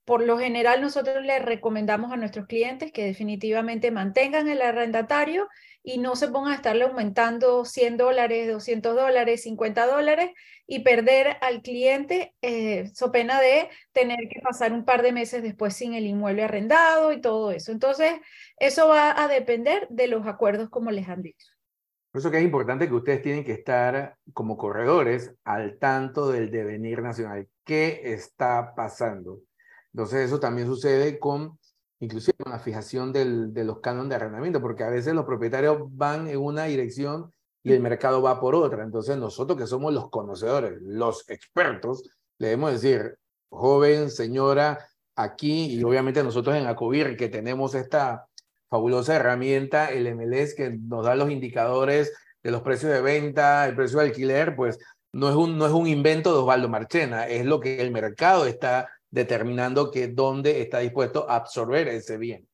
S5: por lo general nosotros le recomendamos a nuestros clientes que definitivamente mantengan el arrendatario y no se pongan a estarle aumentando 100 dólares, 200 dólares, 50 dólares y perder al cliente, eh, so pena de tener que pasar un par de meses después sin el inmueble arrendado y todo eso. Entonces, eso va a depender de los acuerdos como les han dicho.
S4: Por eso que es importante que ustedes tienen que estar como corredores al tanto del devenir nacional. ¿Qué está pasando? Entonces eso también sucede con, inclusive con la fijación del, de los cánones de arrendamiento, porque a veces los propietarios van en una dirección y el mercado va por otra. Entonces nosotros que somos los conocedores, los expertos, le debemos decir, joven, señora, aquí y obviamente nosotros en Acobir que tenemos esta fabulosa herramienta, el MLS, que nos da los indicadores de los precios de venta, el precio de alquiler, pues no es un, no es un invento de Osvaldo Marchena, es lo que el mercado está determinando que dónde está dispuesto a absorber ese bien.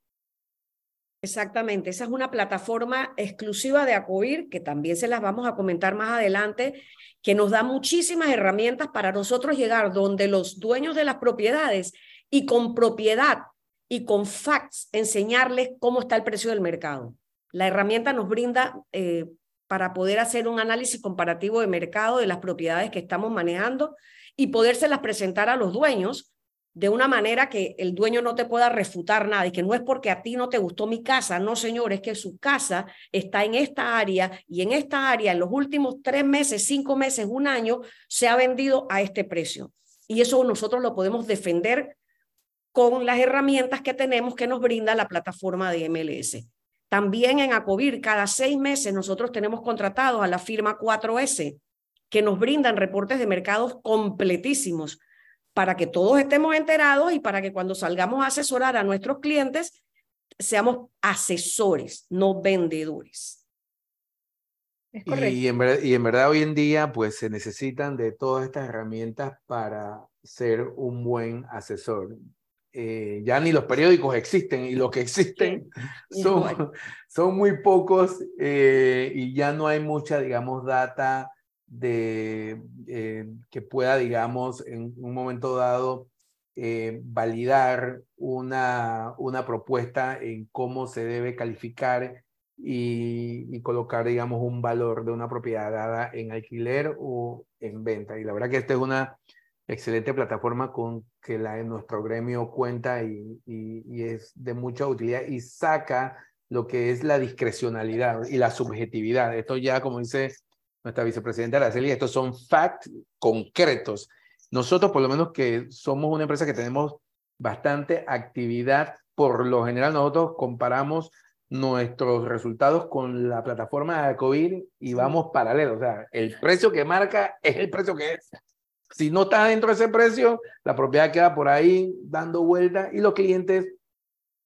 S3: Exactamente, esa es una plataforma exclusiva de Acovir, que también se las vamos a comentar más adelante, que nos da muchísimas herramientas para nosotros llegar donde los dueños de las propiedades y con propiedad y con facts enseñarles cómo está el precio del mercado. La herramienta nos brinda eh, para poder hacer un análisis comparativo de mercado de las propiedades que estamos manejando y podérselas presentar a los dueños de una manera que el dueño no te pueda refutar nada y que no es porque a ti no te gustó mi casa, no señor, es que su casa está en esta área y en esta área en los últimos tres meses, cinco meses, un año, se ha vendido a este precio. Y eso nosotros lo podemos defender con las herramientas que tenemos que nos brinda la plataforma de MLS. También en Acovir, cada seis meses nosotros tenemos contratados a la firma 4S, que nos brindan reportes de mercados completísimos para que todos estemos enterados y para que cuando salgamos a asesorar a nuestros clientes, seamos asesores, no vendedores.
S4: Y en, y en verdad hoy en día pues se necesitan de todas estas herramientas para ser un buen asesor. Eh, ya ni los periódicos existen y los que existen [laughs] son, son muy pocos eh, y ya no hay mucha, digamos, data de, eh, que pueda, digamos, en un momento dado validar una, una propuesta en cómo se debe calificar y, y, colocar, digamos, un valor de una propiedad dada en alquiler o en venta. Y la verdad que esta es una excelente plataforma con que la, nuestro gremio cuenta y, y, es de mucha utilidad y saca lo que es la discrecionalidad y la subjetividad. Esto ya, como dice nuestra vicepresidenta Araceli, estos son facts concretos. Nosotros, por lo menos que somos una empresa que tenemos bastante actividad, por lo general nosotros comparamos nuestros resultados con la plataforma de COVID y vamos paralelo. O sea, el precio que marca es el precio que es. Si no está dentro de ese precio, la propiedad queda por ahí dando vuelta y los clientes,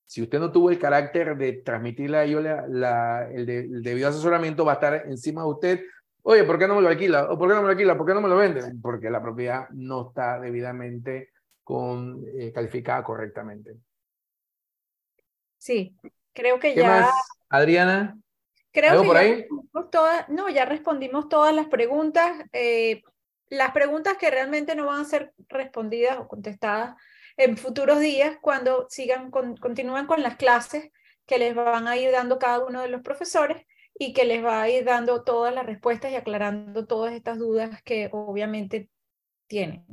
S4: si usted no tuvo el carácter de transmitirle a ellos la, el, debido asesoramiento, va a estar encima de usted. Oye, ¿por qué no me lo alquila? ¿O por qué no me lo alquila? ¿Por qué no me lo vende? Porque la propiedad no está debidamente con, eh, calificada correctamente.
S5: Sí, creo que
S4: ¿Qué
S5: ya.
S4: Más? Adriana.
S5: Creo
S4: que por ahí?
S5: No, ya respondimos todas las preguntas. Eh, las preguntas que realmente no van a ser respondidas o contestadas en futuros días cuando sigan con, continúen con las clases que les van a ir dando cada uno de los profesores y que les va a ir dando todas las respuestas y aclarando todas estas dudas que obviamente tienen.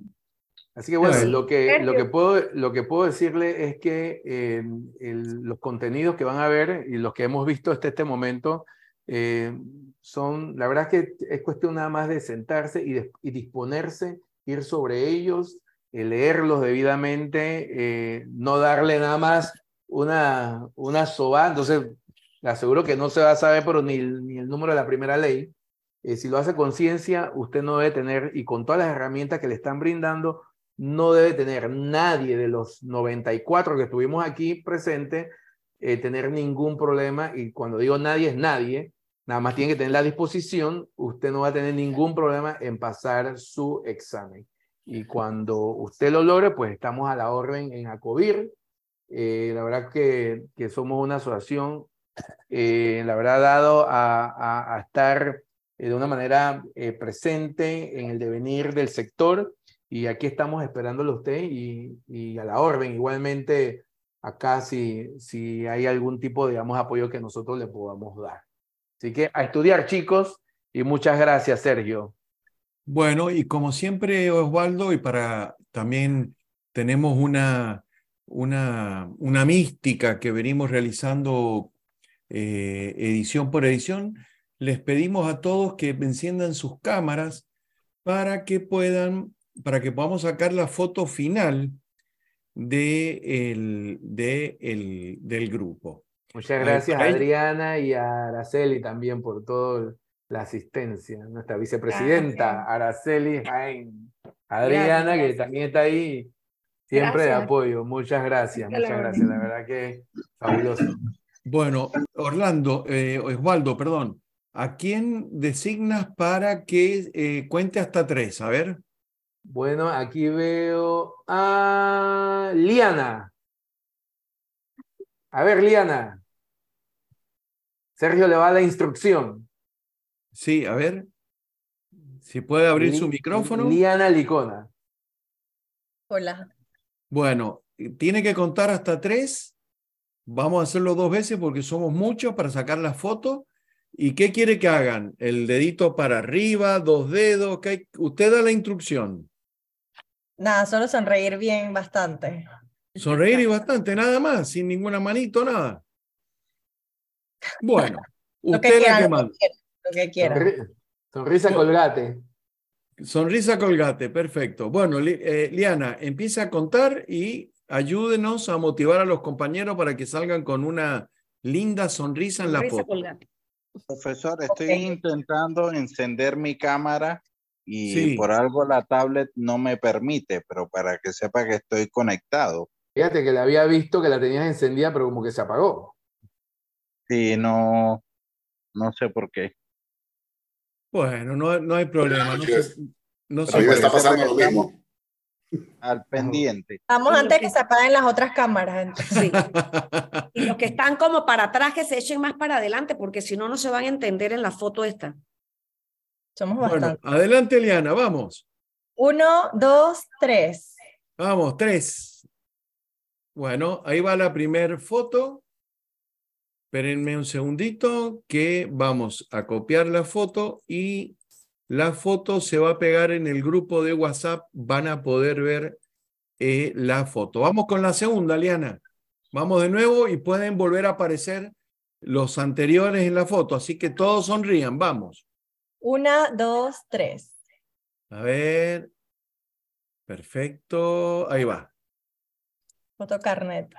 S4: Así que bueno, lo que, lo que, puedo, lo que puedo decirle es que eh, el- los contenidos que van a ver y los que hemos visto hasta este momento eh, son, la verdad es que es cuestión nada más de sentarse y, de- y disponerse, ir sobre ellos, eh, leerlos debidamente, eh, no darle nada más una, una soba. Entonces, le aseguro que no se va a saber pero ni, ni el número de la primera ley. Eh, si lo hace con ciencia, usted no debe tener, y con todas las herramientas que le están brindando, no debe tener nadie de los 94 que estuvimos aquí presentes, eh, tener ningún problema. Y cuando digo nadie, es nadie. Nada más tiene que tener la disposición. Usted no va a tener ningún problema en pasar su examen. Y cuando usted lo logre, pues estamos a la orden en ACOBIR. Eh, la verdad que, que somos una asociación, eh, la verdad, dado a, a- a estar eh, de una manera eh, presente en el devenir del sector. Y aquí estamos esperándolo a usted y, y a la orden. Igualmente, acá si, si hay algún tipo, digamos, apoyo que nosotros le podamos dar. Así que a estudiar, chicos, y muchas gracias, Sergio.
S1: Bueno, y como siempre, Osvaldo, y para también tenemos una, una, una mística que venimos realizando eh, edición por edición, les pedimos a todos que enciendan sus cámaras para que puedan, para que podamos sacar la foto final de el, de el- del grupo.
S4: Muchas gracias a. Adriana y a Araceli también por toda la asistencia. Nuestra vicepresidenta, Araceli Jaén. Adriana, que también está ahí siempre de apoyo. Muchas gracias, muchas gracias. La verdad que fabuloso.
S1: Bueno, Orlando, eh, Osvaldo, perdón, ¿a quién designas para que eh, cuente hasta tres? A ver.
S4: Bueno, aquí veo a Liana. A ver, Liana. Sergio le va la instrucción.
S1: Sí, a ver. Si puede abrir su micrófono.
S4: Liana Licona.
S6: Hola.
S1: Bueno, tiene que contar hasta tres. Vamos a hacerlo dos veces porque somos muchos para sacar la foto. ¿Y qué quiere que hagan? ¿El dedito para arriba, dos dedos? ¿Qué hay? Usted da la instrucción.
S6: Nada, solo sonreír bien bastante.
S1: Sonreír y bastante, nada más, sin ninguna manito, nada. Bueno, [laughs]
S6: que
S1: usted la que
S6: lo
S1: manda.
S6: que quieran, lo que quieran.
S4: Sonri- Sonrisa colgate.
S1: Sonrisa colgate, perfecto. Bueno, eh, Liana, empieza a contar y ayúdenos a motivar a los compañeros para que salgan con una linda sonrisa en la
S3: Sonrisa
S1: foto.
S3: colgate.
S7: Profesor, estoy intentando encender mi cámara y
S1: Sí.
S7: por algo la tablet no me permite, pero para que sepa que estoy conectado.
S4: Fíjate que la había visto que la tenías encendida, pero como que se apagó.
S7: Sí, no, no sé por qué.
S1: Bueno, no, no hay problema. No se, no
S8: Pero a mí me está pasando lo mismo.
S7: Al pendiente.
S6: Estamos
S3: Y
S6: antes que se apaguen las otras cámaras. entonces.
S3: Sí. [laughs] Y los que están como para atrás, que se echen más para adelante, porque si no, no se van a entender en la foto esta.
S6: Somos
S1: Bueno,
S6: bastantes.
S1: adelante, Liana, vamos.
S6: Uno, dos, tres.
S1: Vamos, tres. Bueno, ahí va la primer foto. Espérenme un segundito que vamos a copiar la foto y la foto se va a pegar en el grupo de WhatsApp. Van a poder ver eh, la foto. Vamos con la segunda, Liana. Vamos de nuevo y pueden volver a aparecer los anteriores en la foto. Así que todos sonrían. Vamos.
S6: Una, dos, tres.
S1: A ver. Perfecto. Ahí va.
S6: Foto carnet.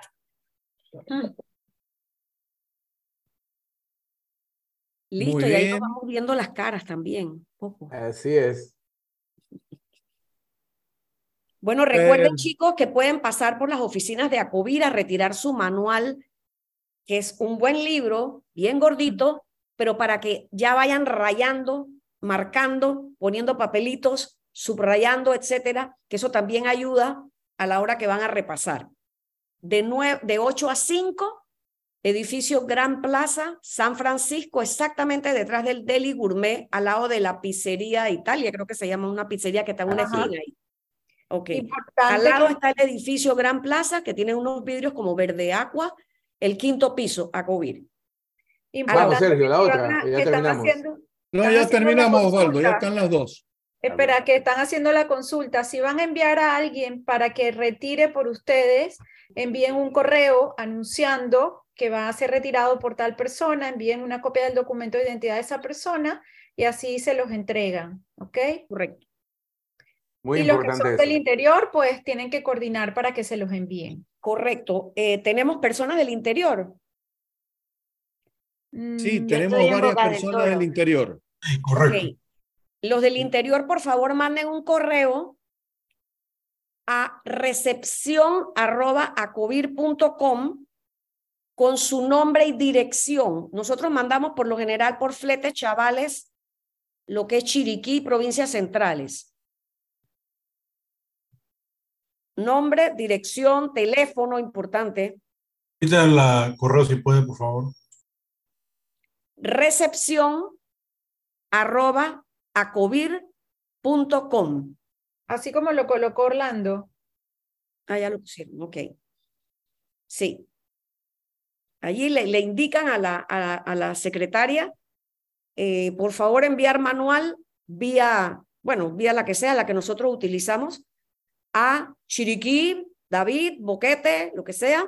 S3: Listo,
S1: Muy
S3: y ahí
S1: bien.
S3: nos vamos viendo las caras también. Poco.
S4: Así es.
S3: Bueno, recuerden,
S1: Eh,
S3: chicos, que pueden pasar por las oficinas de Acovir a retirar su manual, que es un buen libro, bien gordito, pero para que ya vayan rayando, marcando, poniendo papelitos, subrayando, etcétera, que eso también ayuda a la hora que van a repasar. De, de 8 a 5, edificio Gran Plaza, San Francisco, exactamente detrás del Deli Gourmet, al lado de la pizzería Italia, creo que se llama una pizzería que está en una
S6: Ajá.
S3: esquina ahí. Ok. Al lado
S6: que-
S3: está el edificio Gran Plaza, que tiene unos vidrios como verde agua, el quinto piso, Acovir.
S4: Vamos,
S5: Importante
S4: Sergio, la otra,
S5: a-
S4: ya terminamos.
S5: haciendo-
S1: No, ya terminamos, Osvaldo. Ya están las dos.
S5: Espera, que están haciendo la consulta. Si van a enviar a alguien para que retire por ustedes, envíen un correo anunciando que va a ser retirado por tal persona, envíen una copia del documento de identidad de esa persona y así se los entregan, ¿ok?
S3: Correcto.
S4: Muy
S5: y los que son
S4: eso.
S5: del interior, pues tienen que coordinar para que se los envíen.
S3: Correcto. Eh, tenemos personas del interior.
S1: Sí,
S5: Mm,
S1: tenemos
S3: estoy en
S1: varias
S3: del
S1: personas del interior.
S8: Sí, correcto.
S3: Los del interior, por favor, manden un correo a recepción arroba acovir.com con su nombre y dirección. Nosotros mandamos por lo general por flete chavales lo que es Chiriquí, provincias centrales. Nombre, dirección, teléfono, importante.
S8: Quita la correo si puede, por favor.
S3: Recepción arroba acovir.com.
S5: Así como lo colocó Orlando.
S3: Ah, ya lo pusieron, ok. Sí. Allí le, le indican a la, a, a la secretaria, eh, por favor enviar manual vía, bueno, vía la que sea, la que nosotros utilizamos, a Chiriquí, David, Boquete, lo que sea.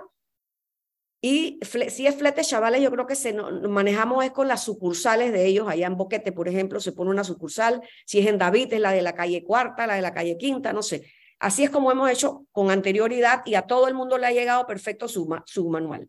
S3: Y si es flete chavales, yo creo que se manejamos es con las sucursales de ellos. Allá en Boquete, por ejemplo, se pone una sucursal. Si es en David, es la de la calle cuarta, la de la calle quinta, no sé. Así es como hemos hecho con anterioridad y a todo el mundo le ha llegado perfecto su, su manual.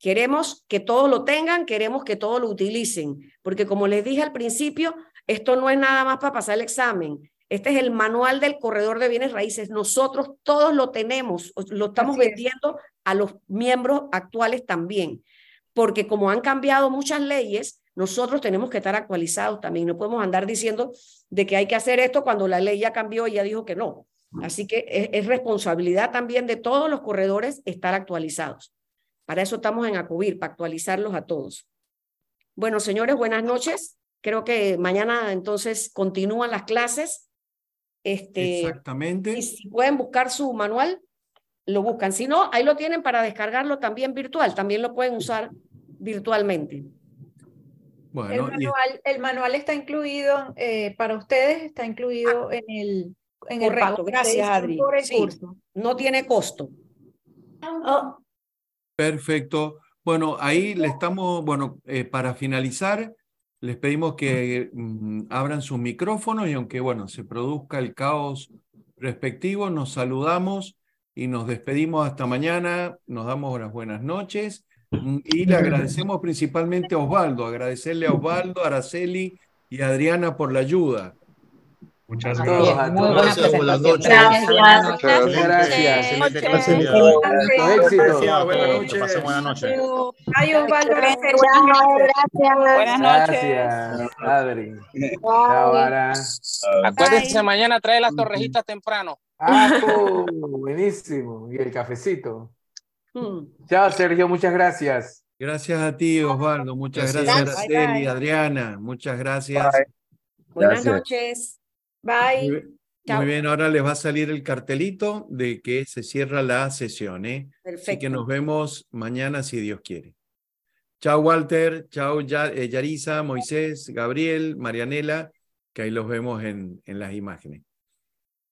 S3: Queremos que todos lo tengan, queremos que todos lo utilicen, porque como les dije al principio, esto no es nada más para pasar el examen. Este es el manual del corredor de bienes raíces. Nosotros todos lo tenemos, lo estamos
S5: Así es.
S3: vendiendo a los miembros actuales también, porque como han cambiado muchas leyes, nosotros tenemos que estar actualizados también. No podemos andar diciendo de que hay que hacer esto cuando la ley ya cambió y ya dijo que no. Así que es, es responsabilidad también de todos los corredores estar actualizados. Para eso estamos en Acubir, para actualizarlos a todos. Bueno, señores, buenas noches. Creo que mañana entonces continúan las clases. Este,
S1: Exactamente.
S3: y si pueden buscar su manual, lo buscan. Si no, ahí lo tienen para descargarlo también virtual. También lo pueden usar virtualmente.
S5: El
S1: Bueno, y
S5: el manual está incluido eh, para ustedes, está incluido en el, en el
S3: Correcto,
S5: pago que
S3: gracias, Adri.
S5: por el
S3: Sí.
S5: curso.
S3: No tiene costo. Oh,
S1: Perfecto. Bueno, ahí le estamos, bueno, eh, para finalizar, les pedimos que mm, abran sus micrófonos y aunque, bueno, se produzca el caos respectivo, nos saludamos y nos despedimos hasta mañana, nos damos las buenas noches. Mm, y le agradecemos principalmente a Osvaldo, agradecerle a Osvaldo, Araceli y a Adriana por la ayuda.
S8: Muchas gracias.
S9: Muy buena
S8: Gracias, buenas noches.
S9: Gracias.
S4: Gracias.
S9: Noches.
S1: Gracias, buenas noches.
S5: Ay, Osvaldo,
S9: Excelente,
S5: buenas noches.
S9: Buenas noches.
S4: Gracias, Adri. Chao, Ara.
S10: Acuérdense, mañana trae las torrejitas temprano.
S4: Ah, oh, buenísimo. Y el cafecito.
S3: hmm.
S4: Chao, Sergio, muchas gracias.
S1: Gracias a ti, Osvaldo. Muchas
S8: Gracias.
S1: gracias, Araceli. Adriana. Muchas gracias.
S3: Buenas
S7: Gracias.
S3: noches.
S5: Bye.
S3: Chao.
S1: muy bien, ahora les va a salir el cartelito de que se cierra la sesión, ¿eh? Así que
S3: Perfecto.
S1: nos vemos mañana si Dios quiere. Chao, Walter. Chao, eh, Yarisa, Moisés, Gabriel, Marianela, que ahí los vemos en, en las imágenes.